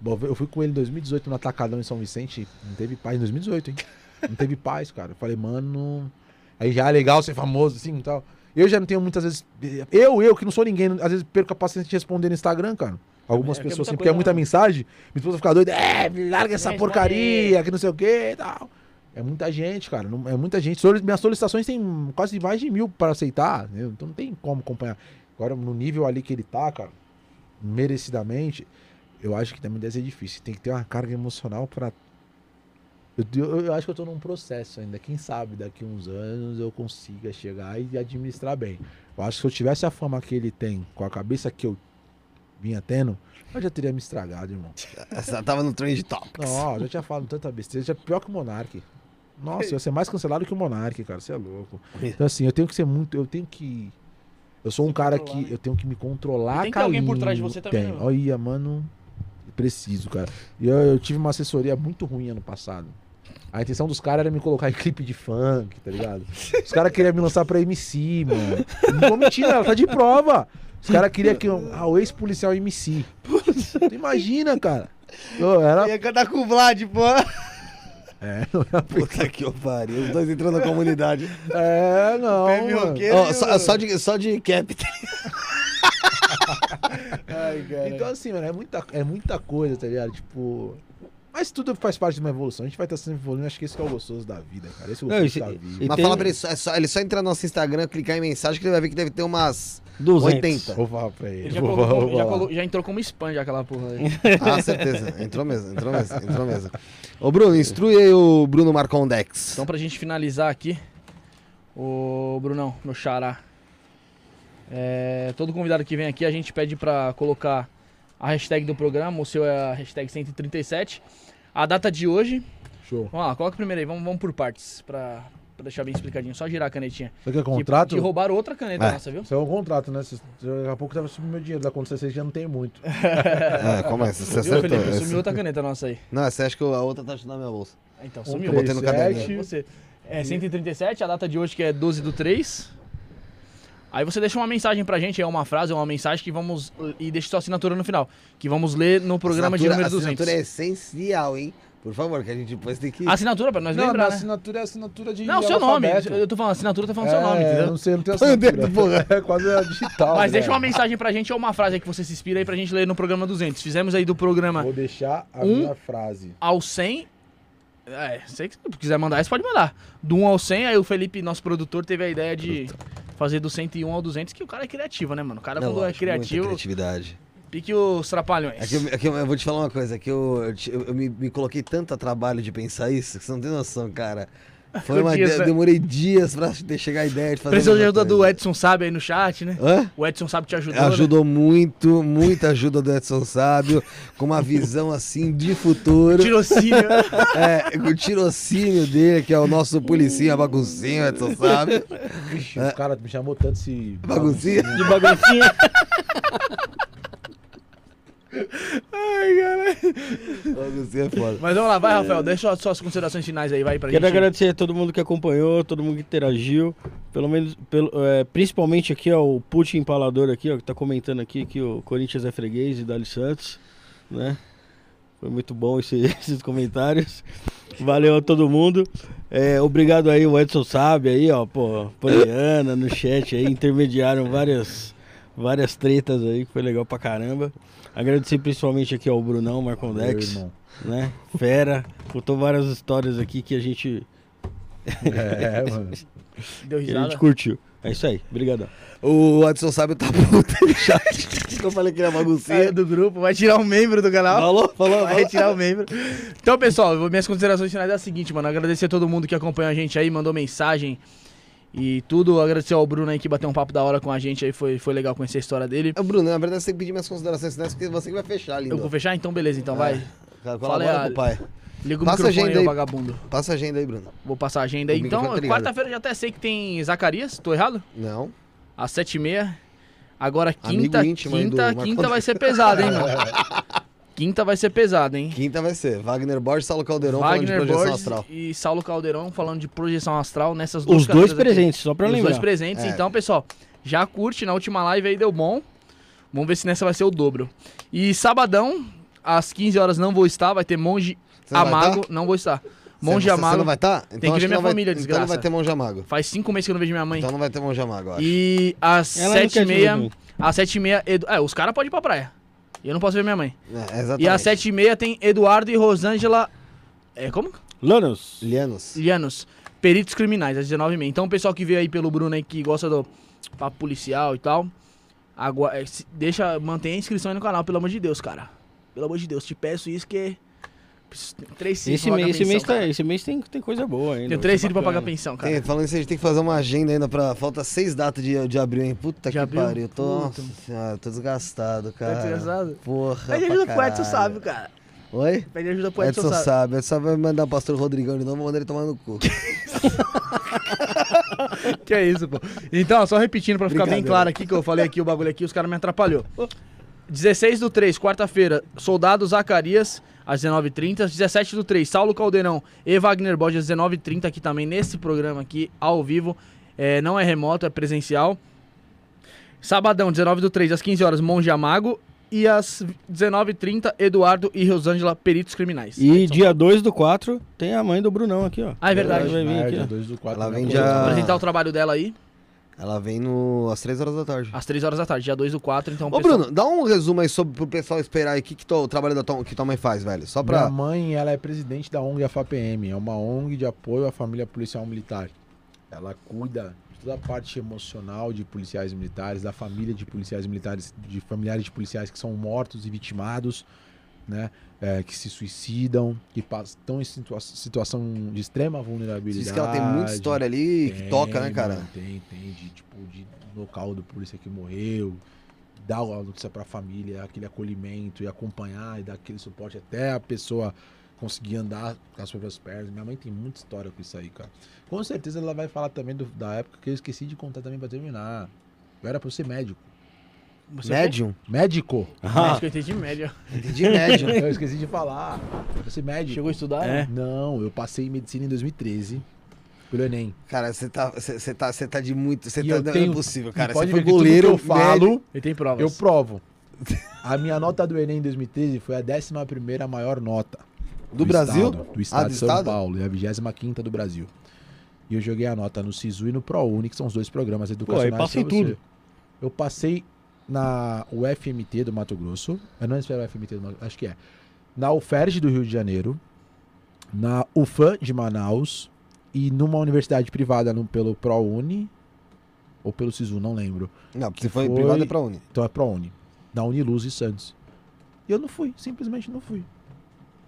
Bom, eu fui com ele em 2018 no Atacadão em São Vicente. Não teve paz em 2018, hein? Não teve paz, cara. Eu falei, mano. Aí já é legal ser famoso assim e tal. Eu já não tenho muitas vezes. Eu, eu, que não sou ninguém, às vezes perco a paciência de responder no Instagram, cara. Algumas É, é pessoas, assim, porque é muita né? mensagem. Minha esposa fica doida, é, larga essa Responde porcaria, que não sei o que e tal. É muita gente, cara. não- é muita gente. Minhas solicitações tem quase mais de mil para aceitar. entendeu? Então não tem como acompanhar. Agora, no nível ali que ele tá, cara, merecidamente, eu acho que também deve ser difícil. Tem que ter uma carga emocional pra. Eu, eu, eu acho que eu tô num processo ainda. Quem sabe daqui uns anos eu consiga chegar e administrar bem. Eu acho que se eu tivesse a fama que ele tem, com a cabeça que eu vinha tendo, eu já teria me estragado, irmão. Essa tava no Trend Topics. Não, já tinha falado tanta besteira, já é pior que o Monark. Nossa, eu ia ser mais cancelado que o Monark, cara. Você é louco. Então, assim, eu tenho que ser muito. Eu tenho que. Eu sou um cara controlar, que. né? Eu tenho que me controlar, E tem que ter alguém por trás de você também, Tem. né? Olha, mano. Preciso, cara. E eu, eu tive uma assessoria muito ruim ano passado. A intenção dos caras era me colocar em clipe de funk, tá ligado? Os caras queriam me lançar pra MC, mano. Não vou mentir, ela tá de prova. Os caras queriam que eu, ah, o ex-policial MC. Tu imagina, cara. Ô, era. Ia cantar com o Vlad, pô. É, não era Puta que eu pariu. Os dois entrando na comunidade. É, não. Ó, só, só de, só de cap. Ai, cara. Então, assim, mano, é muita, é muita coisa, tá ligado? Tipo. Mas tudo faz parte de uma evolução. A gente vai estar sempre evoluindo. Acho que esse que é o gostoso da vida, cara. Esse é o Não, gostoso e se- da vida. e Mas tem- fala pra ele, só, é só, ele só entrar no nosso Instagram, clicar em mensagem, que ele vai ver que deve ter umas 200. 80. Vou falar pra ele. Ele já, vou, colocou- vou já falar. colo- já entrou como spam já aquela porra aí. Ah, certeza. Entrou mesmo, entrou mesmo, entrou mesmo. Ô, Bruno, instrui aí o Bruno Marcondex. Então, pra gente finalizar aqui, o Brunão, meu xará. É, todo convidado que vem aqui, a gente pede pra colocar a hashtag do programa. O seu é a hashtag 137. A data de hoje. Show. Vamos lá, coloca primeiro aí. Vamos, vamos por partes pra, pra deixar bem explicadinho. Só girar a canetinha. Você quer Que- contrato? Que, roubaram outra caneta É. nossa, viu? Isso é um contrato, né? Cês- Daqui a pouco tava subindo meu dinheiro. Da conta vocês já não tem muito. É, começa, você Viu, acertou. Felipe? Esse- Sumiu outra caneta nossa aí. Não, você acha que a outra tá ajudando na minha bolsa. Então, Um, sumiu. eu botei no caderno. Você. É 137, a data de hoje que é 12 do 3. Aí você deixa uma mensagem pra gente, é uma frase, é uma mensagem que vamos. E deixa sua assinatura no final. Que vamos ler no programa de número 200. assinatura é essencial, hein? Por favor, que a gente depois tem que... Assinatura pra nós Não, lembrar, minha né? assinatura é assinatura de Não, seu nome. alfabeto. Eu tô falando, assinatura tá falando é, seu nome, entendeu? Não sei, não tenho assinatura. porra. É quase a digital. Mas deixa né? uma mensagem pra gente ou uma frase aí que você se inspira aí pra gente ler no programa 200. Fizemos aí do programa Vou deixar a Um- minha frase. ao 100. É, sei que se quiser mandar isso, pode mandar. Do 1 ao 100, aí o Felipe, nosso produtor, teve a ideia de fazer do 101 ao 200, que o cara é criativo, né, mano? O cara, Não, quando é lógico, muita criativo, criatividade. pique os trapalhões. É que, eu, é que eu, eu vou te falar uma coisa, é que eu, eu- eu me, me coloquei tanto a trabalho de pensar isso, que você não tem noção, cara. Foi uma Dias, ideia, né? demorei dias pra ter chegar a ideia de fazer Precisou de ajuda do coisa. Edson Sábio aí no chat, né? Hã? O Edson Sábio te ajudou. né? Ajudou muito, muita ajuda do Edson Sábio, com uma visão assim de futuro. Né? Tirocínio. É, com o tirocínio dele, que é o nosso policinha baguncinho, Edson Sábio. Vixe, o cara me chamou tanto esse... Baguncinha? De baguncinha. Baguncinha é foda. Mas vamos lá, vai, Rafael. Deixa suas- considerações finais aí, vai pra Quero gente. agradecer a todo mundo que acompanhou, todo mundo que interagiu. Pelo menos, pelo, é, principalmente aqui, ó, o Putin Empalador aqui, ó, que tá comentando aqui que o Corinthians é freguês e Dali Santos, né? Foi muito bom esse- esses comentários. Valeu a todo mundo. É, obrigado aí, o Edson Sabe aí, ó, pô, Poliana no chat aí, intermediaram várias, várias tretas aí, que foi legal pra caramba. Agradecer principalmente aqui ao Brunão, Marcondex, né? Fera, contou várias histórias aqui que a gente É, mano. Deu que a risada. gente curtiu. É isso aí, obrigadão. O Edson Sábio tá puto no chat. Eu falei que ele é baguncinha. Saiu do grupo, vai tirar um membro do canal. Falou, falou, Vai falou. retirar o membro. Então, pessoal, minhas considerações finais é a seguinte, mano. Agradecer a todo mundo que acompanhou a gente aí, mandou mensagem e tudo. Agradecer ao Bruno aí que bateu um papo da hora com a gente aí. Foi, foi legal conhecer a história dele. Ô, Bruno, na verdade você tem que pedir minhas considerações finais, porque você que vai fechar, lindo. Eu vou fechar? Então, beleza. Então, vai. Cara, Fala Colabora com o pai. Liga o Passa microfone agenda aí, vagabundo. Passa a agenda aí, Bruno. Vou passar a agenda aí. O Então, tá quarta-feira eu já até sei que tem Zacarias. Tô errado? Não. Às sete e meia. Agora, quinta, quinta, quinta vai ser pesado, hein, mano? Quinta vai ser pesado, hein? Quinta vai ser Wagner Borges e Saulo Caldeirão falando de projeção Borges astral. e Saulo Caldeirão falando de projeção astral nessas duas Os dois canetas aqui. presentes, só pra Os lembrar. dois presentes. É. Então, pessoal, já curte. Na última live aí deu bom. Vamos ver se nessa vai ser o dobro. E sabadão, às 15 horas não vou estar. Vai ter Monge Você não vai Amago. tá? Não vou estar. Monge Você- Você Amago. não vai estar? Então que acho ver minha não vai- família, Então desgraça. não vai ter Monge Amago. Faz cinco meses que eu não vejo minha mãe. Então não vai ter Monge Amago, acho. E às Ela não sete e meia... Às sete e meia... Edu... É, os caras podem ir pra praia. Eu não posso ver minha mãe. É, exatamente. E às sete e meia tem Eduardo e Rosângela... É, como? Lanos, Lianos. Lianos, peritos criminais, às 19h30. Então, o pessoal que veio aí pelo Bruno aí, que gosta do papo policial e tal, agua- se- deixa, mantenha a inscrição aí no canal, pelo amor de Deus, cara. Pelo amor de Deus, te peço isso que. Três filhos esse pra pagar mês, esse pensão, mês, tá, esse mês tem, tem coisa boa ainda. Vai três filhos pra pagar pensão, cara. Tem, falando isso, a gente tem que fazer uma agenda ainda pra. Falta seis datas de, de abril, hein? Puta De que abril? pariu. Tô, Puta. nossa senhora, tô desgastado, Tá cara. desgraçado? Porra. Pede ajuda pro Edson. Sábio, cara. Oi? Pede ajuda pro Edson, Edson Sábio. sabe, Edson sabe vai mandar o pastor Rodrigão de novo, vou mandar ele tomar no cu. Que é isso, pô. Então, só repetindo pra ficar bem claro aqui, que eu falei aqui o bagulho aqui, os caras me atrapalhou. 16 do 3, quarta-feira, Soldado Zacarias, às 19h30. 17 do 3, Saulo Caldeirão e Wagner Borges, às 19h30, aqui também nesse programa aqui, ao vivo. É, não é remoto, é presencial. Sabadão, 19 do 3, às 15 horas, Monge Amago. E às 19h30, Eduardo e Rosângela, peritos criminais. E dia 2 do 4 tem a mãe do Brunão aqui, ó. Ah, é verdade. Vai vir Ah, aqui, dia ó. Ela né? vem já- Apresentar o trabalho dela aí, Ela vem no, às 3 horas da tarde. às 3 horas da tarde, dia 2 do 4. Então, Ô, pessoal- Bruno, dá um resumo aí sobre pro pessoal esperar aí o que, que tu- o trabalho da tua, que tua mãe faz, velho. Só Minha pra. mãe, ela é presidente da ONG AFAPM, é uma ONG de apoio à família policial militar. Ela cuida de toda a parte emocional de policiais militares, da família de policiais militares, de familiares de policiais que são mortos e vitimados, né? é, que se suicidam, que estão em situa- situação de extrema vulnerabilidade. Diz que ela tem muita história ali que Tem, toca, né, cara? mano, tem, tem, de tipo, de local do polícia que morreu, dar a notícia pra família, aquele acolhimento e acompanhar e dar aquele suporte até a pessoa conseguir andar com as próprias pernas. Minha mãe tem muita história com isso aí, cara. Com certeza ela vai falar também do- da época que eu esqueci de contar também pra terminar. Eu era pra eu ser médico. Você Médium? Médico! Ah, Acho que eu entendi média. Entendi médium. Eu esqueci de falar. Ser médico. Chegou a estudar? É. Não, eu passei em medicina em 2013 pelo Enem. Cara, você tá, você você tá, você tá de muito. Você tá, não tenho- é possível, E cara. Você pode foi goleiro. que eu falo, Ele tem provas. eu provo. A minha nota do Enem em 2013 foi a 11ª maior nota. Do Brasil? Estado, do estado do de São estado? Paulo. E a 25 do Brasil. E eu joguei a nota no SISU e no ProUni, que são os dois programas educacionais. passa em pra você. tudo. Eu passei na UFMT do Mato Grosso. Eu não espero UFMT do Mato acho que é. Na UFERJ do Rio de Janeiro. Na UFAM de Manaus. E numa universidade privada no, pelo ProUni. Ou pelo SISU, não lembro. Não, porque você foi, Foi- privado é pra Uni. Então é ProUni. Na Uniluz e Santos. E eu não fui, simplesmente não fui.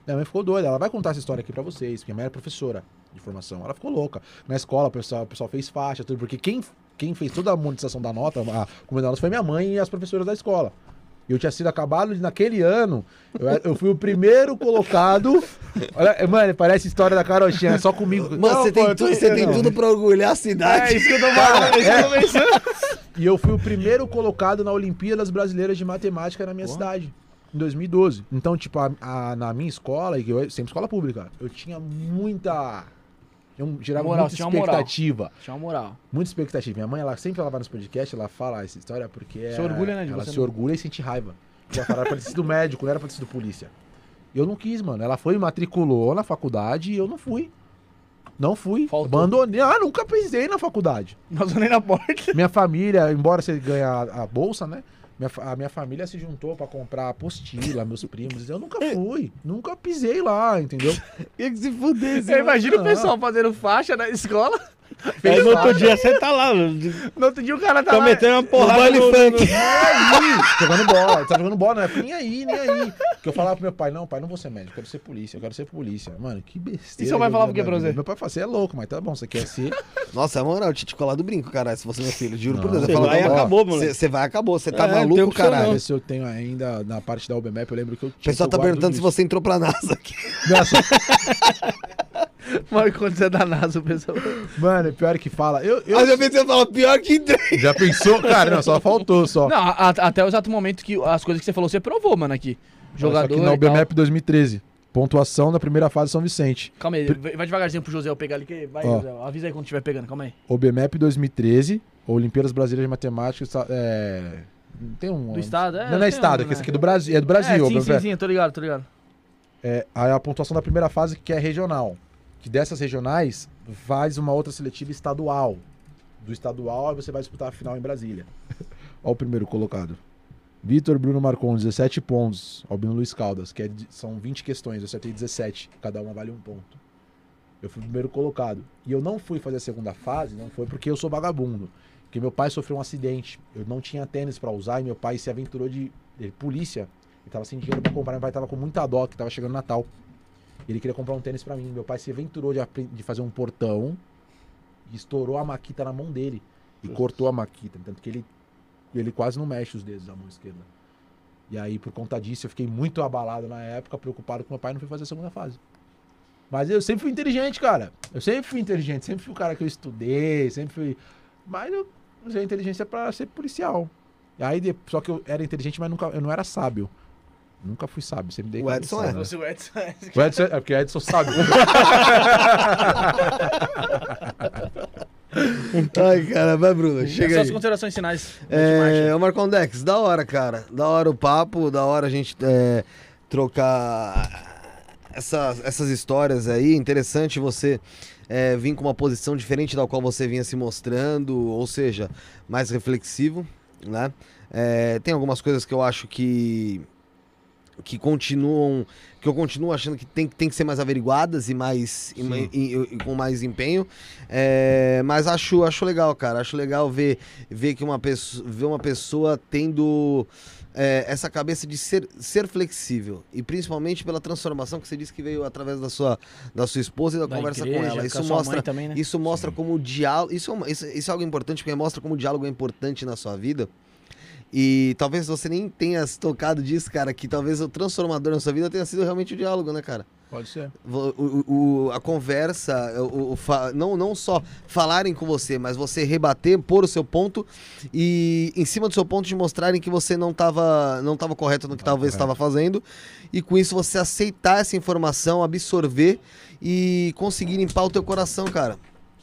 Minha mãe ficou doida. Ela vai contar essa história aqui pra vocês, porque minha mãe era professora de formação. Ela ficou louca. Na escola, o pessoal, o pessoal fez faixa, tudo, porque quem, quem fez toda a monetização da nota, a comunidade foi minha mãe e as professoras da escola. Eu tinha sido acabado de, naquele ano. Eu, eu fui o primeiro colocado. Olha, mano, parece história da carochinha, é só comigo. Mano, Não, você pô, tem, tu, você tem tudo pra orgulhar a cidade. É isso que eu tô falando, é isso que eu tô pensando. E eu fui o primeiro colocado na Olimpíadas Brasileiras de Matemática na minha cidade, em 2012. Então, tipo, a- a- na minha escola, eu sempre escola pública, eu tinha muita. Eu gerava Moral, muita expectativa. Tinha uma moral. Muita expectativa. Minha mãe, ela sempre ela vai nos podcasts, ela fala essa história porque. Se orgulha, né, de Ela se né? orgulha e sente raiva. Ela fala, era pra ter sido médico, não era pra ter sido polícia. Eu não quis, mano. Ela foi, matriculou na faculdade e eu não fui. Não fui. Faltou. Abandonei. Ah, nunca pisei na faculdade. Nem na porta. Minha família, embora você ganhe a, a bolsa, né? Minha a minha família se juntou pra comprar apostila, meus primos. Eu nunca fui. Nunca pisei lá, entendeu? Tinha que se fuder, Você imagina o pessoal fazendo faixa na escola. Aí no outro dia você tá lá, No outro dia o cara tá tá lá. metendo uma porrada baile no, funk. Nem aí, jogando bola. Tá jogando bola, não é nem aí, nem aí. Porque eu falava pro meu pai, não, pai, não vou ser médico, eu quero ser polícia, eu quero ser polícia. Mano, que besteira. E seu pai que eu falava o que pra você? Meu pai falava, você é louco, mas tá bom, você quer ser. Nossa, é moral, eu tinha te colar do brinco, caralho, se fosse meu filho. Juro por. Deus. Você eu falo, vai e ó, acabou, moleque. Você vai, acabou. Você tá É, maluco, caralho. ver se eu tenho ainda na parte da UBMEP, eu lembro que eu O tinha. pessoal que eu tá perguntando se você entrou pra NASA aqui. Nossa, Mas quando você é da NASA, o pessoal. mano, pior que fala. Eu, eu Mas eu pensei, eu falo, pior que entrei. já pensou? Cara, não, só faltou só. Não, a- a- até o exato momento que as coisas que você falou, você provou, mano, aqui. Jogador. Aqui na. UBMEP 2013. Pontuação da primeira fase São Vicente. Calma aí, vai vai devagarzinho pro José eu pegar ali. Que... Vai, Ó. José, avisa aí quando estiver pegando, calma aí. OBMEP 2013. Olimpíadas Brasileiras de Matemática. É... Tem um. Do estado, é. Não, não é estado, um, é que esse né? aqui é do Brasil. É do Brasil. É, sim, sim, sim, eu tô ligado, tô ligado. É, aí a pontuação da primeira fase que é regional. Que dessas regionais faz uma outra seletiva estadual. Do estadual você vai disputar a final em Brasília. Olha o primeiro colocado. Vitor Bruno Marcon, 17 pontos. Albino Luiz Caldas, que é são 20 questões, eu acertei 17. Cada uma vale um ponto. Eu fui o primeiro colocado. E eu não fui fazer a segunda fase, não foi porque eu sou vagabundo. Porque meu pai sofreu um acidente. Eu não tinha tênis pra usar e meu pai se aventurou de, de polícia. Ele tava sem dinheiro pra comprar. Meu pai tava com muita dó, que tava chegando Natal. Ele queria comprar um tênis pra mim. Meu pai se aventurou de, de fazer um portão e estourou a maquita na mão dele. E cortou a maquita. Tanto que ele, ele quase não mexe os dedos da mão esquerda. E aí, por conta disso, eu fiquei muito abalado na época, preocupado com meu pai não foi fazer a segunda fase. Mas eu sempre fui inteligente, cara. Eu sempre fui inteligente, sempre fui o cara que eu estudei, sempre fui. Mas eu usei a inteligência pra ser policial. E aí, só que eu era inteligente, mas nunca, eu não era sábio. Nunca fui sábio, sempre dei O Edson é. Você, o Edson, O Edson, é porque o Edson sabe. Ai, cara, vai, Bruno, chega Suas aí. considerações finais. É, o Marcon Dex, da hora, cara. Da hora o papo, da hora a gente é, trocar essas, essas histórias aí. Interessante você é, vir com uma posição diferente da qual você vinha se mostrando, ou seja, mais reflexivo, né? É, tem algumas coisas que eu acho que que continuam que eu continuo achando que tem, tem que ser mais averiguadas e mais e, Sim. ma- e- e com mais empenho É, mas acho acho legal cara acho legal ver ver que uma pessoa ver uma pessoa tendo é, essa cabeça de ser, ser flexível e principalmente pela transformação que você disse que veio através da sua da sua esposa e da, Da conversa igreja, com ela com isso sua mostra também, né? isso mostra como o diálogo. Isso, é isso, isso é algo importante, porque mostra como o diálogo é importante na sua vida. E talvez você nem tenha se tocado disso, cara, que talvez o transformador na sua vida tenha sido realmente o diálogo, né, cara? Pode ser. O, o- a conversa, o, não, não só falarem com você, mas você rebater, pôr o seu ponto e em cima do seu ponto de mostrarem que você não estava não tava correto no que talvez estava fazendo e com isso você aceitar essa informação, absorver e conseguir limpar o teu coração, cara.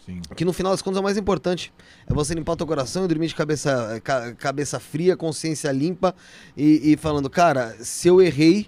Sim. Que no final das contas é o mais importante. É você limpar o teu coração e dormir de cabeça, ca- cabeça fria, consciência limpa e, e falando, cara, se eu errei,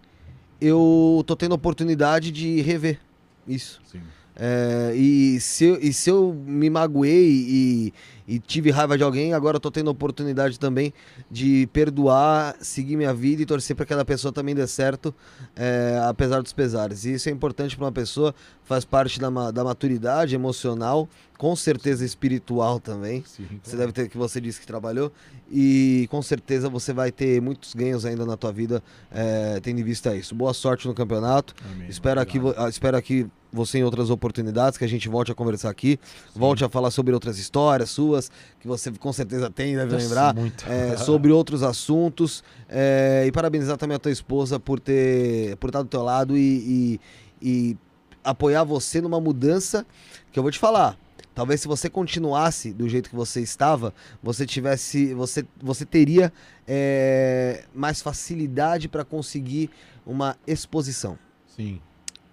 eu tô tendo a oportunidade de rever isso. Sim. É, e, se eu, e se eu me magoei e, e tive raiva de alguém, agora eu tô tendo a oportunidade também de perdoar, seguir minha vida e torcer para que aquela pessoa também dê certo, é, apesar dos pesares. E isso é importante para uma pessoa, faz parte da, da maturidade emocional, com certeza espiritual também. Sim. Você deve ter que você disse que trabalhou e com certeza você vai ter muitos ganhos ainda na tua vida, é, tendo em vista isso. Boa sorte no campeonato. Amém, Espero obrigado. vo- ah, espero aqui você em outras oportunidades, que a gente volte a conversar aqui, volte a falar sobre outras histórias suas, que você com certeza tem, deve Nossa, lembrar, é, sobre outros assuntos. é, e parabenizar também a tua esposa por ter por estar do teu lado e, e- e apoiar você numa mudança que eu vou te falar. Talvez se você continuasse do jeito que você estava, você tivesse, você, você teria é, mais facilidade para conseguir uma exposição. Sim.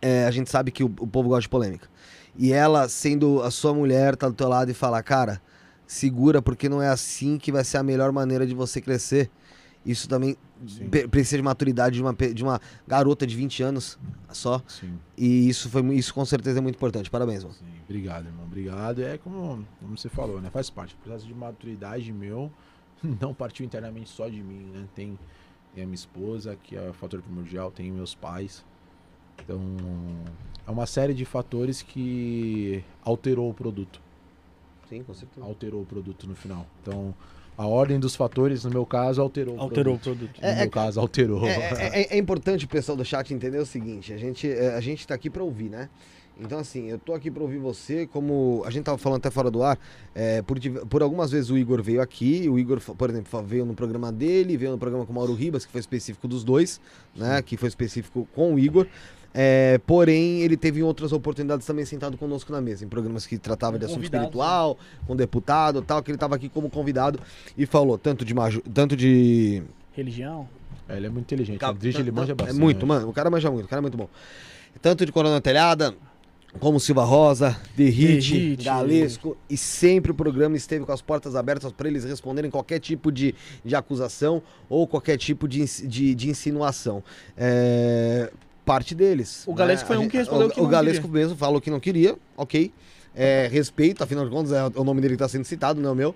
É, a gente sabe que o, o povo gosta de polêmica. E ela, sendo a sua mulher, tá do teu lado e fala, cara, segura, porque não é assim que vai ser a melhor maneira de você crescer. Isso também precisa de maturidade de uma, de uma garota de 20 anos só. Sim. E isso foi isso com certeza é muito importante. Parabéns, mano. Sim, obrigado, irmão. Obrigado. É como, como você falou, né? Faz parte. O processo de maturidade meu não partiu internamente só de mim, né? Tem, tem a minha esposa, que é o fator primordial, tem meus pais. Então, é uma série de fatores que alterou o produto. Sim, com certeza. Alterou o produto no final. Então, a ordem dos fatores, no meu caso, alterou, Alterou o o produto. produto. No É- meu é- caso, alterou. É, é- é- é importante o pessoal do chat entender o seguinte, a gente, é, a gente tá aqui pra ouvir, né? Então, assim, eu tô aqui pra ouvir você, como a gente tava falando até fora do ar, é, por, por algumas vezes o Igor veio aqui, o Igor, por exemplo, veio no programa dele, veio no programa com o Mauro Ribas, que foi específico dos dois, né? Que foi específico com o Igor. É, porém, ele teve outras oportunidades também sentado conosco na mesa, em programas que tratavam de assunto Convidados, espiritual, com deputado e tal, que ele tava aqui como convidado e falou tanto de, maju- tanto de Religião. É, ele é muito inteligente. Cap- O Drige, ele manja É bastante. muito, mano. O cara manja muito, o cara é muito bom. Tanto de Corona Telhada, como Silva Rosa, Derrite, Derrite. Galesco. E sempre o programa esteve com as portas abertas para eles responderem qualquer tipo de, de acusação ou qualquer tipo de, de, de insinuação. É, parte deles. O Galesco foi um que respondeu o, que O não Galesco mesmo falou que não queria, ok. É, respeito, afinal de contas, é o nome dele que tá sendo citado, não é o meu.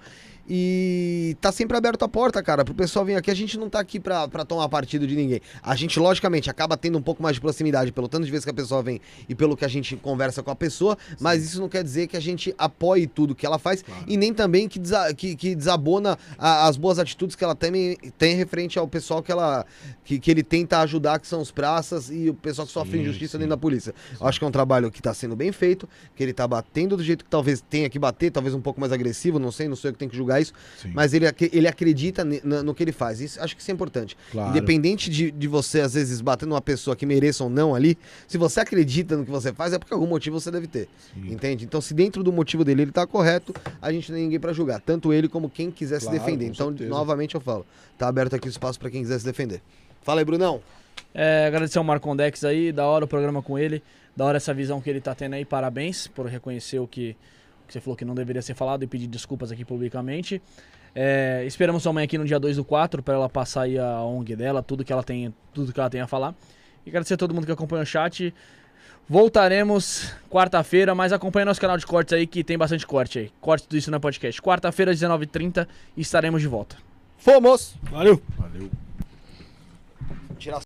E tá sempre aberto a porta, cara, pro pessoal vir aqui. A gente não tá aqui pra, pra tomar partido de ninguém. A gente, logicamente, acaba tendo um pouco mais de proximidade pelo tanto de vezes que a pessoa vem e pelo que a gente conversa com a pessoa, mas isso não quer dizer que a gente apoie tudo que ela faz Claro. e nem também que, desa- que, que desabona a- as boas atitudes que ela tem, tem referente ao pessoal que ela que, que ele tenta ajudar, que são os praças e o pessoal que sofre Sim, injustiça sim. dentro da polícia. Eu Acho que é um trabalho que tá sendo bem feito, que ele tá batendo do jeito que talvez tenha que bater, talvez um pouco mais agressivo, não sei, não sou eu que tenho que julgar isso, Sim. mas ele, ele acredita no que ele faz. Isso, acho que isso é importante. Claro. Independente de, de você, às vezes, bater numa pessoa que mereça ou não ali, se você acredita no que você faz, é porque algum motivo você deve ter. Sim. Entende? Então, se dentro do motivo dele ele tá correto, a gente não tem ninguém pra julgar. Tanto ele como quem quiser Claro, se defender. Então, certeza. novamente eu falo, tá aberto aqui o espaço pra quem quiser se defender. Fala aí, Brunão. É, agradecer ao Marcondex aí, da hora o programa com ele, da hora essa visão que ele tá tendo aí, parabéns por reconhecer o que, que você falou que não deveria ser falado e pedir desculpas aqui publicamente. É, esperamos sua mãe aqui no dia 2 do 4 para ela passar aí a ONG dela, tudo que ela tem, tudo que ela tem a falar. E agradecer a todo mundo que acompanha o chat. Voltaremos quarta-feira, mas acompanhe nosso canal de cortes aí que tem bastante corte aí. Corte do Isso na Podcast. Quarta-feira, 19h30, estaremos de volta. Fomos! Valeu! Valeu. Tirar